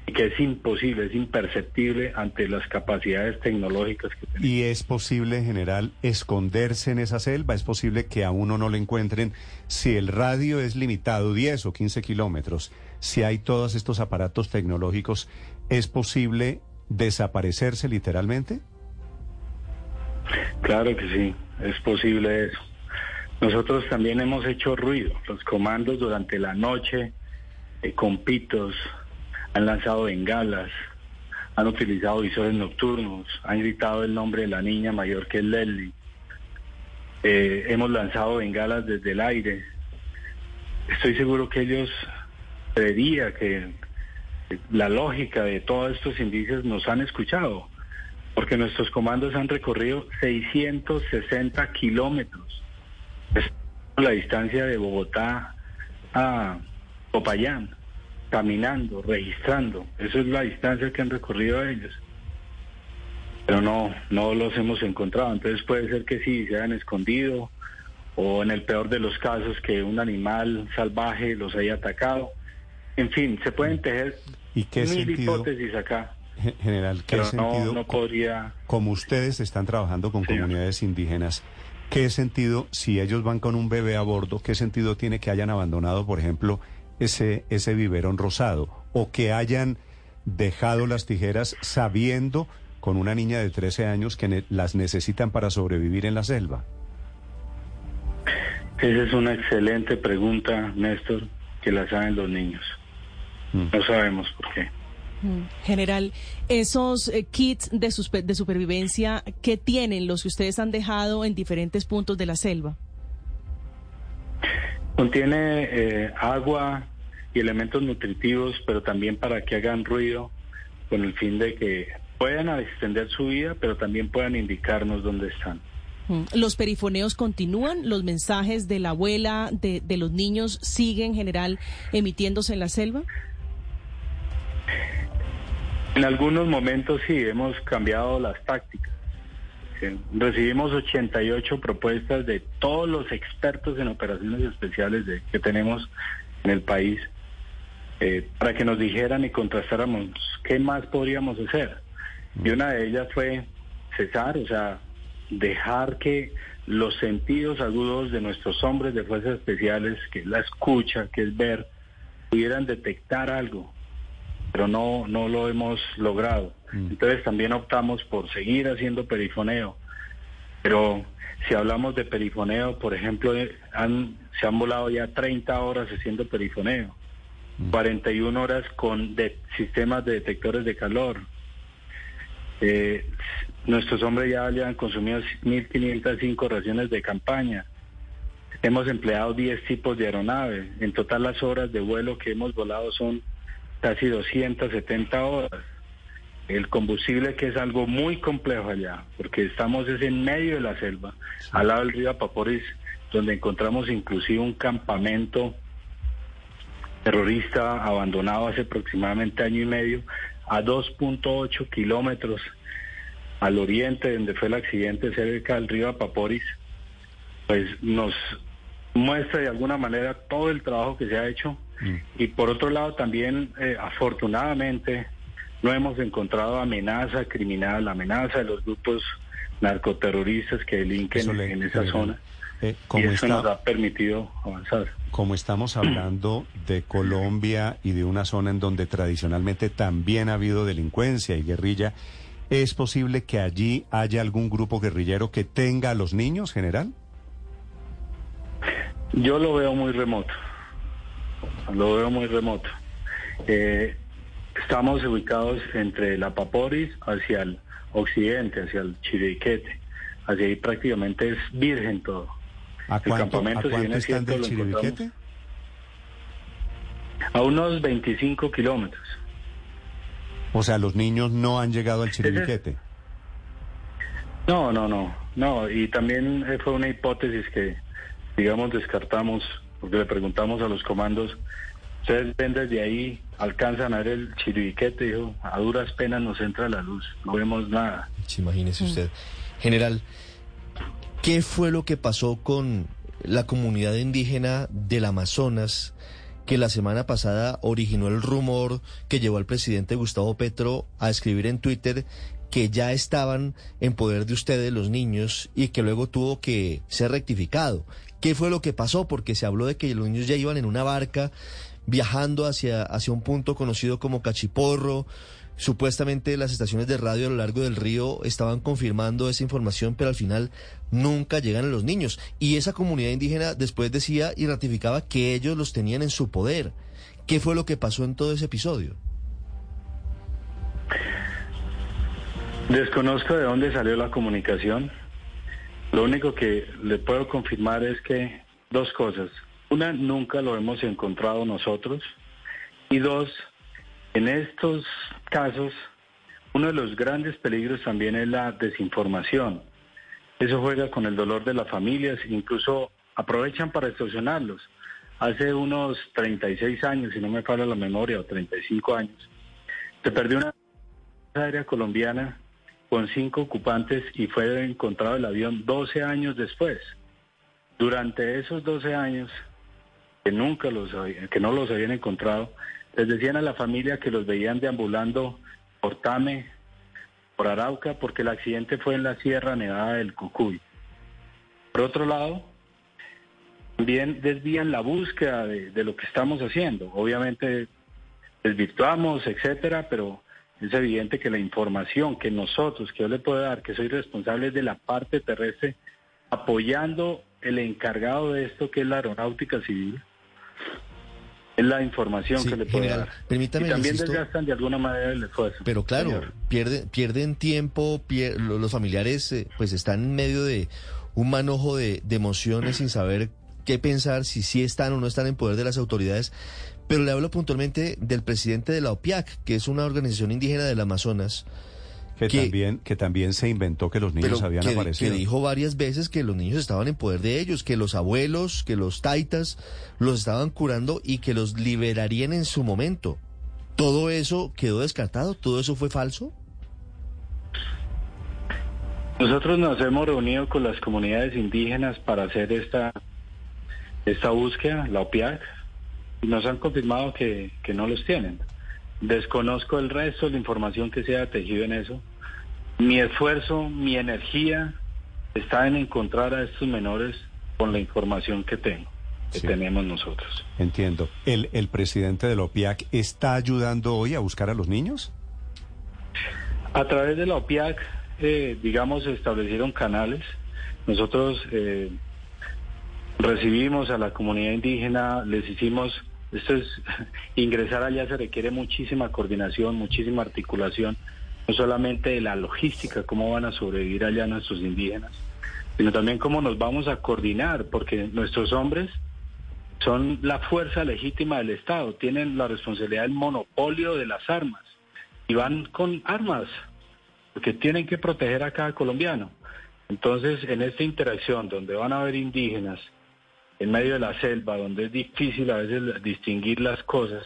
y que es imposible, es imperceptible ante las capacidades tecnológicas que tenemos. ¿Y es posible, en general, esconderse en esa selva? ¿Es posible que a uno no lo encuentren si el radio es limitado, 10 o 15 kilómetros? Si hay todos estos aparatos tecnológicos, ¿es posible desaparecerse literalmente? Claro que sí, es posible eso. Nosotros también hemos hecho ruido, los comandos durante la noche, eh, con pitos, han lanzado bengalas, han utilizado visores nocturnos, han gritado el nombre de la niña mayor que es Leslie. Eh, hemos lanzado bengalas desde el aire. Estoy seguro que ellos creería que la lógica de todos estos indicios nos han escuchado, porque nuestros comandos han recorrido 660 kilómetros. La distancia de Bogotá a Popayán caminando, registrando. Esa es la distancia que han recorrido ellos. Pero no, no los hemos encontrado. Entonces puede ser que sí, se hayan escondido o en el peor de los casos que un animal salvaje los haya atacado. En fin, se pueden tejer ¿Y qué mil sentido, hipótesis acá. General, ¿qué Pero sentido? no, no podría... Como ustedes están trabajando con comunidades indígenas, ¿qué sentido, si ellos van con un bebé a bordo, qué sentido tiene que hayan abandonado, por ejemplo, ese, ese biberón rosado o que hayan dejado las tijeras sabiendo con una niña de 13 años que ne- las necesitan para sobrevivir en la selva? Esa es una excelente pregunta, Néstor, que la saben los niños. No sabemos por qué. Mm. General, esos eh, kits de, de supervivencia que tienen los que ustedes han dejado en diferentes puntos de la selva. Contiene eh, agua y elementos nutritivos, pero también para que hagan ruido, con el fin de que puedan extender su vida, pero también puedan indicarnos dónde están. Mm. Los perifoneos continúan, los mensajes de la abuela, de, de los niños, siguen, general, emitiéndose en la selva. En algunos momentos sí, hemos cambiado las tácticas. Recibimos 88 propuestas de todos los expertos en operaciones especiales de- que tenemos en el país eh, para que nos dijeran y contrastáramos qué más podríamos hacer. Y una de ellas fue cesar, o sea, dejar que los sentidos agudos de nuestros hombres de fuerzas especiales, que es la escucha, que es ver, pudieran detectar algo pero no, no lo hemos logrado. Entonces también optamos por seguir haciendo perifoneo. Pero si hablamos de perifoneo, por ejemplo, eh, han, se han volado ya 30 horas haciendo perifoneo, 41 horas con de- sistemas de detectores de calor. Eh, nuestros hombres ya habían consumido 1.505 raciones de campaña. Hemos empleado 10 tipos de aeronaves. En total las horas de vuelo que hemos volado son casi 270 horas. El combustible que es algo muy complejo allá, porque estamos es en medio de la selva, al lado del río Apaporis, donde encontramos inclusive un campamento terrorista abandonado hace aproximadamente año y medio a 2.8 kilómetros al oriente donde fue el accidente cerca del río Apaporis, pues nos muestra de alguna manera todo el trabajo que se ha hecho mm. y por otro lado también eh, afortunadamente no hemos encontrado amenaza criminal, amenaza de los grupos narcoterroristas que delinquen en esa zona. Eh, y eso nos ha permitido avanzar. Como estamos hablando de Colombia y de una zona en donde tradicionalmente también ha habido delincuencia y guerrilla, ¿es posible que allí haya algún grupo guerrillero que tenga a los niños, general? Yo lo veo muy remoto. Lo veo muy remoto. Eh, estamos ubicados entre la Paporis hacia el occidente, hacia el Chiriquete. Hacia ahí prácticamente es virgen todo. ¿A cuánto, ¿a cuánto están del Chiriquete? A unos 25 kilómetros. O sea, los niños no han llegado al Chiriquete. No, no, no, no. Y también eh, fue una hipótesis que digamos, descartamos, porque le preguntamos a los comandos, ustedes ven desde ahí, alcanzan a ver el chiribiquete, dijo, a duras penas nos entra la luz, no vemos nada. Sí, imagínese mm. usted. General, ¿qué fue lo que pasó con la comunidad indígena del Amazonas que la semana pasada originó el rumor que llevó al presidente Gustavo Petro a escribir en Twitter que ya estaban en poder de ustedes los niños y que luego tuvo que ser rectificado. ¿Qué fue lo que pasó? Porque se habló de que los niños ya iban en una barca viajando hacia, hacia un punto conocido como Cachiporro. Supuestamente las estaciones de radio a lo largo del río estaban confirmando esa información, pero al final nunca llegan a los niños. Y esa comunidad indígena después decía y ratificaba que ellos los tenían en su poder. ¿Qué fue lo que pasó en todo ese episodio? Desconozco de dónde salió la comunicación. Lo único que le puedo confirmar es que dos cosas. Una, nunca lo hemos encontrado nosotros. Y dos, en estos casos, uno de los grandes peligros también es la desinformación. Eso juega con el dolor de las familias, incluso aprovechan para extorsionarlos. Hace unos 36 años, si no me falla la memoria, o 35 años, se perdió una aérea colombiana con cinco ocupantes y fue encontrado el avión 12 años después. Durante esos 12 años, que nunca los que no los habían encontrado, les decían a la familia que los veían deambulando por Tame, por Arauca, porque el accidente fue en la Sierra Nevada del Cucuy. Por otro lado, también desvían la búsqueda de, de lo que estamos haciendo. Obviamente desvirtuamos, etcétera, pero es evidente que la información que nosotros, que yo le puedo dar, que soy responsable de la parte terrestre, apoyando el encargado de esto, que es la aeronáutica civil, es la información que le puedo dar. Permítame, y también desgastan de alguna manera el esfuerzo. Pero claro, pierden, pierden tiempo, los familiares eh, pues están en medio de un manojo de, de emociones sin saber qué pensar, si sí están o no están en poder de las autoridades. Pero le hablo puntualmente del presidente de la OPIAC, que es una organización indígena del Amazonas. Que, también, que también se inventó que los niños habían aparecido. Que dijo varias veces que los niños estaban en poder de ellos, que los abuelos, que los taitas los estaban curando y que los liberarían en su momento. ¿Todo eso quedó descartado? ¿Todo eso fue falso? Nosotros nos hemos reunido con las comunidades indígenas para hacer esta, esta búsqueda, la OPIAC, nos han confirmado que, no los tienen. Desconozco el resto de la información que se ha tejido en eso. Mi esfuerzo, mi energía está en encontrar a estos menores con la información que tengo, que tenemos nosotros. Entiendo. ¿El, ¿El presidente de la OPIAC está ayudando hoy a buscar a los niños? A través de la OPIAC, eh, digamos, se establecieron canales. Nosotros eh, recibimos a la comunidad indígena, les hicimos esto es, <laughs> ingresar allá se requiere muchísima coordinación, muchísima articulación, no solamente de la logística, cómo van a sobrevivir allá nuestros indígenas, sino también cómo nos vamos a coordinar, porque nuestros hombres son la fuerza legítima del Estado, tienen la responsabilidad del monopolio de las armas y van con armas, porque tienen que proteger a cada colombiano. Entonces, en esta interacción donde van a haber indígenas, en medio de la selva, donde es difícil a veces distinguir las cosas,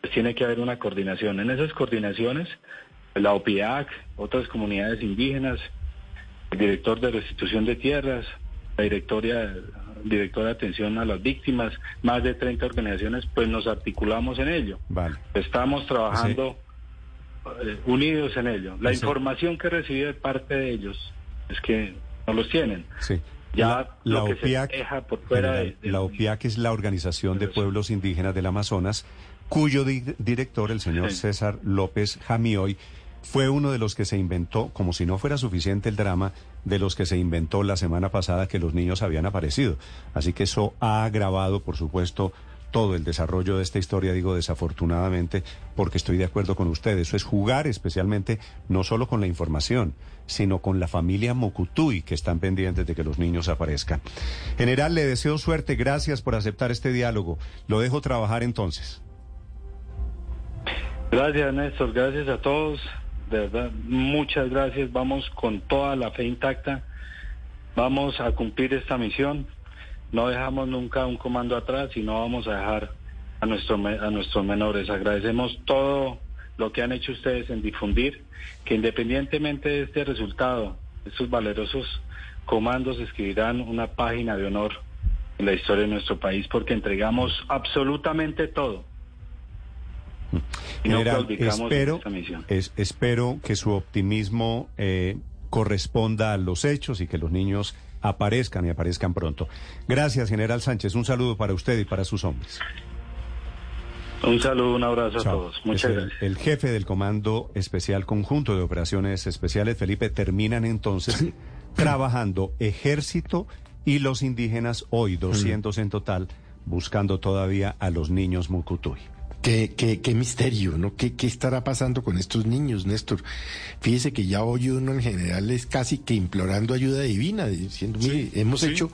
pues tiene que haber una coordinación. En esas coordinaciones, la OPIAC, otras comunidades indígenas, el director de restitución de tierras, la directoria, directora de atención a las víctimas, más de 30 organizaciones, pues nos articulamos en ello. Vale. Estamos trabajando eh, unidos en ello. La información que recibí de parte de ellos es que no los tienen. Sí. Ya la, que OPIAC, se deja por fuera de, de- la OPIAC es la Organización de Pueblos Indígenas del Amazonas, cuyo di- director, el señor. César López Jamioy, fue uno de los que se inventó, como si no fuera suficiente el drama, de los que se inventó la semana pasada que los niños habían aparecido. Así que eso ha agravado, por supuesto, todo el desarrollo de esta historia, digo desafortunadamente, porque estoy de acuerdo con ustedes. Es jugar especialmente no solo con la información, sino con la familia Mocutuy, que están pendientes de que los niños aparezcan. General, le deseo suerte, gracias por aceptar este diálogo. Lo dejo trabajar entonces. Gracias, Néstor. Gracias a todos. De verdad, muchas gracias. Vamos con toda la fe intacta. Vamos a cumplir esta misión. No dejamos nunca un comando atrás y no vamos a dejar a, nuestro, a nuestros menores. Agradecemos todo lo que han hecho ustedes en difundir, que independientemente de este resultado, estos valerosos comandos escribirán una página de honor en la historia de nuestro país porque entregamos absolutamente todo. Y General, claudicamos en espero, esta misión. es- espero que su optimismo eh, corresponda a los hechos y que los niños aparezcan y aparezcan pronto. Gracias, General Sánchez. Un saludo para usted y para sus hombres. Un saludo, un abrazo a todos. Muchas Es el- gracias. El jefe del Comando Especial Conjunto de Operaciones Especiales, Felipe, terminan entonces trabajando ejército y los indígenas, hoy 200 en total, buscando todavía a los niños Mucutuy. Qué, qué, qué misterio, ¿no? ¿Qué, ¿Qué estará pasando con estos niños, Néstor? Fíjese que ya hoy uno en general es casi que implorando ayuda divina, diciendo, mire, hemos hecho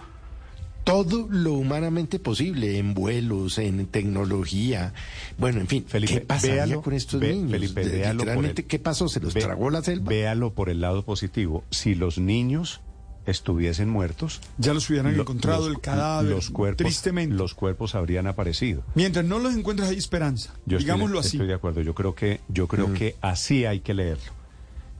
todo lo humanamente posible en vuelos, en tecnología. Bueno, en fin, ¿qué pasaría véalo, con estos ve- niños? Felipe, Literalmente, el- ¿qué pasó? ¿Se los ve- tragó la selva? Véalo por el lado positivo. Si los niños estuviesen muertos, Ya los hubieran lo- encontrado los- el cadáver, Los cuerpos, tristemente. los cuerpos habrían aparecido. Mientras no los encuentres hay esperanza. Yo estoy- digámoslo así. Estoy de acuerdo. Yo creo que, yo Mm. creo que así hay que leerlo.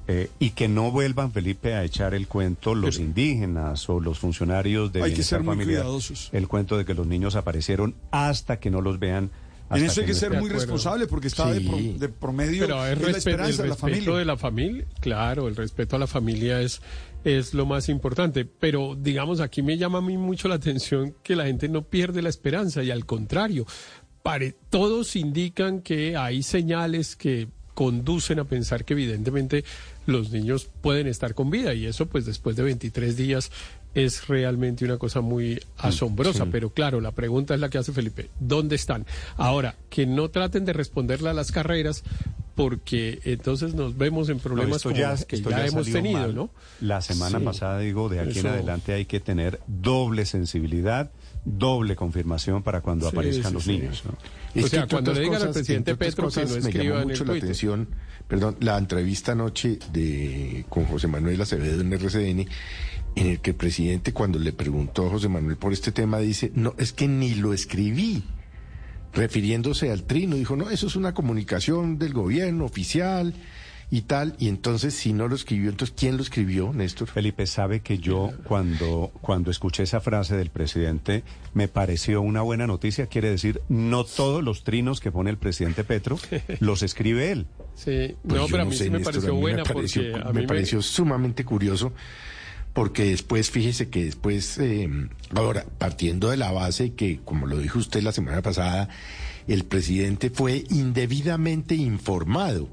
Eh, y que no vuelvan, Felipe, a echar el cuento los indígenas o los funcionarios de Hay que ser muy familiar, cuidadosos. El cuento de que los niños aparecieron hasta que no los vean. En eso hay que no ser muy responsable porque está de, pro- de promedio Pero es es la esperanza el de la respeto familia. de la familia, claro, el respeto a la familia es, es lo más importante. Pero, digamos, aquí me llama a mí mucho la atención que la gente no pierde la esperanza y al contrario, pare, todos indican que hay señales que conducen a pensar que evidentemente los niños pueden estar con vida y eso pues después de 23 días es realmente una cosa muy asombrosa, sí. pero claro, la pregunta es la que hace Felipe, ¿dónde están? Ahora, que no traten de responderle a las carreras porque entonces nos vemos en problemas esto como ya, los que esto ya, ya hemos tenido, mal. ¿no? La semana Sí. pasada, digo, de aquí Eso- en adelante hay que tener doble sensibilidad, doble confirmación para cuando Sí, aparezcan sí, los sí. niños. ¿no? O sea, que, cuando le digan al presidente Petro que no me llamó en el mucho la atención, perdón, la entrevista anoche de con José Manuel Acevedo en RCN, en el que el presidente cuando le preguntó a José Manuel por este tema dice, no, es que ni lo escribí. Refiriéndose al trino, dijo, no, eso es una comunicación del gobierno oficial y tal. Y entonces, si no lo escribió, entonces, ¿quién lo escribió, Néstor? Felipe sabe que yo cuando, cuando escuché esa frase del presidente me pareció una buena noticia. Quiere decir, no todos los trinos que pone el presidente Petro <laughs> los escribe él. Sí, Pues no, yo pero a mí sé, sí me Néstor, pareció buena me pareció, porque a me pareció sumamente curioso porque después, fíjese que después, eh, ahora, partiendo de la base que, como lo dijo usted la semana pasada, el presidente fue indebidamente informado.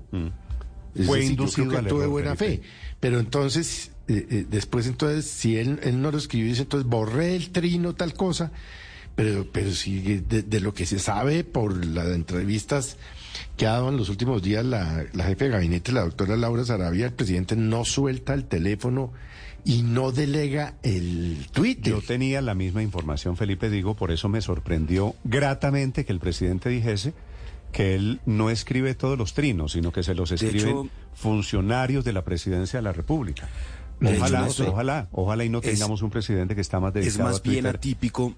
Es Fue decir, yo inducido creo que de buena Felipe. fe. Pero entonces, eh, eh, después entonces, si él, él no lo escribió, dice entonces borré el trino, tal cosa. Pero, pero sí, de, de lo que se sabe por las entrevistas que ha dado en los últimos días la, la jefe de gabinete, la doctora Laura Sarabia, el presidente no suelta el teléfono y no delega el Twitter. Yo tenía la misma información, Felipe, digo, por eso me sorprendió gratamente que el presidente dijese que él no escribe todos los trinos, sino que se los escriben hecho- funcionarios de la presidencia de la República. Hecho, Ojalá, ojalá, ojalá y no es- tengamos un presidente que está más Es dedicado más a bien atípico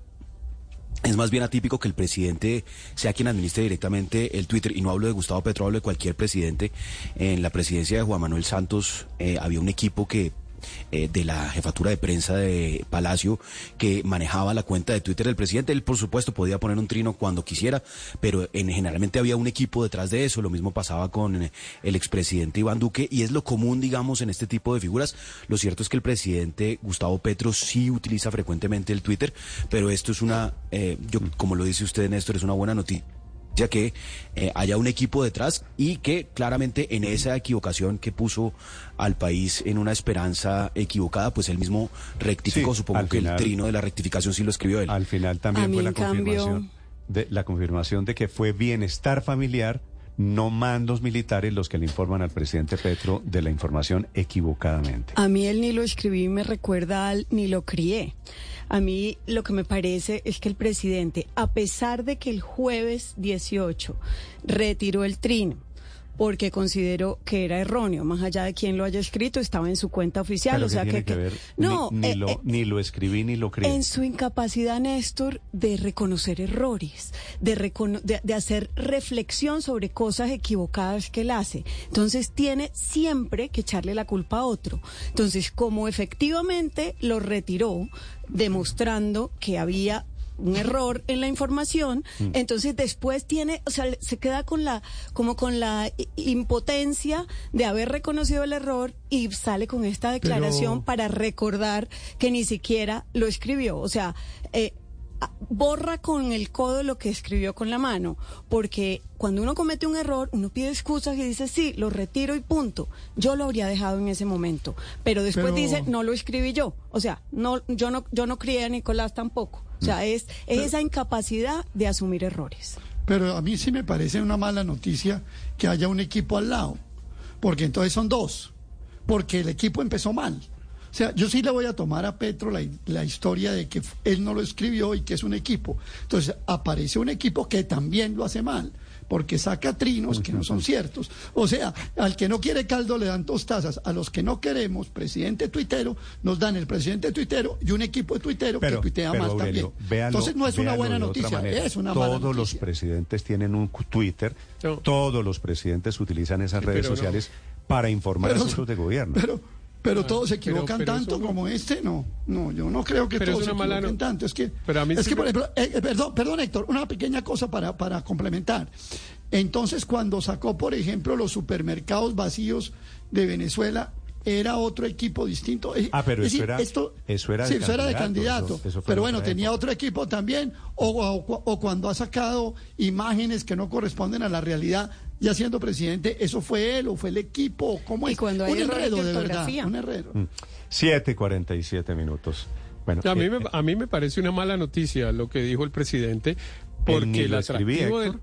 Es más bien atípico que el presidente sea quien administre directamente el Twitter. Y no hablo de Gustavo Petro, hablo de cualquier presidente. En la presidencia de Juan Manuel Santos eh, había un equipo que eh, de la jefatura de prensa de Palacio que manejaba la cuenta de Twitter del presidente. Él, por supuesto, podía poner un trino cuando quisiera, pero en, generalmente había un equipo detrás de eso. Lo mismo pasaba con eh, el expresidente Iván Duque y es lo común, digamos, en este tipo de figuras. Lo cierto es que el presidente Gustavo Petro sí utiliza frecuentemente el Twitter, pero esto es una, eh, yo, como lo dice usted, Néstor, es una buena noticia ya que eh, haya un equipo detrás y que claramente en esa equivocación que puso al país en una esperanza equivocada, pues él mismo rectificó. Supongo que el trino de la rectificación sí lo escribió él. Al final también fue la confirmación, de, la confirmación de que fue bienestar familiar no mandos militares los que le informan al presidente Petro de la información equivocadamente. A mí él ni lo escribí me recuerda al ni lo crié. A mí lo que me parece es que el presidente, a pesar de que el jueves 18 retiró el trino, porque considero que era erróneo, más allá de quién lo haya escrito, estaba en su cuenta oficial, o sea que, no, ni, eh, lo, eh, ni lo escribí ni lo creí. En su incapacidad, Néstor, de reconocer errores, de, de, hacer reflexión sobre cosas equivocadas que él hace. Entonces tiene siempre que echarle la culpa a otro. Entonces, como efectivamente lo retiró, demostrando que había un error en la información, mm. entonces después tiene, o sea, se queda con la, como con la impotencia de haber reconocido el error y sale con esta declaración para recordar que ni siquiera lo escribió. O sea, eh, borra con el codo lo que escribió con la mano, porque cuando uno comete un error, uno pide excusas y dice, sí, lo retiro y punto. Yo lo habría dejado en ese momento, pero después dice, no lo escribí yo. O sea, no, yo no, yo no crié a Nicolás tampoco. O sea, es, esa incapacidad de asumir errores. Pero a mí sí me parece una mala noticia que haya un equipo al lado, porque entonces son dos, porque el equipo empezó mal. O sea, yo sí le voy a tomar a Petro la, la, historia de que él no lo escribió y que es un equipo. Entonces aparece un equipo que también lo hace mal porque saca trinos que no son ciertos. O sea, al que no quiere caldo le dan dos tazas, a los que no queremos, presidente tuitero, nos dan el presidente tuitero y un equipo de tuitero que tuitea más también. Entonces no es una buena noticia, es una todos mala Todos los presidentes tienen un Twitter, todos los presidentes utilizan esas redes sociales para informar a sus de gobierno. Pero ah, todos se equivocan tanto como este, no. No, yo no creo que todos se equivoquen tanto. Es que, es que por ejemplo, eh, eh, perdón, perdón, Héctor, una pequeña cosa para, para complementar. Entonces, cuando sacó, por ejemplo, los supermercados vacíos de Venezuela, era otro equipo distinto. Ah, pero eso, era, esto, eso era de era de candidato. pero bueno, tenía otro equipo también. O, cuando ha sacado imágenes que no corresponden a la realidad, ya siendo presidente, ¿eso fue él o fue el equipo? ¿Cómo es? cuando un enredo, de, verdad. Un enredo. 7.47 mm. minutos. Bueno, a, mí me, a mí me parece una mala noticia lo que dijo el presidente, porque el atractivo del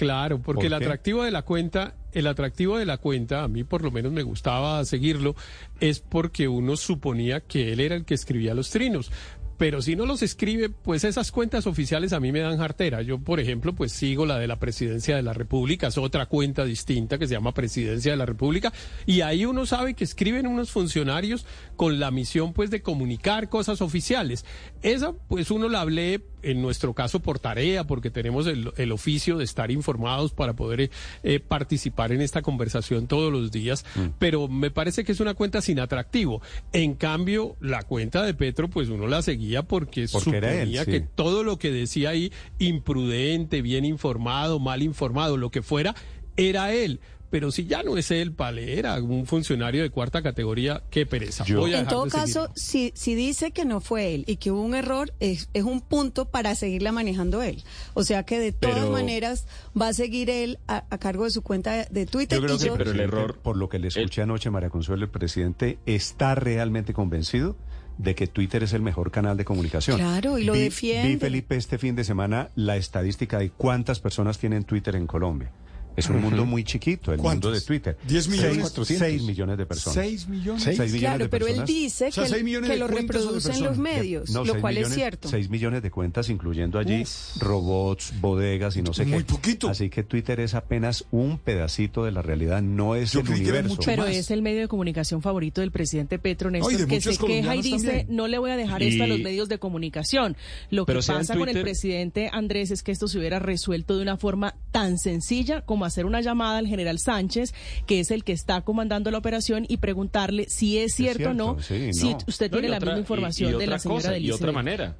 Claro, porque el atractivo de la cuenta, el atractivo de la cuenta, a mí por lo menos me gustaba seguirlo, es porque uno suponía que él era el que escribía los trinos pero si no los escribe, pues esas cuentas oficiales a mí me dan jartera. Yo, por ejemplo, pues sigo la de la Presidencia de la República, es otra cuenta distinta que se llama Presidencia de la República, y ahí uno sabe que escriben unos funcionarios con la misión, pues, de comunicar cosas oficiales. Esa, pues, uno la lee en nuestro caso por tarea, porque tenemos el, oficio de estar informados para poder eh, participar en esta conversación todos los días, mm. pero me parece que es una cuenta sin atractivo. En cambio, la cuenta de Petro, pues uno la seguía porque, suponía que todo lo que decía ahí, imprudente, bien informado, mal informado, lo que fuera, era él pero si ya no es él, Palera, un funcionario de cuarta categoría, qué pereza. en todo caso, si, si dice que no fue él y que hubo un error, es, es un punto para seguirla manejando él. O sea que de todas maneras va a seguir él a, cargo de su cuenta de Twitter. Yo creo que pero el error, por lo que le escuché anoche, María Consuelo, el presidente está realmente convencido de que Twitter es el mejor canal de comunicación. Claro, y lo defiende. Vi, Felipe, este fin de semana la estadística de cuántas personas tienen Twitter en Colombia Es un mundo muy chiquito, el mundo de Twitter. 10 millones. 6, millones de personas. 6 millones. Seis millones Claro, de pero él dice O sea, que, seis millones que lo reproducen los medios, No, lo cual millones, es cierto. 6 millones de cuentas, incluyendo allí robots, bodegas y no sé Muy qué. poquito. Así que Twitter es apenas un pedacito de la realidad, no es Yo el universo. mucho Pero más. es el medio de comunicación favorito del presidente Petro Néstor, Ay, que se queja y dice, también. no le voy a dejar esto a los medios de comunicación. Lo que Pero pasa con el presidente Andrés es que esto se hubiera resuelto de una forma tan sencilla como hacer una llamada al general Sánchez, que es el que está comandando la operación, y preguntarle si es cierto o no, si usted No, tiene la otra- misma información y de la señora cosa, del Y otra manera.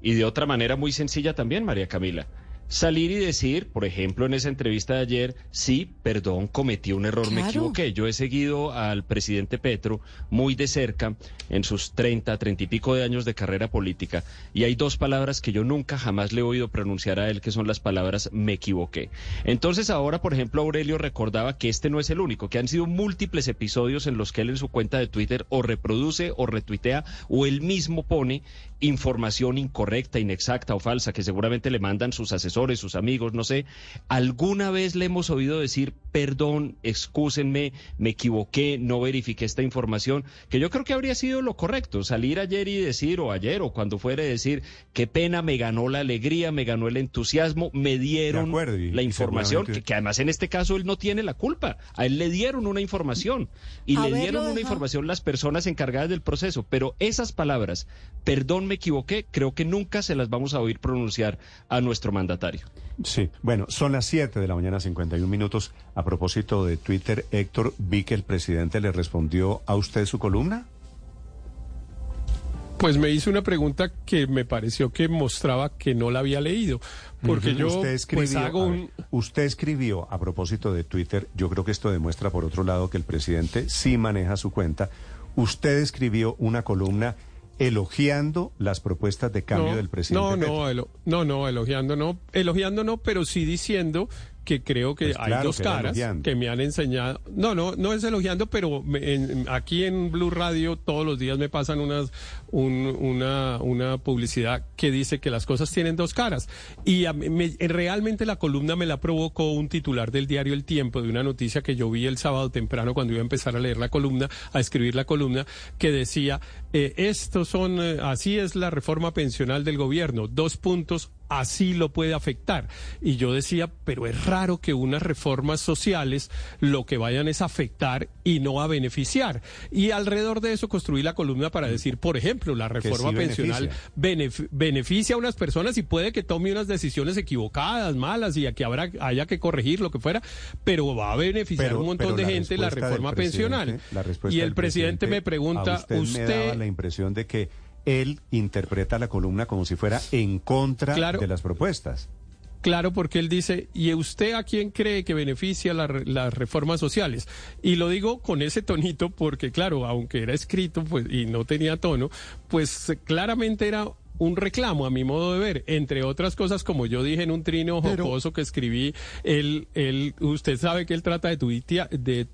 Y de otra manera muy sencilla también, María Camila. Salir y decir, por ejemplo, en esa entrevista de ayer, sí, perdón, cometí un error, me equivoqué. Yo he seguido al presidente Petro muy de cerca en sus 30, 30 y pico de años de carrera política. Y hay dos palabras que yo nunca jamás le he oído pronunciar a él, que son las palabras me equivoqué. Entonces ahora, por ejemplo, Aurelio recordaba que este no es el único, que han sido múltiples episodios en los que él en su cuenta de Twitter o reproduce o retuitea o él mismo pone información incorrecta, inexacta o falsa que seguramente le mandan sus asesores, sus amigos, no sé. ¿Alguna vez le hemos oído decir, perdón, excúsenme, me equivoqué, no verifiqué esta información? Que yo creo que habría sido lo correcto, salir ayer y decir, o ayer, o cuando fuere decir, qué pena, me ganó la alegría, me ganó el entusiasmo, me dieron acuerdo, y- la información, que, que además en este caso él no tiene la culpa. A él le dieron una información y le dieron una información las personas encargadas del proceso, pero esas palabras, perdón, me equivoqué, creo que nunca se las vamos a oír pronunciar a nuestro mandatario. Sí, bueno, son las 7 de la mañana, 51 minutos. A propósito de Twitter, Héctor, vi que el presidente le respondió a usted su columna. Pues me hizo una pregunta que me pareció que mostraba que no la había leído, porque yo usted escribió, pues hago a un... ver, usted escribió a propósito de Twitter, yo creo que esto demuestra por otro lado que el presidente sí maneja su cuenta. Usted escribió una columna elogiando las propuestas de cambio no, del presidente. No, no, elo- no, no, elogiando no, elogiando no, pero sí diciendo que creo que Pues hay claro dos que caras que me han enseñado. No, no, no es elogiando, pero me- en- aquí en Blue Radio todos los días me pasan unas un- una una publicidad que dice que las cosas tienen dos caras y a me- realmente la columna me la provocó un titular del diario El Tiempo de una noticia que yo vi el sábado temprano cuando iba a empezar a leer la columna, a escribir la columna que decía eh, estos son eh, así es la reforma pensional del gobierno, dos puntos así lo puede afectar. Y yo decía, pero es raro que unas reformas sociales lo que vayan es a afectar y no a beneficiar. Y alrededor de eso construí la columna para decir, por ejemplo, la reforma sí pensional benef- beneficia a unas personas y puede que tome unas decisiones equivocadas, malas y que habrá, haya que corregir lo que fuera, pero va a beneficiar Pero- a un montón de gente la reforma pensional. la Y el presidente me a pregunta, usted, me daba la impresión de que él interpreta la columna como si fuera en contra Claro. de las propuestas. Claro, porque él dice, ¿y usted a quién cree que beneficia la las reformas sociales? Y lo digo con ese tonito porque, claro, aunque era escrito pues, y no tenía tono, pues claramente era un reclamo a mi modo de ver, entre otras cosas, como yo dije en un trino Pero- jocoso que escribí, él, él, usted sabe que él trata de tuitea, de,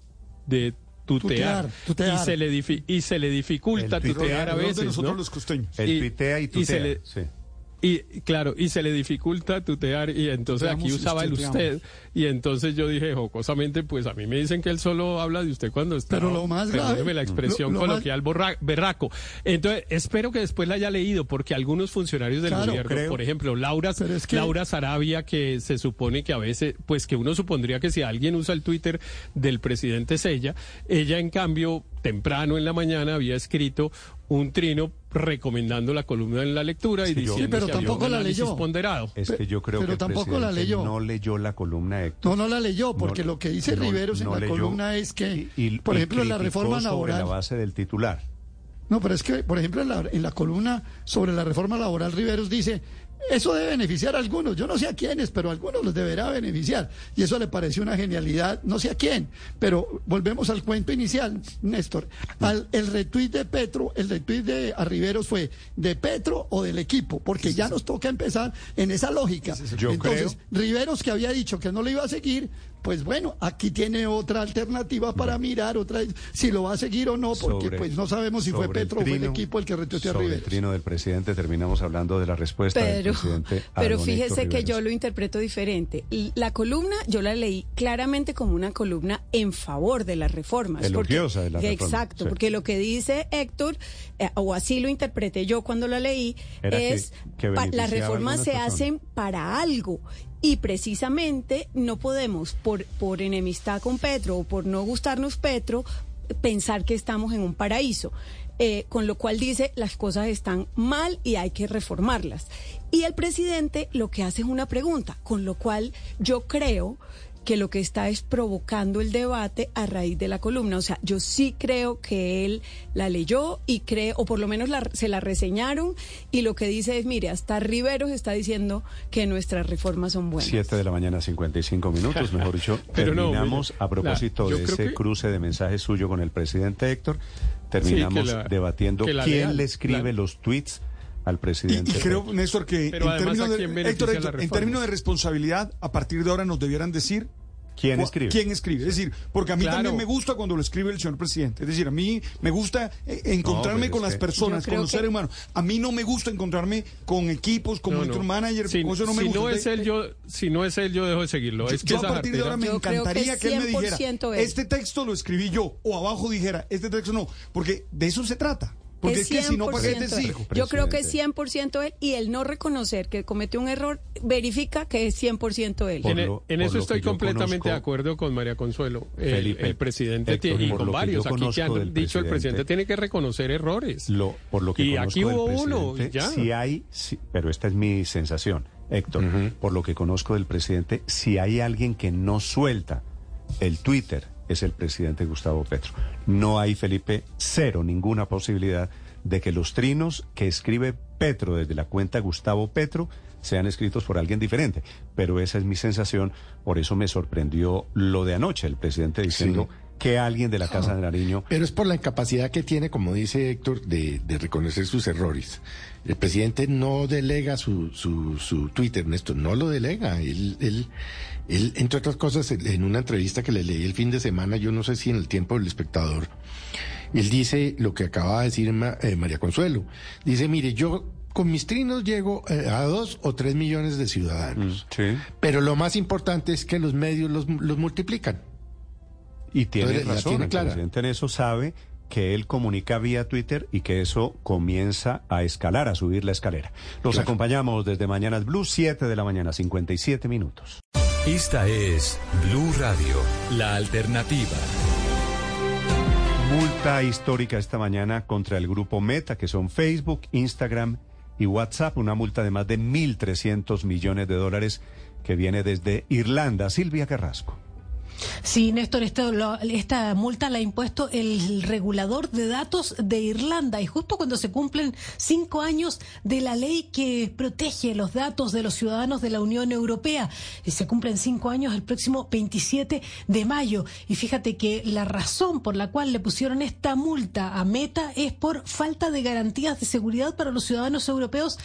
de tutear, Tutear, tutear. Y, se le difi- y se le dificulta El tutear a Alrededor de veces, nosotros ¿no? los costeños. Él Y- tuitea y y se tutea. le- sí. Y claro, y se le dificulta tutear y entonces aquí usaba el usted y entonces yo dije jocosamente, pues a mí me dicen que él solo habla de usted cuando está, Pero lo más grave- la expresión lo- lo coloquial, borra- berraco. Entonces, espero que después la haya leído porque algunos funcionarios del Claro, gobierno, creo. por ejemplo, Laura, Pero es que- Laura Sarabia, que se supone que a veces, pues que uno supondría que si alguien usa el Twitter del presidente Sella, ella en cambio, temprano en la mañana había escrito un trino recomendando la columna en la lectura y Sí, diciendo Sí, pero que había tampoco un la leyó. ponderado. Es que yo creo Pero que el tampoco la leyó. no leyó la columna Héctor. No, no la leyó, porque No, lo que dice no, Riveros no en la leyó columna es que, y- y- por y ejemplo, en la reforma sobre laboral. la base del titular. No, pero es que, por ejemplo, en la, en la columna sobre la reforma laboral, Riveros dice, eso debe beneficiar a algunos, yo no sé a quiénes, pero a algunos los deberá beneficiar. Y eso le pareció una genialidad, no sé a quién. Pero volvemos al cuento inicial, Néstor. Al, el retweet de Petro, el retweet de a Riveros fue de Petro o del equipo, porque ya nos toca empezar en esa lógica. Yo Entonces, Riveros que había dicho que no lo iba a seguir, pues bueno, aquí tiene otra alternativa para mirar, otra si lo va a seguir o no, porque Sobre- pues no sabemos si fue Petro o fue el equipo el que retuiteó a Sobre el trino del presidente terminamos hablando de la respuesta del Pero <laughs> pero, presidente. pero fíjese que yo lo interpreto diferente. Y La columna yo la leí claramente como una columna en favor de las reformas. porque- Elogiosa de las reformas, Exacto, sí. porque lo que dice Héctor, eh, o así lo interpreté yo cuando la leí, Era es que las reformas se personas. hacen para algo. Y precisamente no podemos, por, por enemistad con Petro o por no gustarnos Petro, pensar que estamos en un paraíso. Eh, con lo cual dice las cosas están mal y hay que reformarlas. Y el presidente lo que hace es una pregunta, con lo cual yo creo que lo que está es provocando el debate a raíz de la columna. O sea, yo sí creo que él la leyó y creo, o por lo menos la- se la reseñaron, y lo que dice es, mire, hasta Riveros está diciendo que nuestras reformas son buenas. 7 de la mañana, 55 minutos, <laughs> mejor dicho. Pero no, terminamos a propósito la- de ese que- cruce de mensajes suyo con el presidente Héctor. Terminamos Sí, que la- debatiendo quién le escribe los tweets al Y, presidente. y creo, Héctor. Néstor, que Pero en términos, ¿a de, quién beneficia Héctor, la Héctor, en reforma? términos de responsabilidad, a partir de ahora nos debieran decir ¿Quién escribe? ¿Quién escribe? Es decir, porque a mí Claro. también me gusta cuando lo escribe el señor presidente. Es decir, a mí me gusta eh, encontrarme con las personas, con los que- seres humanos. A mí no me gusta encontrarme con equipos, con No, nuestro no. manager. Si, eso no me si gusta. no es él, yo, si no es él, yo dejo de seguirlo. Yo, es que yo a partir de ahora me Yo creo que encantaría que, él me dijera, 100% él. este texto lo escribí yo, o abajo dijera, este texto no, porque de eso se trata. Porque es, que si no, ¿para qué te 100% él. sigo? Yo creo que es Presidente. 100% él y el no reconocer que cometió un error verifica que es 100% él. Por en, lo- en por eso estoy completamente conozco, de acuerdo con María Consuelo. El, Felipe, el presidente Héctor, tiene, y con varios aquí que han dicho el presidente tiene que reconocer errores. Lo, por lo que Y conozco aquí del hubo uno, ya. Si hay, pero esta es mi sensación, Héctor, por lo que conozco del presidente, si hay alguien que no suelta el Twitter, es el presidente Gustavo Petro. No hay, Felipe, cero, ninguna posibilidad de que los trinos que escribe Petro desde la cuenta Gustavo Petro sean escritos por alguien diferente. Pero esa es mi sensación, por eso me sorprendió lo de anoche, el presidente diciendo que alguien de la Casa de Nariño Pero es por la incapacidad que tiene, como dice Héctor, de, de reconocer sus errores. El presidente no delega su, su, su Twitter, Néstor, no lo delega. Él, él, él, entre otras cosas, en una entrevista que le leí el fin de semana, yo no sé si en el tiempo del espectador, él dice lo que acaba de decir eh, María Consuelo. Dice, mire, yo con mis trinos llego eh, a dos o tres millones de ciudadanos. Pero lo más importante es que los medios los, los multiplican. Y tiene Entonces, razón, tiene el clara. presidente en eso sabe que él comunica vía Twitter y que eso comienza a escalar, a subir la escalera. Los Claro. acompañamos desde Mañanas Blue, 7 de la mañana, 57 minutos. Esta es Blue Radio, la alternativa. Multa histórica esta mañana contra el grupo Meta, que son Facebook, Instagram y WhatsApp, una multa de más de 1.300 millones de dólares que viene desde Irlanda. Silvia Carrasco. Sí, Néstor, esta multa la ha impuesto el regulador de datos de Irlanda y justo cuando se cumplen cinco años de la ley que protege los datos de los ciudadanos de la Unión Europea. Y se cumplen cinco años el próximo 27 de mayo. Y fíjate que la razón por la cual le pusieron esta multa a Meta es por falta de garantías de seguridad para los ciudadanos europeos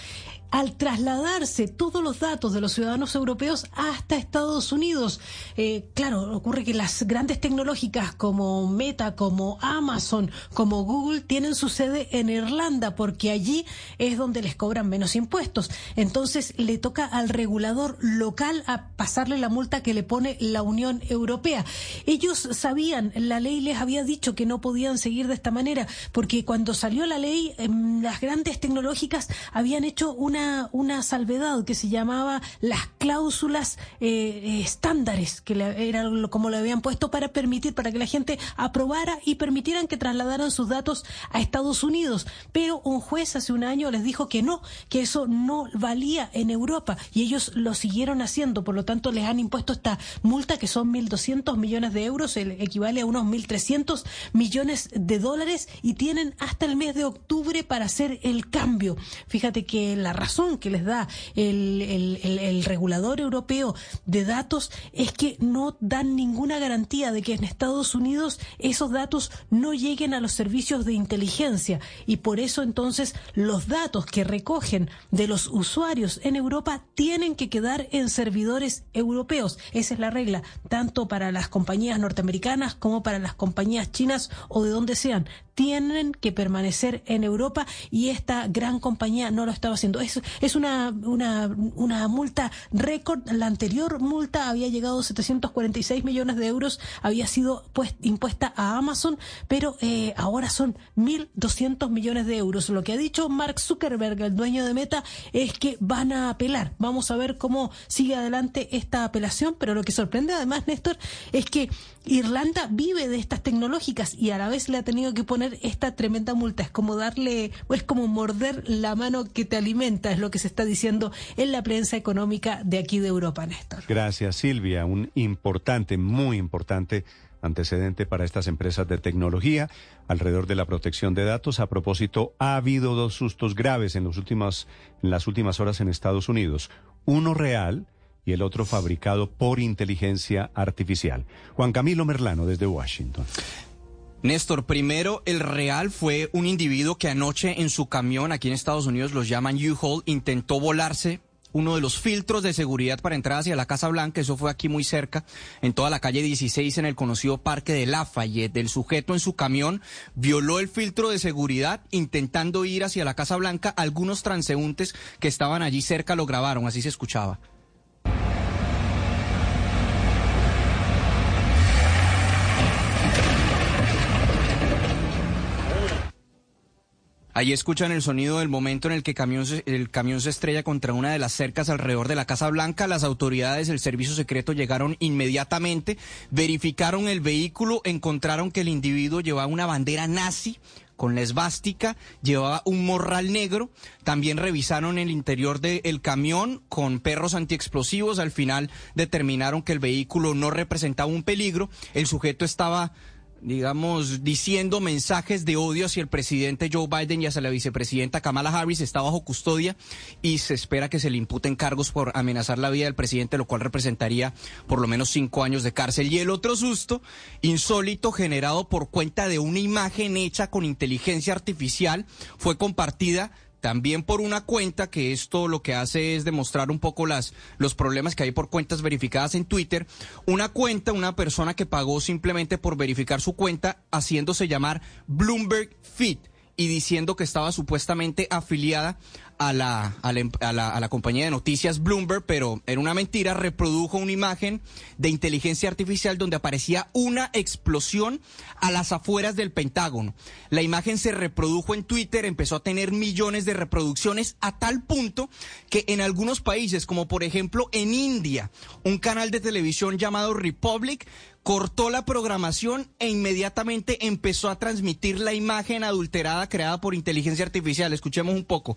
al trasladarse todos los datos de los ciudadanos europeos hasta Estados Unidos. Eh, claro, ocurre que las grandes tecnológicas como Meta, como Amazon, como Google tienen su sede en Irlanda porque allí es donde les cobran menos impuestos. Entonces le toca al regulador local a pasarle la multa que le pone la Unión Europea. Ellos sabían, la ley les había dicho que no podían seguir de esta manera porque cuando salió la ley em, las grandes tecnológicas habían hecho una, una salvedad que se llamaba las cláusulas eh, eh, estándares, que le- era como lo habían puesto para permitir, para que la gente aprobara y permitieran que trasladaran sus datos a Estados Unidos. Pero un juez hace un año les dijo que no, que eso no valía en Europa y ellos lo siguieron haciendo. Por lo tanto, les han impuesto esta multa que son 1.200 millones de euros, el equivale a unos 1.300 millones de dólares y tienen hasta el mes de octubre para hacer el cambio. Fíjate que la razón que les da el- el regulador europeo de datos es que no dan ninguna garantía de que en Estados Unidos esos datos no lleguen a los servicios de inteligencia y por eso entonces los datos que recogen de los usuarios en Europa tienen que quedar en servidores europeos. Esa es la regla, tanto para las compañías norteamericanas como para las compañías chinas o de donde sean tienen que permanecer en Europa y esta gran compañía no lo estaba haciendo. Es, es una, una, una multa récord. La anterior multa había llegado a 746 millones de euros, había sido pues, impuesta a Amazon, pero eh, ahora son 1.200 millones de euros. Lo que ha dicho Mark Zuckerberg, el dueño de Meta, es que van a apelar. Vamos a ver cómo sigue adelante esta apelación, pero lo que sorprende además, Néstor, es que Irlanda vive de estas tecnológicas y a la vez le ha tenido que poner esta tremenda multa. Es como darle, es como morder la mano que te alimenta, es lo que se está diciendo en la prensa económica de aquí de Europa, Néstor. Gracias, Silvia. Un importante, muy importante antecedente para estas empresas de tecnología alrededor de la protección de datos. A propósito, ha habido dos sustos graves en, los últimos, en las últimas horas en Estados Unidos. Uno real y el otro fabricado por inteligencia artificial. Juan Camilo Merlano desde Washington. Néstor, primero, el real fue un individuo que anoche en su camión, aquí en Estados Unidos los llaman U-Haul, intentó volarse uno de los filtros de seguridad para entrar hacia la Casa Blanca, eso fue aquí muy cerca, en toda la calle 16, en el conocido Parque de Lafayette. El sujeto en su camión violó el filtro de seguridad intentando ir hacia la Casa Blanca. Algunos transeúntes que estaban allí cerca lo grabaron, así se escuchaba. Ahí escuchan el sonido del momento en el que el camión se estrella contra una de las cercas alrededor de la Casa Blanca. Las autoridades del servicio secreto llegaron inmediatamente, verificaron el vehículo, encontraron que el individuo llevaba una bandera nazi con la esvástica, llevaba un morral negro, también revisaron el interior del camión con perros antiexplosivos, al final determinaron que el vehículo no representaba un peligro, el sujeto estaba digamos, diciendo mensajes de odio hacia el presidente Joe Biden y hacia la vicepresidenta Kamala Harris, está bajo custodia y se espera que se le imputen cargos por amenazar la vida del presidente, lo cual representaría por lo menos cinco años de cárcel. Y el otro susto, insólito, generado por cuenta de una imagen hecha con inteligencia artificial, fue compartida también por una cuenta, que esto lo que hace es demostrar un poco las, los problemas que hay por cuentas verificadas en Twitter. Una cuenta, una persona que pagó simplemente por verificar su cuenta, haciéndose llamar Bloomberg Fit y diciendo que estaba supuestamente afiliada a la, a la, a la, compañía de noticias Bloomberg, pero era una mentira, reprodujo una imagen de inteligencia artificial donde aparecía una explosión a las afueras del Pentágono. La imagen se reprodujo en Twitter, empezó a tener millones de reproducciones a tal punto que en algunos países, como por ejemplo en India, un canal de televisión llamado Republic cortó la programación e inmediatamente empezó a transmitir la imagen adulterada creada por inteligencia artificial. Escuchemos un poco.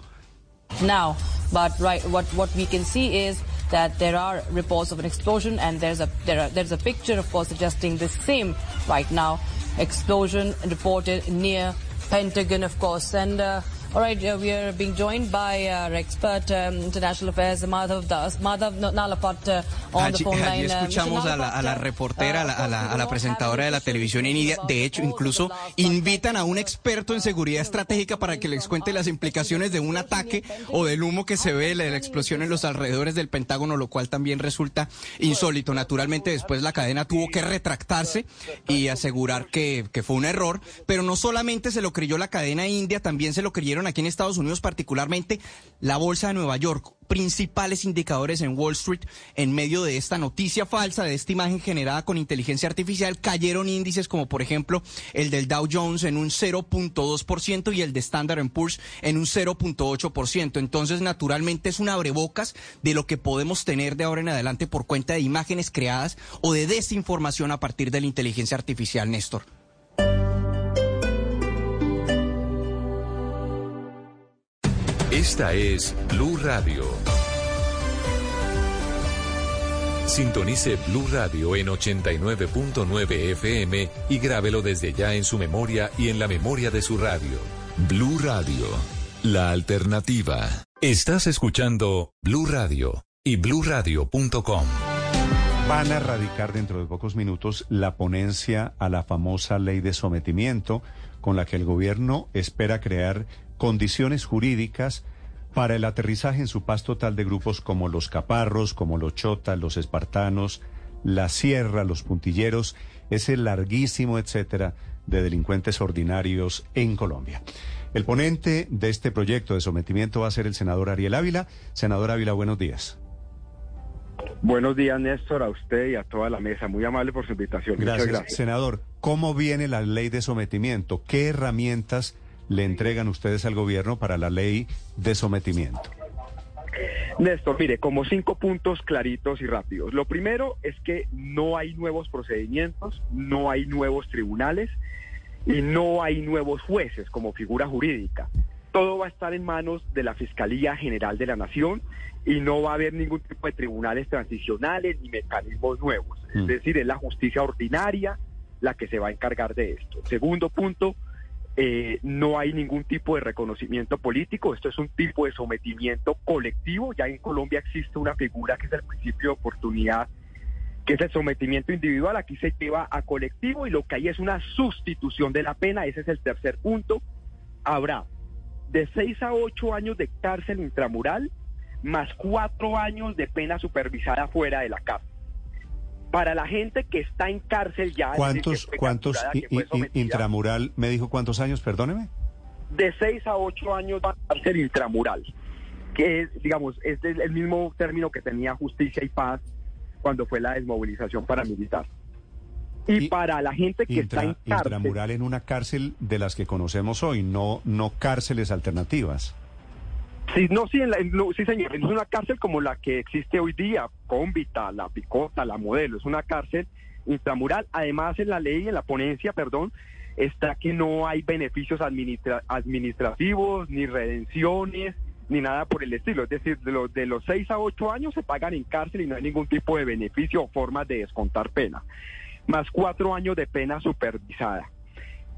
now. But right, what what we can see is that there are reports of an explosion, and there's a there are, there's a picture, of course, suggesting the same right now. Explosion reported near Pentagon, of course, and. Uh, all right, uh, we are being joined by our expert um, international affairs, Madhav Das, Madhav Nalapat, uh, on allí, the phone line. Uh, escuchamos a la, a la reportera, a la, a, la, a la presentadora de la televisión en India. De hecho, incluso invitan a un experto en seguridad estratégica para que les cuente las implicaciones de un ataque o del humo que se ve, de la explosión en los alrededores del Pentágono, lo cual también resulta insólito. Naturalmente, después la cadena tuvo que retractarse y asegurar que, que fue un error, pero no solamente se lo creyó la cadena india, también se lo creyeron aquí en Estados Unidos, particularmente la Bolsa de Nueva York. Principales indicadores en Wall Street en medio de esta noticia falsa, de esta imagen generada con inteligencia artificial, cayeron índices como por ejemplo el del Dow Jones en un 0.2% y el de Standard Poor's en un 0.8%. Entonces, naturalmente es un abrebocas de lo que podemos tener de ahora en adelante por cuenta de imágenes creadas o de desinformación a partir de la inteligencia artificial, Néstor. Esta es Blue Radio. Sintonice Blue Radio en 89.9 FM y grábelo desde ya en su memoria y en la memoria de su radio. Blue Radio, la alternativa. Estás escuchando Blue Radio y bluradio.com. Van a radicar dentro de pocos minutos la ponencia a la famosa ley de sometimiento con la que el gobierno espera crear condiciones jurídicas para el aterrizaje en su paz total de grupos como los caparros, como los chotas, los espartanos, la sierra, los puntilleros, ese larguísimo etcétera de delincuentes ordinarios en Colombia. El ponente de este proyecto de sometimiento va a ser el senador Ariel Ávila. Senador Ávila, buenos días. Buenos días, Néstor, a usted y a toda la mesa. Muy amable por su invitación. Gracias. Gracias. Senador, ¿cómo viene la ley de sometimiento? ¿Qué herramientas le entregan ustedes al gobierno para la ley de sometimiento? Néstor, mire, como cinco puntos claritos y rápidos. Lo primero es que no hay nuevos procedimientos, no hay nuevos tribunales y no hay nuevos jueces como figura jurídica. Todo va a estar en manos de la Fiscalía General de la Nación y no va a haber ningún tipo de tribunales transicionales ni mecanismos nuevos. Es decir, es la justicia ordinaria la que se va a encargar de esto. Segundo punto, eh, no hay ningún tipo de reconocimiento político, esto es un tipo de sometimiento colectivo, ya en Colombia existe una figura que es el principio de oportunidad, que es el sometimiento individual, aquí se lleva a colectivo y lo que hay es una sustitución de la pena, ese es el tercer punto, habrá de seis a ocho años de cárcel intramural más cuatro años de pena supervisada fuera de la cárcel. Para la gente que está en cárcel ya... ¿Cuántos, fue cuántos sometida, intramural me dijo cuántos años? Perdóneme. De seis a ocho años de cárcel intramural, que es, digamos, es el mismo término que tenía justicia y paz cuando fue la desmovilización paramilitar. Y, para la gente que está en cárcel... intramural en una cárcel de las que conocemos hoy, no, no cárceles alternativas. Sí, no, sí, en la- no, sí, señor. Es una cárcel como la que existe hoy día, Cómbita, La Picota, La Modelo. Es una cárcel intramural. Además, en la ley, en la ponencia, perdón, está que no hay beneficios administra- administrativos, ni redenciones, ni nada por el estilo. Es decir, de los, de los 6 a 8 años se pagan en cárcel y no hay ningún tipo de beneficio o forma de descontar pena. Más cuatro años de pena supervisada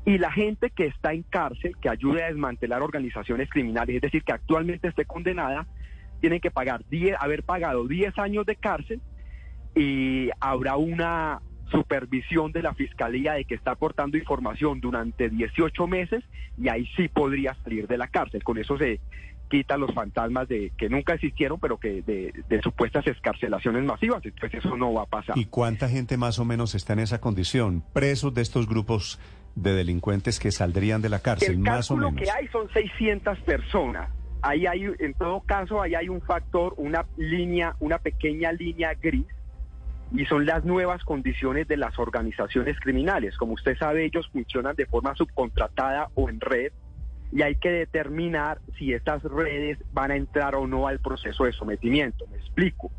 y la gente que está en cárcel, que ayude a desmantelar organizaciones criminales, es decir, que actualmente esté condenada, tienen que pagar 10, haber pagado 10 años de cárcel y habrá una supervisión de la fiscalía de que está aportando información durante 18 meses y ahí sí podría salir de la cárcel. Con eso se quitan los fantasmas de que nunca existieron, pero que de, de supuestas escarcelaciones masivas. Entonces eso no va a pasar. ¿Y cuánta gente más o menos está en esa condición? Presos de estos grupos de delincuentes que saldrían de la cárcel, El más o menos. que hay son 600 personas. Ahí hay, en todo caso, ahí hay un factor, una línea, una pequeña línea gris, y son las nuevas condiciones de las organizaciones criminales. Como usted sabe, ellos funcionan de forma subcontratada o en red, y hay que determinar si estas redes van a entrar o no al proceso de sometimiento. Me explico.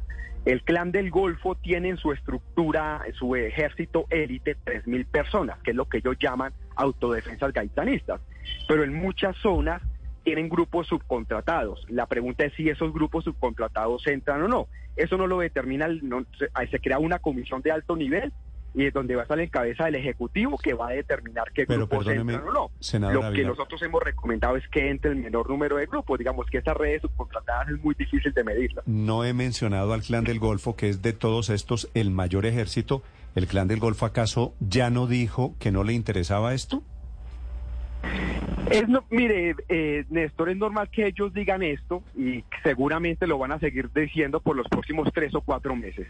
El clan del Golfo tiene en su estructura, en su ejército élite, 3.000 personas, que es lo que ellos llaman autodefensas gaitanistas. Pero en muchas zonas tienen grupos subcontratados. La pregunta es si esos grupos subcontratados entran o no. Eso no lo determina, no- se crea una comisión de alto nivel y es donde va a estar en cabeza del Ejecutivo que va a determinar qué Pero grupos entran o no. senador Lo que nosotros hemos recomendado es que entre el menor número de grupos. Digamos que esas redes subcontratadas es muy difícil de medirlas. No he mencionado al clan del Golfo, que es de todos estos el mayor ejército. ¿El clan del Golfo acaso ya no dijo que no le interesaba esto? Es no, mire, eh, Néstor, es normal que ellos digan esto y seguramente lo van a seguir diciendo por los próximos tres o cuatro meses.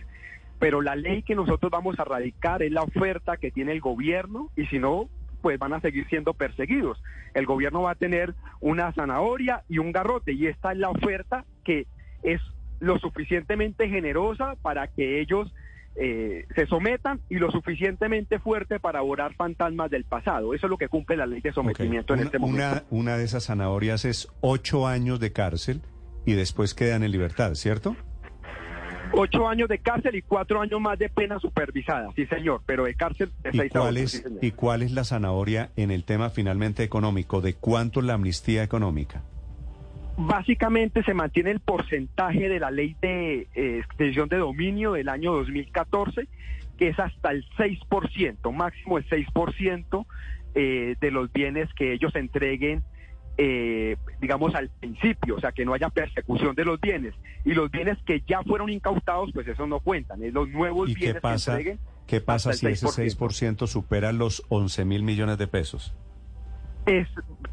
Pero la ley que nosotros vamos a radicar es la oferta que tiene el gobierno y si no, pues van a seguir siendo perseguidos. El gobierno va a tener una zanahoria y un garrote y esta es la oferta que es lo suficientemente generosa para que ellos eh, se sometan y lo suficientemente fuerte para borrar fantasmas del pasado. Eso es lo que cumple la ley de sometimiento en Una- este momento. Una, una de esas zanahorias es ocho años de cárcel y después quedan en libertad, ¿cierto? Ocho años de cárcel y cuatro años más de pena supervisada, sí señor, pero de cárcel de ¿Y seis cuál, ocho, es, sí. ¿Y cuál es la zanahoria en el tema finalmente económico? ¿De cuánto es la amnistía económica? Básicamente se mantiene el porcentaje de la ley de eh, extensión de dominio del año 2014, que es hasta el 6%, máximo el 6% eh, de los bienes que ellos entreguen eh, digamos, al principio, o sea, que no haya persecución de los bienes. Y los bienes que ya fueron incautados, pues eso no cuentan, es los nuevos ¿Y bienes qué pasa, que entreguen. qué pasa si ese 6%. 6% supera los 11 mil millones de pesos? es,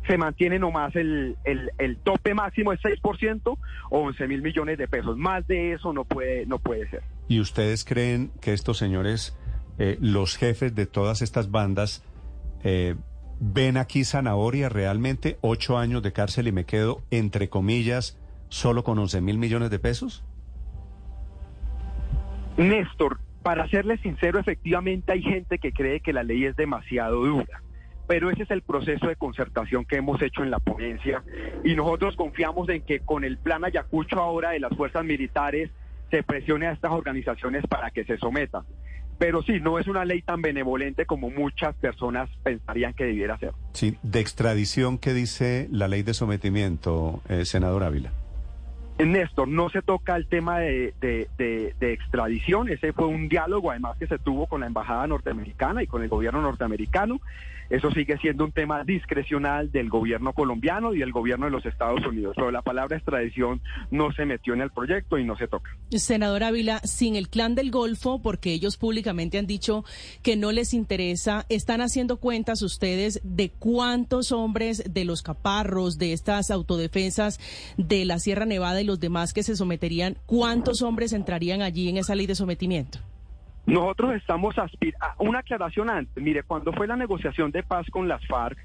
se mantiene nomás el, el, el tope máximo es 6% o 11 mil millones de pesos. Más de eso no puede, no puede ser. ¿Y ustedes creen que estos señores, eh, los jefes de todas estas bandas, eh, ven aquí zanahoria realmente? ¿Ocho años de cárcel y me quedo, entre comillas, solo con 11 mil millones de pesos? Néstor, para serle sincero, efectivamente hay gente que cree que la ley es demasiado dura. Pero ese es el proceso de concertación que hemos hecho en la ponencia y nosotros confiamos en que con el plan Ayacucho ahora de las fuerzas militares se presione a estas organizaciones para que se sometan. Pero sí, no es una ley tan benevolente como muchas personas pensarían que debiera ser. Sí, de extradición, ¿qué dice la ley de sometimiento, eh, senador Ávila? Néstor, no se toca el tema de, extradición, ese fue un diálogo además que se tuvo con la Embajada norteamericana y con el gobierno norteamericano. Eso sigue siendo un tema discrecional del gobierno colombiano y del gobierno de los Estados Unidos. Pero la palabra extradición no se metió en el proyecto y no se toca. Senador Ávila, sin el clan del Golfo, porque ellos públicamente han dicho que no les interesa, ¿están haciendo cuentas ustedes de cuántos hombres de los caparros, de estas autodefensas de la Sierra Nevada y los demás que se someterían, cuántos hombres entrarían allí en esa ley de sometimiento? Nosotros estamos aspirando, una aclaración antes, mire, cuando fue la negociación de paz con las FARC,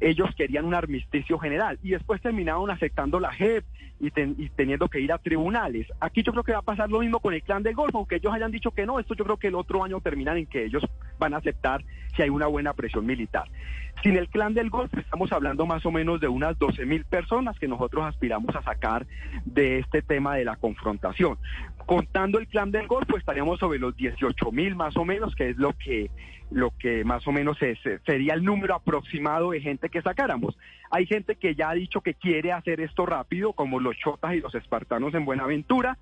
ellos querían un armisticio general y después terminaron aceptando la JEP y, ten- y teniendo que ir a tribunales. Aquí yo creo que va a pasar lo mismo con el clan del Golfo, aunque ellos hayan dicho que no, esto yo creo que el otro año terminan en que ellos van a aceptar si hay una buena presión militar. Sin el clan del Golfo estamos hablando más o menos de unas 12 mil personas que nosotros aspiramos a sacar de este tema de la confrontación. Contando el clan del Golfo estaríamos sobre los 18 mil más o menos, que es lo que lo que más o menos es, eh, sería el número aproximado de gente que sacáramos. Hay gente que ya ha dicho que quiere hacer esto rápido, como los chotas y los espartanos en Buenaventura,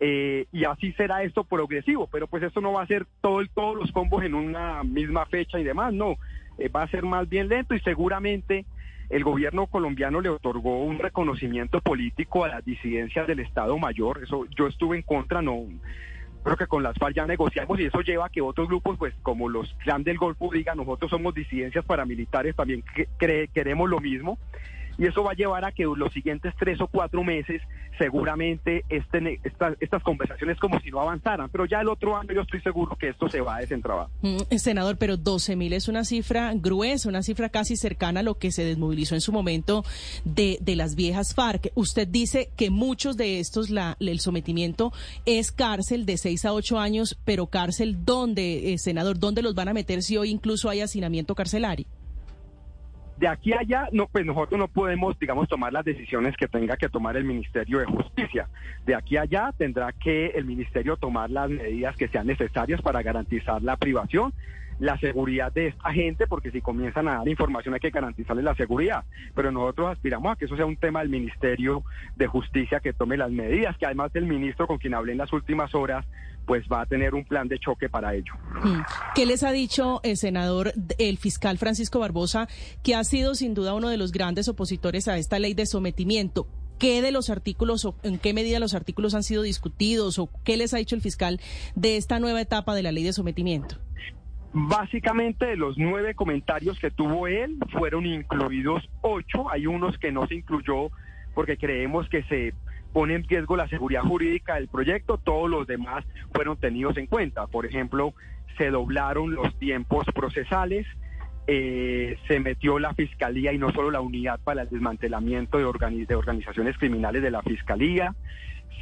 eh, y así será esto progresivo, pero pues esto no va a ser todo todos los combos en una misma fecha y demás, no, Eh, va a ser más bien lento y seguramente el gobierno colombiano le otorgó un reconocimiento político a las disidencias del Estado Mayor, eso yo estuve en contra, no, creo que con las FARC ya negociamos y eso lleva a que otros grupos, pues como los clan del Golfo digan, nosotros somos disidencias paramilitares, también queremos lo mismo. Y eso va a llevar a que los siguientes tres o cuatro meses seguramente este, esta- estas conversaciones como si no avanzaran. Pero ya el otro año yo estoy seguro que esto se va a desentrabar. Mm, senador, pero 12 mil es una cifra gruesa, una cifra casi cercana a lo que se desmovilizó en su momento de, de las viejas FARC. Usted dice que muchos de estos, la, el sometimiento es cárcel de 6 a 8 años, pero cárcel ¿dónde, eh, senador? ¿Dónde los van a meter si hoy incluso hay hacinamiento carcelario? De aquí allá, no, pues nosotros no podemos, digamos, tomar las decisiones que tenga que tomar el Ministerio de Justicia. De aquí allá tendrá que el Ministerio tomar las medidas que sean necesarias para garantizar la privación, la seguridad de esta gente, porque si comienzan a dar información hay que garantizarles la seguridad. Pero nosotros aspiramos a que eso sea un tema del Ministerio de Justicia que tome las medidas, que además el ministro con quien hablé en las últimas horas, pues va a tener un plan de choque para ello. Mm. ¿Qué les ha dicho el senador, el fiscal Francisco Barbosa, que ha sido sin duda uno de los grandes opositores a esta ley de sometimiento? ¿Qué de los artículos o en qué medida los artículos han sido discutidos o qué les ha dicho el fiscal de esta nueva etapa de la ley de sometimiento? Básicamente de los nueve comentarios que tuvo él, fueron incluidos ocho. Hay unos que no se incluyó porque creemos que se pone en riesgo la seguridad jurídica del proyecto. Todos los demás fueron tenidos en cuenta. Por ejemplo, se doblaron los tiempos procesales. eh, se metió la fiscalía y no solo la unidad para el desmantelamiento de, organi- de organizaciones criminales de la fiscalía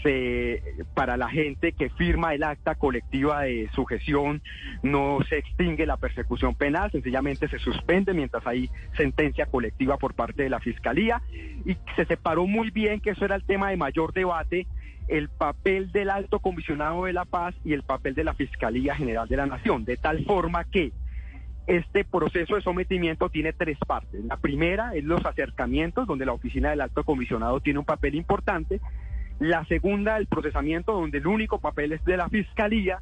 se, para la gente que firma el acta colectiva de sujeción no se extingue la persecución penal, sencillamente se suspende mientras hay sentencia colectiva por parte de la Fiscalía y se separó muy bien que eso era el tema de mayor debate, el papel del alto comisionado de la paz y el papel de la Fiscalía General de la Nación, de tal forma que este proceso de sometimiento tiene tres partes. La primera es los acercamientos, donde la oficina del alto comisionado tiene un papel importante. La segunda, el procesamiento, donde el único papel es de la fiscalía.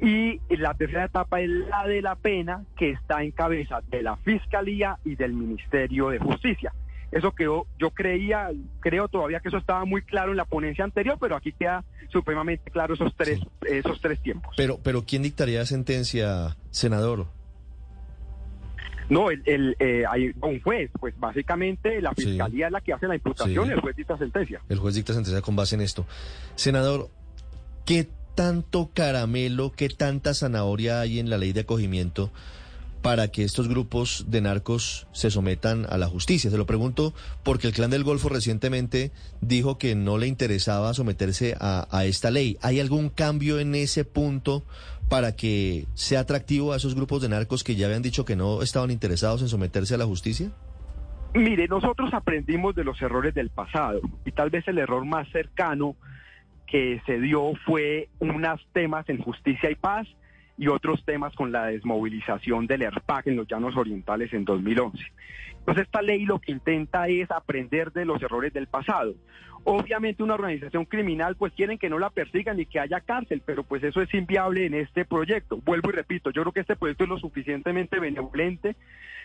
Y la tercera etapa es la de la pena, que está en cabeza de la fiscalía y del Ministerio de Justicia. Eso quedó, yo creía, creo todavía que eso estaba muy claro en la ponencia anterior, pero aquí queda supremamente claro esos tres, esos tres tiempos. Pero, pero ¿quién dictaría sentencia, senador? No, el, el, eh, hay un juez, pues básicamente la fiscalía es la que hace la imputación, Sí. el juez dicta sentencia. El juez dicta sentencia con base en esto. Senador, ¿qué tanto caramelo, qué tanta zanahoria hay en la ley de acogimiento para que estos grupos de narcos se sometan a la justicia? Se lo pregunto porque el Clan del Golfo recientemente dijo que no le interesaba someterse a, a esta ley. ¿Hay algún cambio en ese punto para que sea atractivo a esos grupos de narcos que ya habían dicho que no estaban interesados en someterse a la justicia? Mire, nosotros aprendimos de los errores del pasado y tal vez el error más cercano que se dio fue unos temas en justicia y paz y otros temas con la desmovilización del ERPAC en los llanos orientales en 2011. Entonces esta ley lo que intenta es aprender de los errores del pasado. Obviamente una organización criminal pues quieren que no la persigan y que haya cárcel, pero pues eso es inviable en este proyecto. Vuelvo y repito, yo creo que este proyecto es lo suficientemente benevolente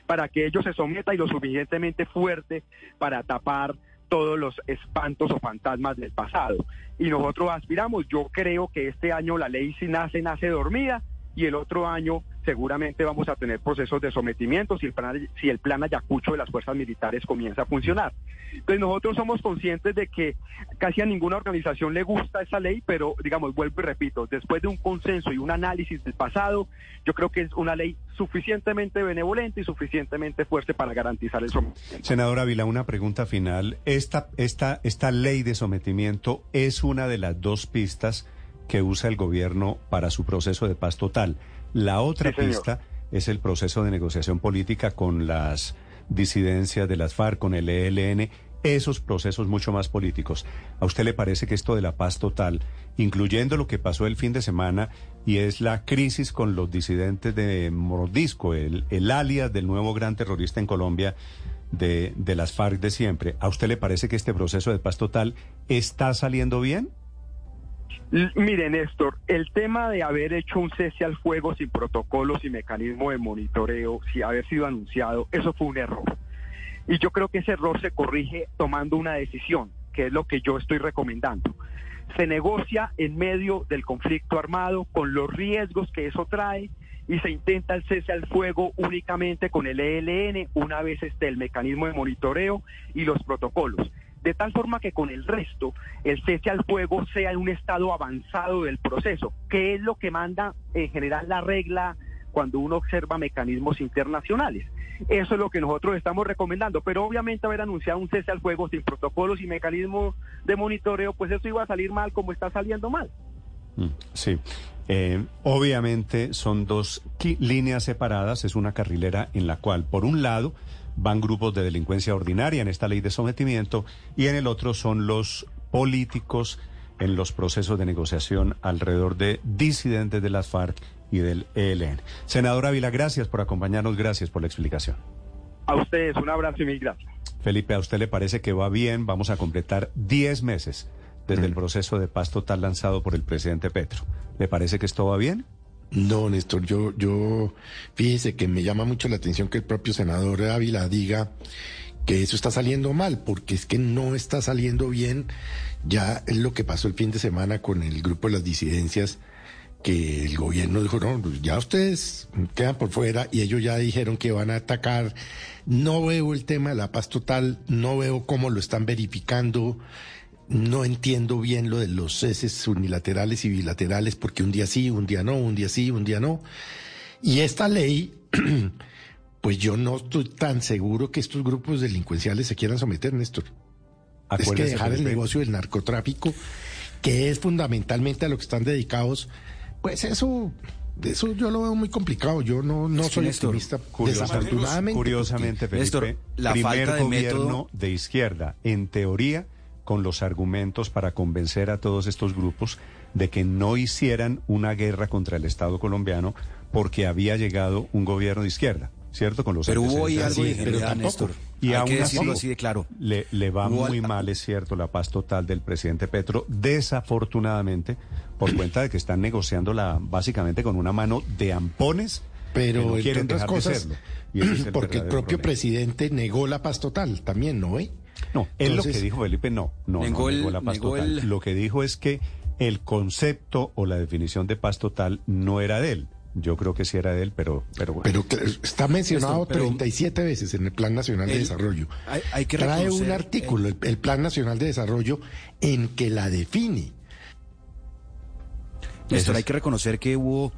para que ellos se sometan y lo suficientemente fuerte para tapar todos los espantos o fantasmas del pasado. Y nosotros aspiramos, yo creo que este año la ley si nace, nace dormida y el otro año seguramente vamos a tener procesos de sometimiento si el plan, si el plan Ayacucho de las fuerzas militares comienza a funcionar. Entonces nosotros somos conscientes de que casi a ninguna organización le gusta esa ley, pero digamos, vuelvo y repito, después de un consenso y un análisis del pasado, yo creo que es una ley suficientemente benevolente y suficientemente fuerte para garantizar el sometimiento. Senador Ávila, una pregunta final. Esta, esta, esta ley de sometimiento es una de las dos pistas que usa el gobierno para su proceso de paz total. La otra Sí, pista es el proceso de negociación política con las disidencias de las FARC, con el ELN, esos procesos mucho más políticos. ¿A usted le parece que esto de la paz total, incluyendo lo que pasó el fin de semana y es la crisis con los disidentes de Mordisco, el, el alias del nuevo gran terrorista en Colombia, de, de las FARC de siempre. ¿A usted le parece que este proceso de paz total está saliendo bien? Mire, Néstor, el tema de haber hecho un cese al fuego sin protocolos y mecanismo de monitoreo, sin haber sido anunciado, eso fue un error. Y yo creo que ese error se corrige tomando una decisión, que es lo que yo estoy recomendando. Se negocia en medio del conflicto armado con los riesgos que eso trae y se intenta el cese al fuego únicamente con el ELN una vez esté el mecanismo de monitoreo y los protocolos. De tal forma que con el resto el cese al fuego sea en un estado avanzado del proceso, que es lo que manda en general la regla cuando uno observa mecanismos internacionales. Eso es lo que nosotros estamos recomendando, pero obviamente haber anunciado un cese al fuego sin protocolos y mecanismos de monitoreo, pues eso iba a salir mal como está saliendo mal. Mm, Sí. Eh, obviamente son dos líneas separadas, es una carrilera en la cual, por un lado, van grupos de delincuencia ordinaria en esta ley de sometimiento y en el otro son los políticos en los procesos de negociación alrededor de disidentes de las FARC y del ELN. Senador Ávila, gracias por acompañarnos, gracias por la explicación. A ustedes un abrazo y mil gracias. Felipe, ¿a usted le parece que va bien? Vamos a completar 10 meses desde el proceso de paz total lanzado por el presidente Petro. ¿Le parece que esto va bien? No, Néstor, yo, yo, fíjese que me llama mucho la atención que el propio senador Ávila diga que eso está saliendo mal, porque es que no está saliendo bien. Ya es lo que pasó el fin de semana con el grupo de las disidencias, que el gobierno dijo, no, pues ya ustedes quedan por fuera y ellos ya dijeron que van a atacar. No veo el tema de la paz total, no veo cómo lo están verificando. No entiendo bien lo de los ceses unilaterales y bilaterales, porque un día sí, un día no, un día sí, un día no. Y esta ley, <clears throat> pues yo no estoy tan seguro que estos grupos delincuenciales se quieran someter, Néstor. Es que Acuérdese, dejar el negocio del narcotráfico, que es fundamentalmente a lo que están dedicados, pues eso, eso yo lo veo muy complicado. Yo no, no soy Néstor, optimista. Curiosamente, Desafortunadamente. curiosamente porque- Felipe, Néstor, la primer falta de gobierno método- de izquierda, en teoría, con los argumentos para convencer a todos estos grupos de que no hicieran una guerra contra el Estado colombiano porque había llegado un gobierno de izquierda, ¿cierto? Con los Pero hubo ahí algo de ingenuidad. Néstor. Y Hay aún que decirlo así, así de claro. Le, le va Hubo muy al- mal, es cierto, la paz total del presidente Petro, desafortunadamente, por cuenta de que están negociándola básicamente con una mano de ampones Pero que no entre quieren dejar de serlo. Y ese es el porque el propio problema. presidente negó la paz total también, ¿no? eh? No, él lo que Entonces- dijo Felipe no, no, no Negó el- negó la paz negó total. el- Lo que dijo es que el concepto o la definición de paz total no era de él. Yo creo que sí era de él, pero pero bueno. Pero está mencionado pero- 37 veces en el Plan Nacional de El- Desarrollo. hay- hay que Trae un artículo, el, el Plan Nacional de Desarrollo, en que la define. Néstor, hay que reconocer que hubo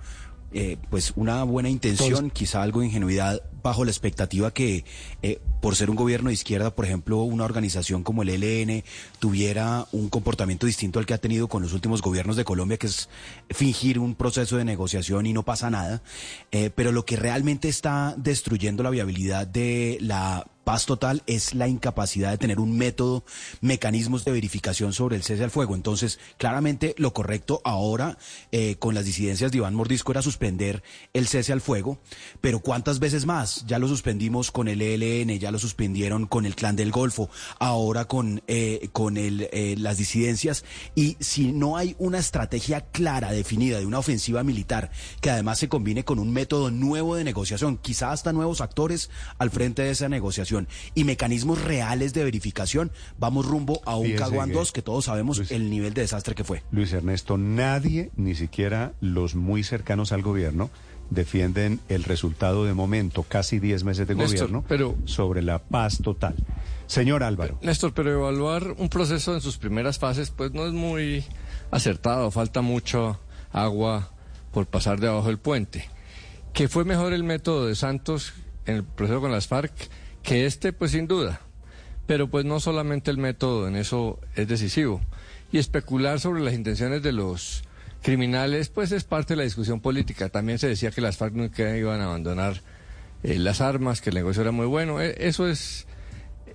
eh, pues una buena intención, quizá algo de ingenuidad, bajo la expectativa que eh, por ser un gobierno de izquierda, por ejemplo, una organización como el ELN tuviera un comportamiento distinto al que ha tenido con los últimos gobiernos de Colombia, que es fingir un proceso de negociación y no pasa nada. Eh, pero lo que realmente está destruyendo la viabilidad de la paz total es la incapacidad de tener un método, mecanismos de verificación sobre el cese al fuego. Entonces, claramente lo correcto ahora eh, con las disidencias de Iván Mordisco era suspender el cese al fuego, pero ¿cuántas veces más? Ya lo suspendimos con el ELN, ya lo suspendieron con el Clan del Golfo, ahora con, eh, con el, eh, las disidencias. Y si no hay una estrategia clara, definida de una ofensiva militar, que además se combine con un método nuevo de negociación, quizá hasta nuevos actores al frente de esa negociación y mecanismos reales de verificación, vamos rumbo a un Caguán que- 2 que todos sabemos el nivel de desastre que fue. Luis Ernesto, nadie, ni siquiera los muy cercanos al gobierno, defienden el resultado de momento, casi 10 meses de Néstor, gobierno, pero- sobre la paz total. Señor Álvaro. Néstor, pero evaluar un proceso en sus primeras fases, pues no es muy acertado. Falta mucho agua por pasar debajo del puente. ¿Que fue mejor el método de Santos en el proceso con las FARC que este? Pues sin duda. Pero pues no solamente el método en eso es decisivo. Y especular sobre las intenciones de los criminales, pues es parte de la discusión política. También se decía que las FARC nunca iban a abandonar eh, las armas, que el negocio era muy bueno. Eh, eso es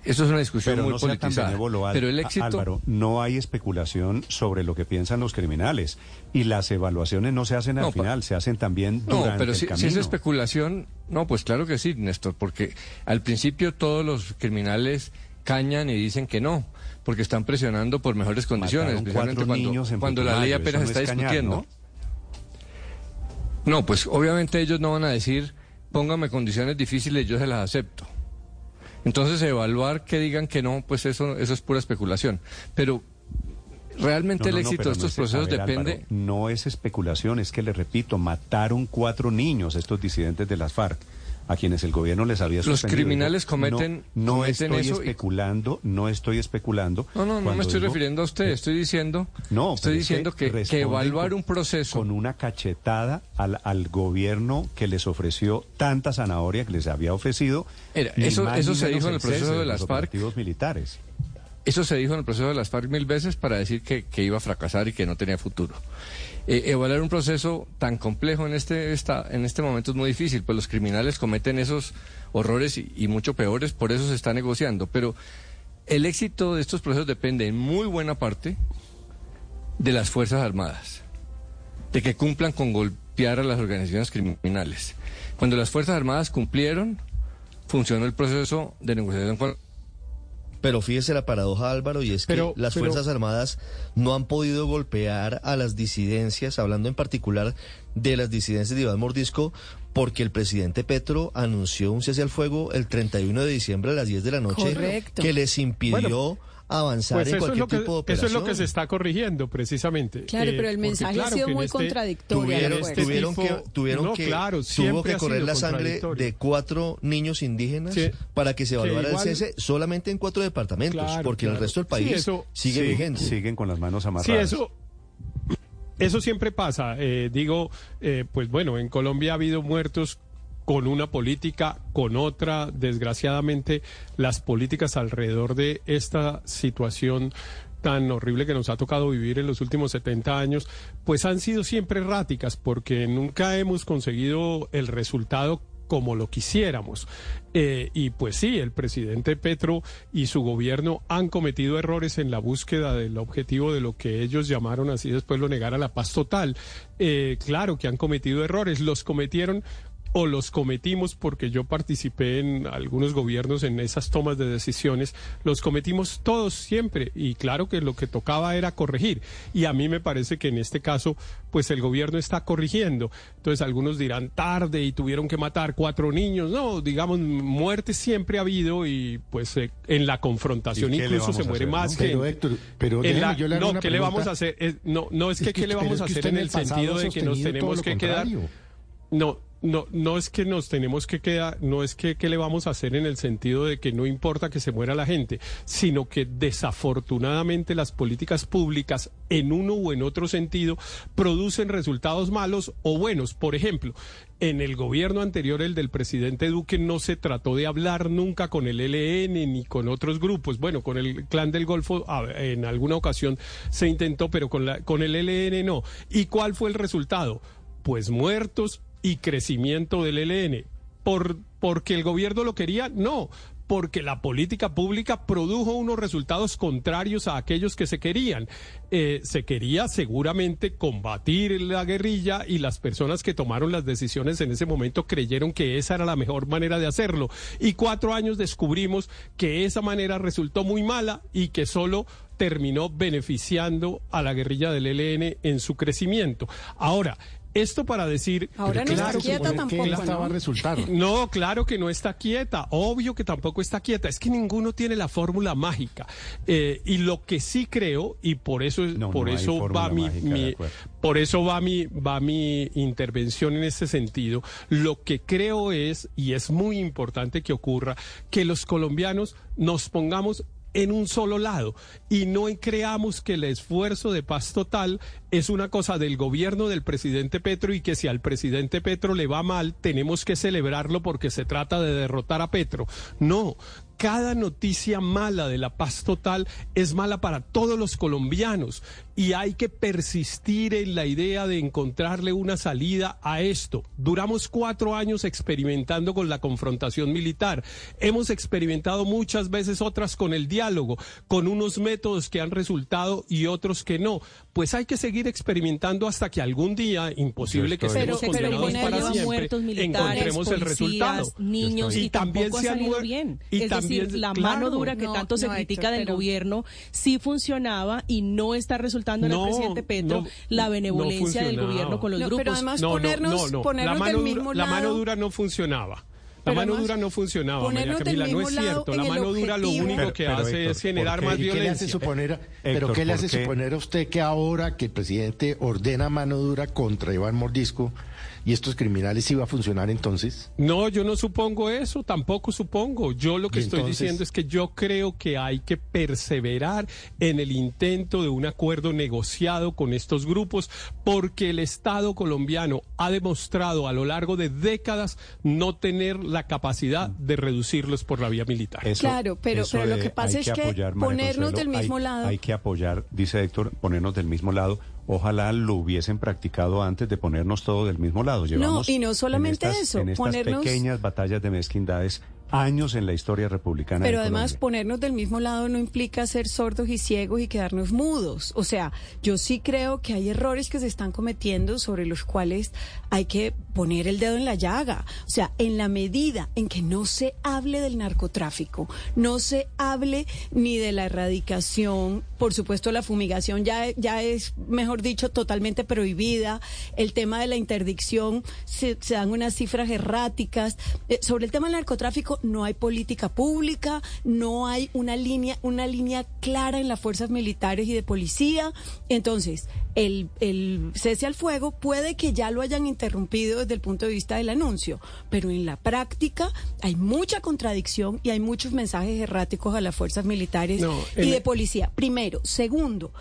eso es una discusión Pero muy no politizada. benévolo, Al- Pero el éxito Álvaro, no hay especulación sobre lo que piensan los criminales y las evaluaciones no se hacen al No, final, se hacen también No, durante pero el si, si camino. es especulación, no, pues claro que sí, Néstor, porque al principio todos los criminales cañan y dicen que no, porque están presionando por mejores condiciones, especialmente cuando, la ley apenas no está es cañar, discutiendo. ¿no? pues obviamente ellos no van a decir, póngame condiciones difíciles, yo se las acepto. Entonces evaluar que digan que no, pues eso, eso es pura especulación. Pero realmente No, el no, éxito de estos procesos ver, depende... Álvaro, no es especulación, es que le repito, mataron cuatro niños estos disidentes de las FARC, a quienes el gobierno les había Los suspendido. criminales No- cometen- No, cometen estoy eso y- especulando, no estoy especulando. No, no, no me estoy digo- refiriendo a usted, estoy diciendo, No, estoy diciendo que, evaluar un proceso con una cachetada al, al gobierno que les ofreció tanta zanahoria que les había ofrecido. Era, eso- más eso se dijo en el proceso de las los FARC. militares. Eso se dijo en el proceso de las FARC mil veces para decir que, que iba a fracasar y que no tenía futuro. Eh, evaluar un proceso tan complejo en este, esta, en este momento es muy difícil, pues los criminales cometen esos horrores y, mucho peores, por eso se está negociando. Pero el éxito de estos procesos depende en muy buena parte de las Fuerzas Armadas, de que cumplan con golpear a las organizaciones criminales. Cuando las Fuerzas Armadas cumplieron, funcionó el proceso de negociación con Pero fíjese la paradoja, Álvaro, y es que las pero- Fuerzas Armadas no han podido golpear a las disidencias, hablando en particular de las disidencias de Iván Mordisco, porque el presidente Petro anunció un cese al fuego el 31 de diciembre a las 10 de la noche, Correcto. que les impidió Bueno, avanzar Pues en eso es, cualquier lo que, tipo de eso operación. es lo que se está corrigiendo precisamente. Claro, Eh, pero el porque mensaje ha claro sido que en muy este- contradictorio. Tuvieron, este tuvieron tipo- que, tuvieron No, que, claro, tuvo que ha correr sido la sangre de cuatro niños indígenas Sí, para que se que evaluara igual- el cese solamente en cuatro departamentos, Claro, porque en el resto del Sí, país eso- sigue Sí, vigente. Siguen con las manos Sí, amarradas. eso, eso siempre pasa. Eh, digo, eh, pues bueno, en Colombia ha habido muertos con una política, con otra. Desgraciadamente, las políticas alrededor de esta situación tan horrible que nos ha tocado vivir en los últimos 70 años, pues han sido siempre erráticas porque nunca hemos conseguido el resultado como lo quisiéramos. Eh, y pues sí, el presidente Petro y su gobierno han cometido errores en la búsqueda del objetivo de lo que ellos llamaron así, después lo negara la paz total. Eh, claro que han cometido errores, los cometieron o los cometimos porque yo participé en algunos gobiernos en esas tomas de decisiones, los cometimos todos siempre y claro que lo que tocaba era corregir y a mí me parece que en este caso pues el gobierno está corrigiendo. Entonces algunos dirán tarde y tuvieron que matar cuatro niños, no, digamos muerte siempre ha habido y pues eh, en la confrontación incluso se muere más que Pero gente. Héctor, pero En la- déjeme, yo le hago no, una ¿qué le vamos a hacer? Es- no, no es que Es que- qué le vamos a hacer en el sentido de que nos tenemos que quedar. No, no, no es que nos tenemos que quedar, no es que qué le vamos a hacer en el sentido de que no importa que se muera la gente, sino que desafortunadamente las políticas públicas en uno u en otro sentido producen resultados malos o buenos. Por ejemplo, en el gobierno anterior, el del presidente Duque, no se trató de hablar nunca con el ELN ni con otros grupos. Bueno, con el clan del Golfo en alguna ocasión se intentó, pero con, la, con el ELN no. ¿Y cuál fue el resultado? Pues muertos y crecimiento del ELN. ¿Por, ¿Porque el gobierno lo quería? No. Porque la política pública produjo unos resultados contrarios a aquellos que se querían. Eh, se quería seguramente combatir la guerrilla y las personas que tomaron las decisiones en ese momento creyeron que esa era la mejor manera de hacerlo. Y cuatro años descubrimos que esa manera resultó muy mala y que solo terminó beneficiando a la guerrilla del ELN en su crecimiento. Ahora, esto para decir... Ahora no está quieta tampoco, ¿no? resultar. No, claro que no está quieta, obvio que tampoco está quieta, es que ninguno tiene la fórmula mágica. Eh, y lo que sí creo, y por eso, por no eso va mi, por eso va mi, va mi intervención en este sentido. Lo que creo es, y es muy importante que ocurra, que los colombianos nos pongamos en un solo lado. Y no creamos que el esfuerzo de paz total es una cosa del gobierno del presidente Petro y que si al presidente Petro le va mal tenemos que celebrarlo porque se trata de derrotar a Petro. No, cada noticia mala de la paz total es mala para todos los colombianos y hay que persistir en la idea de encontrarle una salida a esto. Duramos cuatro años experimentando con la confrontación militar. Hemos experimentado muchas veces otras con el diálogo, con unos métodos que han resultado y otros que no. Pues hay que seguir experimentando hasta que algún día, imposible que Pero- estemos pero condenados poner para lleva siempre, muertos militares, encontremos el policías, resultado. niños y, tampoco ha se muer- bien. y es también- decir, la claro. mano dura que No, tanto se no, critica Héctor, del pero- gobierno sí funcionaba y no está resultando en No, el presidente Petro no, la no benevolencia del gobierno con los No, grupos. pero además No, no, ponernos, no, no. ponernos la mano del dura, mismo la lado. mano dura no funcionaba. La Pero mano dura no funcionaba, María Camila, no es cierto. La mano dura lo único Pero- que pero, hace Héctor, es generar más ¿Y qué le hace violencia. suponer, pero Héctor, qué le ¿por hace qué? suponer a usted que ahora que el presidente ordena mano dura contra Iván Mordisco y estos criminales sí va a funcionar entonces? No, yo no supongo eso, tampoco supongo. Yo lo que estoy entonces- diciendo es que yo creo que hay que perseverar en el intento de un acuerdo negociado con estos grupos porque el Estado colombiano ha demostrado a lo largo de décadas no tener la capacidad de reducirlos por la vía militar. Eso- Claro, pero- lo que pasa es que apoyar, ponernos Consuelo, del mismo hay- lado. Hay que apoyar, dice Héctor, ponernos del mismo lado. Ojalá lo hubiesen practicado antes de ponernos todo del mismo lado. Llevamos y no solamente en estas, eso, en estas ponernos- pequeñas batallas de mezquindades años en la historia republicana Pero de además Colombia. ponernos del mismo lado no implica ser sordos y ciegos y quedarnos mudos. O sea, yo sí creo que hay errores que se están cometiendo sobre los cuales hay que poner el dedo en la llaga. O sea, en la medida en que no se hable del narcotráfico, no se hable ni de la erradicación, por supuesto la fumigación ya, ya es, mejor dicho, totalmente prohibida. El tema de la interdicción, se, se dan unas cifras erráticas. Eh, sobre el tema del narcotráfico no hay política pública, no hay una línea, una línea clara en las fuerzas militares y de policía. Entonces, el, el cese al fuego puede que ya lo hayan interrumpido desde el punto de vista del anuncio, pero en la práctica hay mucha contradicción y hay muchos mensajes erráticos a las fuerzas militares No, y de policía. Primero. Segundo,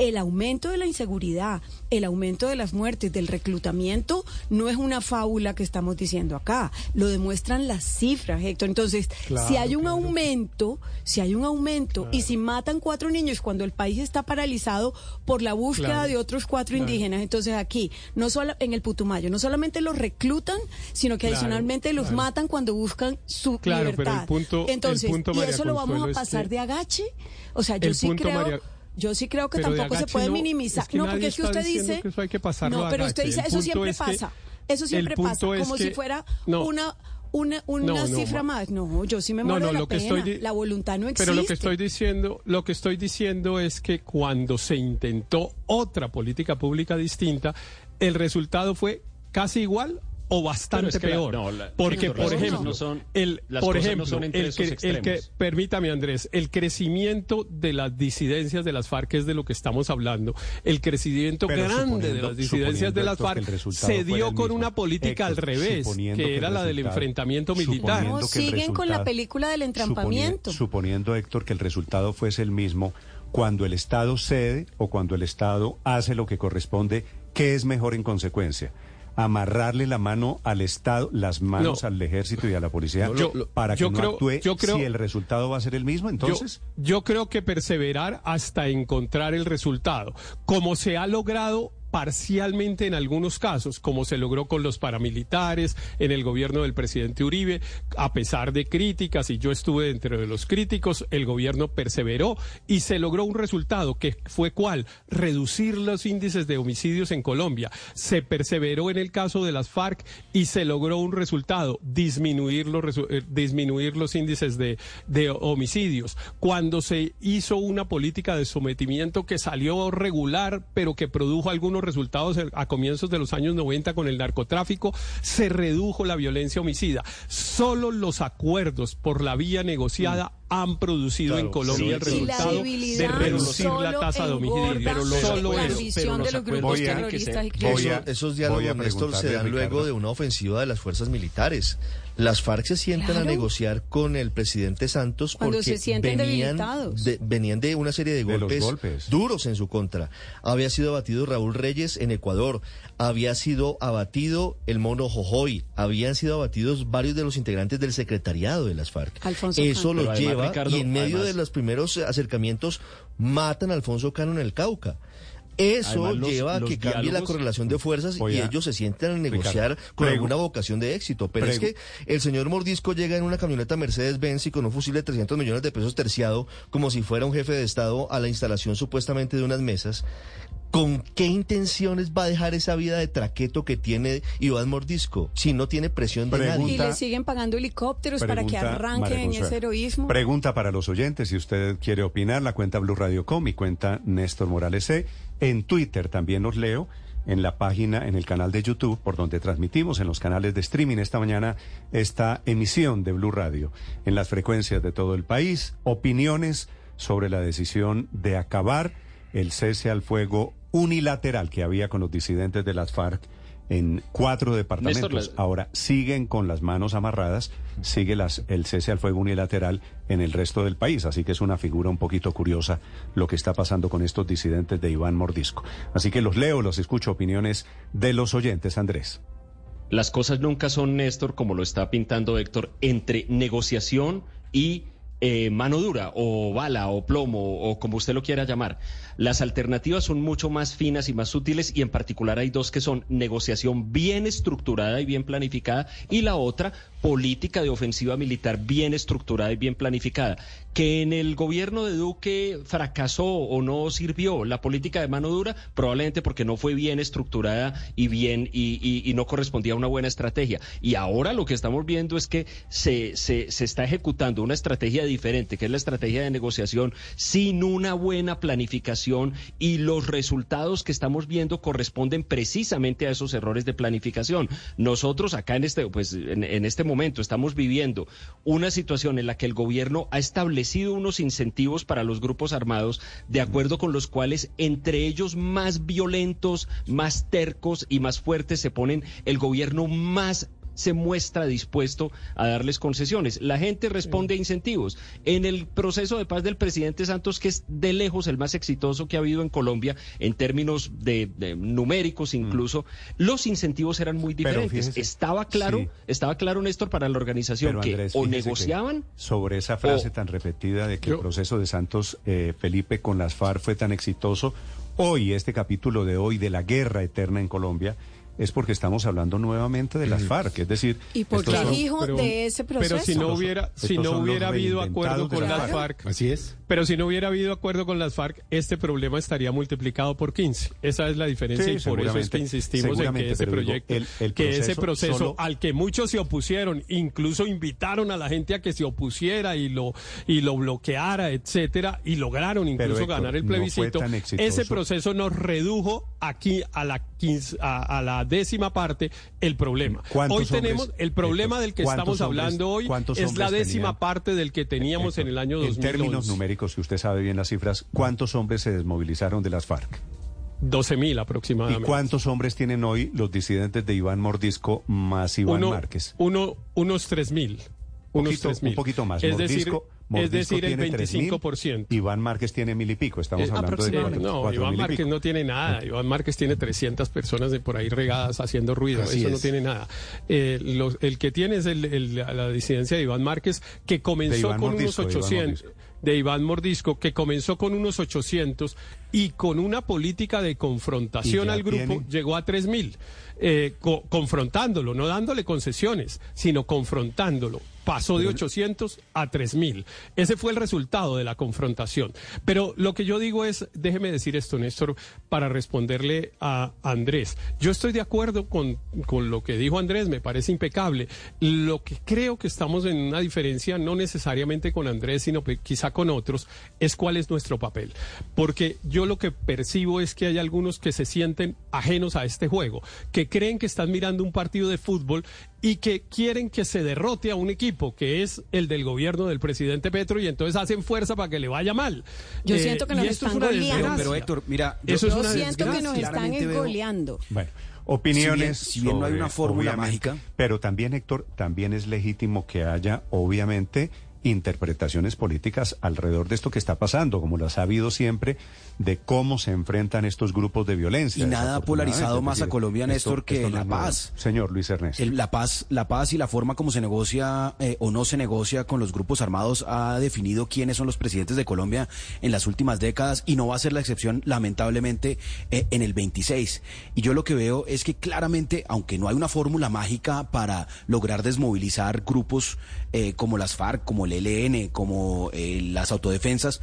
el aumento de la inseguridad, el aumento de las muertes, del reclutamiento, no es una fábula que estamos diciendo acá. Lo demuestran las cifras, Héctor. Entonces, Claro, si hay un claro. aumento, si hay un aumento y si matan cuatro niños cuando el país está paralizado por la búsqueda de otros cuatro indígenas, entonces aquí, no solo en el Putumayo, no solamente los reclutan, sino que adicionalmente los matan cuando buscan su Claro, pero el libertad. el entonces, ¿y eso lo vamos a es pasar que- de agache? O sea, yo sí punto, creo... María- Yo sí creo que Pero tampoco se puede no, minimizar. es que no, porque es que usted dice. que eso hay que pasarlo no, pero usted dice, eso siempre es que- pasa. Eso siempre pasa, como que- si fuera no. una una, una cifra más. No, yo sí me muero no, de la lo que pena. estoy di- la voluntad no existe. Pero lo que estoy diciendo, lo que estoy diciendo es que cuando se intentó otra política pública distinta, el resultado fue casi igual o bastante Pero es que la- peor. no, la- Porque, por ejemplo, no son- el, las por cosas no ejemplo, son entre el esos que, el que, extremos. permítame Andrés, el crecimiento de las disidencias de las FARC es de lo que estamos hablando. El crecimiento Pero grande de suponiendo- las disidencias de suponiendo, las FARC se dio con mismo. una política al revés, suponiendo que que era la del enfrentamiento militar. suponiendo No, siguen con la película del entrampamiento. Suponie- suponiendo, Héctor, que el resultado fuese el mismo, cuando el Estado cede o cuando el Estado hace lo que corresponde, ¿qué es mejor en consecuencia? Amarrarle la mano al Estado, las manos No. al ejército y a la policía No, para que yo no creo- actúe yo creo- si el resultado va a ser el mismo, Yo- entonces. Yo, creo que perseverar hasta encontrar el resultado, como se ha logrado parcialmente en algunos casos, como se logró con los paramilitares en el gobierno del presidente Uribe, a pesar de críticas, y yo estuve dentro de los críticos, el gobierno perseveró y se logró un resultado que fue cuál, reducir los índices de homicidios en Colombia. Se perseveró en el caso de las FARC y se logró un resultado, disminuir los, eh, disminuir los índices de, de homicidios. Cuando se hizo una política de sometimiento que salió regular, pero que produjo algunos resultados a comienzos de los años 90 con el narcotráfico, se redujo la violencia homicida. Solo los acuerdos por la vía negociada han producido en Colombia el sí. La resultado de reducir la solo tasa de homicidios. engorda Pero solo la eso. de los grupos Voy a- terroristas y voy criminales. esos diálogos, Néstor, se dan luego de una ofensiva de las fuerzas militares. Las FARC se sientan a negociar con el presidente Santos Cuando porque se venían de, venían de una serie de golpes, duros en su contra. Había sido abatido Raúl Reyes en Ecuador, había sido abatido el mono Jojoy, habían sido abatidos varios de los integrantes del secretariado de las FARC. Alfonso Eso Cano. los Pero además, lleva Ricardo, y en medio además- de los primeros acercamientos matan a Alfonso Cano en el Cauca. Eso Además, los- lleva a que cambie la correlación de fuerzas y a- ellos se sientan a negociar Ricardo, con alguna vocación de éxito. Pero es que el señor Mordisco llega en una camioneta Mercedes-Benz y con un fusil de 300 millones de pesos terciado, como si fuera un jefe de Estado, a la instalación supuestamente de unas mesas. ¿Con qué intenciones va a dejar esa vida de traqueto que tiene Iván Mordisco si no tiene presión de Pregunta- nadie? Y le siguen pagando helicópteros para que María en ese heroísmo. Pregunta para los oyentes, si usted quiere opinar, la cuenta Blue Radio Com y cuenta Néstor Morales C. En Twitter también los leo, en la página, en el canal de YouTube, por donde transmitimos en los canales de streaming esta mañana esta emisión de Blue Radio, en las frecuencias de todo el país, opiniones sobre la decisión de acabar el cese al fuego unilateral que había con los disidentes de las FARC en cuatro departamentos. Ahora siguen con las manos amarradas, sigue las, el cese al fuego unilateral en el resto del país. Así que es una figura un poquito curiosa lo que está pasando con estos disidentes de Iván Mordisco. Así que los leo, los escucho, opiniones de los oyentes, Andrés. Las cosas nunca son, Néstor, como lo está pintando Héctor, entre negociación y eh, mano dura o bala o plomo o como usted lo quiera llamar. Las alternativas son mucho más finas y más sutiles y en particular hay dos que son negociación bien estructurada y bien planificada y la otra política de ofensiva militar bien estructurada y bien planificada. Que en el gobierno de Duque fracasó o no sirvió la política de mano dura, probablemente porque no fue bien estructurada y bien y, no correspondía a una buena estrategia. Y ahora lo que estamos viendo es que se, se, se está ejecutando una estrategia diferente, que es la estrategia de negociación, sin una buena planificación y los resultados que estamos viendo corresponden precisamente a esos errores de planificación. Nosotros acá en este, pues, en, en este momento estamos viviendo una situación en la que el gobierno ha establecido unos incentivos para los grupos armados de acuerdo con los cuales entre ellos más violentos, más tercos y más fuertes se ponen el gobierno más se muestra dispuesto a darles concesiones. La gente responde a incentivos. En el proceso de paz del presidente Santos, que es de lejos el más exitoso que ha habido en Colombia en términos de, de numéricos incluso, los incentivos eran muy Mm. Diferentes. fíjese- estaba claro, Sí. estaba claro, Néstor, para la organización Pero, que Andrés, o negociaban sobre esa frase o- tan repetida de que el proceso de Santos eh, Felipe con las FARC fue tan exitoso. Hoy, este capítulo de hoy de la guerra eterna en Colombia, es porque estamos hablando nuevamente de las FARC, es decir... ¿Y es son- hijo de ese proceso? Pero si no hubiera, si no hubiera habido acuerdo con la las FARC. FARC, Así es. pero si no hubiera habido acuerdo con las FARC, este problema estaría multiplicado por 15. Esa es la diferencia Sí, y por eso es que insistimos en que ese pero digo, proyecto, el- el que ese proceso proceso solo- al que muchos se opusieron, incluso invitaron a la gente a que se opusiera y lo y lo bloqueara, etcétera, y lograron incluso Héctor, ganar el plebiscito. ese proceso nos redujo aquí a la quince- a, a la décima parte el problema. ¿Cuántos Hoy hombres, tenemos el problema del que estamos hombres- hablando hoy es la décima tenían? parte del que teníamos en el año En 2011. términos numéricos, si usted sabe bien las cifras, ¿cuántos hombres se desmovilizaron de las FARC? 12 mil ¿Y aproximadamente. cuántos hombres tienen hoy los disidentes de Iván Mordisco más Iván uno, Márquez? Uno, unos 3 mil. Unos Poquito- 3 mil. un poquito más. Es decir, Mordisco, es decir el tiene 3.000, 25%. Iván Márquez tiene mil y pico. Estamos Eh, hablando de cuatro, No, cuatro Iván Márquez no tiene nada. Iván Márquez tiene 300 personas de por ahí regadas haciendo ruido. Así Eso no tiene nada. Eh, los- el que tiene es el- el- la disidencia de Iván Márquez, que comenzó con Mordisco, unos de Iván 800. De Iván Mordisco, que comenzó con unos 800 y con una política de confrontación al grupo tiene- llegó a 3.000, eh, co- confrontándolo, no dándole concesiones, sino confrontándolo. Pasó de 800 a 3.000. Ese fue el resultado de la confrontación. Pero lo que yo digo es, déjeme decir esto, Néstor, para responderle a Andrés. Yo estoy de acuerdo con, con lo que dijo Andrés, me parece impecable. Lo que creo que estamos en una diferencia, no necesariamente con Andrés, sino quizá con otros, es cuál es nuestro papel. Porque yo lo que percibo es que hay algunos que se sienten ajenos a este juego, que creen que están mirando un partido de fútbol y que quieren que se derrote a un equipo que es el del gobierno del presidente Petro y entonces hacen fuerza para que le vaya mal. Yo Eh, siento que nos están una goleando. desgracia. Pero, Héctor, mira, yo- eso es Yo una siento que nos están. Bueno, opiniones. Si bien- si bien no hay una fórmula mágica. Pero también, Héctor, también es legítimo que haya, obviamente, interpretaciones políticas alrededor de esto que está pasando, como las ha habido siempre, de cómo se enfrentan estos grupos de violencia. Y nada ha polarizado más a Colombia, esto- Néstor, que esto no la paz. Señor Luis Ernesto. El- la paz, la paz y la forma como se negocia eh, o no se negocia con los grupos armados ha definido quiénes son los presidentes de Colombia en las últimas décadas y no va a ser la excepción, lamentablemente, eh, en el 26. Y yo lo que veo es que claramente, aunque no hay una fórmula mágica para lograr desmovilizar grupos eh, como las FARC, como el ELN, como eh, las autodefensas,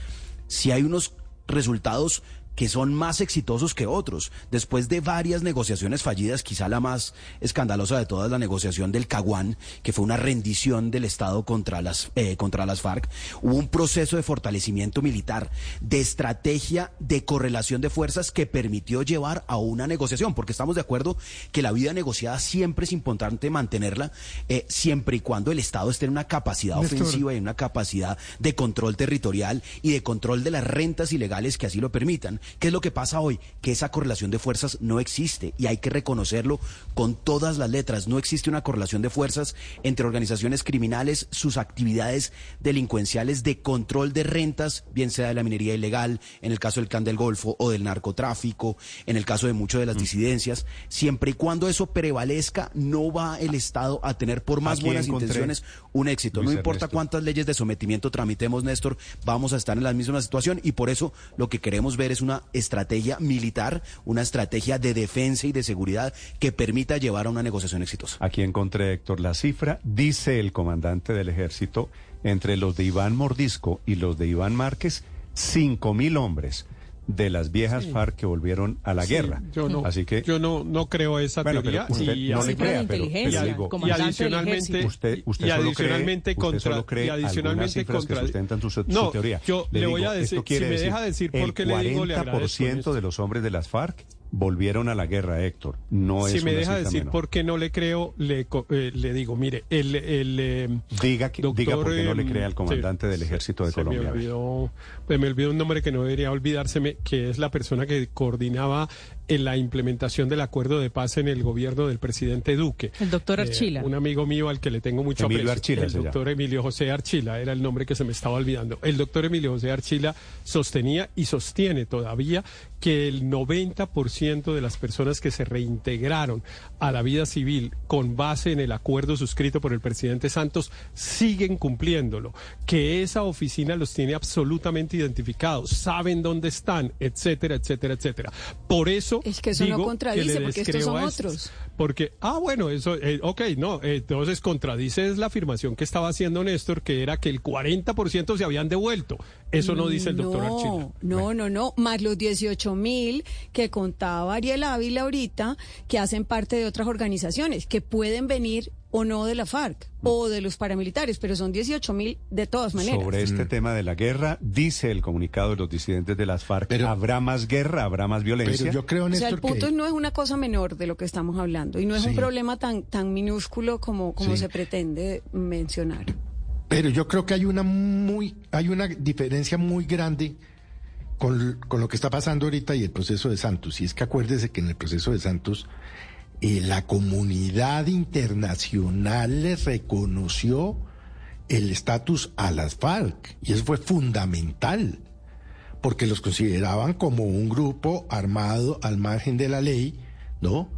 si hay unos resultados que son más exitosos que otros. Después de varias negociaciones fallidas, quizá la más escandalosa de todas, la negociación del Caguán, que fue una rendición del Estado contra las, eh, contra las FARC, hubo un proceso de fortalecimiento militar, de estrategia de correlación de fuerzas que permitió llevar a una negociación, porque estamos de acuerdo que la vida negociada siempre es importante mantenerla, eh, siempre y cuando el Estado esté en una capacidad Néstor. ofensiva y en una capacidad de control territorial y de control de las rentas ilegales que así lo permitan. ¿Qué es lo que pasa hoy? Que esa correlación de fuerzas no existe y hay que reconocerlo con todas las letras. No existe una correlación de fuerzas entre organizaciones criminales, sus actividades delincuenciales de control de rentas, bien sea de la minería ilegal, en el caso del Clan del Golfo o del narcotráfico, en el caso de muchas de Mm. las disidencias. Siempre y cuando eso prevalezca, no va el Estado a tener por más buenas encontré, intenciones un éxito. Luis no importa Ernesto. cuántas leyes de sometimiento tramitemos, Néstor, vamos a estar en la misma situación y por eso lo que queremos ver es una estrategia militar, una estrategia de defensa y de seguridad que permita llevar a una negociación exitosa. Aquí encontré, Héctor, la cifra, dice el comandante del ejército, entre los de Iván Mordisco y los de Iván Márquez, cinco mil hombres de las viejas Sí. FARC que volvieron a la Sí, guerra. Yo no, Así que yo no, no creo esa Bueno, pero teoría. usted y no le crea, pero- pero digo- y adicionalmente, usted, usted y solo cree, adicionalmente usted contra, solo cree y algunas adicionalmente cifras contra, que sustentan su, su no, teoría. yo le, voy digo, a decir, si me deja decir por qué le digo, le el agradezco. 40% de los hombres de las FARC volvieron a la guerra, Héctor. No si es me deja decir menor. por qué no le creo, le, eh, le digo, mire, el, el eh, Diga, que- diga por qué no le em, cree al comandante del ejército de se Colombia. Me olvidó, pues me olvidó un nombre que no debería olvidárseme, que es la persona que coordinaba en la implementación del acuerdo de paz en el gobierno del presidente Duque. El doctor Eh, Archila. un amigo mío al que le tengo mucho Emilio aprecio. Archila El doctor Emilio José Archila era el nombre que se me estaba olvidando. El doctor Emilio José Archila sostenía y sostiene todavía que el 90% de las personas que se reintegraron a la vida civil con base en el acuerdo suscrito por el presidente Santos siguen cumpliéndolo, que esa oficina los tiene absolutamente identificados, saben dónde están, etcétera, etcétera, etcétera. Por eso eso Es que eso no contradice, porque estos son otros. Porque, ah, bueno, eso, eh, ok, no, eh, entonces contradice la afirmación que estaba haciendo Néstor, que era que el 40% se habían devuelto. Eso no dice el doctor no, Archila. No, no, no, más los 18 mil que contaba Ariel Ávila ahorita, que hacen parte de otras organizaciones, que pueden venir o no de la FARC o de los paramilitares, pero son 18 mil de todas maneras. Sobre este Mm. tema de la guerra, dice el comunicado de los disidentes de las FARC, habrá más guerra, habrá más violencia. Pero yo creo, O sea, el Néstor, punto que... no es una cosa menor de lo que estamos hablando y no es un problema tan tan minúsculo como como Sí. se pretende mencionar. Pero yo creo que hay una muy, hay una diferencia muy grande con, con lo que está pasando ahorita y el proceso de Santos. Y es que acuérdese que en el proceso de Santos la comunidad internacional le reconoció el estatus a las FARC y eso fue fundamental porque los consideraban como un grupo armado al margen de la ley, ¿no?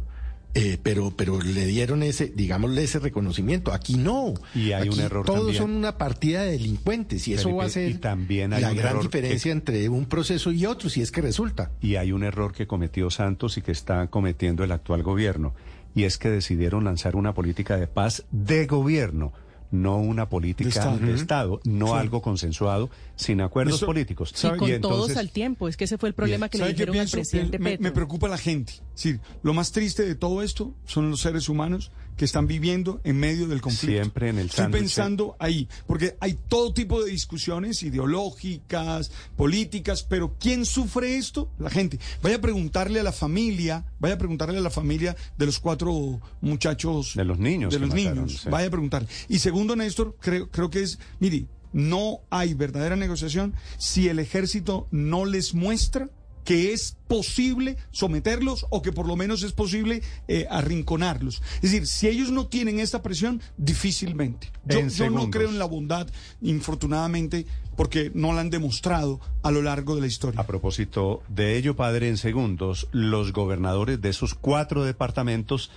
Eh, pero, pero le dieron ese, digámosle, ese reconocimiento. Aquí no. Y hay un error Todos también. son una partida de delincuentes y eso va a ser y también hay la gran error diferencia que- entre un proceso y otro, si es que resulta. Y hay un error que cometió Santos y que está cometiendo el actual gobierno, y es que decidieron lanzar una política de paz de gobierno, no una política De Estado. de. Estado, no Sí. algo consensuado, sin acuerdos Eso- políticos. Y con Y entonces- todos al tiempo. Es que ese fue el problema que le ¿Sabe qué dijeron al pienso? presidente me, Petro. me preocupa la gente. Es decir, lo más triste de todo esto son los seres humanos que están viviendo en medio del conflicto. Siempre en el Estoy sándwich. pensando ahí, porque hay todo tipo de discusiones ideológicas, políticas, pero ¿quién sufre esto? La gente. Vaya a preguntarle a la familia, vaya a preguntarle a la familia de los cuatro muchachos. De los niños De los mataron, niños. sí. Vaya a preguntar. Y segundo, Néstor, creo, creo que es, mire, no hay verdadera negociación si el ejército no les muestra que es posible someterlos o que por lo menos es posible eh, arrinconarlos. Es decir, si ellos no tienen esta presión, difícilmente. Yo, yo no creo en la bondad, infortunadamente, porque no la han demostrado a lo largo de la historia. A propósito de ello, padre, en segundos, los gobernadores de esos cuatro departamentos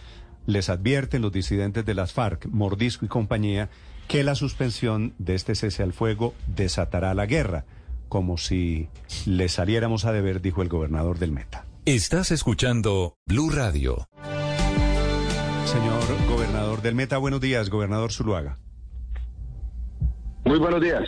les advierten los disidentes de las FARC, Mordisco y compañía, que la suspensión de este cese al fuego desatará la guerra, como si les saliéramos a deber, dijo el gobernador del Meta. Estás escuchando Blue Radio. Señor gobernador del Meta, buenos días, gobernador Zuluaga. Muy buenos días.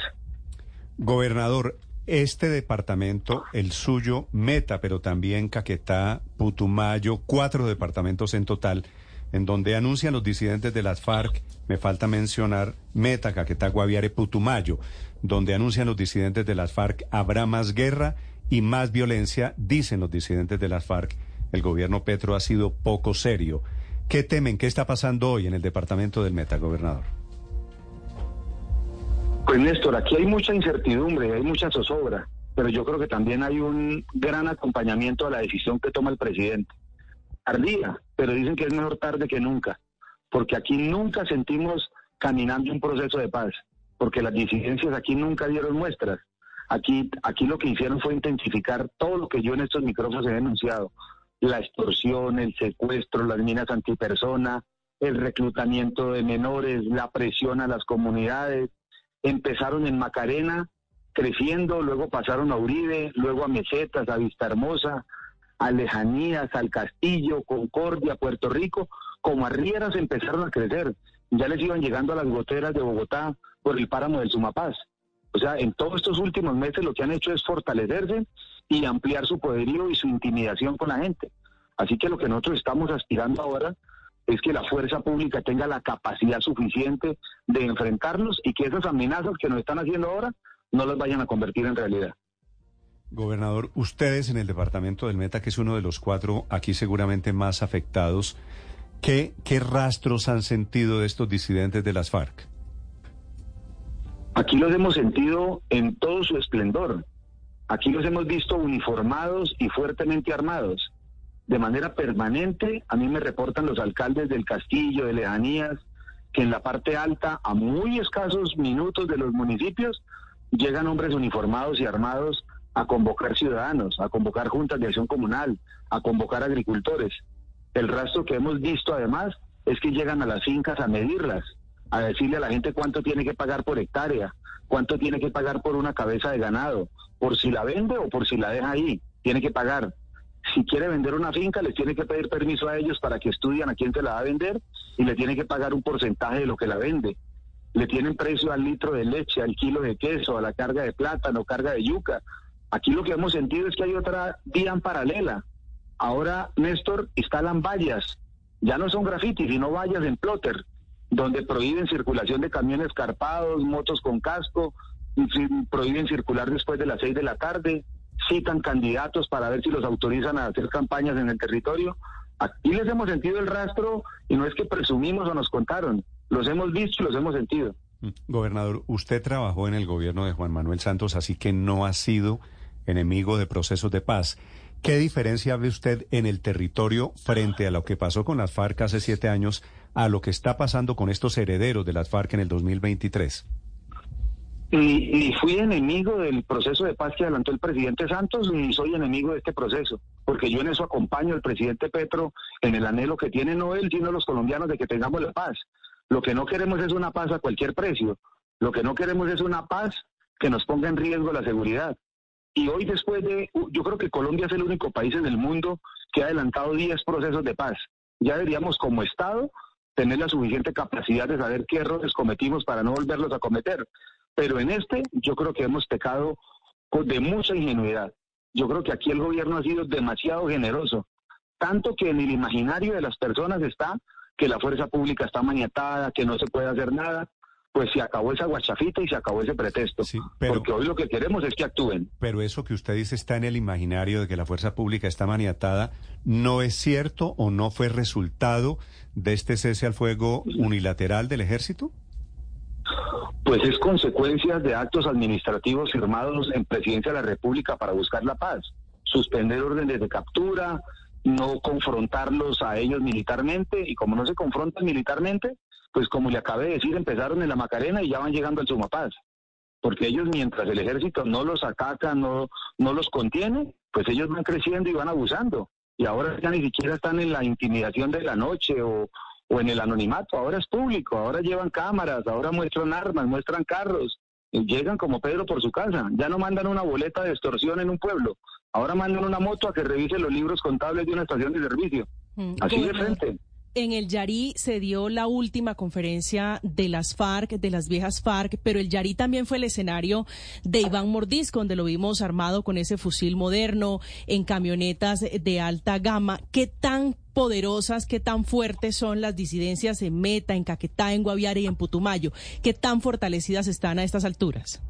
Gobernador, este departamento, el suyo, Meta, pero también Caquetá, Putumayo, cuatro departamentos en total, en donde anuncian los disidentes de las FARC, me falta mencionar Meta, Caquetá, Guaviare, Putumayo, donde anuncian los disidentes de las FARC, habrá más guerra y más violencia, dicen los disidentes de las FARC, el gobierno Petro ha sido poco serio. ¿Qué temen? ¿Qué está pasando hoy en el departamento del Meta, gobernador? Pues Néstor, aquí hay mucha incertidumbre, hay mucha zozobra, pero yo creo que también hay un gran acompañamiento a la decisión que toma el presidente. Tardía, pero dicen que es mejor tarde que nunca, porque aquí nunca sentimos caminando un proceso de paz, porque las disidencias aquí nunca dieron muestras. Aquí, aquí lo que hicieron fue intensificar todo lo que yo en estos micrófonos he denunciado, la extorsión, el secuestro, las minas antipersona, el reclutamiento de menores, la presión a las comunidades, empezaron en Macarena, creciendo, luego pasaron a Uribe, luego a Mesetas, a Vista Hermosa, a Lejanías, al Castillo, Concordia, Puerto Rico, como a Rieras empezaron a crecer. Ya les iban llegando a las goteras de Bogotá por el páramo del Sumapaz. O sea, en todos estos últimos meses lo que han hecho es fortalecerse y ampliar su poderío y su intimidación con la gente. Así que lo que nosotros estamos aspirando ahora es que la fuerza pública tenga la capacidad suficiente de enfrentarlos y que esas amenazas que nos están haciendo ahora no las vayan a convertir en realidad. Gobernador, ustedes en el departamento del Meta, que es uno de los cuatro aquí seguramente más afectados, ¿qué, qué rastros han sentido de estos disidentes de las FARC? Aquí los hemos sentido en todo su esplendor. Aquí los hemos visto uniformados y fuertemente armados. De manera permanente, a mí me reportan los alcaldes del Castillo, de Lejanías, que en la parte alta, a muy escasos minutos de los municipios, llegan hombres uniformados y armados a convocar ciudadanos, a convocar juntas de acción comunal, a convocar agricultores. El rastro que hemos visto además es que llegan a las fincas a medirlas, a decirle a la gente cuánto tiene que pagar por hectárea, cuánto tiene que pagar por una cabeza de ganado, por si la vende o por si la deja ahí, tiene que pagar. Si quiere vender una finca, les tiene que pedir permiso a ellos para que estudien a quién se la va a vender y le tiene que pagar un porcentaje de lo que la vende. Le tienen precio al litro de leche, al kilo de queso, a la carga de plátano, carga de yuca. Aquí lo que hemos sentido es que hay otra vía en paralela. Ahora, Néstor, instalan vallas. Ya no son grafitis, sino vallas en plotter, donde prohíben circulación de camiones carpados, motos con casco, prohíben circular después de las seis de la tarde, citan candidatos para ver si los autorizan a hacer campañas en el territorio. Aquí les hemos sentido el rastro y no es que presumimos o nos contaron, los hemos visto y los hemos sentido. Gobernador, usted trabajó en el gobierno de Juan Manuel Santos, así que no ha sido enemigo de procesos de paz. ¿Qué diferencia ve usted en el territorio frente a lo que pasó con las FARC hace siete años a lo que está pasando con estos herederos de las FARC en el 2023? Ni, ni fui enemigo del proceso de paz que adelantó el presidente Santos, ni soy enemigo de este proceso, porque yo en eso acompaño al presidente Petro en el anhelo que tiene no él, sino los colombianos de que tengamos la paz. Lo que no queremos es una paz a cualquier precio, lo que no queremos es una paz que nos ponga en riesgo la seguridad. Y hoy después de, yo creo que Colombia es el único país en el mundo que ha adelantado 10 procesos de paz. Ya deberíamos como Estado tener la suficiente capacidad de saber qué errores cometimos para no volverlos a cometer. Pero en este yo creo que hemos pecado de mucha ingenuidad. Yo creo que aquí el gobierno ha sido demasiado generoso, tanto que en el imaginario de las personas está que la fuerza pública está maniatada, que no se puede hacer nada. Pues se acabó esa guachafita y se acabó ese pretexto. Porque hoy lo que queremos es que actúen. Pero eso que usted dice está en el imaginario de que la fuerza pública está maniatada, ¿no es cierto o no fue resultado de este cese al fuego unilateral del ejército? Pues es consecuencia de actos administrativos firmados en Presidencia de la República para buscar la paz. Suspender órdenes de captura, no confrontarlos a ellos militarmente, y como no se confrontan militarmente, pues como le acabé de decir, empezaron en la Macarena y ya van llegando al Sumapaz. Porque ellos, mientras el ejército no los ataca, no, no los contiene, pues ellos van creciendo y van abusando. Y ahora ya ni siquiera están en la intimidación de la noche o, o en el anonimato, ahora es público, ahora llevan cámaras, ahora muestran armas, muestran carros, y llegan como Pedro por su casa, ya no mandan una boleta de extorsión en un pueblo, ahora mandan una moto a que revise los libros contables de una estación de servicio, Mm, así de frente. En el Yarí se dio la última conferencia de las FARC, de las viejas FARC, pero el Yarí también fue el escenario de Iván Mordisco, donde lo vimos armado con ese fusil moderno, en camionetas de alta gama. ¿Qué tan poderosas, qué tan fuertes son las disidencias en Meta, en Caquetá, en Guaviare y en Putumayo? ¿Qué tan fortalecidas están a estas alturas?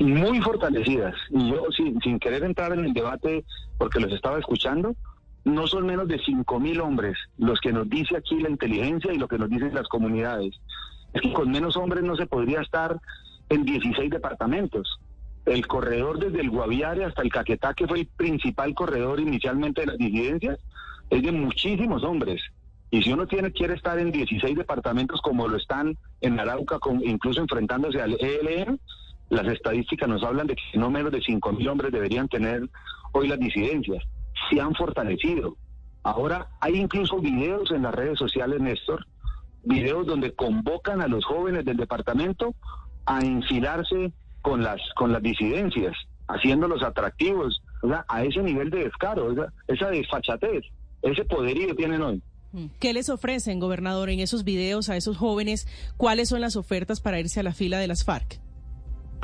muy fortalecidas. Y yo, sin, sin querer entrar en el debate, porque los estaba escuchando, no son menos de 5 mil hombres los que nos dice aquí la inteligencia y lo que nos dicen las comunidades. Es que con menos hombres no se podría estar en 16 departamentos. El corredor desde el Guaviare hasta el Caquetá, que fue el principal corredor inicialmente de las disidencias, es de muchísimos hombres. Y si uno tiene, quiere estar en 16 departamentos como lo están en Arauca, con, incluso enfrentándose al ELN, las estadísticas nos hablan de que no menos de 5 mil hombres deberían tener hoy las disidencias. Se han fortalecido. Ahora hay incluso videos en las redes sociales, Néstor, videos donde convocan a los jóvenes del departamento a enfilarse con las, con las disidencias, haciéndolos atractivos, o sea, a ese nivel de descaro, esa, esa desfachatez, ese poderío tienen hoy. ¿Qué les ofrecen, gobernador, en esos videos a esos jóvenes? ¿Cuáles son las ofertas para irse a la fila de las FARC?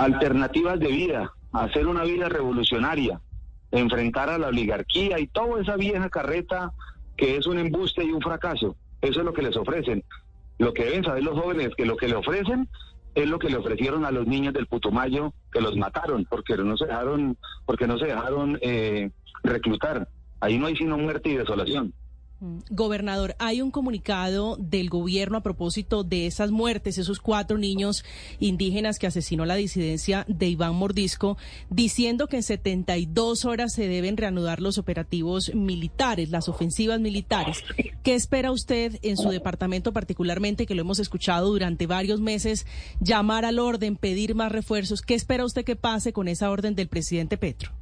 alternativas de vida, hacer una vida revolucionaria, enfrentar a la oligarquía y toda esa vieja carreta que es un embuste y un fracaso. Eso es lo que les ofrecen. Lo que deben saber los jóvenes es que lo que le ofrecen es lo que le ofrecieron a los niños del Putumayo que los mataron porque no se dejaron porque no se dejaron eh, reclutar. Ahí no hay sino muerte y desolación. Gobernador, hay un comunicado del gobierno a propósito de esas muertes, esos cuatro niños indígenas que asesinó la disidencia de Iván Mordisco, diciendo que en 72 horas se deben reanudar los operativos militares, las ofensivas militares. ¿Qué espera usted en su departamento particularmente, que lo hemos escuchado durante varios meses, llamar al orden, pedir más refuerzos? ¿Qué espera usted que pase con esa orden del presidente Petro?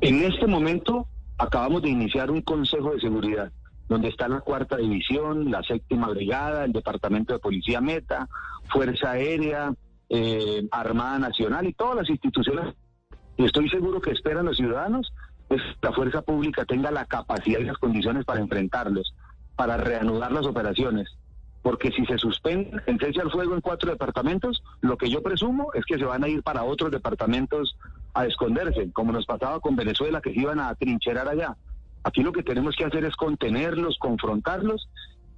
En este momento acabamos de iniciar un Consejo de Seguridad, donde está la Cuarta División, la Séptima Brigada, el Departamento de Policía Meta, Fuerza Aérea, eh, Armada Nacional y todas las instituciones. Y estoy seguro que esperan los ciudadanos que la fuerza pública tenga la capacidad y las condiciones para enfrentarlos, para reanudar las operaciones. Porque si se suspende cese al fuego en cuatro departamentos, lo que yo presumo es que se van a ir para otros departamentos a esconderse, como nos pasaba con Venezuela, que se iban a trincherar allá. Aquí lo que tenemos que hacer es contenerlos, confrontarlos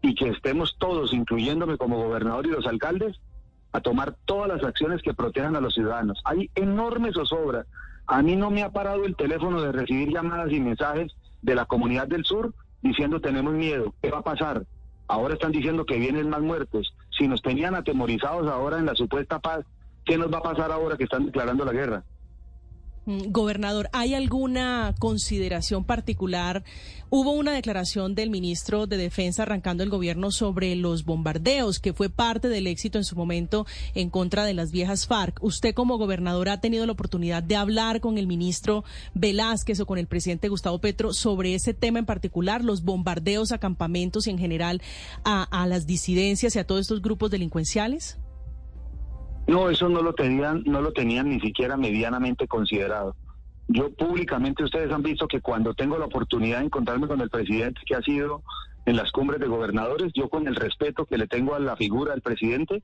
y que estemos todos, incluyéndome como gobernador y los alcaldes, a tomar todas las acciones que protejan a los ciudadanos. Hay enormes zozobra. A mí no me ha parado el teléfono de recibir llamadas y mensajes de la comunidad del sur diciendo tenemos miedo, ¿qué va a pasar? Ahora están diciendo que vienen más muertos. Si nos tenían atemorizados ahora en la supuesta paz, ¿qué nos va a pasar ahora que están declarando la guerra? Mm, gobernador, ¿hay alguna consideración particular? Hubo una declaración del ministro de Defensa arrancando el gobierno sobre los bombardeos, que fue parte del éxito en su momento en contra de las viejas FARC. ¿Usted como gobernador ha tenido la oportunidad de hablar con el ministro Velázquez o con el presidente Gustavo Petro sobre ese tema en particular, los bombardeos a campamentos y en general a, a las disidencias y a todos estos grupos delincuenciales? No, eso no lo tenían, no lo tenían ni siquiera medianamente considerado. Yo públicamente ustedes han visto que cuando tengo la oportunidad de encontrarme con el presidente que ha sido en las cumbres de gobernadores, yo con el respeto que le tengo a la figura del presidente,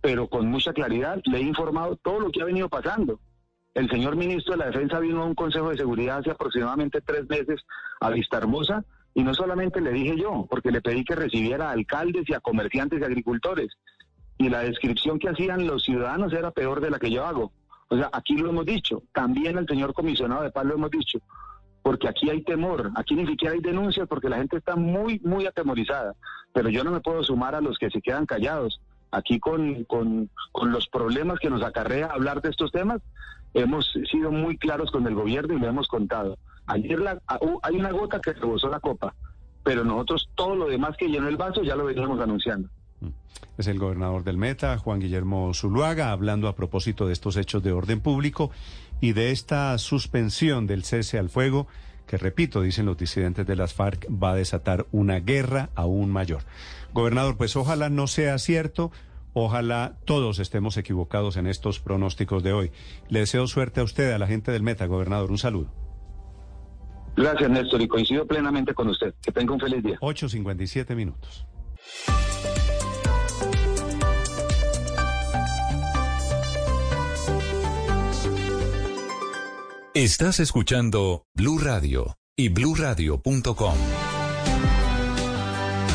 pero con mucha claridad le he informado todo lo que ha venido pasando. El señor ministro de la Defensa vino a un Consejo de Seguridad hace aproximadamente tres meses a Vista Hermosa y no solamente le dije yo, porque le pedí que recibiera a alcaldes y a comerciantes y agricultores, y la descripción que hacían los ciudadanos era peor de la que yo hago. O sea, aquí lo hemos dicho, también el señor comisionado de paz lo hemos dicho, porque aquí hay temor, aquí ni siquiera hay denuncias porque la gente está muy, muy atemorizada, pero yo no me puedo sumar a los que se quedan callados. Aquí con, con, con los problemas que nos acarrea hablar de estos temas, hemos sido muy claros con el gobierno y lo hemos contado. Ayer la, hay una gota que rebosó la copa, pero nosotros todo lo demás que llenó el vaso ya lo veníamos anunciando. Es el gobernador del Meta, Juan Guillermo Zuluaga, hablando a propósito de estos hechos de orden público y de esta suspensión del cese al fuego que, repito, dicen los disidentes de las FARC, va a desatar una guerra aún mayor. Gobernador, pues ojalá no sea cierto. Ojalá todos estemos equivocados en estos pronósticos de hoy. Le deseo suerte a usted, a la gente del Meta, gobernador. Un saludo. Gracias, Néstor, y coincido plenamente con usted. Que tenga un feliz día. 8.57 minutos. Estás escuchando Blue Radio y bluradio.com.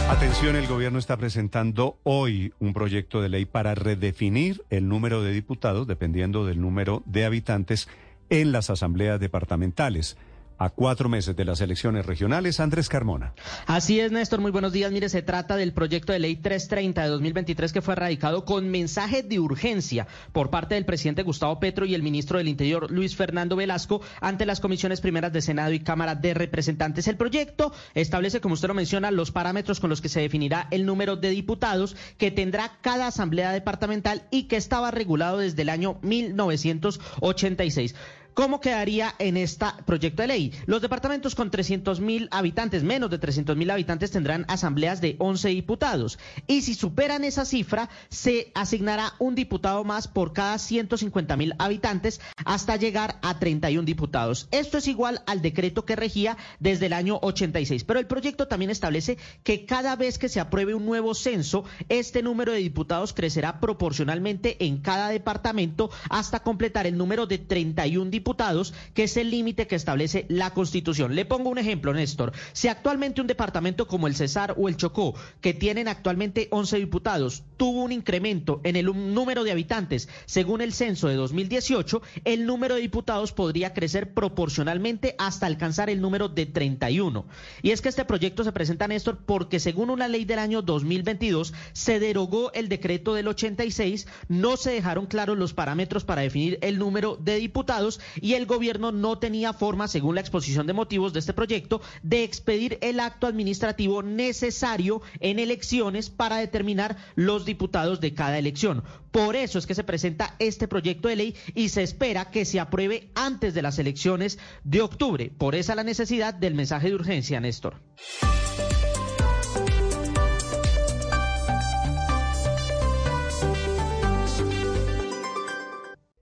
Atención, el gobierno está presentando hoy un proyecto de ley para redefinir el número de diputados dependiendo del número de habitantes en las asambleas departamentales a cuatro meses de las elecciones regionales. Andrés Carmona. Así es, Néstor. Muy buenos días. Mire, se trata del proyecto de ley 330 de 2023 que fue radicado con mensaje de urgencia por parte del presidente Gustavo Petro y el ministro del Interior Luis Fernando Velasco ante las comisiones primeras de Senado y Cámara de Representantes. El proyecto establece, como usted lo menciona, los parámetros con los que se definirá el número de diputados que tendrá cada asamblea departamental y que estaba regulado desde el año 1986. ¿Cómo quedaría en este proyecto de ley? Los departamentos con 300 mil habitantes, menos de 300 mil habitantes, tendrán asambleas de 11 diputados. Y si superan esa cifra, se asignará un diputado más por cada 150 mil habitantes hasta llegar a 31 diputados. Esto es igual al decreto que regía desde el año 86. Pero el proyecto también establece que cada vez que se apruebe un nuevo censo, este número de diputados crecerá proporcionalmente en cada departamento hasta completar el número de 31 diputados diputados, que es el límite que establece la Constitución. Le pongo un ejemplo, Néstor. Si actualmente un departamento como el Cesar o el Chocó, que tienen actualmente 11 diputados, tuvo un incremento en el número de habitantes según el censo de 2018, el número de diputados podría crecer proporcionalmente hasta alcanzar el número de 31. Y es que este proyecto se presenta, Néstor, porque según una ley del año 2022 se derogó el decreto del 86, no se dejaron claros los parámetros para definir el número de diputados y el gobierno no tenía forma, según la exposición de motivos de este proyecto, de expedir el acto administrativo necesario en elecciones para determinar los diputados de cada elección. Por eso es que se presenta este proyecto de ley y se espera que se apruebe antes de las elecciones de octubre. Por esa la necesidad del mensaje de urgencia, Néstor.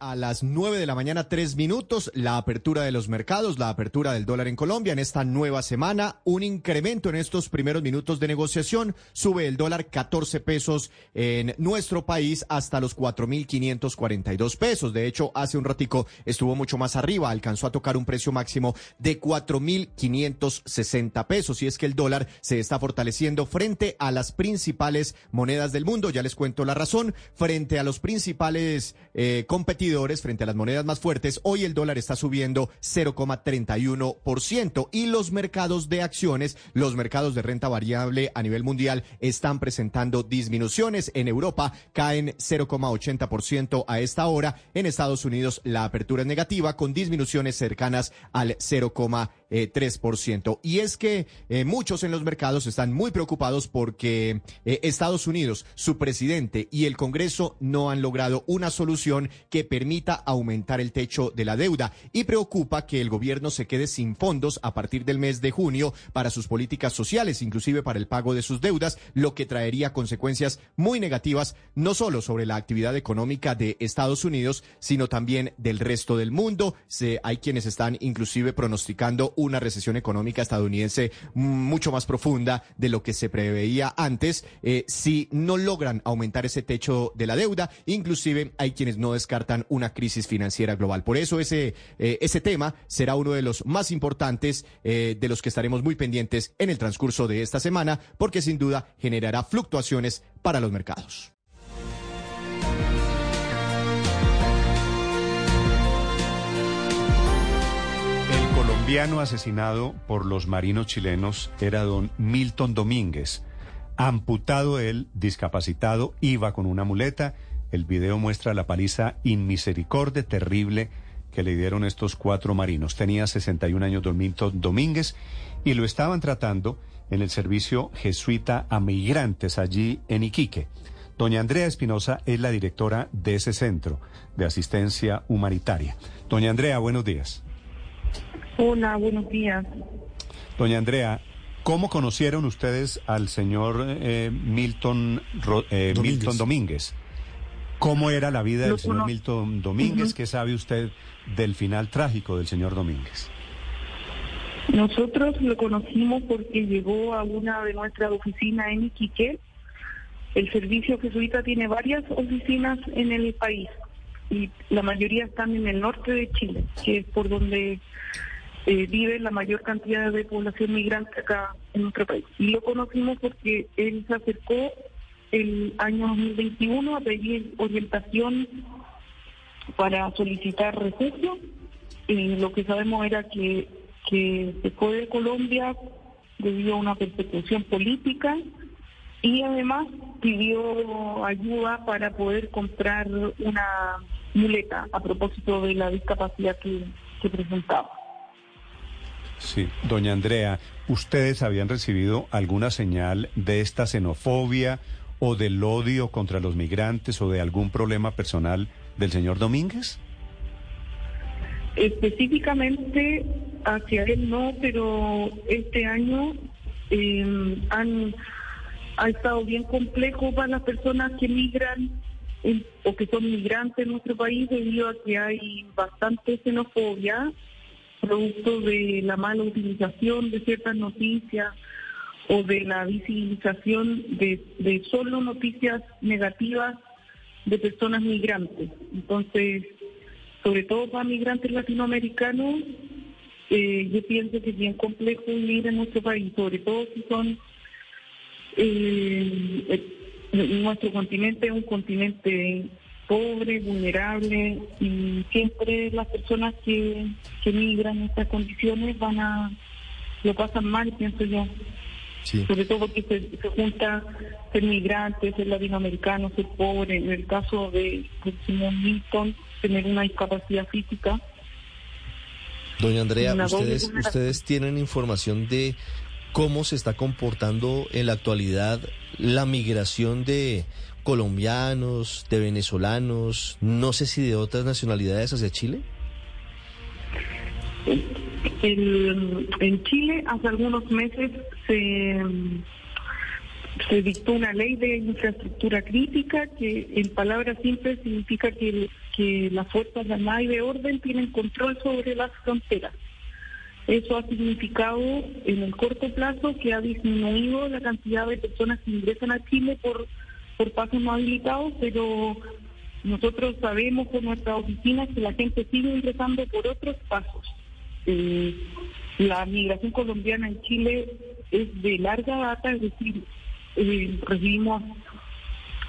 A las 9 de la mañana, tres minutos, la apertura de los mercados, la apertura del dólar en Colombia en esta nueva semana, un incremento en estos primeros minutos de negociación, sube el dólar 14 pesos en nuestro país hasta los 4.542 pesos. De hecho, hace un ratico estuvo mucho más arriba, alcanzó a tocar un precio máximo de 4.560 pesos. Y es que el dólar se está fortaleciendo frente a las principales monedas del mundo. Ya les cuento la razón. Frente a los principales eh, competidores, frente a las monedas más fuertes, hoy el dólar está subiendo 0,31% y los mercados de acciones, los mercados de renta variable a nivel mundial están presentando disminuciones. En Europa caen 0,80% a esta hora. En Estados Unidos la apertura es negativa con disminuciones cercanas al 0,3%. Y es que eh, muchos en los mercados están muy preocupados porque eh, Estados Unidos, su presidente y el Congreso no han logrado una solución que permita aumentar el techo de la deuda y preocupa que el gobierno se quede sin fondos a partir del mes de junio para sus políticas sociales, inclusive para el pago de sus deudas, lo que traería consecuencias muy negativas no solo sobre la actividad económica de Estados Unidos, sino también del resto del mundo. Hay quienes están inclusive pronosticando una recesión económica estadounidense mucho más profunda de lo que se preveía antes eh, si no logran aumentar ese techo de la deuda. Inclusive hay quienes no descartan una crisis financiera global. Por eso ese, eh, ese tema será uno de los más importantes eh, de los que estaremos muy pendientes en el transcurso de esta semana, porque sin duda generará fluctuaciones para los mercados. El colombiano asesinado por los marinos chilenos era don Milton Domínguez. Amputado él, discapacitado, iba con una muleta. El video muestra la paliza inmisericordia terrible que le dieron estos cuatro marinos. Tenía 61 años don Milton Domínguez y lo estaban tratando en el servicio jesuita a migrantes allí en Iquique. Doña Andrea Espinosa es la directora de ese centro de asistencia humanitaria. Doña Andrea, buenos días. Hola, buenos días. Doña Andrea, ¿cómo conocieron ustedes al señor eh, Milton, eh, Domínguez. Milton Domínguez? ¿Cómo era la vida del señor Milton Domínguez? ¿Qué sabe usted del final trágico del señor Domínguez? Nosotros lo conocimos porque llegó a una de nuestras oficinas en Iquique. El servicio jesuita tiene varias oficinas en el país y la mayoría están en el norte de Chile, que es por donde eh, vive la mayor cantidad de población migrante acá en nuestro país. Y lo conocimos porque él se acercó el año 2021 a pedir orientación para solicitar refugio. Y lo que sabemos era que que se fue de Colombia debido a una persecución política y además pidió ayuda para poder comprar una muleta a propósito de la discapacidad que, que presentaba. Sí, doña Andrea, ¿ustedes habían recibido alguna señal de esta xenofobia o del odio contra los migrantes o de algún problema personal del señor Domínguez? Específicamente hacia él no, pero este año eh, han ha estado bien complejo para las personas que migran eh, o que son migrantes en nuestro país debido a que hay bastante xenofobia producto de la mala utilización de ciertas noticias o de la visibilización de, de solo noticias negativas de personas migrantes. Entonces, sobre todo para migrantes latinoamericanos, eh, yo pienso que es bien complejo vivir en nuestro país, sobre todo si son... Eh, eh, nuestro continente es un continente pobre, vulnerable, y siempre las personas que, que migran en estas condiciones van a... lo pasan mal, pienso yo. Sobre todo porque se, se, junta ser migrante, ser latinoamericano, ser pobre. En el caso de, de Simón Milton, tener una discapacidad física. Doña Andrea, ustedes, ustedes tienen información de cómo se está comportando en la actualidad la migración de colombianos, de venezolanos, no sé si de otras nacionalidades hacia Chile. en Chile hace algunos meses se, dictó una ley de infraestructura crítica que en palabras simples significa que que las fuerzas de armada y de orden tienen control sobre las fronteras. Eso ha significado en el corto plazo que ha disminuido la cantidad de personas que ingresan a Chile por, por pasos no habilitados, pero nosotros sabemos por nuestra oficina que la gente sigue ingresando por otros pasos. Eh, la migración colombiana en Chile es de larga data, es decir, eh, recibimos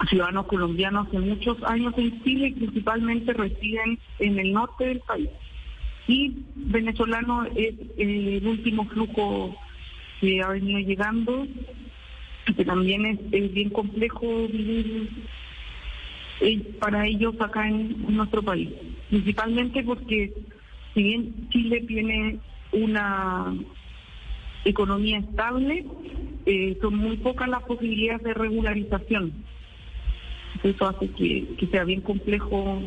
ciudadanos colombianos hace muchos años en Chile y principalmente residen en el norte del país. Y venezolano es el último flujo que ha venido llegando, que también es, bien complejo vivir eh, para ellos acá en nuestro país, principalmente porque si bien Chile tiene una economía estable, eh, son muy pocas las posibilidades de regularización. Eso hace que, sea bien complejo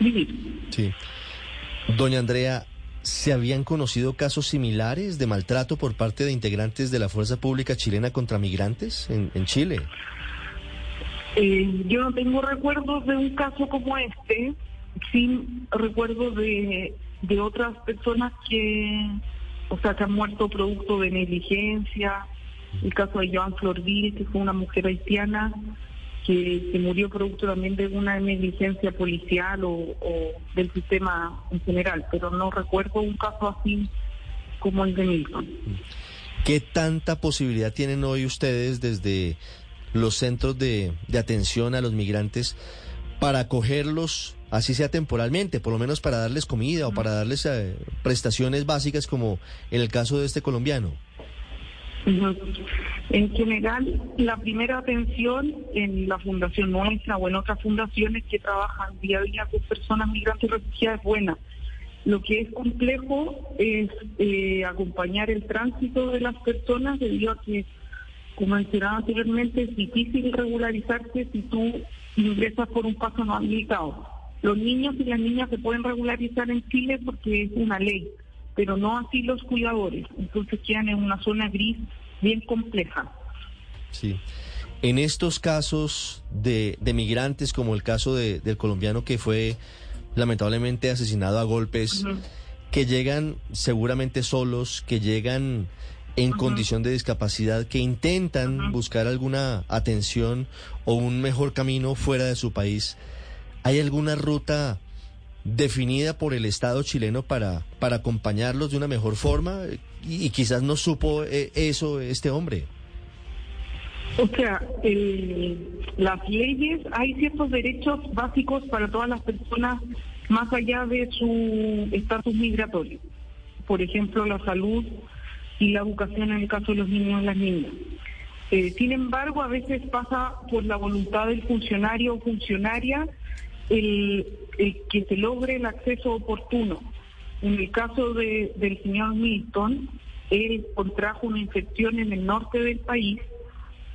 vivir. Sí. Doña Andrea, ¿se habían conocido casos similares de maltrato por parte de integrantes de la Fuerza Pública Chilena contra migrantes en, en Chile? Eh, yo no tengo recuerdos de un caso como este, sin recuerdos de, de otras personas que, o sea, que han muerto producto de negligencia. El caso de Joan Florville, que fue una mujer haitiana que, murió producto también de una negligencia policial o, del sistema en general, pero no recuerdo un caso así como el de Milton. ¿Qué tanta posibilidad tienen hoy ustedes desde los centros de, atención a los migrantes para acogerlos, así sea temporalmente, por lo menos para darles comida o para darles eh, prestaciones básicas como en el caso de este colombiano? En general, la primera atención en la fundación nuestra o en otras fundaciones que trabajan día a día con personas migrantes y refugiadas es buena. Lo que es complejo es eh, acompañar el tránsito de las personas debido a que, como mencionaba anteriormente, es difícil regularizarse si tú ingresas por un paso no habilitado. Los niños y las niñas se pueden regularizar en Chile porque es una ley pero no así los cuidadores. Entonces quedan en una zona gris bien compleja. Sí. En estos casos de, de migrantes, como el caso de, del colombiano que fue lamentablemente asesinado a golpes, que llegan seguramente solos, que llegan en condición de discapacidad, que intentan buscar alguna atención o un mejor camino fuera de su país, ¿hay alguna ruta definida por el Estado chileno para, para acompañarlos de una mejor forma y, quizás no supo eh, eso este hombre. O sea, las leyes, hay ciertos derechos básicos para todas las personas más allá de su estatus migratorio. Por ejemplo, la salud y la educación en el caso de los niños y las niñas. Eh, sin embargo, a veces pasa por la voluntad del funcionario o funcionaria el, que se logre el acceso oportuno. En el caso de, del señor Milton, él contrajo una infección en el norte del país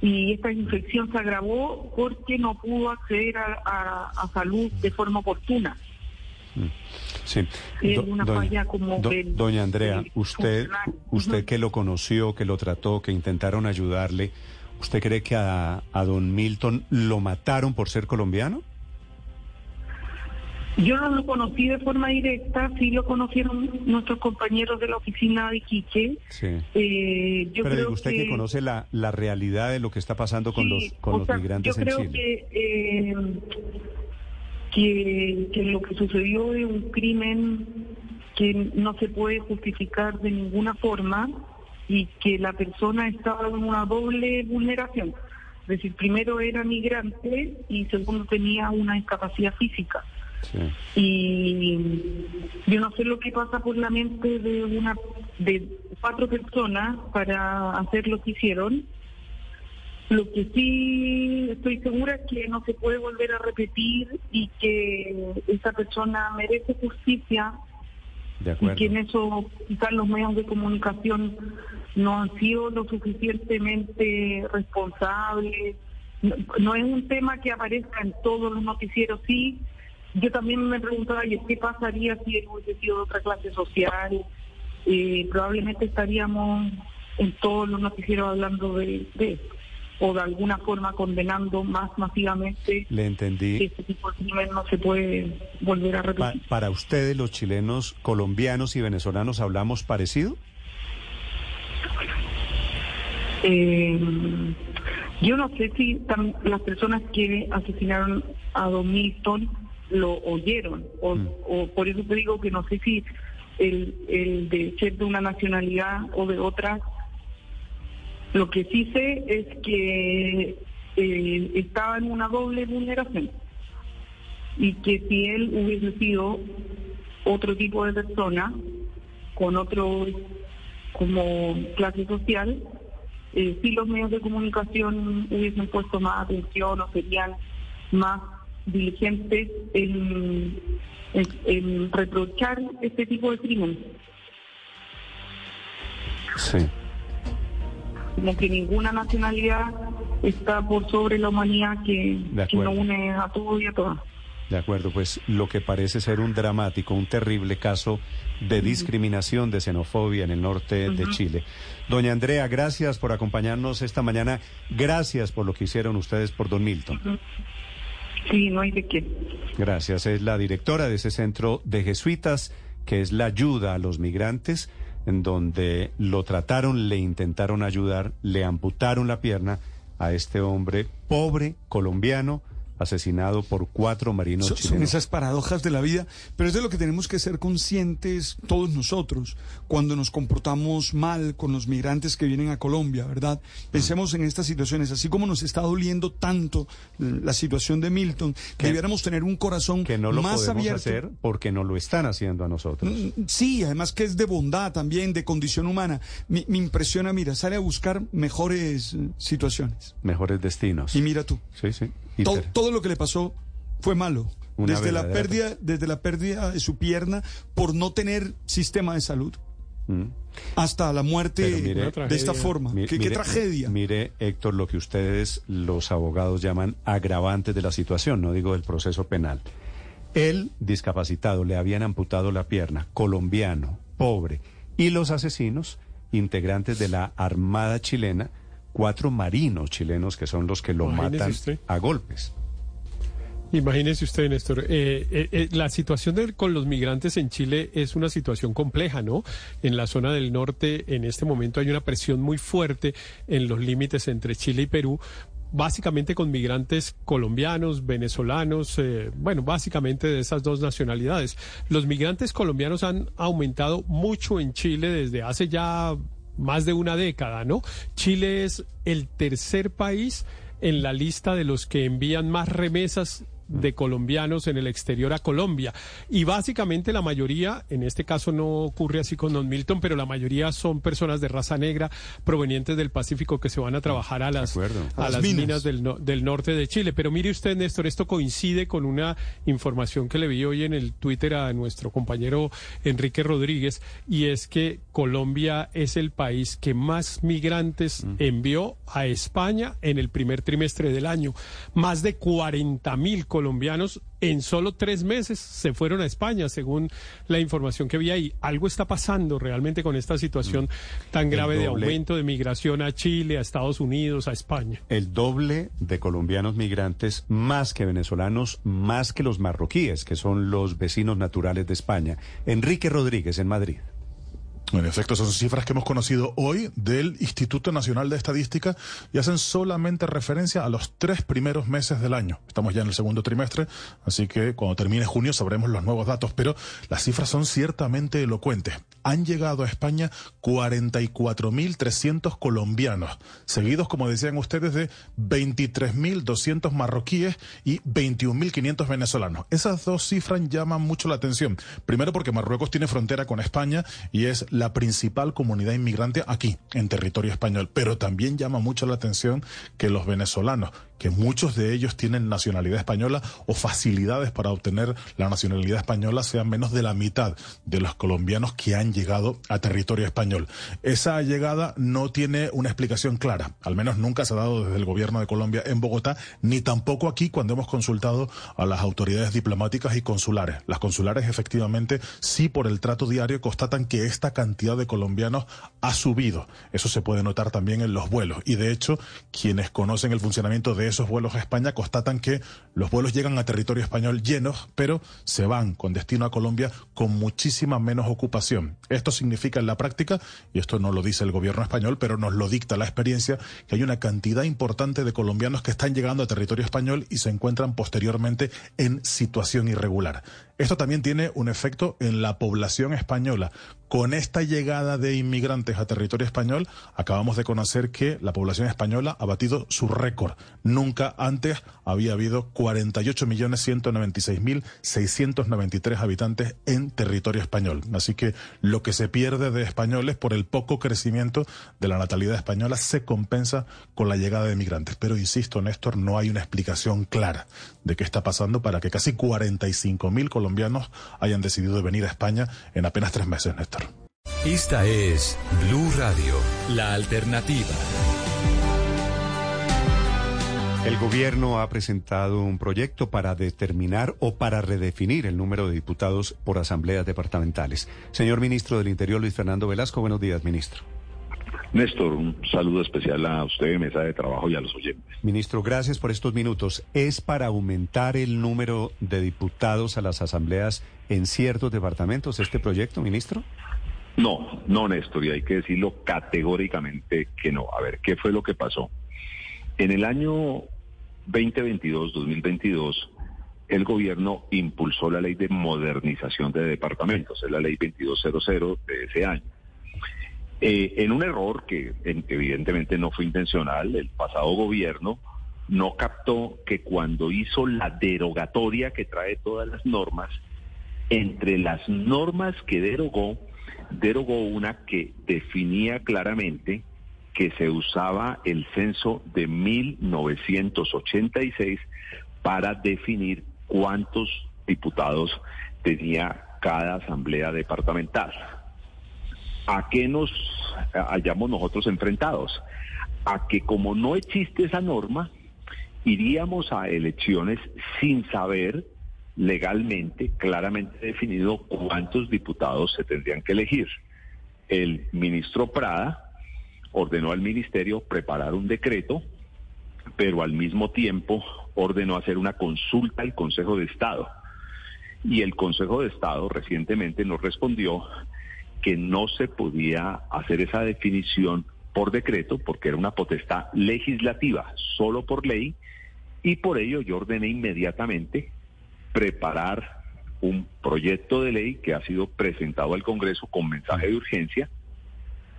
y esta infección se agravó porque no pudo acceder a, salud de forma oportuna. Mm. Sí. una falla como doña Andrea, usted, usted que lo conoció, que lo trató, que intentaron ayudarle, ¿usted cree que a, a don Milton lo mataron por ser colombiano? Yo no lo conocí de forma directa, sí lo conocieron nuestros compañeros de la oficina de Quique. Sí. Eh, yo Pero usted que, conoce la, la realidad de lo que está pasando con los, con los migrantes yo creo Que, eh, que, que lo que sucedió es un crimen que no se puede justificar de ninguna forma y que la persona estaba en una doble vulneración. Es decir, primero era migrante y segundo tenía una discapacidad física. Y yo no sé lo que pasa por la mente de una de cuatro personas para hacer lo que hicieron. Lo que sí estoy segura es que no se puede volver a repetir y que esa persona merece justicia y que en eso quizás los medios de comunicación no han sido lo suficientemente responsables. no es un tema que aparezca en todos los noticieros, sí, yo también me preguntaba, ¿qué pasaría si hubiese sido de otra clase social? Eh, probablemente estaríamos en todos los noticieros hablando de, de o de alguna forma condenando más masivamente Le entendí. que este tipo de crimen no se puede volver a Pa- repetir. para ustedes, los chilenos, colombianos y venezolanos, ¿hablamos parecido? Eh, yo no sé si las personas que asesinaron a Don Milton lo oyeron, o, o por eso te digo que no sé si el, el de ser de una nacionalidad o de otra. Lo que sí sé es que eh, estaba en una doble vulneración y que si él hubiese sido otro tipo de persona con otro como clase social, eh, si los medios de comunicación hubiesen puesto más atención o serían más diligentes en, en- en reprochar este tipo de crimen. Sí. Como que ninguna nacionalidad está por sobre la humanidad que, que nos une a todos y a todas. De acuerdo, pues lo que parece ser un dramático, un terrible caso de discriminación, de xenofobia en el norte de. Chile. Doña Andrea, gracias por acompañarnos esta mañana. Gracias por lo que hicieron ustedes por Don Milton. Sí, no hay de qué. Gracias. Es la directora de ese centro de jesuitas, que es la ayuda a los migrantes, en donde lo trataron, le intentaron ayudar, le amputaron la pierna a este hombre pobre colombiano asesinado por cuatro marinos Son, son chilenos. esas paradojas de la vida, pero es de lo que tenemos que ser conscientes todos nosotros cuando nos comportamos mal con los migrantes que vienen a Colombia, ¿verdad? Pensemos en estas situaciones, así como nos está doliendo tanto la situación de Milton, que debiéramos tener un corazón que no lo más podemos abierto. hacer porque no lo están haciendo a nosotros. Mm, Sí, además que es de bondad también, de condición humana. Me, me impresiona, mira, sale a buscar mejores eh, situaciones. Mejores destinos. Y mira tú. Sí, sí. Todo, lo que le pasó fue malo. Una Desde la, pérdida, desde la pérdida de su pierna por no tener sistema de salud. Mm. Hasta la muerte mire- de esta forma. Mi- ¿Qué, qué mire- tragedia? Mire, Héctor, lo que ustedes, los abogados, llaman agravantes de la situación, no digo del proceso penal. Él, discapacitado, le habían amputado la pierna, colombiano, pobre, y los asesinos, integrantes de la Armada chilena, cuatro marinos chilenos que son los que lo Imagínese matan usted. a golpes. Imagínese usted, Néstor, eh, eh, eh, la situación de- con los migrantes en Chile es una situación compleja, ¿no? En la zona del norte, en este momento hay una presión muy fuerte en los límites entre Chile y Perú, básicamente con migrantes colombianos, venezolanos, eh, bueno, básicamente de esas dos nacionalidades. Los migrantes colombianos han aumentado mucho en Chile desde hace ya más de una década, ¿no? Chile es el tercer país en la lista de los que envían más remesas de colombianos en el exterior a Colombia. Y básicamente la mayoría, en este caso no ocurre así con Don Milton, pero la mayoría son personas de raza negra provenientes del Pacífico que se van a trabajar a las, a las las minas. minas del, no- del norte de Chile. Pero mire usted, Néstor, esto coincide con una información que le vi hoy en el Twitter a nuestro compañero Enrique Rodríguez, y es que Colombia es el país que más migrantes envió a España en el primer trimestre del año. Más de 40 mil colombianos en solo tres meses se fueron a España, según la información que vi ahí. Algo está pasando realmente con esta situación tan El grave de aumento de migración a Chile, a Estados Unidos, a España. El doble de colombianos migrantes, más que venezolanos, más que los marroquíes, que son los vecinos naturales de España. Enrique Rodríguez, en Madrid. En efecto, son cifras que hemos conocido hoy del Instituto Nacional de Estadística y hacen solamente referencia a los tres primeros meses del año. Estamos ya en el segundo trimestre, así que cuando termine junio sabremos los nuevos datos, pero las cifras son ciertamente elocuentes. Han llegado a España 44.300 colombianos, seguidos, como decían ustedes, de 23.200 marroquíes y 21.500 venezolanos. Esas dos cifras llaman mucho la atención. Primero porque Marruecos tiene frontera con España y es la principal comunidad inmigrante aquí, en territorio español. Pero también llama mucho la atención que los venezolanos, que muchos de ellos tienen nacionalidad española o facilidades para obtener la nacionalidad española, sean menos de la mitad de los colombianos que han llegado a territorio español. Esa llegada no tiene una explicación clara, al menos nunca se ha dado desde el gobierno de Colombia en Bogotá, ni tampoco aquí cuando hemos consultado a las autoridades diplomáticas y consulares. Las consulares efectivamente sí por el trato diario constatan que esta cantidad de colombianos ha subido. Eso se puede notar también en los vuelos y de hecho quienes conocen el funcionamiento de esos vuelos a España constatan que los vuelos llegan a territorio español llenos, pero se van con destino a Colombia con muchísima menos ocupación. Esto significa en la práctica, y esto no lo dice el gobierno español, pero nos lo dicta la experiencia, que hay una cantidad importante de colombianos que están llegando a territorio español y se encuentran posteriormente en situación irregular. Esto también tiene un efecto en la población española. Con esta llegada de inmigrantes a territorio español, acabamos de conocer que la población española ha batido su récord. Nunca antes había habido 48.196.693 habitantes en territorio español. Así que lo que se pierde de españoles por el poco crecimiento de la natalidad española se compensa con la llegada de inmigrantes. Pero insisto, Néstor, no hay una explicación clara de qué está pasando para que casi 45.000 colombianos hayan decidido venir a España en apenas tres meses, Néstor. Esta es Blue Radio, la alternativa. El gobierno ha presentado un proyecto para determinar o para redefinir el número de diputados por asambleas departamentales. Señor ministro del Interior, Luis Fernando Velasco, buenos días, ministro. Néstor, un saludo especial a usted, mesa de trabajo y a los oyentes. Ministro, gracias por estos minutos. ¿Es para aumentar el número de diputados a las asambleas en ciertos departamentos este proyecto, ministro? No, no, Néstor, y hay que decirlo categóricamente que no. A ver, ¿qué fue lo que pasó? En el año 2022, 2022, el gobierno impulsó la ley de modernización de departamentos, es la ley 2200 de ese año. Eh, en un error que evidentemente no fue intencional, el pasado gobierno no captó que cuando hizo la derogatoria que trae todas las normas, entre las normas que derogó, derogó una que definía claramente que se usaba el censo de 1986 para definir cuántos diputados tenía cada asamblea departamental. ¿A qué nos hallamos nosotros enfrentados? A que como no existe esa norma, iríamos a elecciones sin saber legalmente, claramente definido cuántos diputados se tendrían que elegir. El ministro Prada ordenó al ministerio preparar un decreto, pero al mismo tiempo ordenó hacer una consulta al Consejo de Estado. Y el Consejo de Estado recientemente nos respondió que no se podía hacer esa definición por decreto porque era una potestad legislativa, solo por ley, y por ello yo ordené inmediatamente preparar un proyecto de ley que ha sido presentado al Congreso con mensaje de urgencia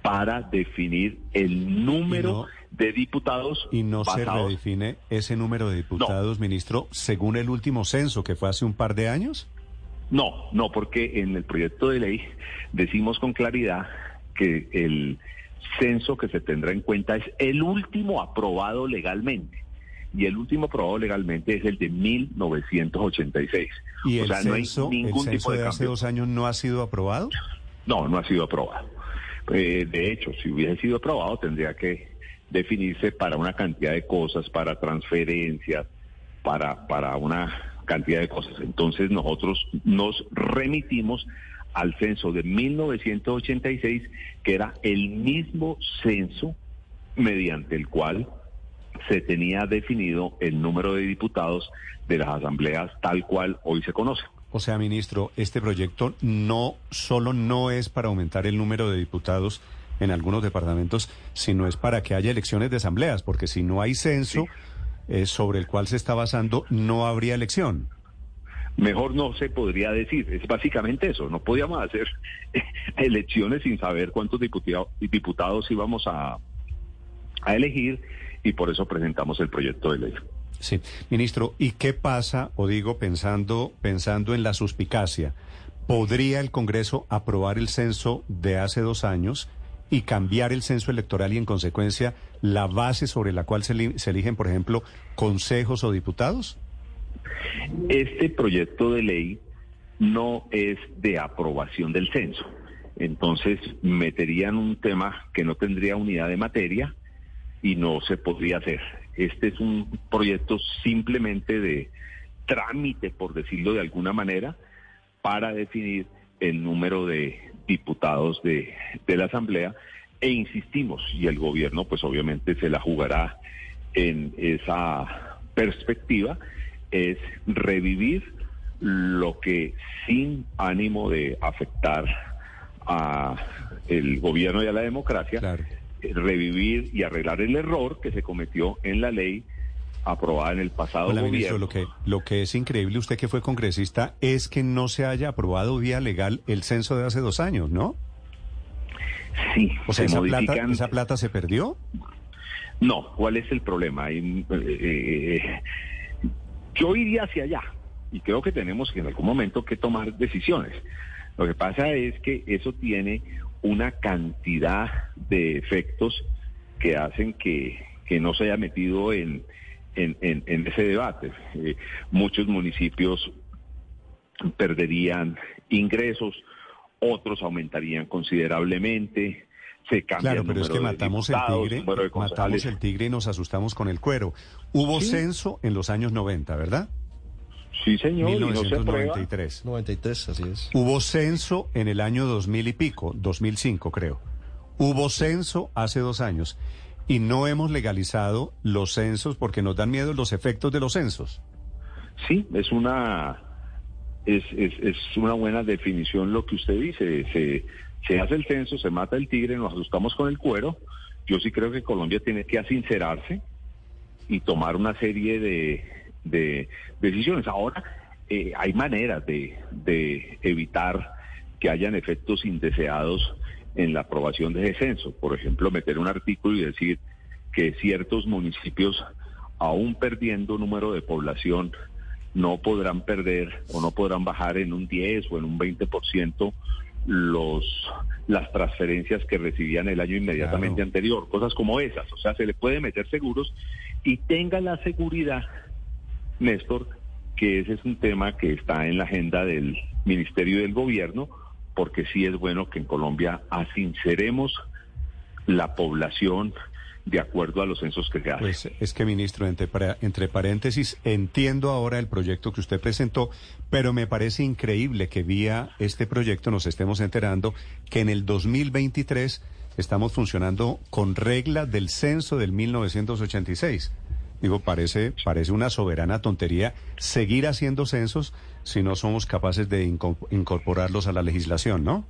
para definir el número de diputados. Y no se redefine ese número de diputados, ministro, según el último censo que fue hace un par de años. No, no, porque en el proyecto de ley decimos con claridad que el censo que se tendrá en cuenta es el último aprobado legalmente. Y el último aprobado legalmente es el de 1986. ¿Y el censo, ningún tipo de, hace dos años no ha sido aprobado? No, no ha sido aprobado. Eh, de hecho, si hubiese sido aprobado, tendría que definirse para una cantidad de cosas, para transferencias, para, para una cantidad de cosas. Entonces nosotros nos remitimos al censo de 1986, que era el mismo censo mediante el cual se tenía definido el número de diputados de las asambleas tal cual hoy se conoce. O sea, ministro, este proyecto no solo no es para aumentar el número de diputados en algunos departamentos, sino es para que haya elecciones de asambleas, porque si no hay censo, eh, sobre el cual se está basando, no habría elección. Mejor no se podría decir, es básicamente eso, no podíamos hacer <laughs> elecciones sin saber cuántos diputados, diputados íbamos a, a elegir y por eso presentamos el proyecto de ley. Sí, ministro, ¿y qué pasa, o digo pensando, pensando en la suspicacia? ¿Podría el Congreso aprobar el censo de hace dos años y cambiar el censo electoral y en consecuencia la base sobre la cual se, eligen, por ejemplo, consejos o diputados? Este proyecto de ley no es de aprobación del censo. entonces meterían un tema que no tendría unidad de materia y no se podría hacer. Este es un proyecto simplemente de trámite, por decirlo de alguna manera, para definir el número de diputados de, de la Asamblea e insistimos, y el gobierno pues obviamente se la jugará en esa perspectiva, es revivir lo que sin ánimo de afectar a el gobierno y a la democracia, eh, revivir y arreglar el error que se cometió en la ley aprobada en el pasado Hola, gobierno. ministro, lo que, lo que es increíble, usted que fue congresista, es que no se haya aprobado vía legal el censo de hace dos años, ¿no? Sí. O sea, se esa plata, ¿esa plata se perdió? No, ¿cuál es el problema? Eh, eh, yo iría hacia allá y creo que tenemos que en algún momento que tomar decisiones. Lo que pasa es que eso tiene una cantidad de efectos que hacen que, que no se haya metido en, en, en- en ese debate. Eh, muchos municipios perderían ingresos, otros aumentarían considerablemente, se cambia Claro, el pero es que matamos el tigre, matamos el tigre y nos asustamos con el cuero. Hubo Sí. censo en los años 90, ¿verdad? Sí, señor, y no se aprueba. 1993. 93, así es. Hubo censo en el año 2000 y pico, 2005 creo. Hubo censo hace dos años y no hemos legalizado los censos porque nos dan miedo los efectos de los censos. Sí, es una es, es, es una buena definición lo que usted dice. Se, se hace el censo, se mata el tigre, nos asustamos con el cuero. Yo sí creo que Colombia tiene que asincerarse y tomar una serie de, de decisiones. Ahora, eh, hay maneras de, de evitar que hayan efectos indeseados en la aprobación de ese censo. Por ejemplo, meter un artículo y decir que ciertos municipios, aún perdiendo número de población, no podrán perder o no podrán bajar en un 10 o en un 20% los las transferencias que recibían el año inmediatamente anterior, cosas como esas, o sea, se le puede meter seguros y tenga la seguridad, Néstor, que ese es un tema que está en la agenda del Ministerio y del Gobierno, porque sí es bueno que en Colombia asinceremos la población de acuerdo a los censos que se hacen. Pues es que, ministro, entre, entre paréntesis, entiendo ahora el proyecto que usted presentó, pero me parece increíble que vía este proyecto nos estemos enterando que en el 2023 estamos funcionando con regla del censo del 1986. Digo, parece, parece una soberana tontería seguir haciendo censos si no somos capaces de inco- incorporarlos a la legislación, ¿no?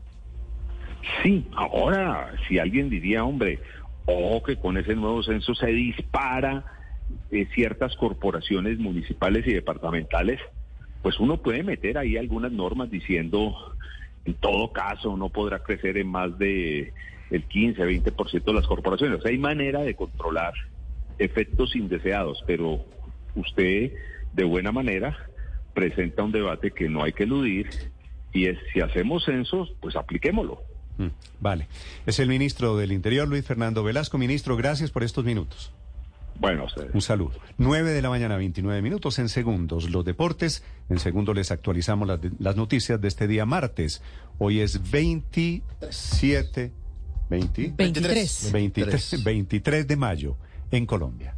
Sí, ahora, si alguien diría, hombre, ojo que con ese nuevo censo se dispara eh, ciertas corporaciones municipales y departamentales, pues uno puede meter ahí algunas normas diciendo, en todo caso, no podrá crecer en más de el 15, 20% de las corporaciones. O sea, hay manera de controlar efectos indeseados, pero usted, de buena manera, presenta un debate que no hay que eludir y es, si hacemos censos, pues apliquémoslo. Mm, Vale. Es el ministro del Interior, Luis Fernando Velasco. Ministro, gracias por estos minutos. Bueno, a ustedes. Un saludo. 9 de la mañana, 29 minutos en segundos. Los deportes. En segundo les actualizamos las, las noticias de este día martes. Hoy es 27, 20, 23. 23, 23 de mayo en Colombia.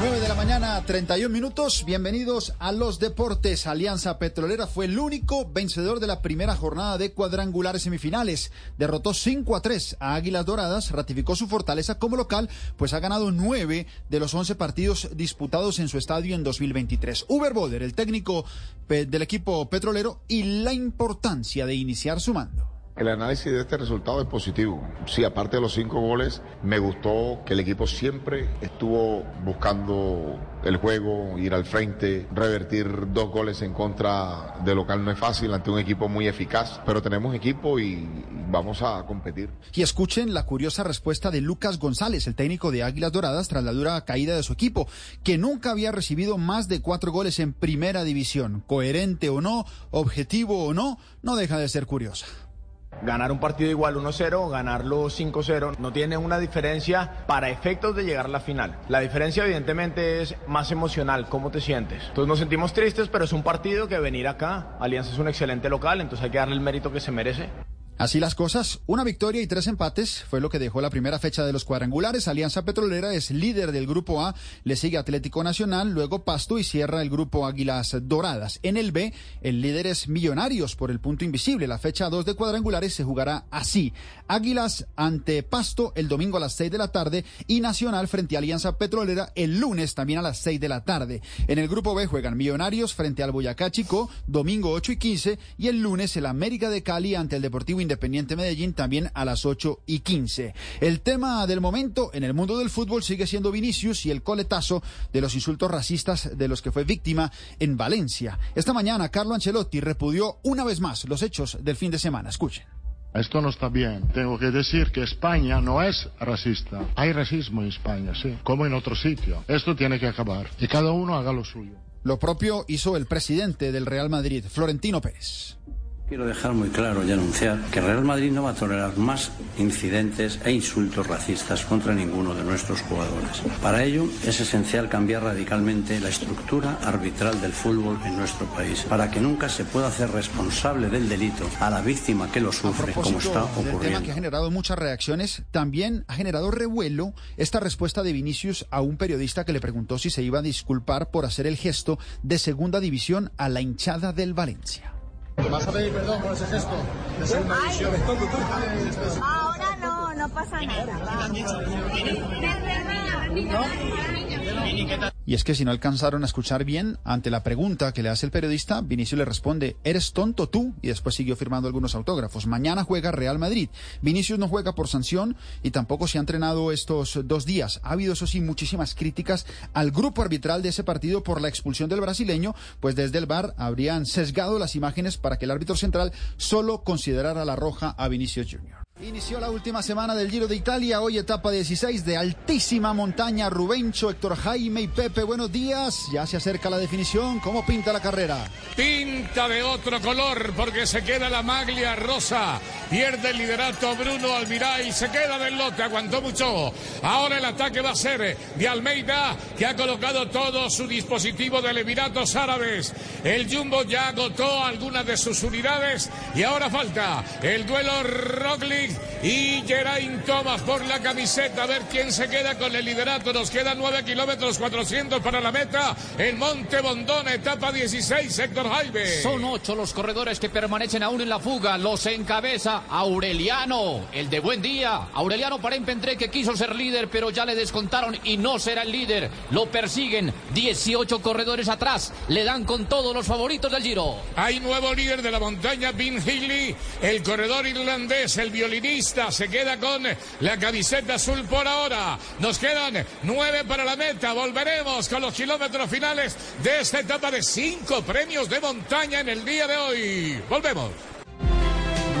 9 de la mañana, 31 minutos. Bienvenidos a los deportes. Alianza Petrolera fue el único vencedor de la primera jornada de cuadrangulares semifinales. Derrotó 5 a 3 a Águilas Doradas, ratificó su fortaleza como local, pues ha ganado 9 de los 11 partidos disputados en su estadio en 2023. Uber Boder, el técnico pe- del equipo petrolero, y la importancia de iniciar sumando. El análisis de este resultado es positivo. Sí, aparte de los cinco goles, me gustó que el equipo siempre estuvo buscando el juego, ir al frente, revertir dos goles en contra de local no es fácil ante un equipo muy eficaz, pero tenemos equipo y vamos a competir. Y escuchen la curiosa respuesta de Lucas González, el técnico de Águilas Doradas, tras la dura caída de su equipo, que nunca había recibido más de cuatro goles en primera división. Coherente o no, objetivo o no, no deja de ser curiosa. Ganar un partido igual 1-0, ganarlo 5-0, no tiene una diferencia para efectos de llegar a la final. La diferencia evidentemente es más emocional, cómo te sientes. Entonces nos sentimos tristes, pero es un partido que venir acá, Alianza es un excelente local, entonces hay que darle el mérito que se merece. Así las cosas, una victoria y tres empates fue lo que dejó la primera fecha de los cuadrangulares. Alianza Petrolera es líder del grupo A, le sigue Atlético Nacional, luego Pasto y cierra el grupo Águilas Doradas. En el B, el líder es Millonarios por el punto invisible. La fecha 2 de cuadrangulares se jugará así. Águilas ante Pasto el domingo a las 6 de la tarde y Nacional frente a Alianza Petrolera el lunes también a las 6 de la tarde. En el grupo B juegan Millonarios frente al Boyacá Chico, domingo 8 y 15 y el lunes el América de Cali ante el Deportivo Independiente Medellín también a las 8 y 15. El tema del momento en el mundo del fútbol sigue siendo Vinicius y el coletazo de los insultos racistas de los que fue víctima en Valencia. Esta mañana Carlo Ancelotti repudió una vez más los hechos del fin de semana. Escuchen. Esto no está bien. Tengo que decir que España no es racista. Hay racismo en España, sí, como en otro sitio. Esto tiene que acabar y cada uno haga lo suyo. Lo propio hizo el presidente del Real Madrid, Florentino Pérez. Quiero dejar muy claro y anunciar que Real Madrid no va a tolerar más incidentes e insultos racistas contra ninguno de nuestros jugadores. Para ello es esencial cambiar radicalmente la estructura arbitral del fútbol en nuestro país, para que nunca se pueda hacer responsable del delito a la víctima que lo sufre, como está ocurriendo. tema que ha generado muchas reacciones, también ha generado revuelo esta respuesta de Vinicius a un periodista que le preguntó si se iba a disculpar por hacer el gesto de segunda división a la hinchada del Valencia. ¿Vas a pedir perdón por ese gesto de segunda división? Ahora no, pasa nada. Y es que si no alcanzaron a escuchar bien, ante la pregunta que le hace el periodista, Vinicius le responde, ¿eres tonto tú? Y después siguió firmando algunos autógrafos. Mañana juega Real Madrid. Vinicius no juega por sanción y tampoco se ha entrenado estos dos días. Ha habido, eso sí, muchísimas críticas al grupo arbitral de ese partido por la expulsión del brasileño, pues desde el VAR habrían sesgado las imágenes para que el árbitro central solo considerara la roja a Vinicius Jr. Inició la última semana del Giro de Italia, hoy etapa 16 de altísima montaña. Rubencho, Héctor Jaime y Pepe, buenos días. Ya se acerca la definición. ¿Cómo pinta la carrera? Pinta de otro color porque se queda la maglia rosa. Pierde el liderato Bruno Almiray, se queda del lote, aguantó mucho. Ahora el ataque va a ser de Almeida, que ha colocado todo su dispositivo de Emiratos Árabes. El Jumbo ya agotó algunas de sus unidades y ahora falta el duelo Roglic y Geraint Thomas por la camiseta. A ver quién se queda con el liderato. Nos quedan 9 kilómetros 400 para la meta. En Monte Bondón, etapa 16, Héctor Jaime. Son ocho los corredores que permanecen aún en la fuga. Los encabeza Aureliano, el de buen día. Aureliano Parempendré que quiso ser líder, pero ya le descontaron y no será el líder. Lo persiguen 18 corredores atrás. Le dan con todos los favoritos del Giro. Hay nuevo líder de la montaña, Vin Healy, el corredor irlandés, el violín se queda con la camiseta azul por ahora. Nos quedan nueve para la meta. Volveremos con los kilómetros finales de esta etapa de cinco premios de montaña en el día de hoy. Volvemos.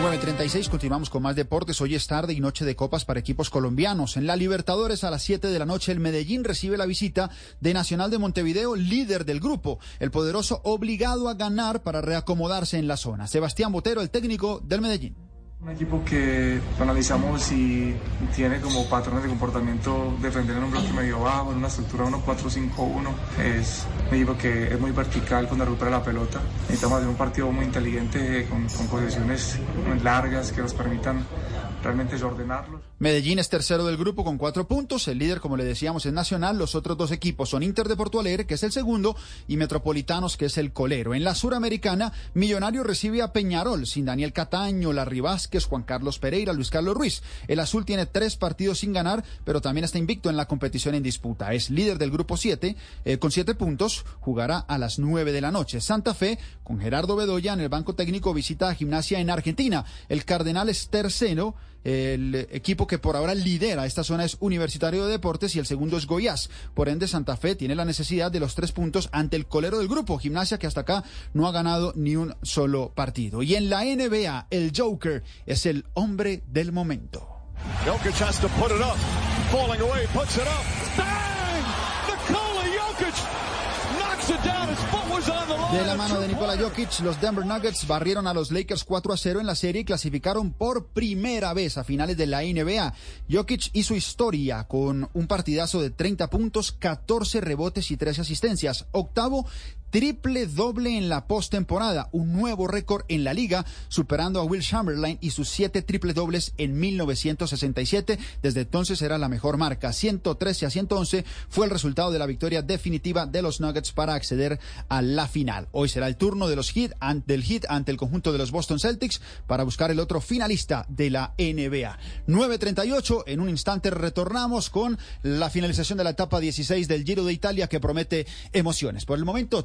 9.36, continuamos con más deportes. Hoy es tarde y noche de copas para equipos colombianos. En la Libertadores a las 7 de la noche el Medellín recibe la visita de Nacional de Montevideo, líder del grupo. El poderoso obligado a ganar para reacomodarse en la zona. Sebastián Botero, el técnico del Medellín. Un equipo que analizamos y tiene como patrones de comportamiento defender en un bloque medio bajo, en una estructura 1-4-5-1. Es un equipo que es muy vertical cuando recupera la pelota. Necesitamos hacer un partido muy inteligente con, con posiciones largas que nos permitan realmente ordenarlos. Medellín es tercero del grupo con cuatro puntos. El líder, como le decíamos, es Nacional. Los otros dos equipos son Inter de Porto Alegre, que es el segundo, y Metropolitanos, que es el colero. En la Suramericana, Millonario recibe a Peñarol, sin Daniel Cataño, Larry Vázquez, Juan Carlos Pereira, Luis Carlos Ruiz. El azul tiene tres partidos sin ganar, pero también está invicto en la competición en disputa. Es líder del grupo 7, eh, con siete puntos. Jugará a las nueve de la noche. Santa Fe, con Gerardo Bedoya en el banco técnico, visita a Gimnasia en Argentina. El Cardenal es tercero. El equipo que por ahora lidera esta zona es Universitario de Deportes y el segundo es Goiás. Por ende, Santa Fe tiene la necesidad de los tres puntos ante el colero del grupo, Gimnasia, que hasta acá no ha ganado ni un solo partido. Y en la NBA, el Joker es el hombre del momento. Jokic has to put it up. Falling away, puts it up. Nikola Jokic knocks it down. His foot was on the line. De la mano de Nikola Jokic, los Denver Nuggets barrieron a los Lakers 4 a 0 en la serie y clasificaron por primera vez a finales de la NBA. Jokic hizo historia con un partidazo de 30 puntos, 14 rebotes y 13 asistencias. Octavo triple doble en la postemporada, un nuevo récord en la liga, superando a Will Chamberlain y sus siete triple dobles en 1967. Desde entonces era la mejor marca. 113 a 111 fue el resultado de la victoria definitiva de los Nuggets para acceder a la final. Hoy será el turno de los Heat, del Heat ante el conjunto de los Boston Celtics para buscar el otro finalista de la NBA. 9.38, en un instante retornamos con la finalización de la etapa 16 del Giro de Italia que promete emociones. Por el momento,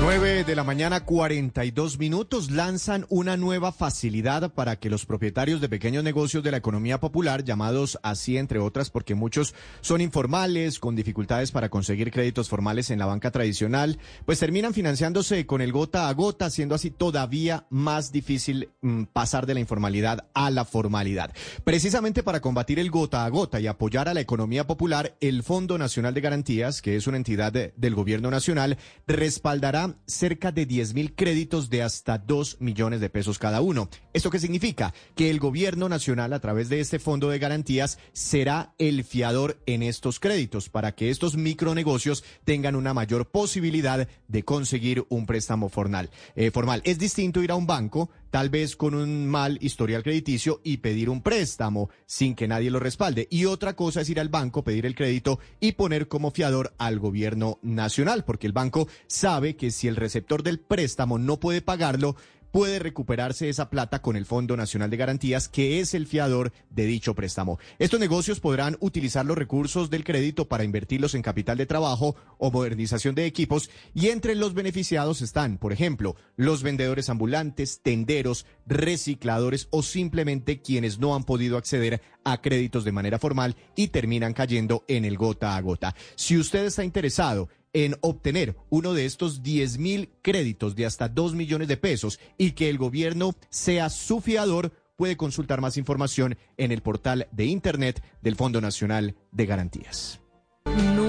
9 de la mañana, 42 minutos, lanzan una nueva facilidad para que los propietarios de pequeños negocios de la economía popular, llamados así entre otras porque muchos son informales, con dificultades para conseguir créditos formales en la banca tradicional, pues terminan financiándose con el gota a gota, siendo así todavía más difícil mm, pasar de la informalidad a la formalidad. Precisamente para combatir el gota a gota y apoyar a la economía popular, el Fondo Nacional de Garantías, que es una entidad del gobierno nacional, respaldará cerca de 10 mil créditos de hasta 2 millones de pesos cada uno. ¿Esto qué significa? Que el gobierno nacional, a través de este fondo de garantías, será el fiador en estos créditos para que estos micronegocios tengan una mayor posibilidad de conseguir un préstamo formal. Eh, formal. Es distinto ir a un banco, tal vez con un mal historial crediticio y pedir un préstamo sin que nadie lo respalde. Y otra cosa es ir al banco, pedir el crédito y poner como fiador al gobierno nacional, porque el banco sabe que si el receptor del préstamo no puede pagarlo, puede recuperarse esa plata con el Fondo Nacional de Garantías, que es el fiador de dicho préstamo. Estos negocios podrán utilizar los recursos del crédito para invertirlos en capital de trabajo o modernización de equipos y entre los beneficiados están, por ejemplo, los vendedores ambulantes, tenderos, recicladores o simplemente quienes no han podido acceder a créditos de manera formal y terminan cayendo en el gota a gota. Si usted está interesado en obtener uno de estos 10 mil créditos de hasta 2 millones de pesos y que el gobierno sea su fiador, puede consultar más información en el portal de Internet del Fondo Nacional de Garantías.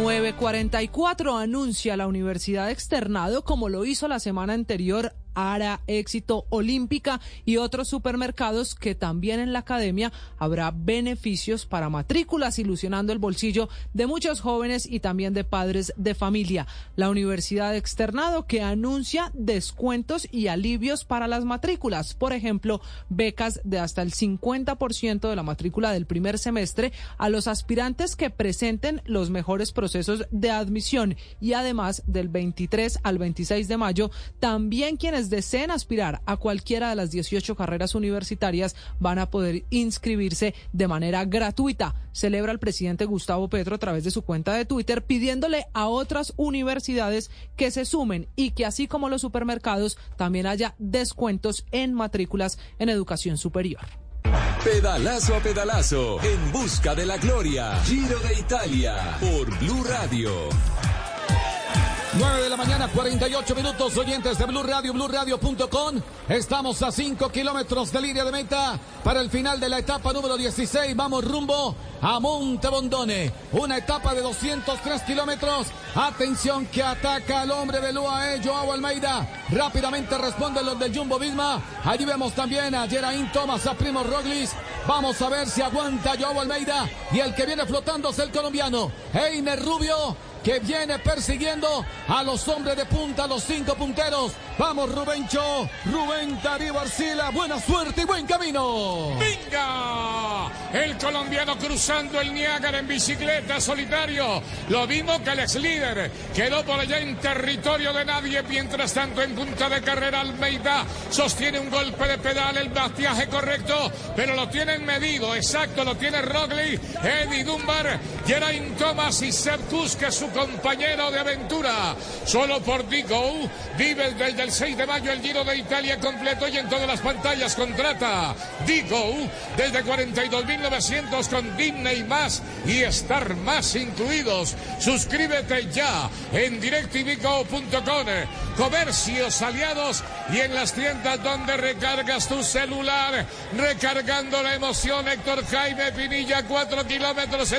944 anuncia la Universidad Externado, como lo hizo la semana anterior, Ara, Éxito, Olímpica y otros supermercados que también en la academia habrá beneficios para matrículas, ilusionando el bolsillo de muchos jóvenes y también de padres de familia. La Universidad Externado que anuncia descuentos y alivios para las matrículas. Por ejemplo, becas de hasta el 50% de la matrícula del primer semestre a los aspirantes que presenten los mejores procesos de admisión y además del 23 al 26 de mayo también quienes deseen aspirar a cualquiera de las 18 carreras universitarias van a poder inscribirse de manera gratuita. Celebra el presidente Gustavo Petro a través de su cuenta de Twitter pidiéndole a otras universidades que se sumen y que así como los supermercados también haya descuentos en matrículas en educación superior. Pedalazo a pedalazo, en busca de la gloria. Giro de Italia, por Blue Radio. 9 de la mañana, 48 minutos, oyentes de Blue Radio, BlueRadio.com. Estamos a 5 kilómetros de línea de meta para el final de la etapa número 16. Vamos rumbo a Monte Bondone. Una etapa de 203 kilómetros. Atención que ataca al hombre de Lua, Joao Almeida. Rápidamente responden los del Jumbo Visma. Allí vemos también a Geraint Thomas, a Primo Roglis. Vamos a ver si aguanta Joao Almeida. Y el que viene flotando es el colombiano, Einer Rubio que viene persiguiendo a los hombres de punta, los cinco punteros. Vamos, Rubencho, Rubén Darío Arcila, buena suerte y buen camino. ¡Venga! El colombiano cruzando el Niágara en bicicleta solitario. Lo mismo que el ex líder. Quedó por allá en territorio de nadie. Mientras tanto, en punta de carrera, Almeida sostiene un golpe de pedal, el bastiaje correcto, pero lo tienen medido. Exacto, lo tiene Rogli, Eddie Dunbar, Geraint Thomas y Seb que su compañero de aventura. Solo por Digo vive desde el 6 de mayo el Giro de Italia completo y en todas las pantallas contrata. Digo desde 42 mil 1900 con Disney más y estar más incluidos. Suscríbete ya en directvico.com, comercios aliados y en las tiendas donde recargas tu celular, recargando la emoción. Héctor Jaime Pinilla, 4 kilómetros,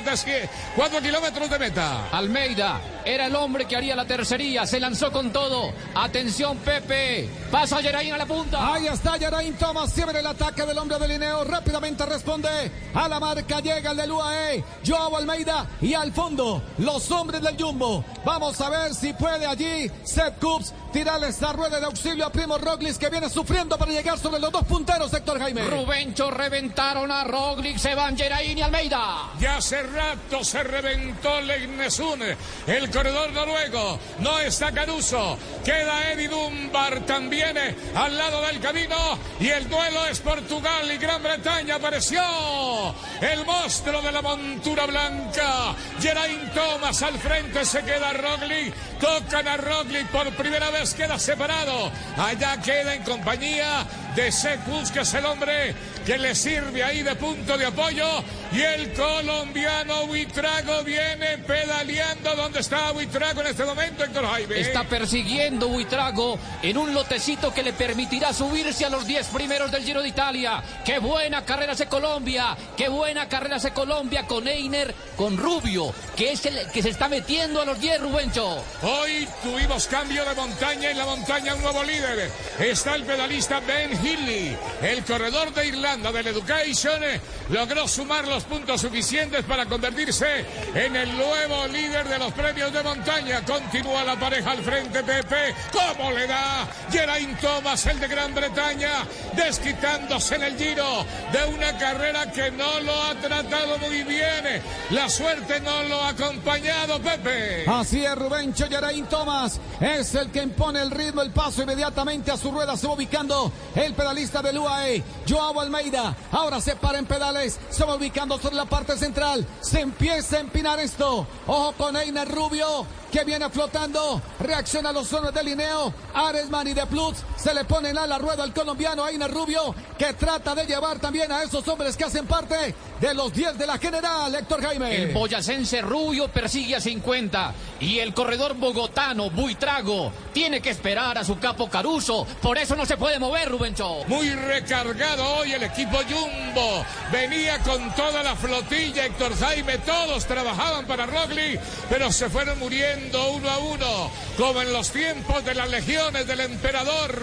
4 kilómetros de meta. Almeida era el hombre que haría la tercería, se lanzó con todo. Atención, Pepe. Pasa Geraín a la punta. Ahí está Geraín Thomas, siempre el ataque del hombre de Lineo. Rápidamente responde a la marca, llega el del UAE, Joao Almeida y al fondo los hombres del Jumbo. Vamos a ver si puede allí Seth Coops tirarle esta rueda de auxilio a Primo Roglic que viene sufriendo para llegar sobre los dos punteros, Héctor Jaime. Rubencho reventaron a Roglic, se van Geraín y Almeida. Ya hace rato se reventó Legnesun, el corredor noruego. No está Caruso. Queda Eddie Dunbar también eh, al lado del camino. Y el duelo es Portugal y Gran Bretaña. Apareció el monstruo de la montura blanca. Geraint Thomas al frente. Se queda Roglic. Tocan a Roglic por primera vez. Queda separado. Allá queda en compañía de Secus, que es el hombre que le sirve ahí de punto de apoyo. Y el colombiano Huitrago viene pedaleando. ¿Dónde está Huitrago en este momento, Héctor Jaime? Está persiguiendo Huitrago en un lotecito que le permitirá subirse a los 10 primeros del Giro de Italia. Qué buena carrera hace Colombia. Qué buena carrera hace Colombia con Einer, con Rubio, que es el que se está metiendo a los 10, Rubencho. Hoy tuvimos cambio de montaña en la montaña un nuevo líder. Está el pedalista Ben Healy, el corredor de Irlanda del Education, logró sumar los puntos suficientes para convertirse en el nuevo líder de los premios de montaña. Continúa la pareja al frente, Pepe. ¿Cómo le da Geraint Thomas, el de Gran Bretaña, desquitándose en el giro de una carrera que no lo ha tratado muy bien? La suerte no lo ha acompañado, Pepe. Así es, Rubencho Geraint Thomas es el que impone el ritmo, el paso inmediatamente a su rueda. Se va ubicando el pedalista del UAE, Joao Almeida. Ahora se para en pedales, se va ubicando sobre la parte central. Se empieza a empinar esto. Ojo con Einer Rubio que viene flotando. Reacciona a los hombres de Lineo. Aresman y de Plus se le ponen a la rueda al colombiano Einer Rubio, que trata de llevar también a esos hombres que hacen parte de los 10 de la general, Héctor Jaime. El boyacense Rubio persigue a 50 y el corredor bogotano Buitrago tiene que esperar a su capo Caruso. Por eso no se puede mover, Rubencho. Muy recargado hoy el equipo Jumbo. Venía con toda la flotilla, Héctor Jaime. Todos trabajaban para Rogli, pero se fueron muriendo uno a uno, como en los tiempos de las legiones del emperador.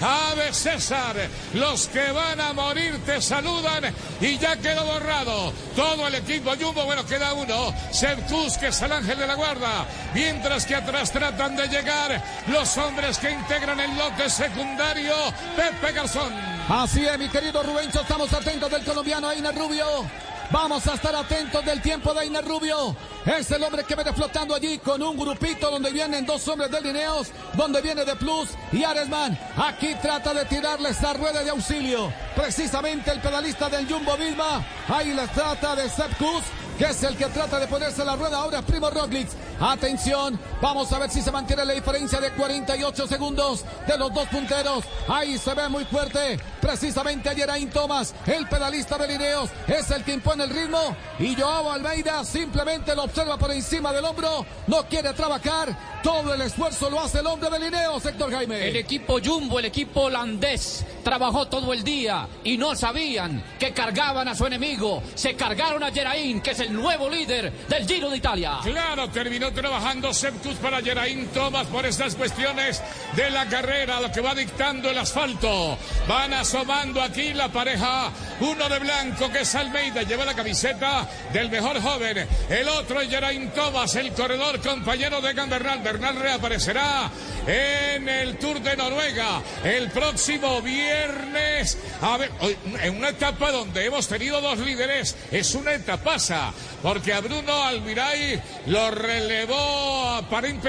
Ave César, los que van a morir te saludan y ya quedó borrado todo el equipo Jumbo. Bueno, queda uno, Sertus, que es el ángel de la guarda, mientras que atrás tratan de llegar los hombres que integran el lote secundario, Pepe Garzón. Así es, mi querido Rubencho, estamos atentos del colombiano Aina Rubio. Vamos a estar atentos del tiempo de Aina Rubio. Es el hombre que viene flotando allí con un grupito donde vienen dos hombres de Lineos, donde viene de Plus y Aresman. Aquí trata de tirarle esta rueda de auxilio. Precisamente el pedalista del Jumbo Vilma. Ahí les trata de Sepkus que es el que trata de ponerse la rueda ahora Primo Roglic. Atención, vamos a ver si se mantiene la diferencia de 48 segundos de los dos punteros. Ahí se ve muy fuerte, precisamente a Geraint Thomas, el pedalista de Lineos, es el que impone el ritmo y Joao Almeida simplemente lo observa por encima del hombro, no quiere trabajar, todo el esfuerzo lo hace el hombre de Lineos, Héctor Jaime. El equipo Jumbo, el equipo holandés, trabajó todo el día y no sabían que cargaban a su enemigo, se cargaron a Geraint, que es el nuevo líder del Giro de Italia. Claro, terminó trabajando Septus para Geraint Thomas por estas cuestiones de la carrera, lo que va dictando el asfalto. Van asomando aquí la pareja, uno de blanco que es Almeida, lleva la camiseta del mejor joven. El otro es Geraint Thomas, el corredor compañero de Gambernal. Bernal reaparecerá en el Tour de Noruega el próximo viernes. A ver, en una etapa donde hemos tenido dos líderes, es una etapaza, porque a Bruno Almiray lo relevó a Parín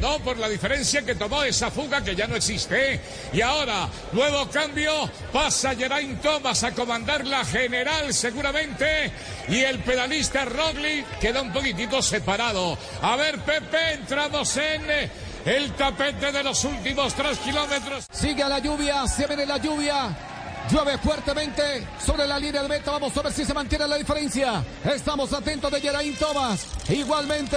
¿no? Por la diferencia que tomó esa fuga que ya no existe. Y ahora, nuevo cambio, pasa Geraint Thomas a comandar la general seguramente. Y el pedalista Rogli queda un poquitito separado. A ver, Pepe, entramos en el tapete de los últimos tres kilómetros. Sigue la lluvia, se viene la lluvia. Llueve fuertemente sobre la línea de meta. Vamos a ver si se mantiene la diferencia. Estamos atentos de Geraint Thomas. Igualmente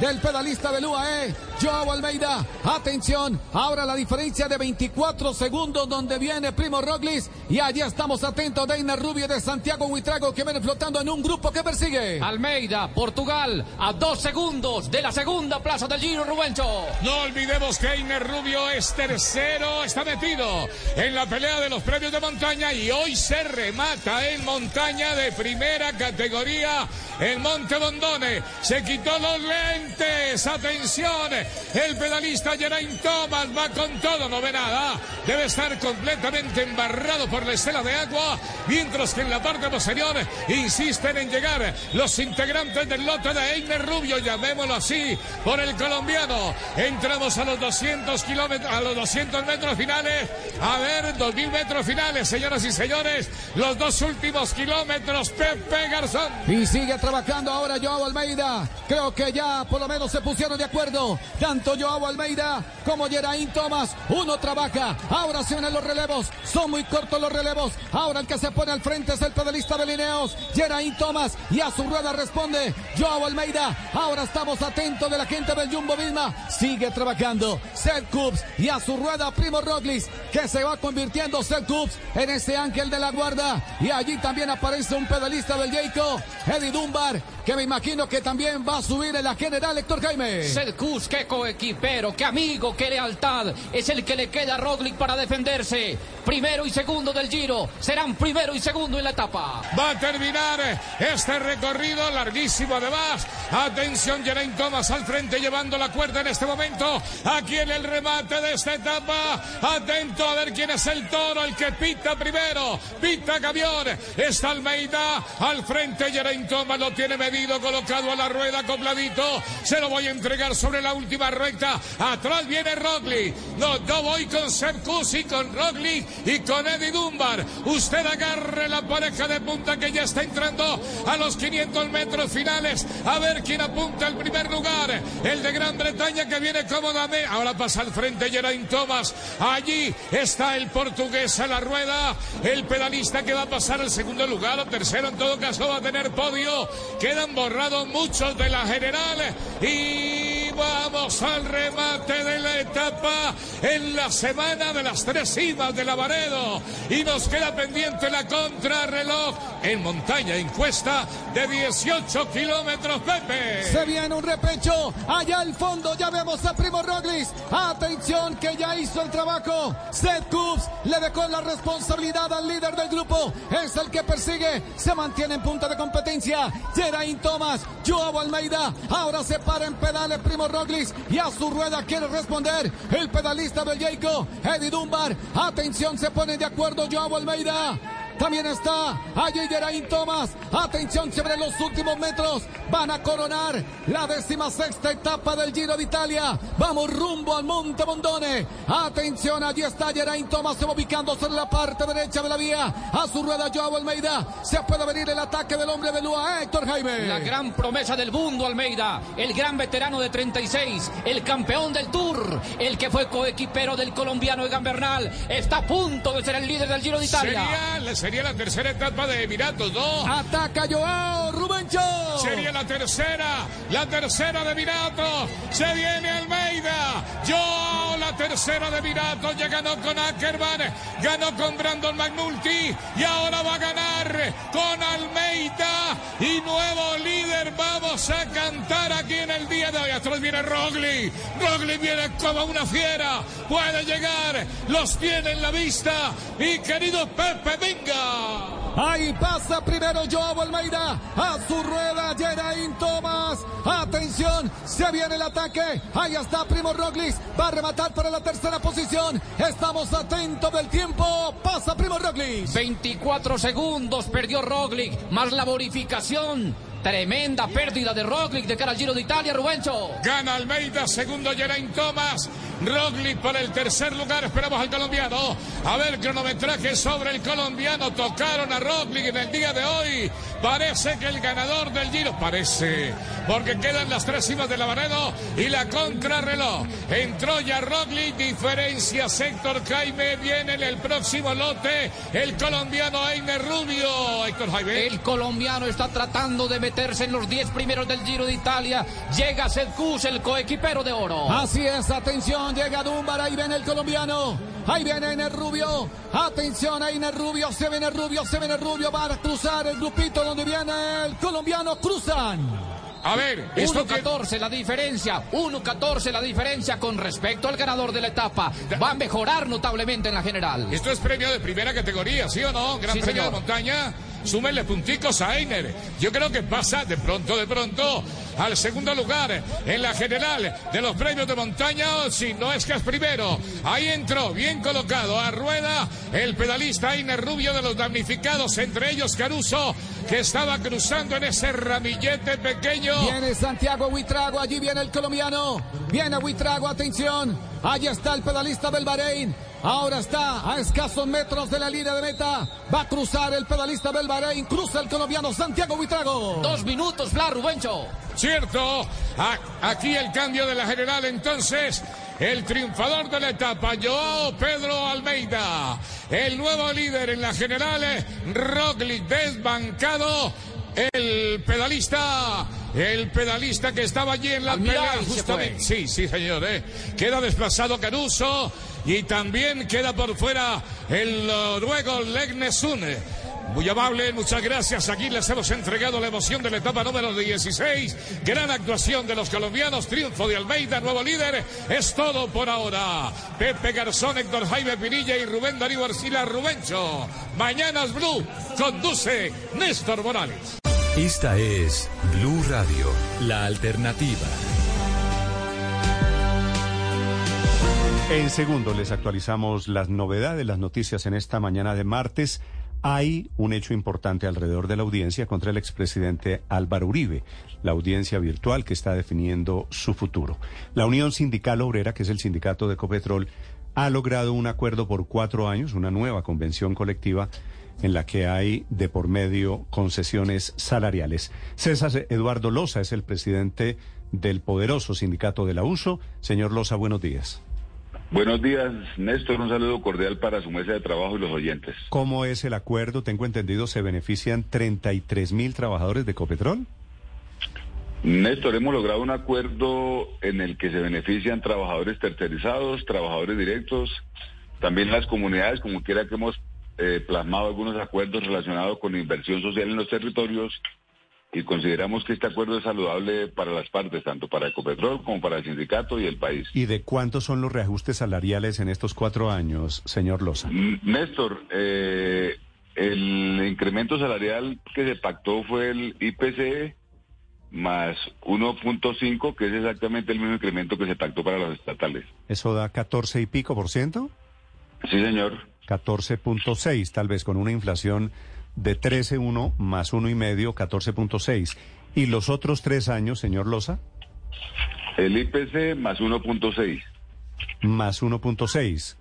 del pedalista del UAE, Joao Almeida. Atención, ahora la diferencia de 24 segundos donde viene Primo Roglis. Y allí estamos atentos de Ina Rubio de Santiago Huitrago que viene flotando en un grupo que persigue. Almeida, Portugal, a dos segundos de la segunda plaza del Giro Rubencho. No olvidemos que Einer Rubio es tercero, está metido en la pelea de los premios de montaña y hoy se remata en montaña de primera categoría el Monte Bondone. Se quitó los lentes, atención, el pedalista Geraint Thomas va con todo, no ve nada. Debe estar completamente embarrado por la estela de agua, mientras que en la parte posterior insisten en llegar los integrantes del lote de Einer Rubio, llamémoslo así, por el colombiano. Entramos a los 200 kilómetros, a los 200 metros finales. A ver, 2000 metros finales, señoras y señores, los dos últimos kilómetros, Pepe Garzón. Y sigue trabajando ahora Joao Almeida. Creo que ya por lo menos se pusieron de acuerdo. Tanto Joao Almeida como Geraint Thomas. Uno trabaja. Ahora se unen los relevos. Son muy cortos los relevos. Ahora el que se pone al frente es el pedalista de Lineos. Geraint Thomas. Y a su rueda responde Joao Almeida. Ahora estamos atentos de la gente del Jumbo Visma. Sigue trabajando Seth Coops. Y a su rueda Primo Roglis. Que se va convirtiendo Seth Coops en ese ángel de la guarda. Y allí también aparece un pedalista del Jayco. Eddie Dunbar. Que me imagino que también va a subir en la general Héctor Jaime. Coops, qué coequipero, qué amigo, qué lealtad. Es el que le queda a Roglic para defenderse. Primero y segundo del Giro. Serán primero y segundo en la etapa. Va a terminar este recorrido larguísimo además. Atención, Geraint Thomas al frente llevando la cuerda en este momento. Aquí en el remate de esta etapa. Atento a ver quién es el toro, el que pita primero. Pita camión. Está Almeida al frente. Geraint Thomas lo tiene colocado a la rueda, acopladito. Se lo voy a entregar sobre la última recta. Atrás viene Roglic. No, no voy con Seb y con Roglic y con Eddie Dunbar. Usted agarre la pareja de punta que ya está entrando a los 500 metros finales. A ver quién apunta al primer lugar. El de Gran Bretaña que viene cómodamente. Ahora pasa al frente Geraint Thomas. Allí está el portugués a la rueda. El pedalista que va a pasar al segundo lugar o tercero en todo caso va a tener podio. Quedan borrados muchos de la general. Y vamos al remate de la etapa en la semana de las tres cimas de Lavaredo. Y nos queda pendiente la contrarreloj en montaña encuesta de 18 kilómetros, Pepe. Se viene un repecho. Allá al fondo ya vemos a Primo Roglis. Atención que ya hizo el trabajo. Seth Coops le dejó la responsabilidad al líder del grupo. Es el que persigue. Se mantiene en punta de competencia. Geraint Thomas, Joao Almeida. Ahora se para en pedales Primo Roglis. Y a su rueda quiere responder el pedalista del Jayco, Eddie Dunbar. Atención, se pone de acuerdo Joao Almeida. También está allí Geraint Thomas. Atención sobre los últimos metros. Van a coronar la décima sexta etapa del Giro de Italia. Vamos rumbo al Monte Bondone. Atención, allí está Geraint Thomas. Se va ubicándose en la parte derecha de la vía. A su rueda Joao Almeida. Se puede venir el ataque del hombre de Lua, Héctor Jaime. La gran promesa del mundo, Almeida. El gran veterano de 36. El campeón del Tour. El que fue coequipero del colombiano Egan Bernal. Está a punto de ser el líder del Giro de Italia. Sería, sería la tercera etapa de Emiratos, ¿no? Ataca Joao Rubencho. Sería la tercera, la tercera de Emiratos. Se viene Almeida. Joao, tercera de Emiratos. Ya ganó con Ackerman, ganó con Brandon McNulty y ahora va a ganar con Almeida. Y nuevo líder, vamos a cantar aquí en el día de hoy. Atrás viene Rogli. Rogli viene como una fiera. Puede llegar, los tiene en la vista. Y querido Pepe, venga. Ahí pasa primero Joao Almeida. A su rueda Geraint Thomas. Atención, se viene el ataque. Ahí está Primo Roglic. Va a rematar para la tercera posición. Estamos atentos del tiempo. Pasa Primo Roglic. 24 segundos perdió Roglic. Más la bonificación Tremenda pérdida de Roglic de cara al Giro de Italia, Rubencho. Gana Almeida, segundo Geraint Thomas. Roglic por el tercer lugar. Esperamos al colombiano. A ver, cronometraje sobre el colombiano. Tocaron a Roglic en el día de hoy. Parece que el ganador del Giro, parece, porque quedan las tres cimas de Lavaredo y la contrarreloj. Entró ya Roglic, diferencia sector Jaime. Viene en el próximo lote el colombiano Einer Rubio. Héctor Jaime. El colombiano está tratando de meterse en los 10 primeros del Giro de Italia. Llega Seth Kuss, el coequipero de oro. Así es, atención, llega Dumbar, ahí viene el colombiano. Ahí viene Einer Rubio. Atención, Einer Rubio, se viene Rubio, se viene Rubio. Va a cruzar el grupito donde viene el colombiano. Cruzan. A ver, esto 1-14 la diferencia, 1-14 la diferencia con respecto al ganador de la etapa. Va a mejorar notablemente en la general. Esto es premio de primera categoría, ¿sí o no? Gran Sí, premio señor. de montaña. Súmenle punticos a Einer. Yo creo que pasa de pronto, de pronto, al segundo lugar en la general de los premios de montaña. o Si no es que es primero. Ahí entró, bien colocado a rueda, el pedalista Einer Rubio de los damnificados, entre ellos Caruso, que estaba cruzando en ese ramillete pequeño. Viene Santiago Huitrago, allí viene el colombiano. Viene Huitrago, atención. Allí está el pedalista del Bahrein. Ahora está a escasos metros de la línea de meta. Va a cruzar el pedalista del Bahrein. Cruza el colombiano Santiago Huitrago. Dos minutos, Fla Rubencho. Cierto, aquí el cambio de la general entonces. El triunfador de la etapa, Joao Pedro Almeida. El nuevo líder en la general, Roglic desbancado. El pedalista, el pedalista que estaba allí en la Almiral pelea justamente. Sí, sí, señor. eh. Queda desplazado Caruso y también queda por fuera el noruego Legnesun. Muy amable, muchas gracias. Aquí les hemos entregado la emoción de la etapa número 16. Gran actuación de los colombianos, triunfo de Almeida, nuevo líder. Es todo por ahora. Pepe Garzón, Héctor Jaime Pinilla y Rubén Darío Arcila Rubencho. Mañanas Blue conduce Néstor Morales. Esta es Blue Radio, la alternativa. En segundo les actualizamos las novedades, las noticias en esta mañana de martes. Hay un hecho importante alrededor de la audiencia contra el expresidente Álvaro Uribe, la audiencia virtual que está definiendo su futuro. La Unión Sindical Obrera, que es el sindicato de Copetrol, ha logrado un acuerdo por cuatro años, una nueva convención colectiva en la que hay de por medio concesiones salariales. César Eduardo Loza es el presidente del poderoso sindicato de la USO. Señor Loza, buenos días. Buenos días, Néstor. Un saludo cordial para su mesa de trabajo y los oyentes. ¿Cómo es el acuerdo? Tengo entendido, se benefician 33 mil trabajadores de Copetrol. Néstor, hemos logrado un acuerdo en el que se benefician trabajadores tercerizados, trabajadores directos, también las comunidades, como quiera que hemos eh, plasmado algunos acuerdos relacionados con inversión social en los territorios y consideramos que este acuerdo es saludable para las partes, tanto para Ecopetrol como para el sindicato y el país. ¿Y de cuántos son los reajustes salariales en estos cuatro años, señor Loza? Mm, Néstor, eh, el incremento salarial que se pactó fue el IPC más 1.5, que es exactamente el mismo incremento que se pactó para los estatales. ¿Eso da 14 y pico por ciento? Sí, señor. 14.6, tal vez con una inflación de 13.1 más uno y medio, 14.6. ¿Y los otros tres años, señor Loza? El IPC más 1.6. Más 1.6.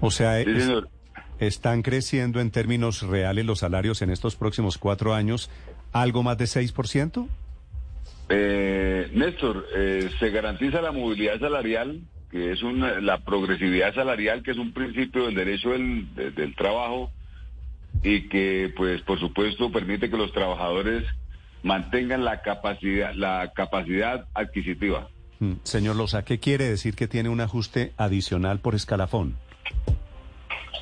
O sea, Sí, es- señor. están creciendo en términos reales los salarios en estos próximos cuatro años algo más de 6%. Eh, Néstor, eh, se garantiza la movilidad salarial, que es una, la progresividad salarial, que es un principio del derecho del, de- del trabajo y que, pues, por supuesto, permite que los trabajadores mantengan la capacidad, la capacidad adquisitiva. Mm, Señor Loza, ¿qué quiere decir que tiene un ajuste adicional por escalafón?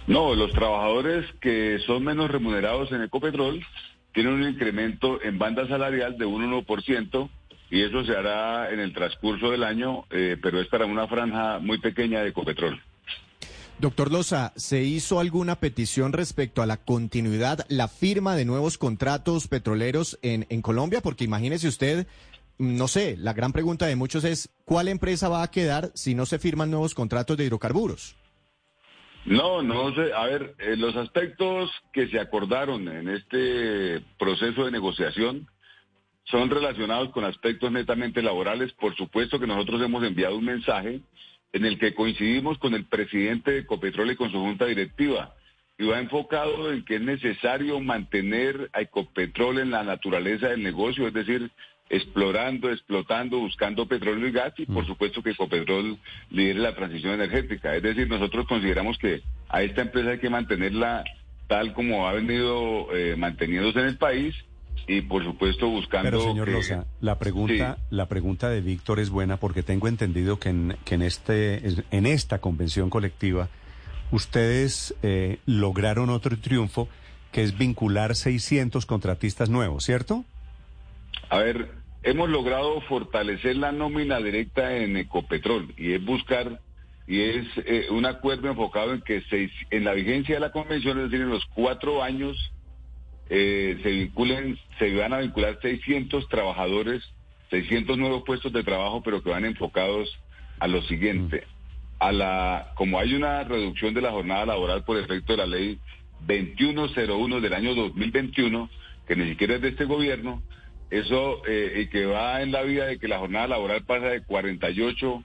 No, los trabajadores que son menos remunerados en Ecopetrol tienen un incremento en banda salarial de un 1% y eso se hará en el transcurso del año, eh, pero es para una franja muy pequeña de Ecopetrol. Doctor Loza, ¿se hizo alguna petición respecto a la continuidad, la firma de nuevos contratos petroleros en, Colombia? Porque imagínese usted, no sé, la gran pregunta de muchos es, ¿cuál empresa va a quedar si no se firman nuevos contratos de hidrocarburos? No, no sé. A ver, eh, los aspectos que se acordaron en este proceso de negociación son relacionados con aspectos netamente laborales. Por supuesto que nosotros hemos enviado un mensaje en el que coincidimos con el presidente de Ecopetrol y con su junta directiva. Y va enfocado en que es necesario mantener a Ecopetrol en la naturaleza del negocio, es decir, explorando, explotando, buscando petróleo y gas y por supuesto que Ecopetrol lidere la transición energética. Es decir, nosotros consideramos que a esta empresa hay que mantenerla tal como ha venido eh, manteniéndose en el país y por supuesto buscando Pero señor que- Loza, la pregunta, la pregunta de Víctor es buena porque tengo entendido que en, que en este en esta convención colectiva ustedes eh, lograron otro triunfo que es vincular 600 contratistas nuevos, ¿cierto? A ver, hemos logrado fortalecer la nómina directa en Ecopetrol y es buscar y es eh, un acuerdo enfocado en que seis- en la vigencia de la convención, es decir, en los cuatro años eh, se vinculen, se van a vincular 600 trabajadores, 600 nuevos puestos de trabajo, pero que van enfocados a lo siguiente. A la, como hay una reducción de la jornada laboral por efecto de la ley 2101 del año 2021, que ni siquiera es de este gobierno, eso eh, y que va en la vida de que la jornada laboral pasa de 48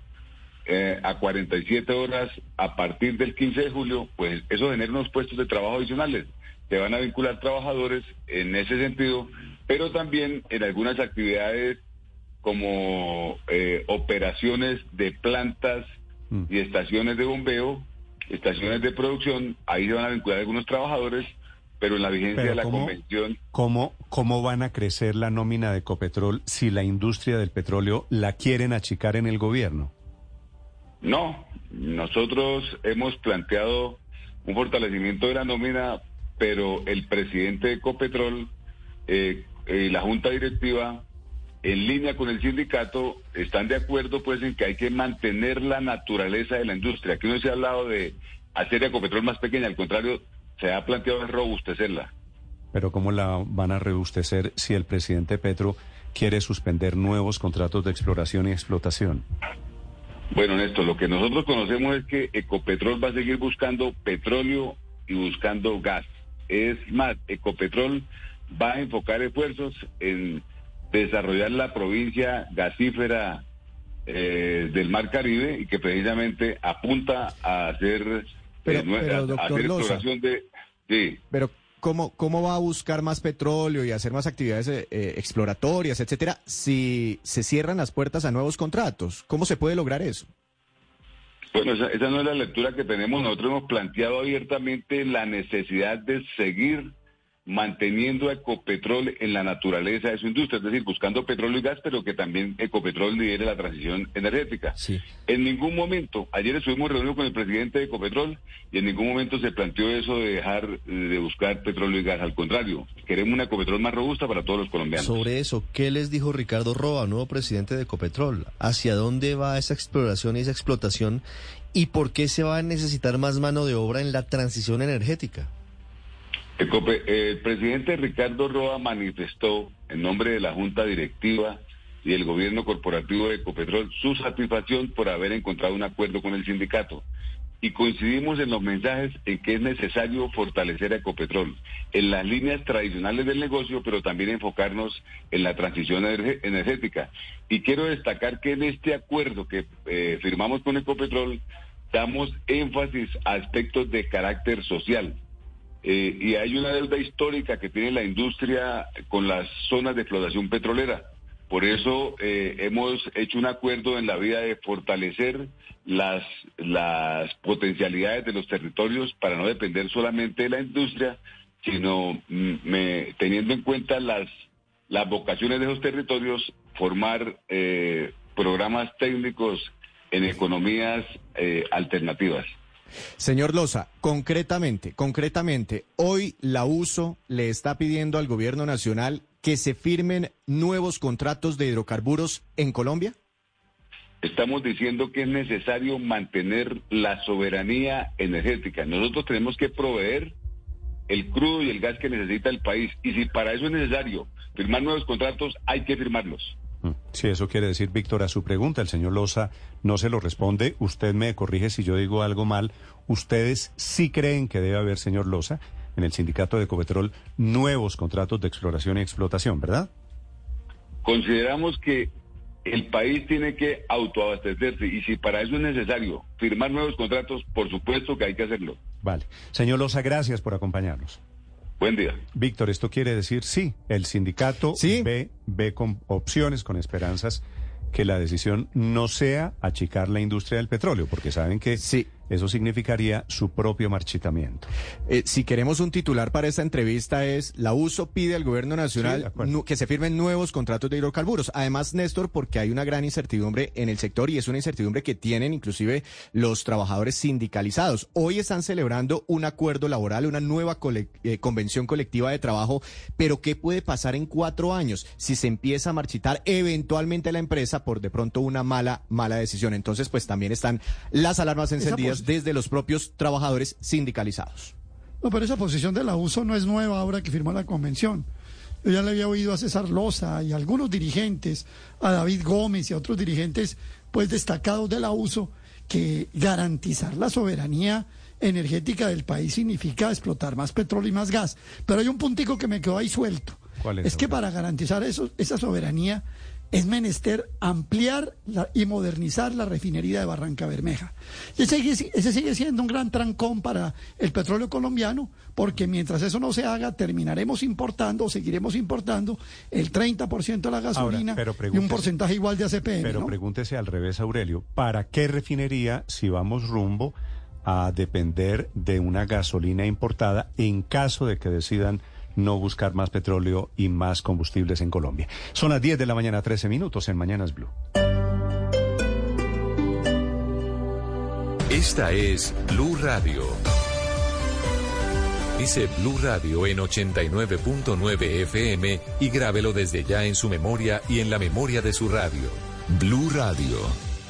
eh, a 47 horas a partir del 15 de julio, pues eso genera unos puestos de trabajo adicionales. Se van a vincular trabajadores en ese sentido, pero también en algunas actividades como eh, operaciones de plantas y estaciones de bombeo, estaciones de producción, ahí se van a vincular algunos trabajadores, pero en la vigencia de la ¿cómo? convención ¿Cómo, ¿Cómo van a crecer la nómina de Ecopetrol si la industria del petróleo la quieren achicar en el gobierno? No, nosotros hemos planteado un fortalecimiento de la nómina, pero el presidente de Ecopetrol eh, y la junta directiva, en línea con el sindicato, están de acuerdo pues en que hay que mantener la naturaleza de la industria. Aquí no se ha hablado de hacer Ecopetrol más pequeña, al contrario, se ha planteado robustecerla. Pero ¿cómo la van a rebustecer si el presidente Petro quiere suspender nuevos contratos de exploración y explotación? Bueno, Néstor, lo que nosotros conocemos es que Ecopetrol va a seguir buscando petróleo y buscando gas. Es más, Ecopetrol va a enfocar esfuerzos en desarrollar la provincia gasífera eh, del Mar Caribe y que precisamente apunta a hacer, Pero- eh, pero, a- a doctor hacer Loza. exploración de... Sí. Pero ¿cómo, ¿cómo va a buscar más petróleo y hacer más actividades eh, eh, exploratorias, etcétera, si se cierran las puertas a nuevos contratos? ¿Cómo se puede lograr eso? Bueno, esa, esa no es la lectura que tenemos. Nosotros hemos planteado abiertamente la necesidad de seguir manteniendo a Ecopetrol en la naturaleza de su industria, es decir, buscando petróleo y gas, pero que también Ecopetrol lidere la transición energética. En ningún momento, ayer estuvimos reunidos con el presidente de Ecopetrol y en ningún momento se planteó eso de dejar de buscar petróleo y gas. Al contrario, queremos una Ecopetrol más robusta para todos los colombianos. Sobre eso, ¿qué les dijo Ricardo Roa, nuevo presidente de Ecopetrol? ¿Hacia dónde va esa exploración y esa explotación? ¿Y por qué se va a necesitar más mano de obra en la transición energética? El presidente Ricardo Roa manifestó en nombre de la Junta Directiva y el gobierno corporativo de Ecopetrol su satisfacción por haber encontrado un acuerdo con el sindicato. Y coincidimos en los mensajes en que es necesario fortalecer a Ecopetrol en las líneas tradicionales del negocio, pero también enfocarnos en la transición energética. Y quiero destacar que en este acuerdo que eh, firmamos con Ecopetrol damos énfasis a aspectos de carácter social. Eh, y hay una deuda histórica que tiene la industria con las zonas de explotación petrolera. Por eso eh, hemos hecho un acuerdo en la vida de fortalecer las, las potencialidades de los territorios para no depender solamente de la industria, sino mm, teniendo en cuenta las, las vocaciones de esos territorios, formar eh, programas técnicos en economías alternativas. Señor Loza, concretamente, concretamente, hoy la USO le está pidiendo al gobierno nacional que se firmen nuevos contratos de hidrocarburos en Colombia. Estamos diciendo que es necesario mantener la soberanía energética. Nosotros tenemos que proveer el crudo y el gas que necesita el país. Y si para eso es necesario firmar nuevos contratos, hay que firmarlos. Sí, eso quiere decir, Víctor, a su pregunta, el señor Loza no se lo responde. Usted me corrige si yo digo algo mal. ¿Ustedes sí creen que debe haber, señor Loza, en el sindicato de Ecopetrol, nuevos contratos de exploración y explotación, verdad? Consideramos que el país tiene que autoabastecerse y si para eso es necesario firmar nuevos contratos, por supuesto que hay que hacerlo. Vale. Señor Loza, gracias por acompañarnos. Buen día. Víctor, esto quiere decir sí, el sindicato ve, ve con opciones, con esperanzas que la decisión no sea achicar la industria del petróleo, porque saben que sí. Eso significaría su propio marchitamiento. Eh, si queremos un titular para esta entrevista es, la USO pide al gobierno nacional que se firmen nuevos contratos de hidrocarburos. Además, Néstor, porque hay una gran incertidumbre en el sector y es una incertidumbre que tienen inclusive los trabajadores sindicalizados. Hoy están celebrando un acuerdo laboral, una nueva eh, convención colectiva de trabajo, pero ¿qué puede pasar en cuatro años si se empieza a marchitar eventualmente la empresa por de pronto una mala, mala decisión? Entonces, pues también están las alarmas encendidas desde los propios trabajadores sindicalizados. No, pero esa posición de la USO no es nueva ahora que firmó la convención. Yo ya le había oído a César Loza y a algunos dirigentes, a David Gómez y a otros dirigentes, pues destacados de la USO, que garantizar la soberanía energética del país significa explotar más petróleo y más gas. Pero hay un puntico que me quedó ahí suelto. ¿Cuál es? es que para garantizar eso, esa soberanía es menester ampliar y modernizar la refinería de Barranca Bermeja. Ese, ese, sigue siendo un gran trancón para el petróleo colombiano, porque mientras eso no se haga, terminaremos importando o seguiremos importando el 30% de la gasolina y un porcentaje igual de ACPM. Pero pregúntese al revés, Aurelio, ¿para qué refinería si vamos rumbo a depender de una gasolina importada en caso de que decidan no buscar más petróleo y más combustibles en Colombia. Son las 10 de la mañana, 13 minutos en Mañanas Blue. Esta es Blue Radio. Dice Blue Radio en 89.9 FM y grábelo desde ya en su memoria y en la memoria de su radio. Blue Radio,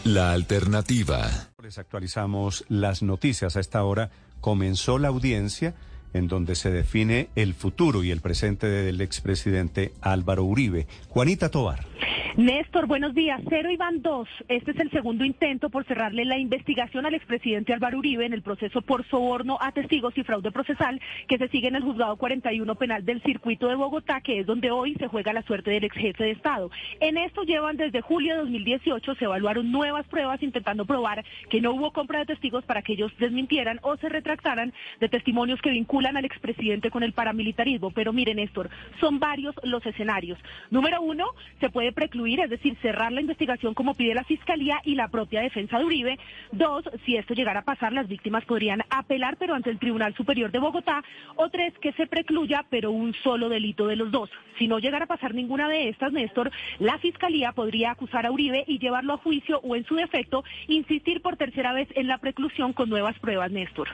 la alternativa. Les actualizamos las noticias a esta hora. Comenzó la audiencia en donde se define el futuro y el presente del expresidente Álvaro Uribe. Juanita Tobar. Néstor, buenos días. Cero y van dos. Este es el segundo intento por cerrarle la investigación al expresidente Álvaro Uribe en el proceso por soborno a testigos y fraude procesal que se sigue en el juzgado 41 penal del circuito de Bogotá, que es donde hoy se juega la suerte del ex jefe de Estado. En esto llevan desde julio de 2018, se evaluaron nuevas pruebas intentando probar que no hubo compra de testigos para que ellos desmintieran o se retractaran de testimonios que vinculan al expresidente con el paramilitarismo. Pero miren, Néstor, son varios los escenarios. Número uno, se puede precluir es decir, cerrar la investigación como pide la Fiscalía y la propia defensa de Uribe. Dos, si esto llegara a pasar, las víctimas podrían apelar, pero ante el Tribunal Superior de Bogotá. O tres, que se precluya, pero un solo delito de los dos. Si no llegara a pasar ninguna de estas, Néstor, la Fiscalía podría acusar a Uribe y llevarlo a juicio o, en su defecto, insistir por tercera vez en la preclusión con nuevas pruebas, Néstor.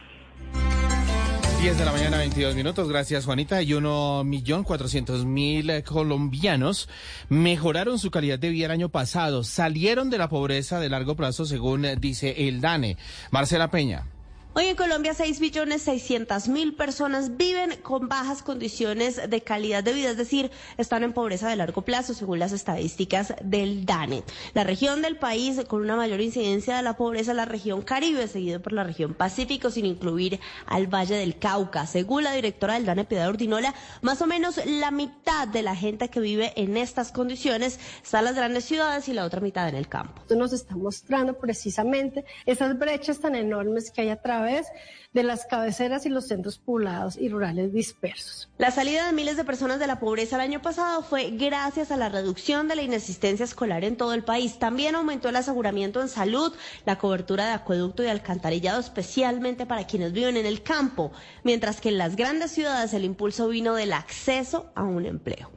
10 de la mañana, 22 minutos. Gracias, Juanita. Y 1.400.000 eh, colombianos mejoraron su calidad de vida el año pasado. Salieron de la pobreza de largo plazo, según dice el DANE. Marcela Peña. Hoy en Colombia 6 millones 600 mil personas viven con bajas condiciones de calidad de vida, es decir, están en pobreza de largo plazo según las estadísticas del DANE. La región del país con una mayor incidencia de la pobreza es la región Caribe, seguido por la región Pacífico, sin incluir al Valle del Cauca. Según la directora del DANE, Piedad Ordinola, más o menos la mitad de la gente que vive en estas condiciones está en las grandes ciudades y la otra mitad en el campo. Esto nos está mostrando precisamente esas brechas tan enormes que hay a través de las cabeceras y los centros poblados y rurales dispersos. La salida de miles de personas de la pobreza el año pasado fue gracias a la reducción de la inasistencia escolar en todo el país. También aumentó el aseguramiento en salud, la cobertura de acueducto y alcantarillado, especialmente para quienes viven en el campo, mientras que en las grandes ciudades el impulso vino del acceso a un empleo.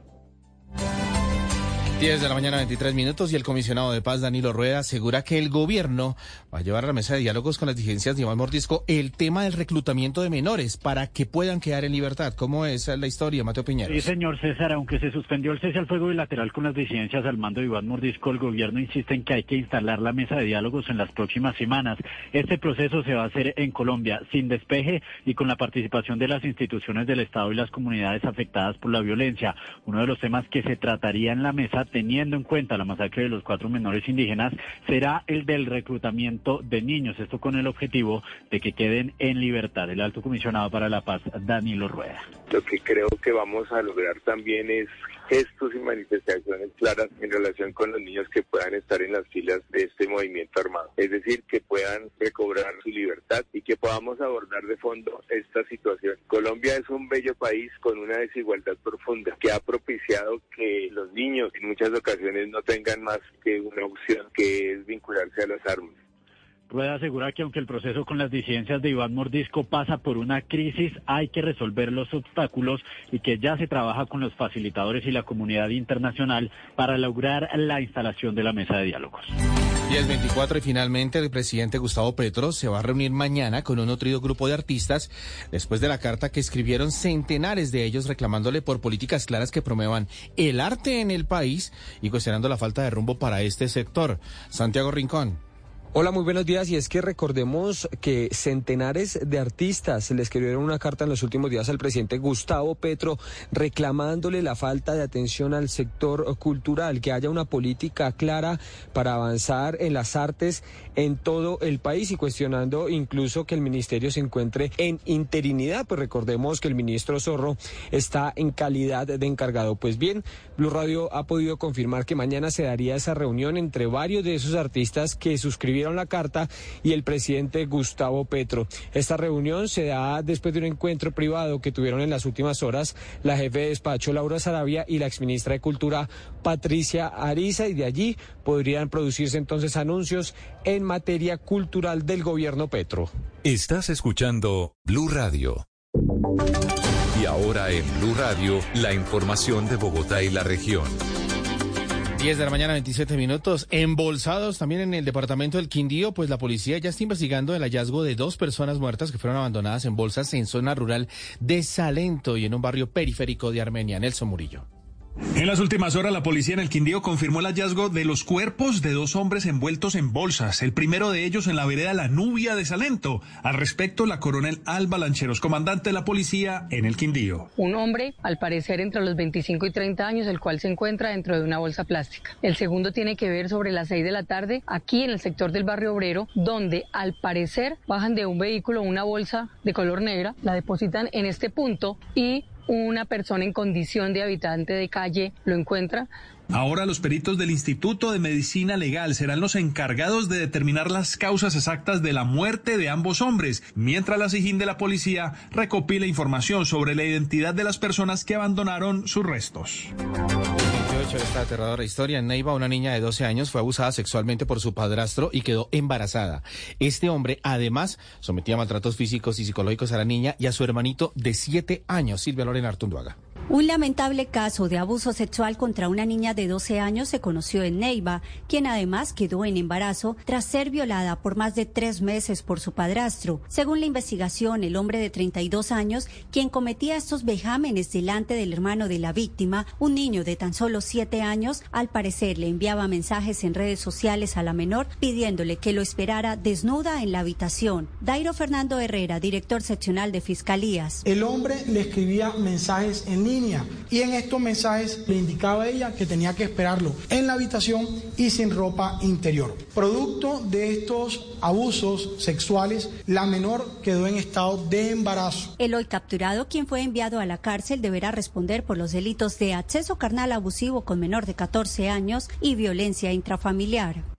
10 de la mañana, 23 minutos, y el comisionado de paz, Danilo Rueda, asegura que el gobierno va a llevar a la mesa de diálogos con las dirigencias de Iván Mordisco el tema del reclutamiento de menores para que puedan quedar en libertad. ¿Cómo es la historia, Mateo Piñera? Sí, señor César, aunque se suspendió el cese al fuego bilateral con las disidencias al mando de Iván Mordisco, el gobierno insiste en que hay que instalar la mesa de diálogos en las próximas semanas. Este proceso se va a hacer en Colombia, sin despeje y con la participación de las instituciones del Estado y las comunidades afectadas por la violencia. Uno de los temas que se trataría en la mesa teniendo en cuenta la masacre de los cuatro menores indígenas, será el del reclutamiento de niños. Esto con el objetivo de que queden en libertad. El alto comisionado para la paz, Danilo Rueda. Lo que creo que vamos a lograr también es gestos y manifestaciones claras en relación con los niños que puedan estar en las filas de este movimiento armado. Es decir, que puedan recobrar su libertad y que podamos abordar de fondo esta situación. Colombia es un bello país con una desigualdad profunda que ha propiciado que los niños en muchas ocasiones no tengan más que una opción que es vincularse a las armas. Rueda asegura que aunque el proceso con las disidencias de Iván Mordisco pasa por una crisis, hay que resolver los obstáculos y que ya se trabaja con los facilitadores y la comunidad internacional para lograr la instalación de la mesa de diálogos. 10.24 y finalmente el presidente Gustavo Petro se va a reunir mañana con un nutrido grupo de artistas después de la carta que escribieron centenares de ellos reclamándole por políticas claras que promuevan el arte en el país y cuestionando la falta de rumbo para este sector. Santiago Rincón. Hola, muy buenos días. Y es que recordemos que centenares de artistas le escribieron una carta en los últimos días al presidente Gustavo Petro reclamándole la falta de atención al sector cultural, que haya una política clara para avanzar en las artes en todo el país y cuestionando incluso que el ministerio se encuentre en interinidad. Pues recordemos que el ministro Zorro está en calidad de encargado. Pues bien, Blue Radio ha podido confirmar que mañana se daría esa reunión entre varios de esos artistas que suscribieron la carta y el presidente Gustavo Petro. Esta reunión se da después de un encuentro privado que tuvieron en las últimas horas la jefe de despacho Laura Sarabia y la exministra de Cultura Patricia Ariza y de allí podrían producirse entonces anuncios en materia cultural del gobierno Petro. Estás escuchando Blue Radio. Y ahora en Blue Radio, la información de Bogotá y la región. 10 de la mañana, 27 minutos. Embolsados también en el departamento del Quindío, pues la policía ya está investigando el hallazgo de dos personas muertas que fueron abandonadas en bolsas en zona rural de Salento y en un barrio periférico de Armenia. Nelson Murillo. En las últimas horas, la policía en el Quindío confirmó el hallazgo de los cuerpos de dos hombres envueltos en bolsas, el primero de ellos en la vereda La Nubia de Salento. Al respecto, la coronel Alba Lancheros, comandante de la policía en el Quindío. Un hombre, al parecer entre los 25 y 30 años, el cual se encuentra dentro de una bolsa plástica. El segundo tiene que ver sobre las 6 de la tarde, aquí en el sector del barrio obrero, donde al parecer bajan de un vehículo una bolsa de color negra, la depositan en este punto y una persona en condición de habitante de calle lo encuentra. Ahora los peritos del Instituto de Medicina Legal serán los encargados de determinar las causas exactas de la muerte de ambos hombres, mientras la SIGIN de la policía recopila información sobre la identidad de las personas que abandonaron sus restos de esta aterradora historia. En Neiva, una niña de 12 años fue abusada sexualmente por su padrastro y quedó embarazada. Este hombre, además, sometía maltratos físicos y psicológicos a la niña y a su hermanito de 7 años, Silvia Lorena Artunduaga. Un lamentable caso de abuso sexual contra una niña de 12 años se conoció en Neiva, quien además quedó en embarazo tras ser violada por más de tres meses por su padrastro. Según la investigación, el hombre de 32 años, quien cometía estos vejámenes delante del hermano de la víctima, un niño de tan solo 7 años, al parecer le enviaba mensajes en redes sociales a la menor pidiéndole que lo esperara desnuda en la habitación. Dairo Fernando Herrera, director seccional de Fiscalías. El hombre le escribía mensajes en línea y en estos mensajes le indicaba a ella que tenía que esperarlo en la habitación y sin ropa interior. Producto de estos abusos sexuales, la menor quedó en estado de embarazo. El hoy capturado, quien fue enviado a la cárcel, deberá responder por los delitos de acceso carnal abusivo con menor de 14 años y violencia intrafamiliar.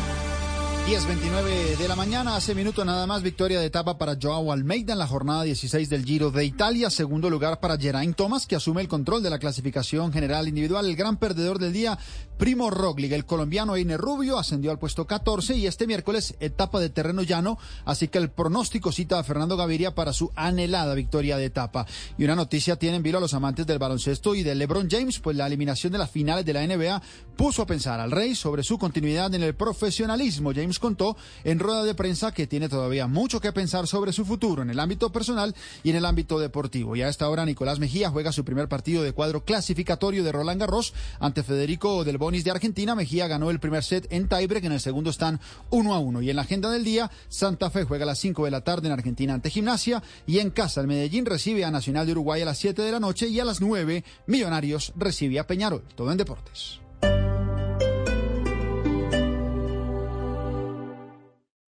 10.29 de la mañana, hace minuto nada más, victoria de etapa para Joao Almeida en la jornada 16 del Giro de Italia. Segundo lugar para Geraint Thomas, que asume el control de la clasificación general individual. El gran perdedor del día, Primo Roglic, el colombiano Eine Rubio, ascendió al puesto 14 y este miércoles etapa de terreno llano. Así que el pronóstico cita a Fernando Gaviria para su anhelada victoria de etapa. Y una noticia tienen vilo a los amantes del baloncesto y de LeBron James, pues la eliminación de las finales de la NBA puso a pensar al Rey sobre su continuidad en el profesionalismo. James Times contó en rueda de prensa que tiene todavía mucho que pensar sobre su futuro en el ámbito personal y en el ámbito deportivo. Y a esta hora Nicolás Mejía juega su primer partido de cuadro clasificatorio de Roland Garros ante Federico del Bonis de Argentina. Mejía ganó el primer set en tiebreak, en el segundo están 1 a 1. Y en la agenda del día, Santa Fe juega a las 5 de la tarde en Argentina ante Gimnasia y en casa el Medellín recibe a Nacional de Uruguay a las 7 de la noche y a las 9 Millonarios recibe a Peñarol. Todo en deportes.